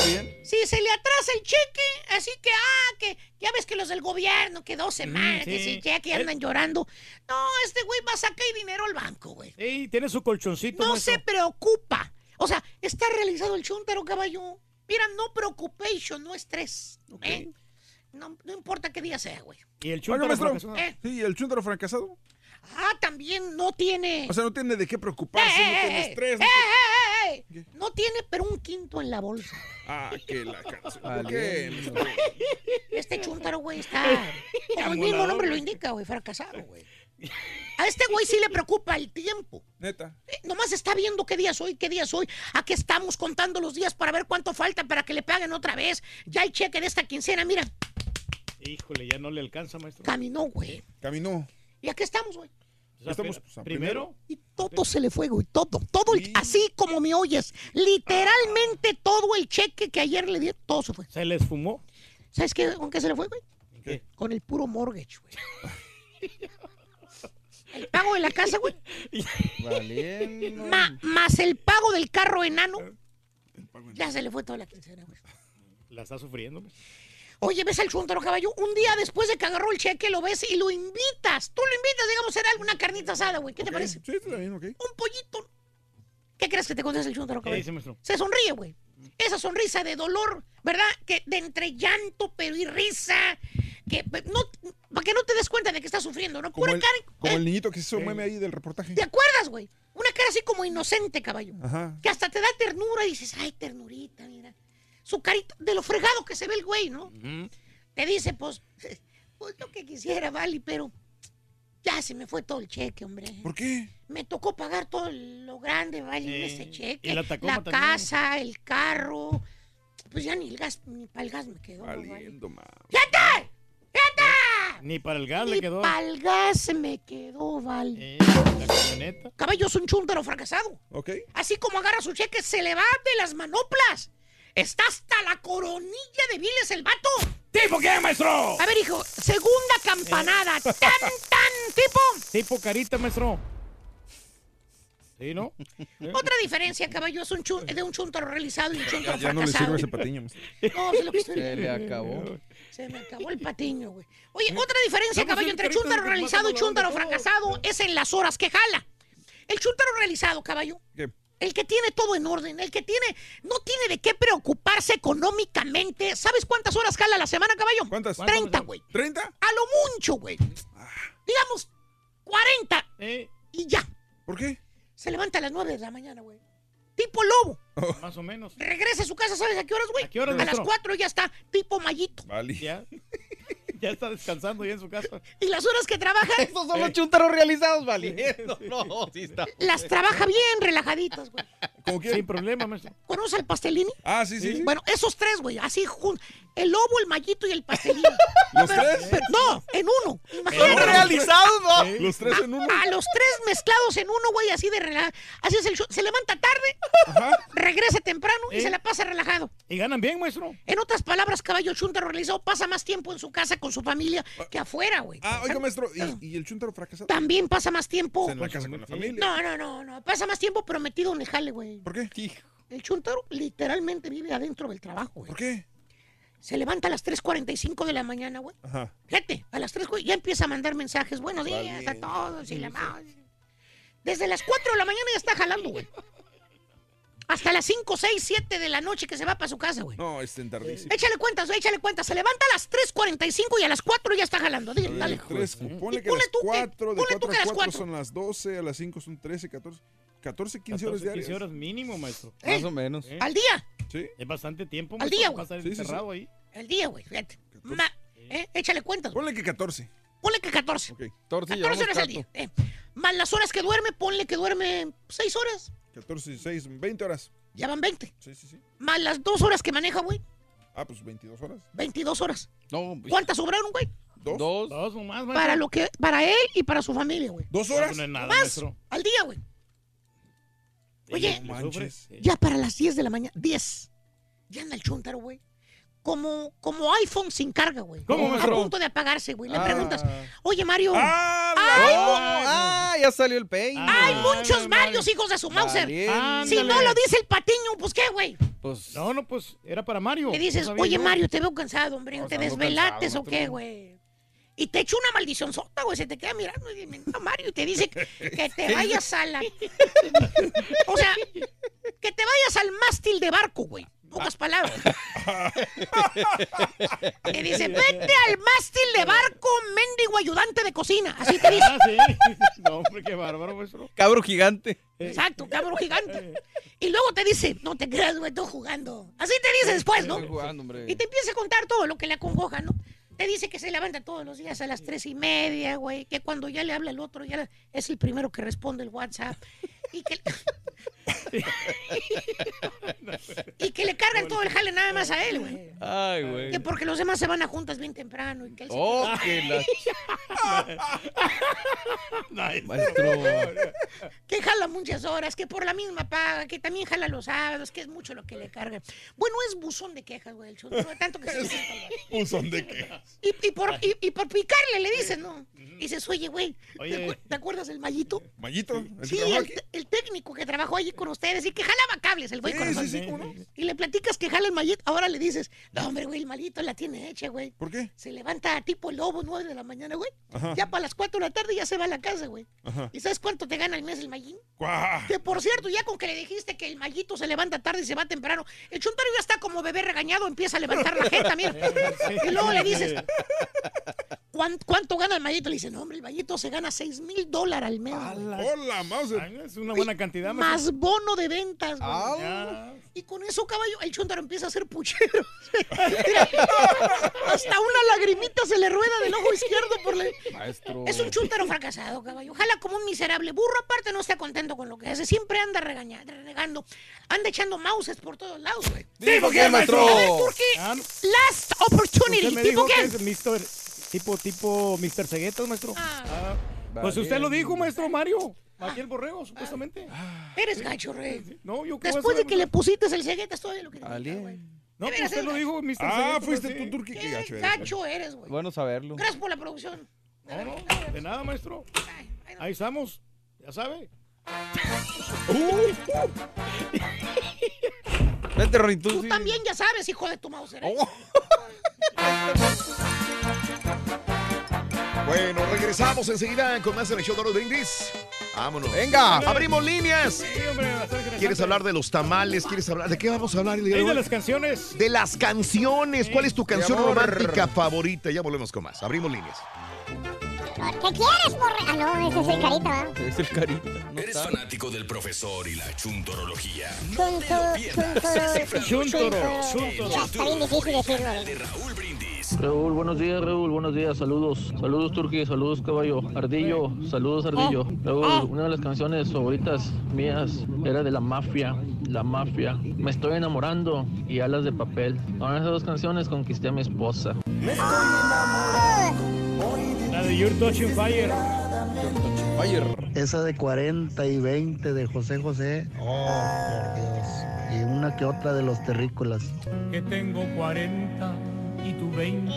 Bien. Si se le atrasa el cheque, así que, ah, que ya ves que los del gobierno, que dos semanas, que sí. sin cheque andan llorando. No, este güey va a sacar dinero al banco, güey. Sí, tiene su colchoncito. No maestro. se preocupa. O sea, está realizado el chúntaro, caballo. Mira, no preoccupation, no estrés. ¿eh? No, no importa qué día sea, güey. ¿Y el maestro. fracasado? Eh. Sí, el chúntaro fracasado. Ah, también no tiene. O sea, no tiene de qué preocuparse, no ¡Eh, tiene eh, estrés. eh, no eh, eh, eh! No tiene, pero un quinto en la bolsa. tiene- Ah, que la canción. ¿Por Vale. qué? Este chúntaro, güey, está. Como el mismo nombre lo indica, güey, fracasado, güey. A este güey sí le preocupa el tiempo. Neta. Eh, nomás está viendo qué día es hoy, qué día es hoy. Aquí estamos contando los días para ver cuánto falta para que le paguen otra vez. Ya hay cheque de esta quincena, mira. Híjole, ya no le alcanza, maestro. Caminó, güey. Caminó. Y aquí estamos, güey. Estamos pues, primero. Y todo se le fue, güey. Todo, todo, el- así como me oyes. Literalmente todo el cheque que ayer le di, todo se fue. Se le esfumó. ¿Sabes qué, con qué se le fue, güey? ¿Qué? Con el puro mortgage, güey. El pago de la casa, güey. Ma- más el pago del carro enano. Ya se le fue toda la quincena, güey. La está sufriendo. maestro. Oye, ves al chuntaro caballo. Un día después de que agarró el cheque, lo ves y lo invitas. Tú lo invitas, digamos, a hacer alguna carnita asada, güey. ¿Qué te parece? Sí, está bien, ok. Un pollito. ¿Qué crees que te contesta el chuntaro ¿Qué caballo? Se sonríe, güey. Esa sonrisa de dolor, ¿verdad? Que de entre llanto, pero y risa. Que no, para que no te des cuenta de que estás sufriendo, ¿no? Como Pura el, cara. como ¿eh? el niñito que se hizo meme ahí del reportaje. ¿Te acuerdas, güey? Una cara así como inocente, caballo. Ajá. Que hasta te da ternura y dices, ay, ternurita, mira. Su carita, de lo fregado que se ve el güey, ¿no? Te dice, pues, pues lo que quisiera, vale, pero ya se me fue todo el cheque, hombre. ¿Por qué? Me tocó pagar todo lo grande, vale, en Eh, ese cheque. la también. casa, el carro. Pues ya ni el gas, ni para el gas me quedó. ¿no? Valiendo, ma. ¡Fíjate! ¡Fíjate! Ni para el gas le Ni quedó. para el gas me quedó, vale. Eh, la camioneta. Caballo es un chúntaro fracasado. Ok. Así como agarra su cheque, se le va de las manoplas. Está hasta la coronilla de viles el vato. ¿Tipo qué, maestro? A ver, hijo, segunda campanada. Tan, tan, tipo. Tipo carita, maestro. ¿Sí, no? ¿Eh? Otra diferencia, caballo, es un chun- de un chúntaro realizado y un Ya, chúntaro ya no le fracasado. sirve ese patiño. maestro. No, es lo que estoy Se le acabó. Se me acabó el patiño, güey. Oye, otra diferencia, caballo, entre de realizado y onda, fracasado es en las horas que jala. El chúntaro realizado, caballo, ¿Qué? El que tiene todo en orden, el que tiene, no tiene de qué preocuparse económicamente. ¿Sabes cuántas horas jala a la semana, caballo? ¿Cuántas? 30, güey. ¿30? A lo mucho, güey. Digamos, 40 Eh, y ya. ¿Por qué? Se levanta a las 9 de la mañana, güey. Tipo lobo. más o menos. Regresa a su casa, ¿sabes a qué horas, güey? ¿A qué horas, las maestro? 4 ya está, tipo mallito. Vale. Ya. Ya está descansando ya en su casa. Y las horas que trabaja, Estos son los chuntaros realizados, valiendo. No, sí está. las trabaja bien relajaditas, güey. ¿Cómo Sin problema, maestro. ¿Conoce al pastelini? Ah, sí, sí. sí. Bueno, esos tres, güey, así jun- El lobo, el mallito y el pastelini. ¿Los Pero- tres? pero- no, en uno. ¿Son Imagínate. realizados, no? ¿Los tres en uno? A los tres mezclados en uno, güey, así de relajado. Así es el show. Se levanta tarde, regresa temprano y se la pasa relajado. Y ganan bien, maestro. En otras palabras, caballo chunta realizado pasa más tiempo en su casa con su familia que afuera, güey. Ah, oiga, maestro. ¿Y, y el chúntaro fracasado? También pasa más tiempo. En la casa con la familia. No, no, no, no. Pasa más tiempo prometido en el jale, güey. ¿Por qué? El chuntaro literalmente vive adentro del trabajo, güey. ¿Por qué? Se levanta a las 3.45 de la mañana, güey. Ajá. Fíjate, a las 3 güey, ya empieza a mandar mensajes. Buenos días a todos y la madre. Desde las 4 de la mañana ya está jalando, güey. hasta las 5, 6, 7 de la noche que se va para su casa, güey. No, estén tardísimo. Échale cuentas, échale cuentas. Se levanta a las 3.45 y a las 4 ya está jalando. Dile, dale. tres, ponle que ponle las tú que- 4, de ponle tú 4 que a las 4 cuatro. son las 12, a las 5 son 13, 14, 14 15 horas 14, 15 diarias. horas mínimo, maestro. ¿Eh? Más o menos. Al día. Sí. Es bastante tiempo, Al maestro, día, para güey. estar Sí, sí, sí. encerrado ahí. El día, güey, fíjate. Ma- eh, Échale cuentas. güey. Ponle que 14. Ponle que 14. Ok. 14 14 horas al día. eh. Más las horas que duerme, ponle que duerme 6 horas. 14, 16, 20 horas. Ya van 20. Sí, sí, sí. Más las 2 horas que maneja, güey. Ah, pues 22 horas. 22 horas. No, ¿Cuántas sobraron, güey? ¿Dos? dos. Dos nomás, maestro. Para lo que, para él y para su familia, güey. ¿Dos horas? no es nada, Más maestro. al día, güey. Oye, manches. ya para las 10 de la mañana, 10. Ya anda el chuntaro, güey. Como, como iPhone sin carga, güey. ¿Cómo, A maestro? punto de apagarse, güey. Le Ah. preguntas, oye, Mario, ¡Ah! Ay, Oh, mu- ah, ya salió el peine. hay muchos Mario. Marios, hijos de su Mauser. Valiente. Si no lo dice el patiño, pues qué, güey. Pues, No, no, pues era para Mario. Le dices, oye, yo. Mario, te veo cansado, hombre. No, ¿Te desvelates cansado, o qué, güey? Y te echa una maldición sota, güey. Se te queda mirando y dice, "No, Mario, y te dice que, que te vayas a la. O sea, que te vayas al mástil de barco, güey. Pocas palabras. Te dice, vete al mástil de barco, mendigo ayudante de cocina. Así te dice. Ah, sí. No, hombre, qué bárbaro, maestro. cabro gigante. Exacto, cabrón gigante. Y luego te dice, no te creas, güey, estoy jugando. Así te dice después, ¿no? Estoy jugando, hombre. Y te empieza a contar todo lo que le acongoja, ¿no? Te dice que se levanta todos los días a las tres y media, güey. Que cuando ya le habla el otro, ya es el primero que responde el WhatsApp. Y que, y que le cargan todo el jale nada más a él, güey. Ay, güey. Que porque los demás se van a juntas bien temprano. Y que él se- Oh, que la... Nice. Maestro. que jala muchas horas, que por la misma paga, que también jala los sábados, que es mucho lo que le cargan. Bueno, es buzón de quejas, güey, el de tanto que se. Buzón de quejas. Y, y por, y, y por picarle le dicen, ¿no? Y dices, oye, güey, ¿te, Oye. acuer- te acuerdas del mallito? Mayito, ¿el que Sí, el, técnico que trabajó allí con ustedes y que jalaba cables, el güey Sí, corazón. sí, sí. Y le platicas que jala el mallito, ahora le dices, no, hombre, güey, el mallito la tiene hecha, güey. ¿Por qué? Se levanta tipo el lobo, 9 de la mañana, güey. Ya para las 4 de la tarde ya se va a la casa, güey. ¿Y sabes cuánto te gana el mes el mallín? ¡Guau! Que por cierto, ya con que le dijiste que el mallito se levanta tarde y se va temprano, el chuntario ya está como bebé regañado, empieza a levantar la jeta, mira. Y luego le dices, ¿cuán- ¿cuánto gana el mallito? Le dice, no, hombre, el mallito se gana 6 mil dólares al mes. ¡Hola, Mauser! Ay, Es una buena cantidad, maestro. Más bono de ventas, güey. Y con eso, caballo, el chuntaro empieza a hacer puchero. Mira, hasta una lagrimita se le rueda del ojo izquierdo por la... Maestro. Es un chúntaro fracasado, caballo. Ojalá como un miserable burro, aparte no está contento con lo que hace. Siempre anda regañando, renegando. Anda echando mouses por todos lados, güey. ¿Tipo qué, maestro? A ver, Turki, Ah, last opportunity. ¿Tipo que qué? es. Tipo, tipo Mr. Ceguetas, maestro. Ah, Ah, pues usted lo dijo, maestro Mario. Aquí el borrego, supuestamente. eres gacho, rey. No, yo a Después de que le pusiste el ceguetas, todo lo que güey. No, De pues usted lo dijo, Mr. Ah, fuiste sí. tú, Turki. Qué gacho eres. gacho eres, güey. Bueno saberlo. Gracias por la producción. No, no, de nada, maestro. Ahí estamos. Ya sabe. Vete, Rory, tú Tú sí. también ya sabes, hijo de tu Mauser. ¿eh? Bueno, regresamos enseguida con más en el show de los brindis. Vámonos. Venga. Abrimos líneas. Sí, hombre. ¿Quieres hablar de los tamales? ¿Quieres hablar de qué vamos a hablar el día de de las canciones. De las canciones. ¿Cuál es tu canción romántica favorita? Ya volvemos con más. Abrimos líneas. ¿Qué quieres? Ah, no, ese es el carita, ¿verdad? Es el carita. No ¿Eres está. fanático del profesor y la chuntorología? Chunto, chuntoro, Chuntoro, chuntoro. Está bien difícil decirlo. De ¿eh? Raúl Brindis. Raúl, buenos días, Raúl, buenos días, saludos. Saludos, Turki, saludos, caballo. Ardillo, saludos, Ardillo. Raúl, una de las canciones favoritas mías era de la mafia, la mafia. Me estoy enamorando y alas de papel. Con esas dos canciones conquisté a mi esposa. La de You're Touching Fire. Fire. Esa de 40 y 20 de José José. Oh, por Dios. Y una que otra de los terrícolas. Que tengo 40 y tú 20.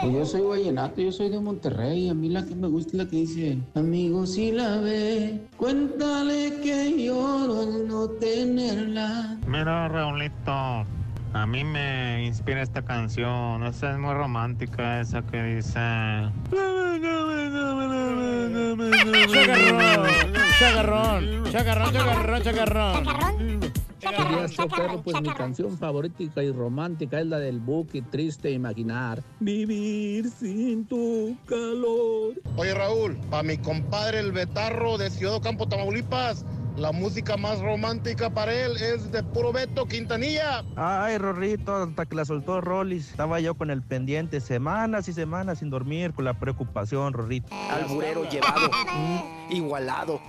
Pues yo soy vallenato, yo soy de Monterrey. A mí la que me gusta es la que dice: Amigo, si la ve, cuéntale que lloro al no tenerla. Mira, Raulito, A mí me inspira esta canción, esa es muy romántica, esa que dice... Chagarrón, chagarrón, chagarrón, chagarrón. Días, show perro, pues mi canción favorita y romántica es la del buque triste imaginar. Vivir sin tu calor. Oye Raúl, para mi compadre el Betarro de Ciudad Ocampo, Tamaulipas, la música más romántica para él es de puro Beto Quintanilla. Ay, Rorrito, hasta que la soltó Rollis. Estaba yo con el pendiente semanas y semanas sin dormir, con la preocupación, Rorrito. Alburero llevado, igualado.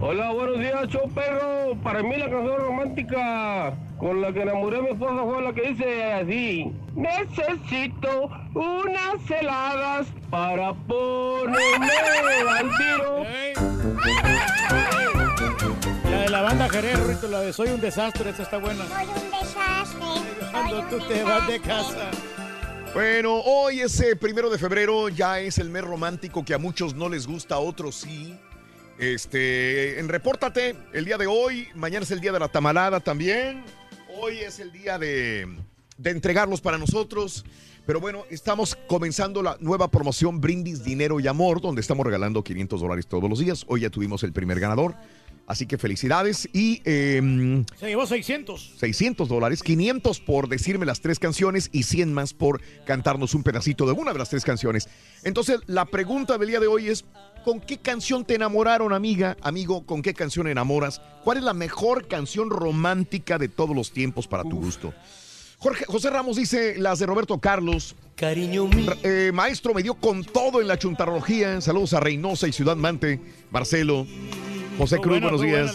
Hola, buenos días, show perro. Para mí la canción romántica con la que enamoré a mi esposa fue la que dice así. Necesito unas heladas para ponerme al tiro. La de la banda Jerez, Rito, la de Soy un desastre, esa está buena. Soy un desastre. Cuando tú te vas de casa. Bueno, hoy es eh, primero de febrero, ya es el mes romántico que a muchos no les gusta, a otros sí. Este, en Repórtate, el día de hoy, mañana es el día de la tamalada también. Hoy es el día de, de entregarlos para nosotros. Pero bueno, estamos comenzando la nueva promoción Brindis, Dinero y Amor, donde estamos regalando 500 dólares todos los días. Hoy ya tuvimos el primer ganador. Así que felicidades y em, Se llevó 600. 600 dólares, 500 por decirme las tres canciones y 100 más por cantarnos un pedacito de una de las tres canciones. Entonces, la pregunta del día de hoy es, ¿con qué canción te enamoraron, amiga, amigo? ¿Con qué canción enamoras? ¿Cuál es la mejor canción romántica de todos los tiempos para tu gusto? Jorge, José Ramos dice las de Roberto Carlos. Cariño mío. Eh, maestro, me dio con todo en la chuntarología. Saludos a Reynosa y Ciudad Mante, Marcelo. José Cruz, buena, buenos días.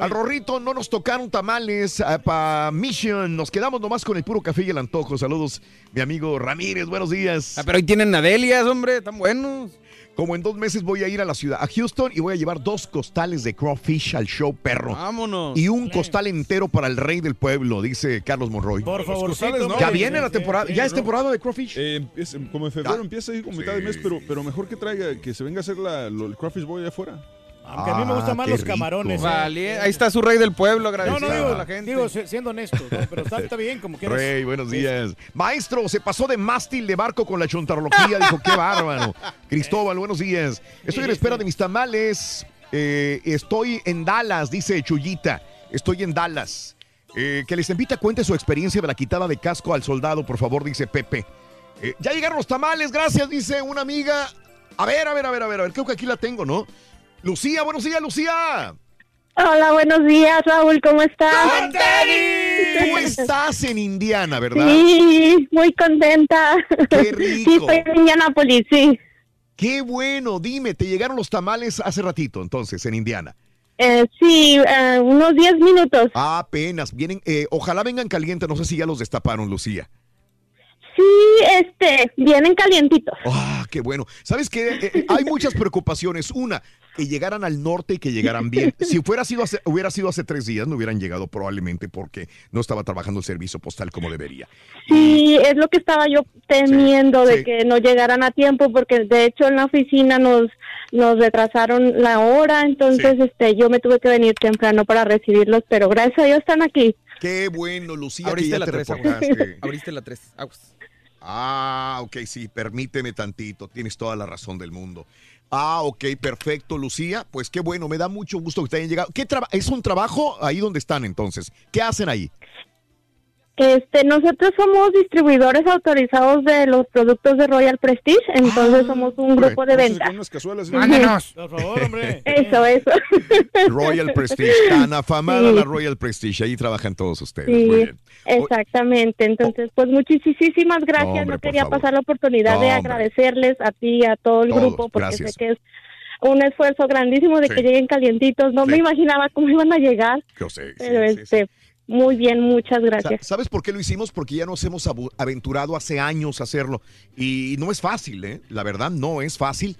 Al Rorrito no nos tocaron tamales para Mission. Nos quedamos nomás con el puro café y el antojo. Saludos, mi amigo Ramírez. Buenos días. Ah, pero hoy tienen Adelias, hombre, tan buenos. Como en dos meses voy a ir a la ciudad, a Houston, y voy a llevar dos costales de crawfish al show perro. Vámonos. Y un costal entero para el rey del pueblo, dice Carlos Monroy. Por favor, costales, ¿no? Ya viene la temporada, ya es temporada de crawfish. Eh, es- como en febrero Ya. empieza ahí como mitad de mes, pero, pero mejor que traiga, que se venga a hacer la, lo- el crawfish boy afuera. Aunque a mí me gustan más qué los rico. camarones. ¿eh? Vale, ahí está su rey del pueblo, No, agradecido no, digo, a la gente. digo, si- siendo honesto, ¿no? pero está, está bien, como quieras. Rey, buenos días. Maestro, se pasó de mástil de barco con la chontarología. Dijo, qué bárbaro. Cristóbal, buenos días. Estoy en espera de mis tamales. Eh, estoy en Dallas, dice Chuyita. Estoy en Dallas. Eh, que les invita cuente su experiencia de la quitada de casco al soldado, por favor, dice Pepe. Eh, ya llegaron los tamales, gracias, dice una amiga. A ver, a ver, a ver, a ver, a ver, creo que aquí la tengo, ¿no? Lucía, buenos días, Lucía. Hola, buenos días, Raúl, ¿cómo estás? Tú estás en Indiana, ¿verdad? Sí, muy contenta. Qué rico. Sí, estoy en Indianapolis, sí. Qué bueno, dime, te llegaron los tamales hace ratito, entonces, en Indiana. Eh, sí, eh, unos 10 minutos. Ah, apenas, vienen, eh, ojalá vengan calientes, no sé si ya los destaparon, Lucía. Sí, este, vienen calientitos. Ah, qué bueno. ¿Sabes qué? Eh, eh, hay muchas preocupaciones. Una, que llegaran al norte y que llegaran bien. Si fuera sido hace- hubiera sido hace tres días, no hubieran llegado probablemente porque no estaba trabajando el servicio postal como debería. Sí, es lo que estaba yo temiendo de sí. que no llegaran a tiempo porque de hecho en la oficina nos nos retrasaron la hora, entonces este yo me tuve que venir temprano para recibirlos, pero gracias a Dios están aquí. Qué bueno, Lucía, que Abriste ya la te 3, reportaste. Abriste la 3. Aguas. Ah, ok, sí, permíteme tantito, tienes toda la razón del mundo. Ah, ok, perfecto, Lucía. Pues qué bueno, me da mucho gusto que te hayan llegado. ¿Qué ¿Es un trabajo ahí donde están entonces? ¿Qué hacen ahí? Este, nosotros somos distribuidores autorizados de los productos de Royal Prestige, entonces somos un grupo de venta. unas cazuelas. Mándanos. Por favor, hombre. Eso, eso. Royal Prestige, tan afamada Sí. la Royal Prestige, ahí trabajan todos ustedes. Sí, Muy bien. exactamente. Entonces, pues muchísimas gracias. No, hombre, No, por quería pasar la oportunidad No, de agradecerles a ti y a todo el Todos, grupo, porque gracias. sé que es un esfuerzo grandísimo de Sí. que lleguen calientitos. No me imaginaba cómo iban a llegar, Yo sé, sí, pero sí, sí. este, muy bien, muchas gracias. ¿Sabes por qué lo hicimos? Porque ya nos hemos aventurado hace años a hacerlo. Y no es fácil, ¿eh? La verdad, no es fácil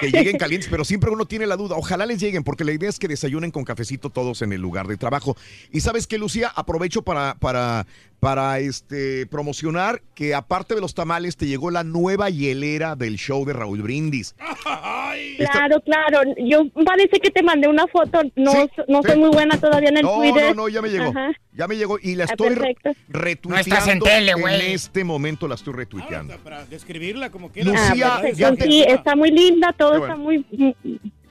que lleguen calientes, pero siempre uno tiene la duda. Ojalá les lleguen, porque la idea es que desayunen con cafecito todos en el lugar de trabajo. Y sabes qué, Lucía, aprovecho para, para, para este promocionar que aparte de los tamales te llegó la nueva hielera del show de Raúl Brindis. Claro, claro. Yo parece que te mandé una foto. No, no sí. soy muy buena todavía en el No, Twitter. no, no, ya me llegó. Ajá. Ya me llegó y la Ah, estoy perfecto. retuiteando. No estás en tele, güey. este momento la estoy retuiteando. Para describirla como quieras. Lucía, Ah, ya te- sí, está muy linda, todo está muy mm,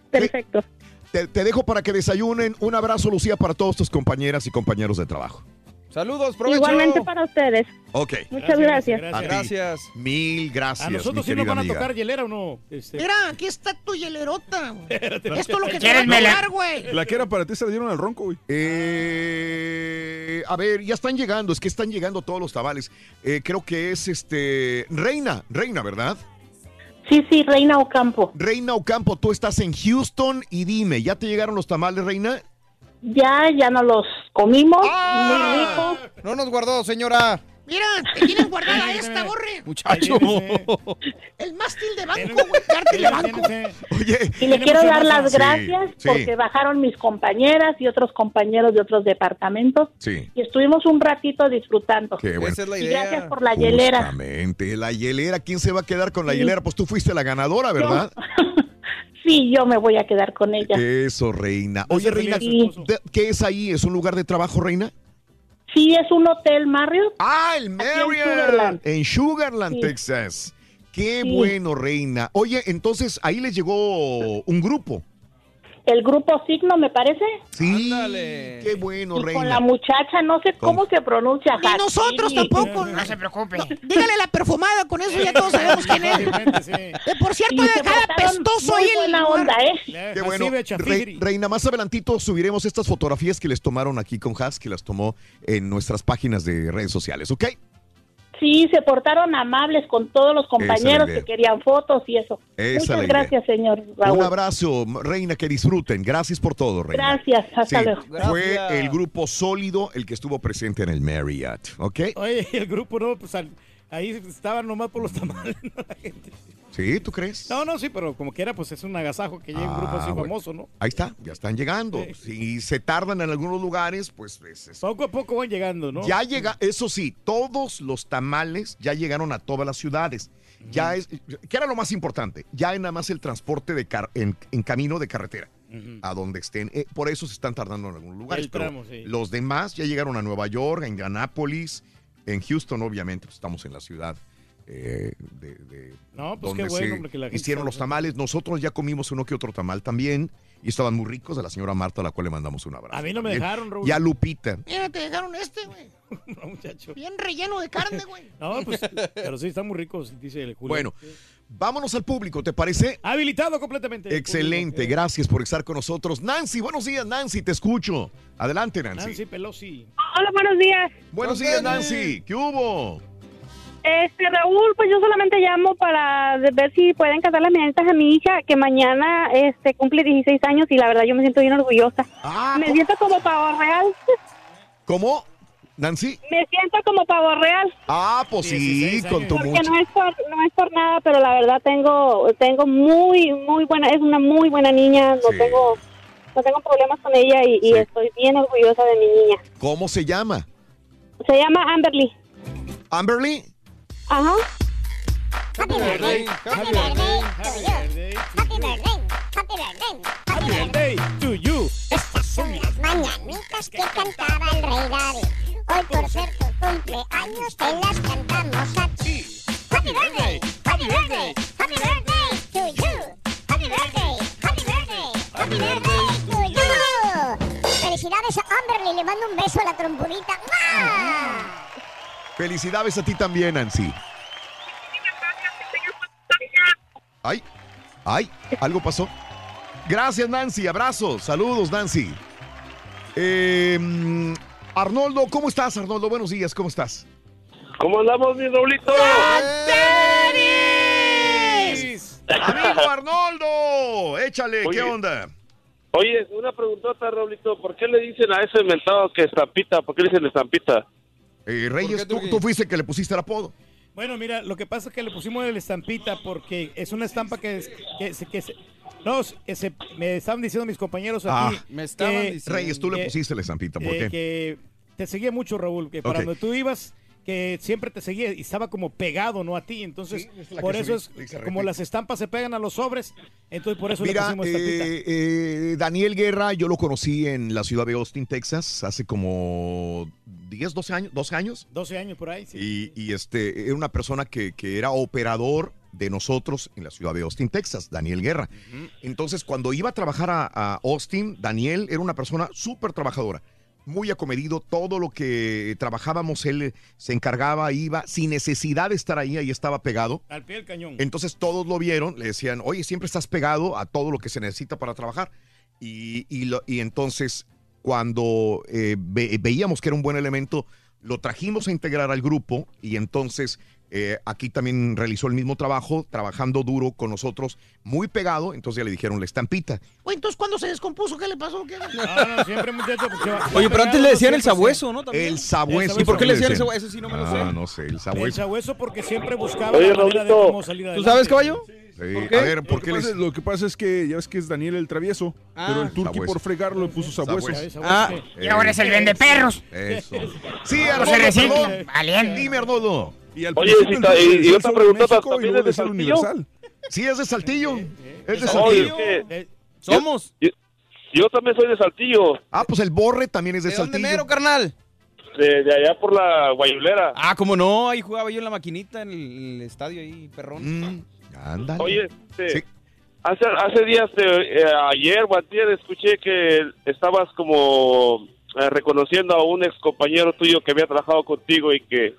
perfecto. Te, te dejo para que desayunen. Un abrazo, Lucía, para todos tus compañeras y compañeros de trabajo. Saludos, provecho. Igualmente para ustedes. Ok. Muchas gracias. A ti. Gracias. Mil gracias, ¿A nosotros mi sí nos van a amiga. tocar hielera o no? Este, Mira, aquí está tu hielerota. Esto es lo que te va a ¿Quieres me la- tocar, güey. La que era para ti se la dieron al ronco, güey. Eh, a ver, ya están llegando, es que están llegando todos los tamales. Eh, creo que es este Reina, Reina, ¿verdad? Sí, sí, Reina Ocampo. Reina Ocampo, tú estás en Houston y dime, ¿ya te llegaron los tamales, Reina? Ya, ya nos los comimos. Ah. Muy rico. No nos guardó, señora. Mira, te tienen guardada esta, borre. Muchacho. El mástil de banco, güey. Cártel de banco. Oye. Y le quiero dar las gracias sí. porque bajaron mis compañeras y otros compañeros de otros departamentos Sí. y estuvimos un ratito disfrutando. Qué bueno. Esa es la Y idea. gracias por la hielera. Justamente, la hielera, ¿quién se va a quedar con la Sí. hielera? Pues tú fuiste la ganadora, ¿verdad? Sí, yo me voy a quedar con ella. Eso, Reina. Oye, Reina, Sí. ¿de- ¿qué es ahí? ¿Es un lugar de trabajo, Reina? Sí, es un hotel Marriott. Ah, el en Marriott. Sugarland. En Sugarland, Sí. Texas. Qué Sí. bueno, Reina. Oye, entonces ahí les llegó un grupo. El grupo Signo, me parece. Sí. Qué bueno, Y con Reina. la muchacha, no sé cómo se pronuncia. Ni nosotros tampoco. No se preocupe. Dígale la perfumada, con eso ya todos sabemos quién es. Eh, por cierto, dejada muy ahí buena lugar. onda, ¿eh? Qué bueno. Re- Reina, más adelantito subiremos estas fotografías que les tomaron aquí con Has, que las tomó en nuestras páginas de redes sociales, ¿ok? Sí, se portaron amables con todos los compañeros que querían fotos y eso. Esa Muchas idea. gracias, señor Raúl. Un abrazo, Reina, que disfruten. Gracias por todo, Reina. Gracias, hasta Sí, luego. Fue el grupo sólido el que estuvo presente en el Marriott, ¿ok? Oye, el grupo no, pues al- ahí estaban nomás por los tamales, ¿no? La gente. ¿Sí? ¿Tú crees? No, no, sí, pero como quiera, pues es un agasajo que llegue un grupo así Ah, bueno. famoso, ¿no? Ahí está, ya están llegando. Si se tardan en algunos lugares, pues es- es- Poco a poco van llegando, ¿no? ya llega, eso sí, todos los tamales ya llegaron a todas las ciudades. Ya es, ¿qué era lo más importante? Ya es nada más el transporte de car- en, en camino de carretera, a donde estén. Eh, por eso se están tardando en algunos lugares. El pero tramo, sí. Los demás ya llegaron a Nueva York, a Indianápolis, en Houston, obviamente, pues estamos en la ciudad. eh, de, de No, pues donde qué bueno, se hombre, que la gente hicieron sabe los tamales. Nosotros ya comimos uno que otro tamal también y estaban muy ricos de la señora Marta, a la cual le mandamos un abrazo. A mí no me también. dejaron, Raúl. Y a Lupita. Mira, te dejaron este, güey. No, muchacho. Bien relleno de carne, güey. No, pues, pero sí, están muy ricos, dice el Julio. Bueno, vámonos al público, ¿te parece? Habilitado completamente. el Excelente, público. gracias por estar con nosotros. Nancy, buenos días, Nancy, te escucho. Adelante, Nancy. Nancy Pelosi. Hola, buenos días. Buenos días, Nancy. ¿Qué hubo? Este, Raúl, pues yo solamente llamo para ver si pueden casar las medianitas a mi hija, que mañana este, cumple 16 años y la verdad yo me siento bien orgullosa. Ah, me siento como pavo real. ¿Cómo? Nancy. Me siento como pavo real. Ah, pues sí, con tu Porque mucho. no es por no es por nada, pero la verdad tengo tengo muy muy buena, es una muy buena niña, no Sí. tengo no tengo problemas con ella y, y estoy bien orgullosa de mi niña. ¿Cómo se llama? Se llama Amberly. ¿Amberly? Ajá. Happy birthday, happy birthday to you. Happy birthday, happy birthday, happy birthday. to you. Estas son las mañanitas que cantaba el rey David. Hoy por ser tu cumpleaños te las cantamos a ti. Happy birthday, happy birthday, happy birthday to you. Happy birthday, happy birthday, happy birthday to you. Felicidades a Amberly, le mando un beso a la trompudita. ¡Mua! Felicidades a ti también, Nancy. Ay, ay, algo pasó. Gracias, Nancy. Abrazos. Saludos, Nancy. Eh, Arnoldo, ¿cómo estás, Arnoldo? Buenos días, ¿cómo estás? ¿Cómo andamos, mi Raulito? Amigo Arnoldo, échale, ¿qué Oye. onda? Oye, una preguntota, Raulito. ¿Por qué le dicen a ese inventado que estampita? ¿Por qué le dicen estampita? Eh, Reyes, tú, tú fuiste el que le pusiste el apodo. Bueno, mira, lo que pasa es que le pusimos el estampita porque es una estampa que, es- que, se- que se- no, que se- me estaban diciendo mis compañeros aquí. Ah, que- Reyes, tú le que- pusiste la estampita, ¿por eh, qué? que te seguía mucho, Raúl, que para donde tú ibas, que siempre te seguía y estaba como pegado, ¿no? A ti. Entonces, Sí, es la por eso es le como las estampas se pegan a los sobres, entonces por eso le Mira, pusimos estampita. eh, eh, Daniel Guerra, yo lo conocí en la ciudad de Austin, Texas, hace como 10, 12 años. 12 años 12 años por ahí, sí. y, y, este, era una persona que, que era operador de nosotros en la ciudad de Austin, Texas, Daniel Guerra. Entonces, cuando iba a trabajar a, a Austin, Daniel era una persona súper trabajadora, muy acomedido, todo lo que trabajábamos, él se encargaba, iba, sin necesidad de estar ahí, ahí estaba pegado. Al pie del cañón. Entonces todos lo vieron, le decían, oye, siempre estás pegado a todo lo que se necesita para trabajar. Y, y lo- y entonces, cuando eh, ve- veíamos que era un buen elemento, lo trajimos a integrar al grupo y entonces eh, aquí también realizó el mismo trabajo, trabajando duro con nosotros, muy pegado, entonces ya le dijeron la estampita. Oye, entonces, ¿cuándo se descompuso? ¿Qué le pasó? ¿Qué? No, no, siempre, muchacho. porque va- Oye, pero antes le decían el sabueso, se- ¿no? También. El sabueso. ¿Y por qué le decían el sabueso? Eso sí no me lo sé. Ah, no sé, el El sabueso. sabueso porque siempre buscaba Oye, la manera de cómo salir ¿Tú adelante. sabes, caballo? Sí, ¿Por qué? A ver, ¿por Lo qué que, les... pasa, lo que pasa es que ya ves que es Daniel el travieso, Ah. pero el turqui Sabueso. por fregarlo le puso sabueso. Sabueso. Ah, Y ahora es el vende perros. Eso. Sí, No se Arnoldo, recicla. Valiente. Dime, Arnoldo. Y al Oye, si está- y- y otra y ¿también es de Saltillo? Universal. Sí, es de Saltillo. Es de Saltillo. es que Eh, somos. yo, yo también soy de Saltillo, Ah, pues el Borre también es de, ¿De dónde Saltillo. mero, carnal? de, de allá por la Guayulera. Ah, cómo no, ahí jugaba yo en la maquinita en el, estadio ahí, perrón. Mm, ándale. Oye, este, Sí. hace, hace días, eh, eh, ayer o antier, escuché que estabas como eh, reconociendo a un ex compañero tuyo que había trabajado contigo y que,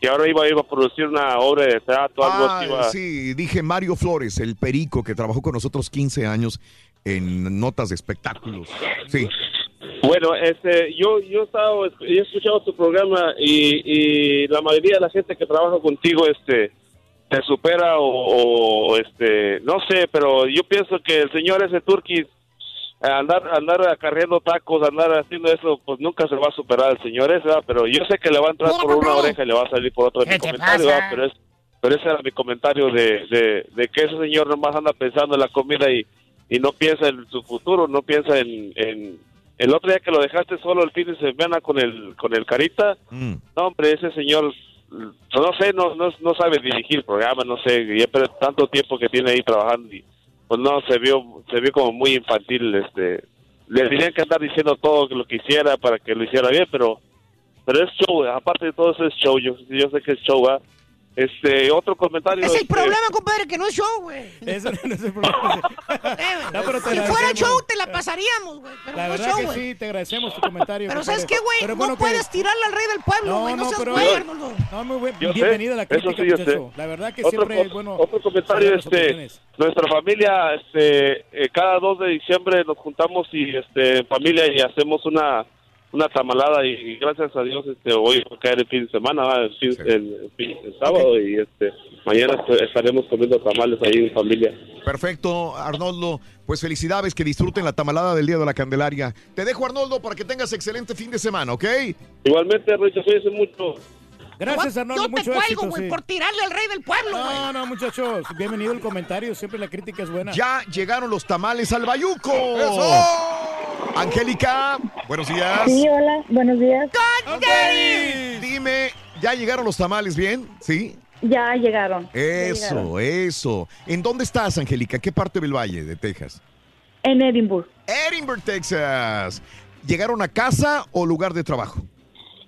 que ahora iba, iba a producir una obra de teatro, algo Ah, así. iba- sí, dije Mario Flores, el perico que trabajó con nosotros 15 años en notas de espectáculos. Sí. Bueno, este, yo, yo he estado, yo he escuchado tu programa y, y la mayoría de la gente que trabaja contigo, este, te supera o, o, este, no sé, pero yo pienso que el señor ese Turquís, andar, andar acarreando tacos, andar haciendo eso, pues nunca se va a superar el señor ese, ¿verdad? pero yo sé que le va a entrar por una oreja y le va a salir por otra. ¿Qué Mi comentario? ¿verdad? Pero es, pero ese era mi comentario de, de, de que ese señor nomás anda pensando en la comida y, y no piensa en su futuro, no piensa en, en el otro día que lo dejaste solo el fin de semana con el con el carita, Mm. no hombre, ese señor no sé, no no, no sabe dirigir programa, no sé, y pero tanto tiempo que tiene ahí trabajando y pues no se vio se vio como muy infantil este le tenían que andar diciendo todo lo que hiciera para que lo hiciera bien, pero pero es show, aparte de todo eso es show, yo, yo sé que es show, ¿va? Este, otro comentario. Es el este, problema, compadre, que no es show, güey. Eso no es el problema. No, pero si fuera show, te la pasaríamos, güey. Pero La no es verdad show, que güey. sí, te agradecemos tu comentario. Pero compadre. ¿sabes qué, güey? Pero No que- puedes tirarle al rey del pueblo, No, güey. No, no, seas pero- güey, Arnoldo. No, muy buen, Yo sé, bienvenida a la eso crítica, sí, yo muchacho. sé. La verdad que otro, siempre es bueno. otro comentario, este, nuestra familia, este, eh, cada 2 de diciembre nos juntamos y, este, familia y hacemos una, una tamalada y, y gracias a Dios, este, hoy va a caer el fin de semana, el, fin, el, el fin- el sábado y, este, mañana est- estaremos comiendo tamales ahí en familia. Perfecto, Arnoldo. Pues felicidades, que disfruten la tamalada del Día de la Candelaria. Te dejo, Arnoldo, para que tengas excelente fin de semana, ¿ok? Igualmente, Richo, cuídense mucho. Gracias, Arnoldo. Yo te cuelgo, güey, sí. por tirarle al rey del pueblo, güey. No, no, muchachos. Bienvenido el comentario. Siempre la crítica es buena. Ya llegaron los tamales al Bayuco. Angélica, buenos días. Sí, hola, buenos días. Dime, ¿ya llegaron los tamales bien? ¿Sí? Ya llegaron. ya llegaron. Eso, eso. ¿En dónde estás, Angélica? ¿Qué parte del Valle de Texas? En Edinburgh, Edinburgh, Texas. ¿Llegaron a casa o lugar de trabajo?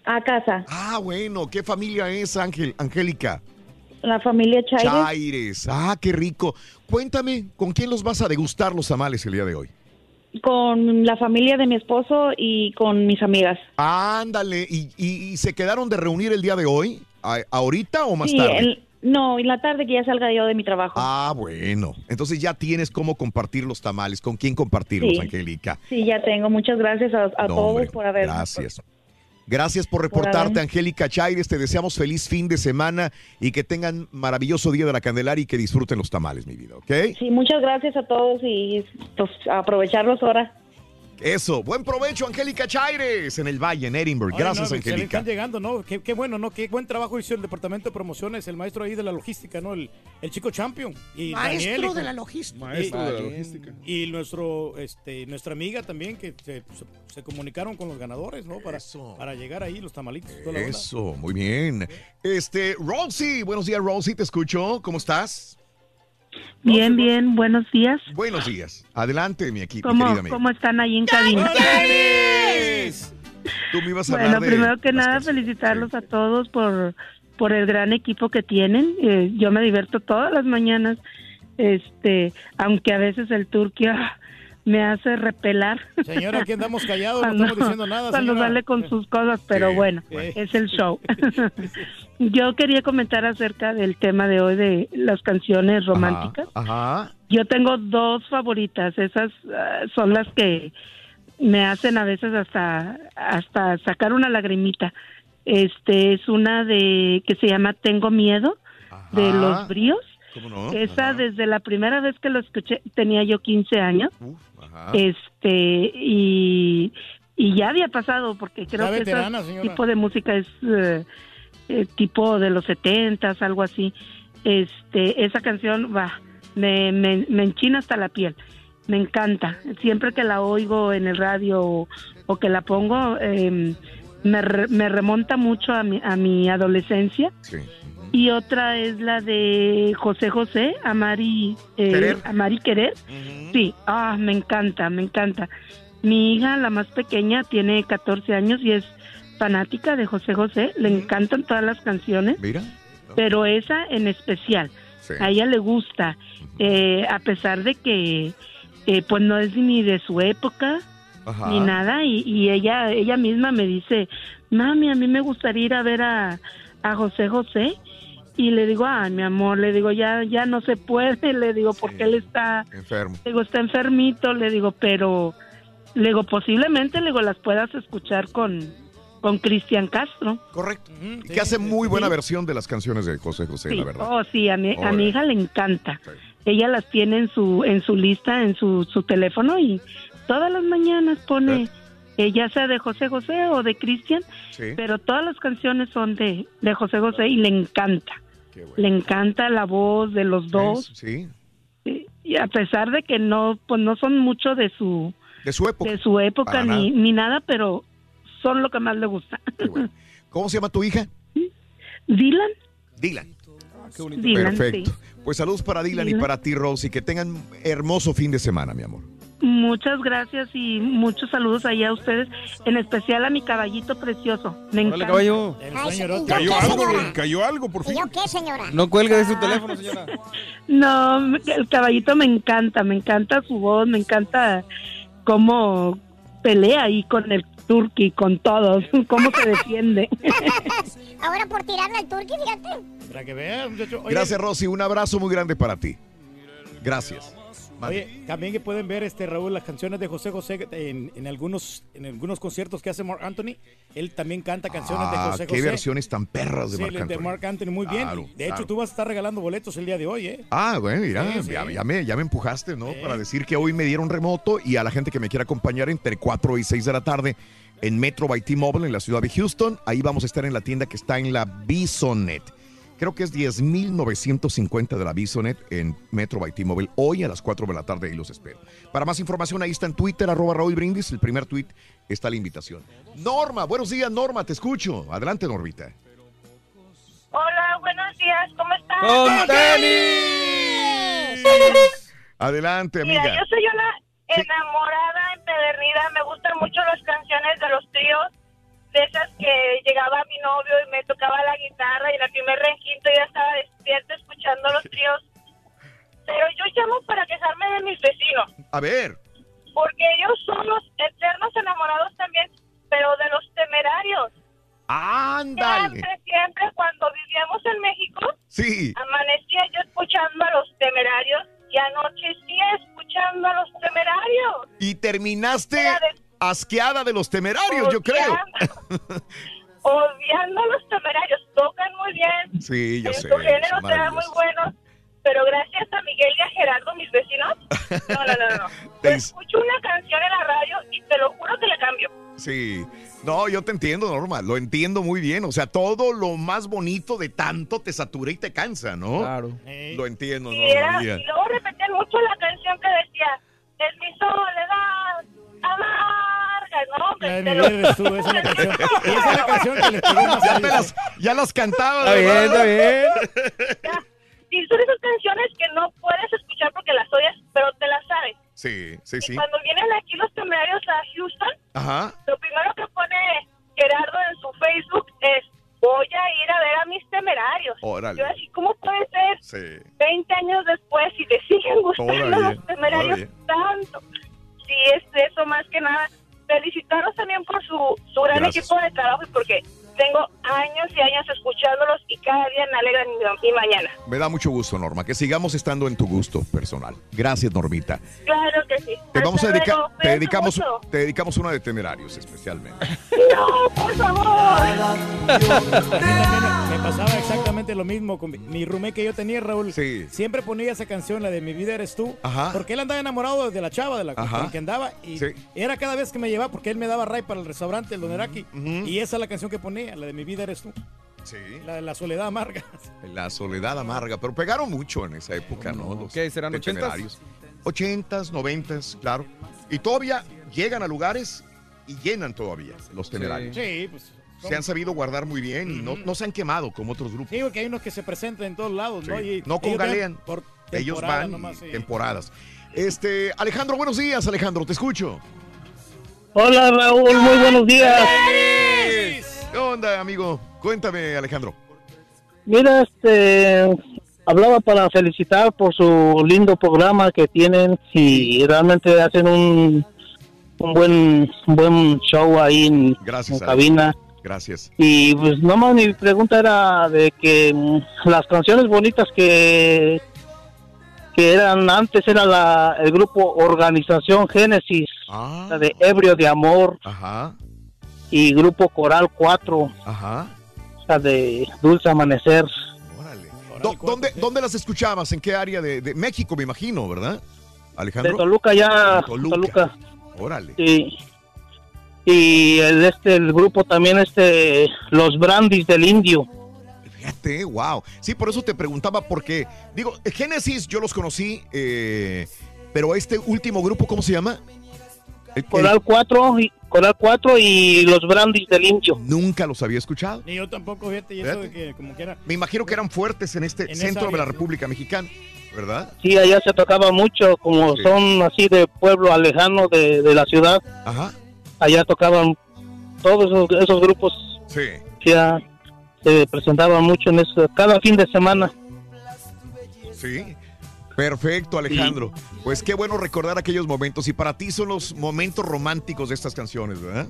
A casa. Ah, bueno, ¿qué familia es, Ángel, Angélica? La familia Chaires. Chaires. Ah, qué rico. Cuéntame, ¿con quién los vas a degustar los tamales el día de hoy? Con la familia de mi esposo y con mis amigas. Ándale, ¿y, y- y se quedaron de reunir el día de hoy? ¿A- ¿Ahorita o más sí, tarde? el- no, en la tarde que ya salga yo de mi trabajo. Ah, bueno. Entonces ya tienes cómo compartir los tamales. ¿Con quién compartirlos, Sí. Angélica? Sí, ya tengo. Muchas gracias a, a No, todos hombre, por haber. Gracias. Gracias por Por reportarte, haber- Angélica Chaires. Te deseamos feliz fin de semana y que tengan maravilloso día de la Candelaria y que disfruten los tamales, mi vida, ¿ok? Sí, muchas gracias a todos y pues aprovecharlos ahora. Eso, buen provecho, Angélica Chaires, en el Valle, en Edinburgh. Oye, Gracias, no, se le Angélica. están llegando, ¿no? Qué, qué bueno, ¿no? Qué buen trabajo hizo el departamento de promociones, el maestro ahí de la logística, ¿no? El, el chico champion. Y Maestro Daniel, de la logística. Maestro de la logística. Y nuestro, este, nuestra amiga también, que se, se- se comunicaron con los ganadores, ¿no? Para, para llegar ahí, los tamalitos. toda la onda. Eso, muy bien. Este, Rosie, buenos días, Rosie, te escucho. ¿Cómo estás? Bien, bien, buenos días. Buenos días. Adelante, mi equipo, ¿Cómo, querida amiga. ¿Cómo están ahí en cabina? Tú me ibas a Bueno, primero que nada, felicitarlos a todos por, por el gran equipo que tienen. Eh, yo me divierto todas las mañanas, este, aunque a veces el Turquía me hace repelar. Señora, aquí andamos callados, Cuando- no estamos diciendo nada, Cuando señora. sale con sus cosas, pero Sí, bueno, es el show. yo quería comentar acerca del tema de hoy de las canciones románticas. Ajá. Yo tengo dos favoritas, esas ah, son las que me hacen a veces hasta hasta sacar una lagrimita. Este es una de que se llama Tengo miedo de los bríos. ¿Cómo no? Esa desde la primera vez que lo escuché tenía yo 15 años. Ajá. Este y y ya había pasado porque creo que ese tipo de música es eh, eh, tipo de los setentas, algo así. Este, esa canción va, me, me, me enchina hasta la piel. Me encanta. Siempre que la oigo en el radio o, o que la pongo, eh, me, re- me remonta mucho a mi, a mi adolescencia. Y otra es la de José José, Amar y, eh, Querer. Amar y Querer. Sí, ah, me encanta, me encanta. Mi hija, la más pequeña, tiene 14 años y es fanática de José José. Le encantan todas las canciones, Mira. pero esa en especial. Sí. A ella le gusta, eh, a pesar de que eh, pues no es ni de su época Ajá. ni nada y, y ella ella misma me dice, mami, a mí me gustaría ir a ver a, a José José y le digo, ay, mi amor, le digo, ya ya no se puede, le digo, porque él está Enfermo. le digo, está enfermito, le digo, pero le digo, posiblemente le digo, las puedas escuchar con con Cristian Castro. Correcto. que hace muy buena versión de las canciones de José José, Sí, la verdad. Oh, sí, a mi, a mi hija le encanta. Ella las tiene en su en su lista, en su, su teléfono y todas las mañanas pone, eh, ya sea de José José o de Cristian, Sí. pero todas las canciones son de, de José José y le encanta. Le encanta la voz de los dos. Sí. Y- Y a pesar de que no, pues no son mucho de su, De su época. de su época ni, nada. ni nada, pero son lo que más le gusta. ¿Cómo se llama tu hija? Dylan. Dylan. Dylan, Perfecto. sí. Pues saludos para Dylan, y Dylan. para ti, Rosy. Que tengan hermoso fin de semana, mi amor. Muchas gracias y muchos saludos allá a ustedes, en especial a mi caballito precioso. Me encanta. caballo. Ay, ¿y Cayó qué, algo, cayó algo, por ¿Y fin. yo qué, señora? No cuelgue de su teléfono, señora. No, el caballito me encanta, me encanta su voz, me encanta cómo pelea ahí con el turqui, con todos, cómo se defiende. Ahora por tirarle al turqui, fíjate. Para que muchacho. Oye, Gracias, Rosy. Un abrazo muy grande para ti. Gracias. Oye, también que pueden ver, este Raúl, las canciones de José José en, en algunos en algunos conciertos que hace Mark Anthony. Él también canta canciones Ah, de José qué José. versiones tan perras de Sí, Marc de Anthony. Mark Anthony, muy bien. Claro, de hecho, claro. tú vas a estar regalando boletos el día de hoy, ¿eh? Ah, bueno, mira, Sí, sí. Ya, ya me, ya me empujaste, ¿no? Para decir que hoy me dieron remoto y a la gente que me quiera acompañar entre 4 y 6 de la tarde en Metro by T-Mobile en la ciudad de Houston. Ahí vamos a estar en la tienda que está en la Bisonet. Creo que es 10.950 de la Bisonet en Metro by T-Mobile hoy a las 4 de la tarde y los espero. Para más información ahí está en Twitter, arroba Raúl Brindis. El primer tweet está la invitación. Norma, buenos días Norma, te escucho. Adelante Normita. Hola, buenos días, ¿cómo estás? ¡Con Adelante, amiga. Mira, yo soy una enamorada, empedernida, me gustan mucho las canciones de los tríos, de esas que llegaba mi novio y me tocaba la guitarra y en el primer renquito ya estaba despierta escuchando los tríos. Pero yo llamo para quejarme de mis vecinos, A ver. porque ellos son los eternos enamorados también, pero de los temerarios. Ándale. Siempre, siempre cuando vivíamos en México, Sí. amanecía yo escuchando a los temerarios y anochecía escuchando a los temerarios. Y terminaste Era de- asqueada de los temerarios, yo creo. Odiando a los temerarios, tocan muy bien, Sí, yo en sé. su género son serán muy buenos, pero gracias a Miguel y a Gerardo, mis vecinos, no, no, no, no. Escucho una canción en la radio y te lo juro que la cambio. Sí. No, yo te entiendo, Norma. Lo entiendo muy bien. O sea, todo lo más bonito de tanto te satura y te cansa, ¿no? Claro. Lo entiendo, Y, era, Norma. y luego repetían mucho la canción que decía, es mi soledad, amarga, ¿no? La de eres tú, esa es la canción. Y esa es la canción que les pegó más Ya, te las, ya las cantabas. Está bien, está bien. Y son esas canciones que no puedes escuchar porque las oyes, pero te las sabes. Sí, sí, Y sí. cuando vienen aquí los temerarios a Houston, Ajá. lo primero que pone Gerardo en su Facebook es, voy a ir a ver a mis temerarios. Órale. Yo así, ¿cómo puede ser Sí. 20 años después y te siguen gustando Todavía, los temerarios todavía. tanto? Sí, es eso más que nada. Felicitarlos también por su, su gran Gracias. equipo de trabajo y porque tengo años y años escuchándolos y cada día me alegran mi, mi mañana. Me da mucho gusto, Norma, que sigamos estando en tu gusto personal. Gracias, Normita. Claro que sí. Te vamos a dedicar, te dedicamos, te dedicamos una de temerarios especialmente. No, por favor. Me pasaba exactamente lo mismo con mi, mi roommate que yo tenía, Raúl. Siempre ponía esa canción, la de Mi vida eres tú. Ajá. Porque él andaba enamorado de la chava de la con Ajá. la que andaba. Y Sí. era cada vez que me llevaba, porque él me daba ray para el restaurante, el Doneraki. Y esa es la canción que ponía, la de Mi vida eres tú. Sí. La de la soledad amarga. La soledad amarga, pero pegaron mucho en esa época, ¿no? Los ¿Qué, serán ochentas? temerarios. Ochentas, noventas, claro. Y todavía llegan a lugares y llenan todavía los temerarios. Sí, pues. Se han sabido guardar muy bien y no, no se han quemado como otros grupos. Sí, porque hay unos que se presentan en todos lados, ¿no? Y No congalean. Por Ellos van nomás, sí. temporadas. Este, Alejandro, buenos días, Alejandro, te escucho. Hola Raúl, muy buenos días. ¿Qué onda, amigo? Cuéntame, Alejandro. Mira, este, hablaba para felicitar por su lindo programa que tienen y realmente hacen un, un buen un buen show ahí en, Gracias. en cabina. Gracias. Y pues nomás mi pregunta era de que mm, las canciones bonitas que que eran antes era la, el grupo Organización Génesis, la de Ebrio de Amor Ajá, y grupo Coral 4, ajá. la de Dulce Amanecer. Do- ¿Dónde, ¿Dónde las escuchabas? ¿En qué área de, de México, me imagino, verdad? Alejandro. De Toluca ya, De Toluca. Toluca. Órale. Sí. Y el este el grupo también este los Brandis del Indio. Fíjate, wow. Sí, por eso te preguntaba, porque, digo, Génesis yo los conocí, eh, pero este último grupo, ¿cómo se llama? El- el- Coral 4 y Coral 4 y los Brandis del Indio. Nunca los había escuchado. Ni yo tampoco, fíjate, y eso de que como quiera. Me imagino que eran fuertes en este En centro de la República Mexicana, ¿verdad? Sí, allá se tocaba mucho, como Sí. son así de pueblo alejano de, de la ciudad. Ajá. Allá tocaban todos esos, esos grupos. Sí. Ya se presentaban mucho en eso, cada fin de semana. Sí. Perfecto, Alejandro. Pues qué bueno recordar aquellos momentos. Y para ti son los momentos románticos de estas canciones, ¿verdad?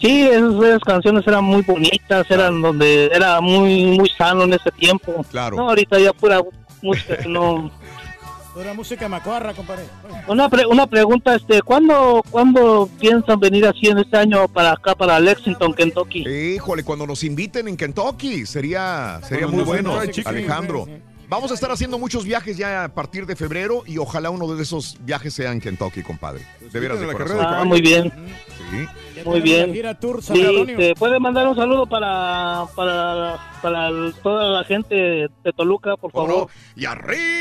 Sí, esas, esas canciones eran muy bonitas, eran donde era muy muy sano en ese tiempo. Claro. No, ahorita ya pura música que no. Pura música macuarra, compadre. Una pre- una pregunta, este, ¿cuándo cuándo piensan venir así en este año para acá para Lexington, Kentucky? Híjole, cuando nos inviten en Kentucky, sería, sería Cuando muy bueno, chiqui. Vamos a estar haciendo muchos viajes ya a partir de febrero y ojalá uno de esos viajes sea en Kentucky, compadre. De veras de la corazón. carrera de Ah, muy bien. Sí. Muy bien. Sí, este, puede mandar un saludo para para para toda la gente de Toluca, por favor. Y arriba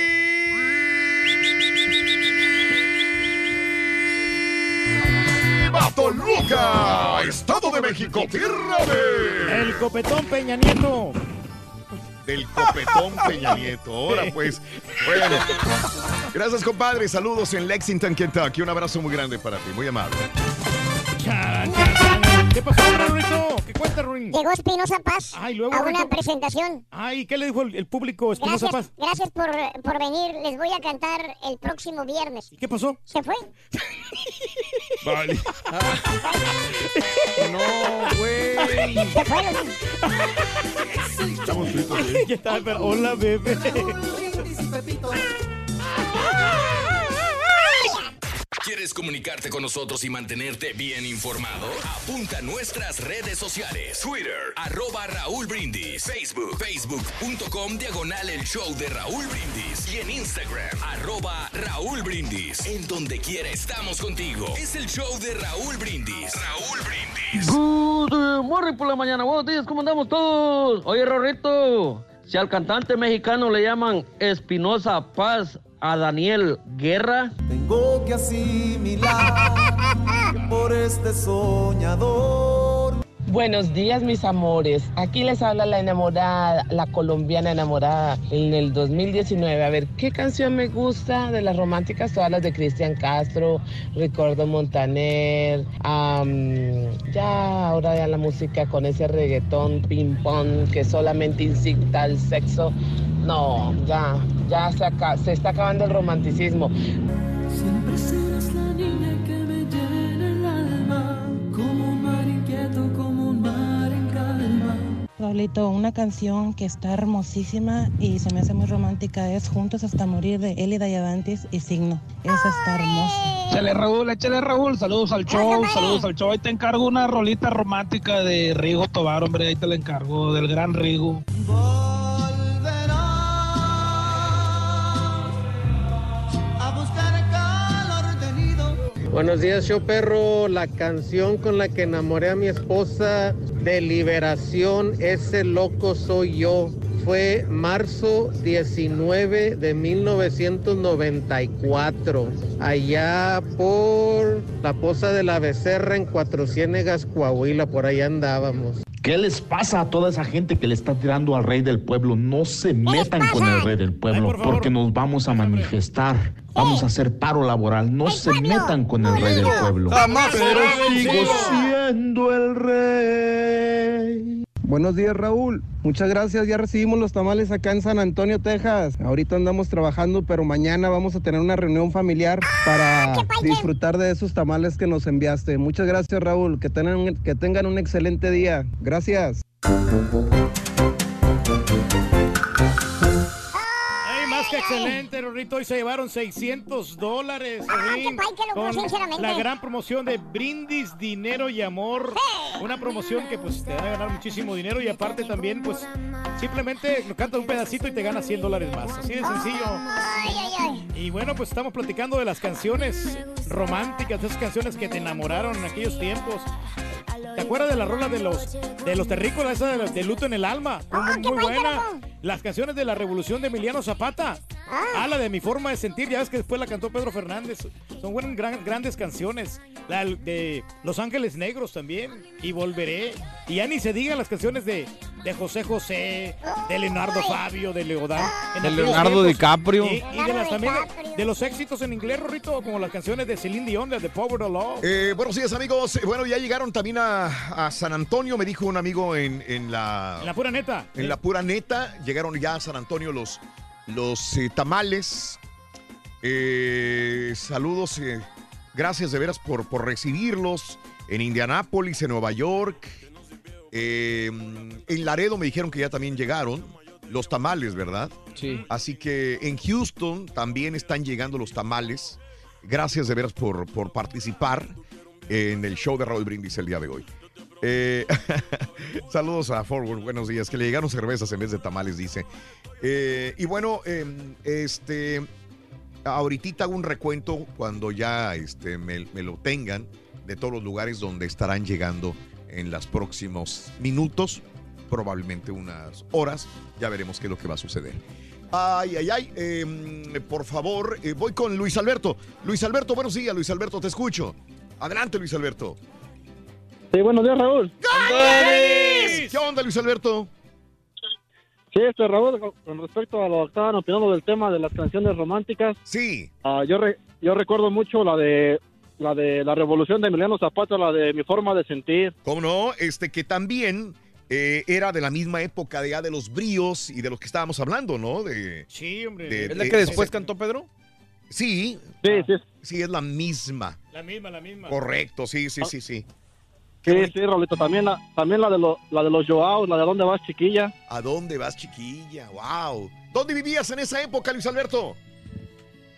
Toluca, Estado de México, tierra de... El copetón Peña Nieto. Del copetón Peña Nieto. Ahora pues, bueno. Gracias, compadre. Saludos en Lexington, Kentucky. Un abrazo muy grande para ti, muy amable. ¿Qué pasó, Rurito? ¿Qué cuenta, Ruin? Llegó Espinosa Paz Ay, luego, a una Rito. presentación. Ay, ¿qué le dijo el, el público Espinosa Paz? gracias por, por venir. Les voy a cantar el próximo viernes. ¿Qué pasó? ¿Se fue? Vale. No, güey. Se fue. Estamos fritos, ¿eh? ¿Qué tal? Pero, Hola, bebé. ¿Quieres comunicarte con nosotros y mantenerte bien informado? Apunta a nuestras redes sociales. Twitter, arroba Raúl Brindis. Facebook, facebook.com, diagonal el show de Raúl Brindis. Y en Instagram, arroba Raúl Brindis. En donde quiera estamos contigo. Es el show de Raúl Brindis. Raúl Brindis. Good morning por la mañana, buenos días, ¿cómo andamos todos? Oye, Rorrito, si al cantante mexicano le llaman Espinosa Paz a Daniel Guerra, Tengo que asimilar por este soñador. Buenos días, mis amores. Aquí les habla la enamorada, la colombiana enamorada en el 2019. A ver, ¿qué canción me gusta de las románticas? Todas las de Cristian Castro, Ricardo Montaner. ya, ahora ya la música con ese reggaetón ping-pong que solamente incita al sexo. No, ya, ya se, se está acabando el romanticismo. Siempre serás Una canción que está hermosísima y se me hace muy romántica es Juntos hasta morir de Elida Yavantis y Signo. Esa está hermosa. Échale Raúl, échale Raúl, saludos al show, saludos al show. Ahí te encargo una rolita romántica de Rigo Tobar, hombre, ahí te la encargo, del gran Rigo. A Buenos días, show perro. La canción con la que enamoré a mi esposa de liberación, ese loco soy yo. Fue marzo 19 de 1994, allá por la Poza de la Becerra en Cuatro Ciénegas, Coahuila, por allá andábamos. ¿Qué les pasa a toda esa gente que le está tirando al rey del pueblo? No se metan con el rey del pueblo porque nos vamos a manifestar. Vamos a hacer paro laboral. No se metan con el rey del pueblo. Pero sigo siendo el rey. Buenos días, Raúl. Muchas gracias. Ya recibimos los tamales acá en San Antonio, Texas. Ahorita andamos trabajando, pero mañana vamos a tener una reunión familiar para disfrutar de esos tamales que nos enviaste. Muchas gracias, Raúl. Que tengan, que tengan un excelente día. Gracias. Ay, que excelente, Rorrito. Hoy se llevaron 600 dólares. Rorín, pay, qué loco, con sinceramente. La gran promoción de Brindis, Dinero y Amor. Una promoción que pues te va a ganar muchísimo dinero y aparte también pues simplemente lo cantas un pedacito y te ganas 100 dólares más. Así de sencillo. Y bueno, pues estamos platicando de las canciones románticas, de esas canciones que te enamoraron en aquellos tiempos. ¿Te acuerdas de la rola de los de los terrícolas, esa de, de luto en el alma? Muy, muy buena. Las canciones de la revolución de Emiliano Zapata. Ah, la de mi forma de sentir, ya ves que después la cantó Pedro Fernández. Son buenas, gran- grandes canciones. La de Los Ángeles Negros también. Y Volveré. Y ya ni se digan las canciones de, de José José, de Leonardo Fabio, de Leodán. De Leonardo DiCaprio. Y, y de las también de, de los éxitos en inglés, Rorrito, como las canciones de Celine Dion, de The Power of Love. Eh, buenos días, amigos. Eh, Bueno, ya llegaron también a, a San Antonio, me dijo un amigo en, en la... En la pura neta. En la pura neta, llegaron ya a San Antonio los, los eh, tamales. Eh, saludos, eh, gracias de veras por, por recibirlos en Indianápolis, en Nueva York. Eh, en Laredo me dijeron que ya también llegaron los tamales, ¿verdad? Sí. Así que en Houston también están llegando los tamales. Gracias de veras por, por participar en el show de Raúl Brindis el día de hoy. Eh, saludos a Forward, buenos días. Que le llegaron cervezas en vez de tamales, dice. Eh, y bueno, eh, este, ahorita hago un recuento cuando ya este, me, me lo tengan de todos los lugares donde estarán llegando en los próximos minutos, probablemente unas horas. Ya veremos qué es lo que va a suceder. Ay, ay, ay. eh, por favor, eh, voy con Luis Alberto. Luis Alberto, buenos días, Luis Alberto, te escucho. Adelante, Luis Alberto. Sí, buenos días, Raúl. ¿Qué onda, Luis Alberto? Sí, este Raúl, con- respecto a lo que estaban opinando del tema de las canciones románticas. Sí. yo, re- yo recuerdo mucho la de la de la revolución de Emiliano Zapata, la de mi forma de sentir. ¿Cómo no? Este que también eh, era de la misma época de, ya de los bríos y de los que estábamos hablando, ¿no? De, Sí, hombre. de- ¿Es la de- que después cantó Pedro? Sí. Sí, sí. Sí, es la misma. La misma, la misma. Correcto, sí, sí, sí, sí. Sí, sí, Raulito, también la, también la de lo- la de los Joao, la de dónde vas, chiquilla. ¿A dónde vas, chiquilla? ¡Wow! ¿Dónde vivías en esa época, Luis Alberto?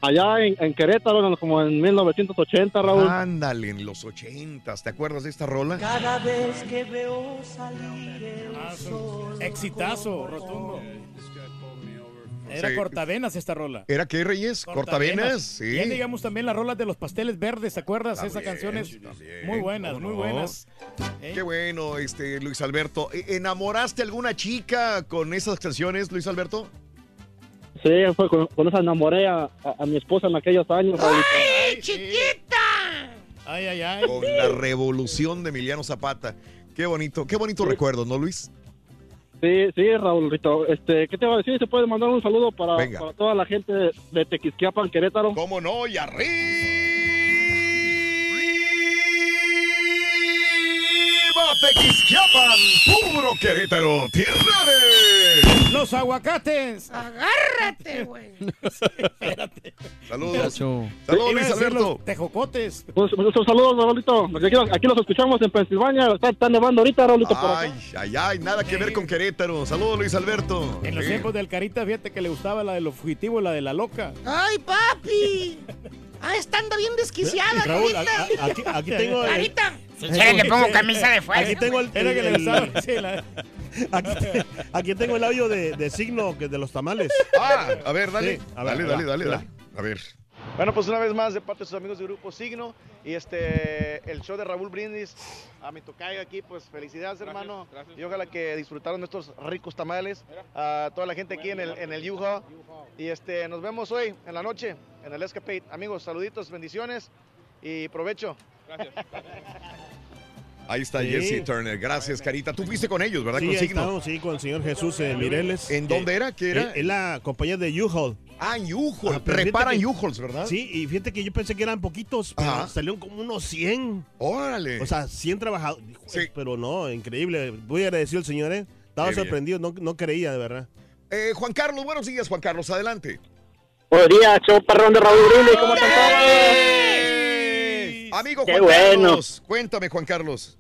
Allá en, en Querétaro, como en 1980, Raúl. Ándale, en los ochentas. ¿Te acuerdas de esta rola? Cada vez que veo salir el sol. Exitazo, rotundo. Era Sí. cortavenas esta rola. ¿Era qué, Reyes? ¿Cortavenas? Sí. Ya digamos también las rolas de los pasteles verdes, ¿te acuerdas? Esa También, canción es también, muy buenas, ¿cómo muy no? buenas. ¿Eh? Qué bueno, este Luis Alberto. ¿E- ¿Enamoraste a alguna chica con esas canciones, Luis Alberto? Sí, fue con, con esa enamoré a, a- a mi esposa en aquellos años, Raúl. ¡Ay, chiquita! Ay, ay, ay. Con la revolución de Emiliano Zapata. Qué bonito, qué bonito recuerdo, ¿no, Luis? Sí, sí, Raúl, Rito. Este, ¿qué te va a decir? ¿Se puede mandar un saludo para, para toda la gente de, de Tequisquiapan, Querétaro? ¿Cómo no? Y arriba. Tequisquiapan, puro Querétaro, tierra de... Los aguacates. Agárrate, güey. Espérate. Saludos. Saludos, Luis Alberto. Tejocotes. Pues, pues, un saludo, Raulito. Aquí, aquí los escuchamos en Pensilvania. Está, está nevando ahorita, Raulito, por acá. Ay, ay, ay, nada que ver con Querétaro. Saludos, Luis Alberto. En los Sí. tiempos del Carita, fíjate que le gustaba la de los fugitivos, la de la loca. ¡Ay, papi! Ah, está anda bien desquiciada, Raúl, Carita. a- aquí, aquí tengo. el- le pongo camisa de fuerza. Aquí tengo el. Era que le el- gustaba. sí, la- aquí, te- aquí tengo el audio de, de signo que de los tamales. Ah, a ver, dale. Sí, a ver, dale, dale, dale, dale. A ver. Bueno, pues una vez más de parte de sus amigos de Grupo Signo y este el show de Raúl Brindis a mi tocayo aquí, pues felicidades hermano. y ojalá que disfrutaron de estos ricos tamales. A toda la gente aquí en el en el U-Haul. y este nos vemos hoy en la noche en el Escapade. Amigos, saluditos, bendiciones y provecho. Ahí está Sí. Jesse Turner. Gracias, Carita. Tú fuiste con ellos, ¿verdad? Sí, con signo. estamos, sí, con el señor Jesús eh, Mireles. ¿En dónde era? ¿Qué era? Es es la compañía de U-Haul. Ah, en U-Haul. Ah, Reparan U-Hauls, ¿verdad? Sí, y fíjate que yo pensé que eran poquitos, pero Ajá. salieron como unos 100. Órale. O sea, 100 trabajadores. Pero no, increíble. Muy agradecido el señor, ¿eh? Estaba Qué sorprendido, no, no creía, de verdad. Eh, Juan Carlos, buenos días, Juan Carlos. Adelante. Buenos días, show perrón de Raúl Brindis, ¿cómo están Amigo Qué Juan bueno. Carlos. Cuéntame, Juan Carlos.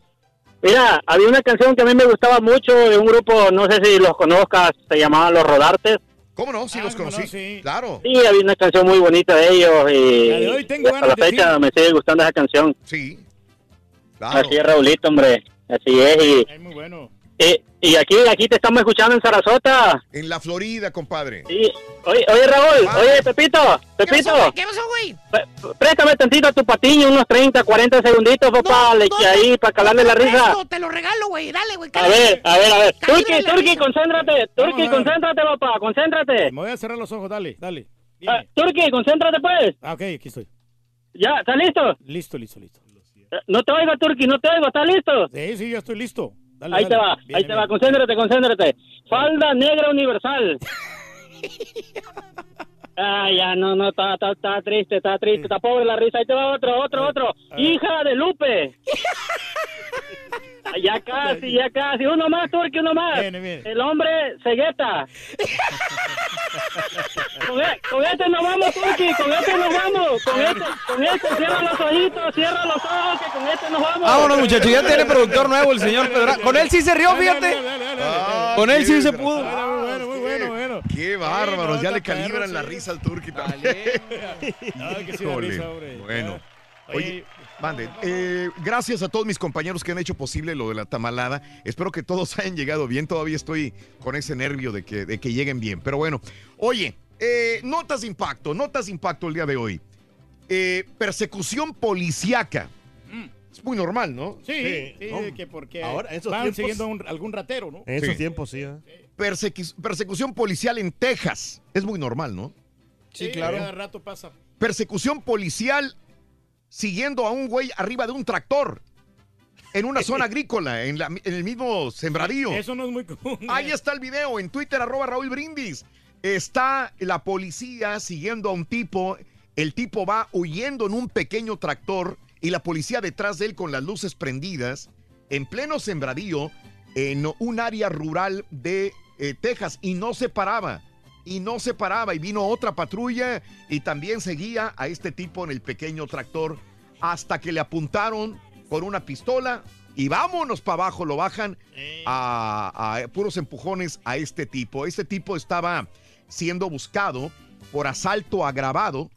Mira, había una canción que a mí me gustaba mucho de un grupo, no sé si los conozcas, se llamaba Los Rodartes. ¿Cómo no? Sí, Ah, los no, conocí. sí. Claro. Sí, había una canción muy bonita de ellos y, La de hoy tengo y hasta la ganas de fecha me sigue gustando esa canción. Sí. Claro. Así es, Raulito, hombre. Así es. Y, Es muy bueno. Y, y aquí, aquí te estamos escuchando en Sarasota. En la Florida, compadre. Sí. Oye, oye, Raúl, oye, Pepito, Pepito, ¿Qué pasó, güey? préstame tantito a tu patiño, unos 30, 40 segunditos, papá, le eché ahí para calarle la risa. Te lo regalo, güey. Dale, güey. A ver, a ver, a ver. Turki, Turki, risa. concéntrate. Turki, concéntrate, papá, concéntrate. Me voy a cerrar los ojos, dale, dale. Ah, Turki, concéntrate, pues. Ah, ok, aquí estoy. Ya, ¿estás listo? Listo, listo, listo. Eh, No te oigo, Turki, no te oigo, ¿estás listo? Sí, sí, ya estoy listo. Dale, ahí dale. te va, Viene, ahí te va, concéntrate, concéntrate. Falda negra universal. Ah, ya, no, no, está, está, está triste, está triste, está pobre la risa. Ahí te va otro, otro, otro. Hija de Lupe. Ah, Ya casi, ya casi. Uno más, Turki, uno más. Viene, viene. El hombre cegueta. Con, e- con este nos vamos, Turki, con este nos vamos. Con este, con este, cierra los ojitos, cierra los ojos, que con este nos vamos. Vámonos, muchachos. Ya tiene productor nuevo el señor Pedra. Con él sí se rió, fíjate. Con él sí se pudo. Muy bueno, muy bueno, bueno. Qué bárbaros. ya le calibran la risa al turqui también. Ay, que sí risa, hombre. Bueno. Oye, Oye, mande. eh, gracias a todos mis compañeros que han hecho posible lo de la tamalada. Espero que todos hayan llegado bien. Todavía estoy con ese nervio de que, de que lleguen bien. Pero bueno, oye, eh, notas de impacto, notas de impacto el día de hoy. Eh, persecución policiaca. Es muy normal, ¿no? Sí, sí, Sí. Que porque Ahora, en esos van tiempos- siguiendo a un- algún ratero, ¿no? En esos Sí. tiempos, sí. ¿eh? Persecu- persecución policial en Texas. Es muy normal, ¿no? Sí, claro. Cada rato pasa. Persecución policial siguiendo a un güey arriba de un tractor. En una zona agrícola, en, la- en el mismo sembradío. Eso no es muy común. Ahí está el video en Twitter, arroba Raúl Brindis. Está la policía siguiendo a un tipo. El tipo va huyendo en un pequeño tractor y la policía detrás de él con las luces prendidas en pleno sembradío en un área rural de eh, Texas y no se paraba. Y no se paraba y vino otra patrulla y también seguía a este tipo en el pequeño tractor hasta que le apuntaron con una pistola y vámonos para abajo, lo bajan a, a puros empujones a este tipo. Este tipo estaba siendo buscado por asalto agravado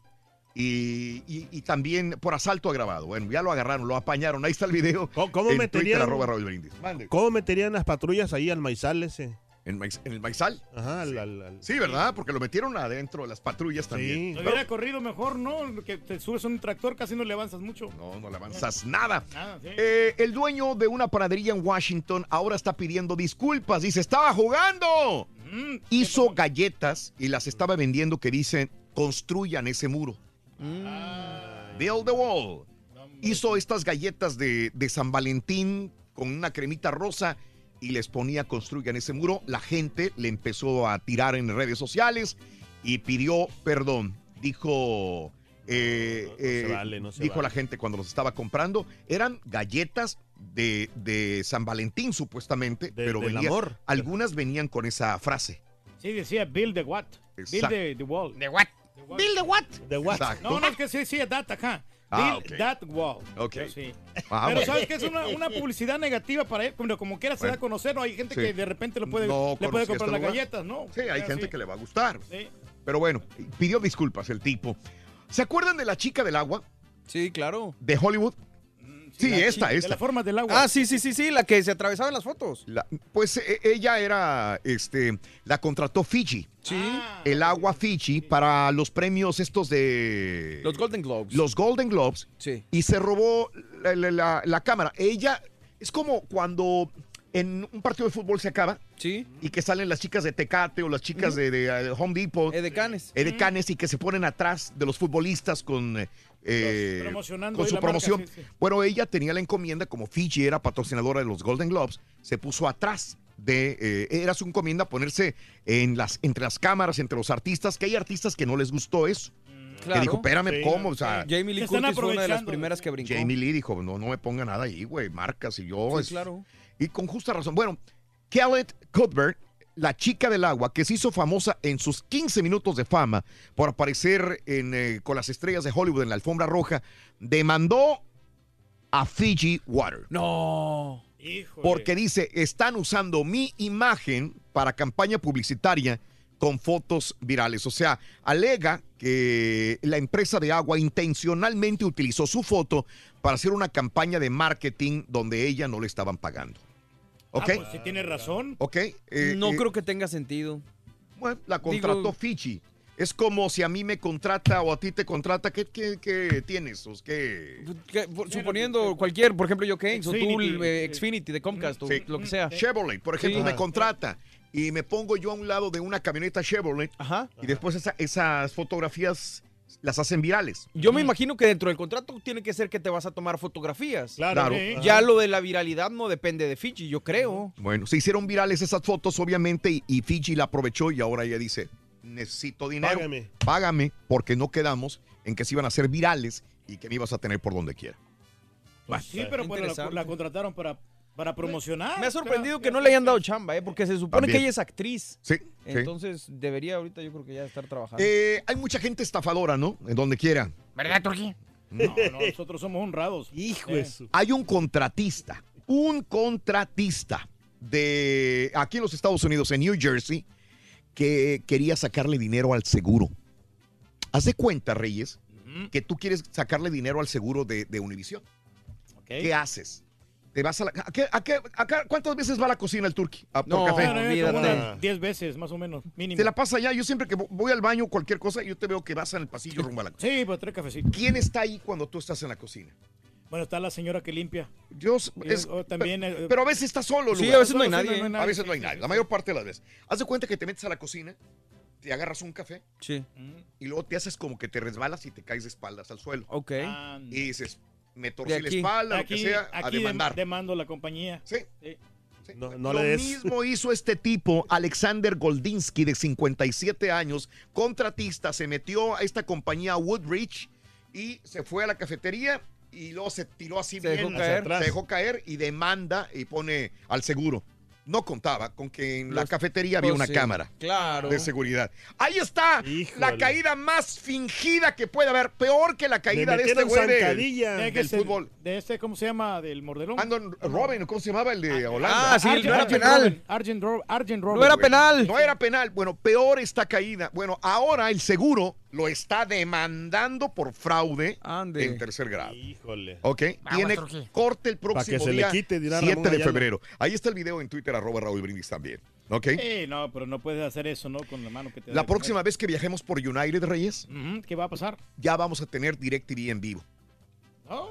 Y, y- y también por asalto agravado. Bueno, ya lo agarraron, lo apañaron. Ahí está el video. ¿Cómo, cómo en meterían, Twitter, arroba. ¿Cómo meterían las patrullas ahí al maizal ese? ¿En, Maiz- en el Maizal? Ajá, al- al- al- Sí, ¿verdad? Porque lo metieron adentro de las patrullas también. Si hubiera corrido mejor, ¿no? Que te subes a un tractor, casi no le avanzas mucho. No, no le avanzas nada. Nada, sí. Eh, el dueño de una panadería en Washington ahora está pidiendo disculpas. Dice, estaba jugando. Mm, Hizo galletas y las estaba vendiendo que dicen, construyan ese muro. Build the wall. Hizo estas galletas de, de San Valentín con una cremita rosa y les ponía construyan ese muro. La gente le empezó a tirar en redes sociales y pidió perdón. Dijo... eh, se eh, vale, no se dijo vale. la gente cuando los estaba comprando, eran galletas de, de San Valentín supuestamente, pero venía- amor. algunas venían con esa frase. Sí, decía Build the what. Build Exacto. the, the wall. ¿De what? ¿Bill de what? ¿De what? Exacto. No, no, es que sí, sí, that acá. Ah, that wall. Ok. Yo sí. Ah, Pero bueno. sabes que es una, una publicidad negativa para él, como, como quiera se da a conocer, ¿no? Hay gente Sí. que de repente le puede, No le puede comprar este las lugar. galletas, ¿no? Sí, hay Ah, gente sí. que le va a gustar. Sí. Pero bueno, pidió disculpas el tipo. ¿Se acuerdan de la chica del agua Sí, claro. de Hollywood? Sí, la esta, de esta. las formas del agua. Ah, sí, sí, sí, sí, la que se atravesaba en las fotos. La- pues eh, ella era, este, la contrató Fiji. Sí. Ah, El agua Fiji para los premios estos de... Los Golden Globes. los Golden Globes. Sí. Y se robó la, la- la- la cámara. Ella, es como cuando en un partido de fútbol se acaba. Sí. Y que salen las chicas de Tecate o las chicas de, de, eh, Home Depot. Edecanes. Edecanes y que se ponen atrás de los futbolistas con, eh, promocionando con su la marca, promoción. sí, sí. Bueno, ella tenía la encomienda, como Fiji era patrocinadora de los Golden Globes, se puso atrás de, eh, era su encomienda ponerse en las, entre las cámaras, entre los artistas, que hay artistas que no les gustó eso. Que Claro. dijo, espérame, Sí. ¿cómo? O sea, Jamie Lee Curtis fue una de las primeras que brincó. Jamie Lee dijo, no, no me ponga nada ahí, güey, marcas y yo. Sí, es- claro. Y con justa razón. Bueno, Kelly Cuthbert, la chica del agua, que se hizo famosa en sus 15 minutos de fama por aparecer en, eh, con las estrellas de Hollywood en la alfombra roja, demandó a Fiji Water. No. Híjole. Porque dice, están usando mi imagen para campaña publicitaria con fotos virales. O sea, alega que la empresa de agua intencionalmente utilizó su foto para hacer una campaña de marketing donde ella no le estaban pagando. ¿Ok? Ah, pues sí tiene razón. ¿Ok? Eh, no eh, creo que tenga sentido. Bueno, la contrató Digo- Fiji. Es como si a mí me contrata o a ti te contrata. ¿Qué, qué- qué tienes? ¿O qué? Que, por- suponiendo cualquier, por ejemplo, yo Keynes o tú, Xfinity. eh, Xfinity de Comcast o Sí. lo que sea. Chevrolet, por ejemplo, Sí. me contrata y me pongo yo a un lado de una camioneta Chevrolet Ajá. y después esa- esas fotografías las hacen virales. Yo me imagino que dentro del contrato tiene que ser que te vas a tomar fotografías. Claro. Claro. Sí. Ya lo de la viralidad no depende de Fiji, yo creo. Bueno, se hicieron virales esas fotos, obviamente, y, y Fiji la aprovechó y ahora ella dice, necesito dinero. Págame. Págame, porque no quedamos en que se iban a hacer virales y que me ibas a tener por donde quiera. Pues sí, pero bueno, la contrataron para, para promocionar. Me ha sorprendido Claro. que no le hayan dado chamba, ¿eh? porque se supone También. que ella es actriz. Sí, sí. Entonces debería ahorita yo creo que ya estar trabajando. Eh, hay mucha gente estafadora, ¿no? En donde quiera. ¿Verdad, Turquía? No, no, nosotros somos honrados. Hijo Eh, de su- Hay un contratista, un contratista de aquí en los Estados Unidos, en New Jersey, que quería sacarle dinero al seguro. Haz de cuenta, Reyes, que tú quieres sacarle dinero al seguro de, de Univision. ok. ¿Qué haces? Te vas a la, ¿a qué- a qué- a qué- ¿Cuántas veces va a la cocina el turqui? ¿A- por No, café? Yo olvídate. como unas 10 veces, más o menos, mínimo. Te la pasa allá. Yo siempre que vo- voy al baño, cualquier cosa, yo te veo que vas en el pasillo rumbo a la cocina. Sí, pues tres cafecitos. ¿Quién está ahí cuando tú estás en la cocina? Bueno, está la señora que limpia. Dios, es- o también, eh, pero a veces está solo. Sí, a veces no hay nadie. A veces no hay nadie, la mayor parte de las veces. Haz de cuenta que te metes a la cocina, te agarras un café Sí. y luego te haces como que te resbalas y te caes de espaldas al suelo. Ok. Ah, Y dices, me torcí la aquí. espalda, lo aquí, que sea, a aquí demandar. demando la compañía. Sí. Sí. sí. No- no lo le des. mismo hizo este tipo, Alexander Goldinsky, de 57 años, contratista, se metió a esta compañía Woodbridge y se fue a la cafetería y luego se tiró así Se bien, dejó caer. se dejó caer y demanda y pone al seguro. No contaba con que en la cafetería había una sí. cámara Claro. de seguridad. Ahí está Híjole. la caída más fingida que puede haber, peor que la caída de este güey del, del fútbol. de este, ¿cómo se llama? Del mordelón. Andon Robin, ¿cómo se llamaba el de Holanda? Ah, sí, Argent- no era Argent penal. Robben, Argent, Ro- Argent Robben, No era penal. No era penal. Bueno, peor esta caída. Bueno, ahora el seguro lo está demandando por fraude Ande. en tercer grado. Híjole. ¿Ok? Vamos, Tiene corte el que próximo le día, quite, dirá 7 Ramón de febrero. Ahí está el video en Twitter, arroba Raúl Brindis también. ¿Ok? Sí, no, pero no puedes hacer eso, ¿no? Con la mano que te da La comer. próxima vez que viajemos por United, Reyes, ¿Qué va a pasar? ya vamos a tener DirecTV en vivo. Oh,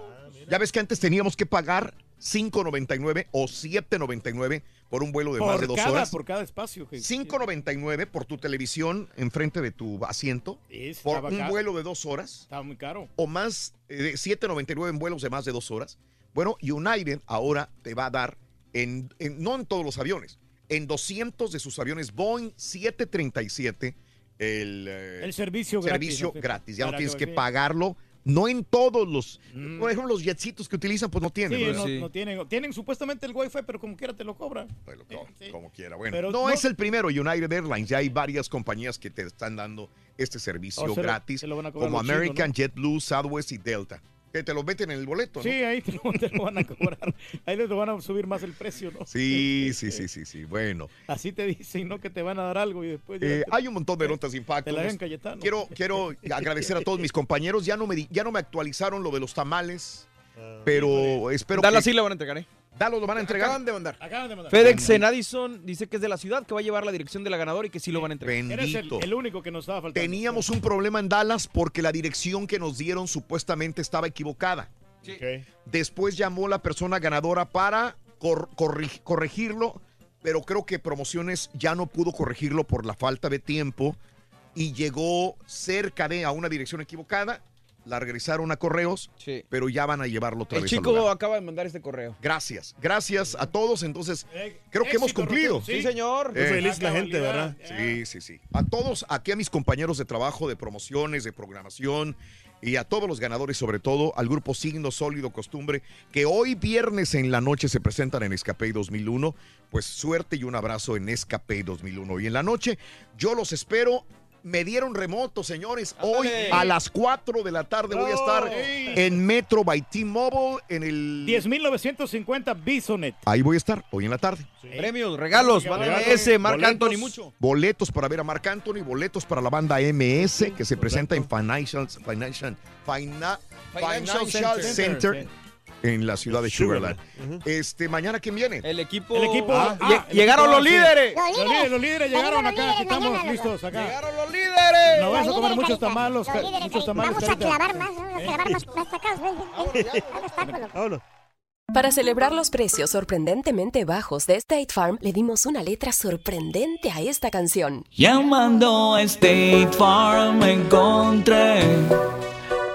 Ya ves que antes teníamos que pagar 5.99 o 7.99 por un vuelo de más de dos cada, horas. por cada espacio. que- 5.99 por tu televisión enfrente de tu asiento Es, por un caro. vuelo de dos horas Estaba muy caro. o más eh, de 7.99 en vuelos de más de dos horas. Bueno, United ahora te va a dar en, en- no en todos los aviones, en 200 de sus aviones Boeing 737 el, eh, El servicio gratis, servicio gratis. Ya no tienes que- que pagarlo. No en todos los, por ejemplo, los jetsitos que utilizan, pues no tienen. Sí, ¿verdad? no, no tienen, tienen supuestamente el wifi, pero como quiera te lo cobran. como quiera. Bueno, Pero no, no- es el primero, United Airlines. Ya hay varias compañías que te están dando este servicio Oh, se lo- gratis, se lo van a cobrar como American, ¿no? JetBlue, Southwest y Delta. Que te los meten en el boleto, ¿no? Sí, ahí te lo, te lo van a cobrar. Ahí les van a subir más el precio, ¿no? Sí, sí, sí, sí, sí. Bueno, Así te dicen, ¿no? Que te van a dar algo y después... eh, te- hay un montón de notas de impacto. Te la Cayetano. Quiero, quiero agradecer a todos mis compañeros. Ya no me, di- ya no me actualizaron lo de los tamales, pero espero Dallas que... sí la van a entregar, ¿eh? Dallas lo van a entregar. Acaban de mandar. Acaban de mandar. FedEx en Addison dice que es de la ciudad, que va a llevar la dirección de la ganadora y que sí lo van a entregar. Eres el, Bendito. el único que nos estaba faltando. Teníamos un problema en Dallas porque la dirección que nos dieron supuestamente estaba equivocada. Después llamó la persona ganadora para cor- corri- corregirlo, pero creo que Promociones ya no pudo corregirlo por la falta de tiempo y llegó cerca de a una dirección equivocada. La regresaron a correos, pero ya van a llevarlo otra El vez al chico lugar. acaba de mandar este correo. Gracios, gracias a todos. Entonces, creo que hemos cumplido. Sí, señor. Eh, feliz la gente, ¿verdad? Sí, sí, sí. A todos, aquí a mis compañeros de trabajo, de promociones, de programación y a todos los ganadores, sobre todo al grupo Signo Sólido Costumbre, que hoy viernes en la noche se presentan en Escape 2001. Pues suerte y un abrazo en Escape 2001. Y en la noche yo los espero. Me dieron remoto, señores. Hoy a las 4 de la tarde voy a estar en Metro by T-Mobile en el 10.950 Bisonet. Ahí voy a estar, hoy en la tarde. Premios, regalos, banda MS, Marc Anthony, mucho. Boletos para ver a Marc Anthony, boletos para la banda MS que se presenta en Financial, Financial, Fina- Financial Financial Center. Center, en la ciudad de Sugarland. Este, mañana quién viene? El equipo. El equipo. Ah, ah, el llegaron equipo, los sí. líderes. Los líderes, los líderes llegaron acá. los Aquí líderes, estamos mañana, listos acá. Llegaron los líderes. Nos vas a Los comer líderes, muchos Carita, tamales, los líderes, muchos tamales. Vamos a Carita. clavar más, vamos a clavar más, más ven, ven. Vamos. Para celebrar los precios sorprendentemente bajos de State Farm, le dimos una letra sorprendente a esta canción. Llamando a State Farm encontré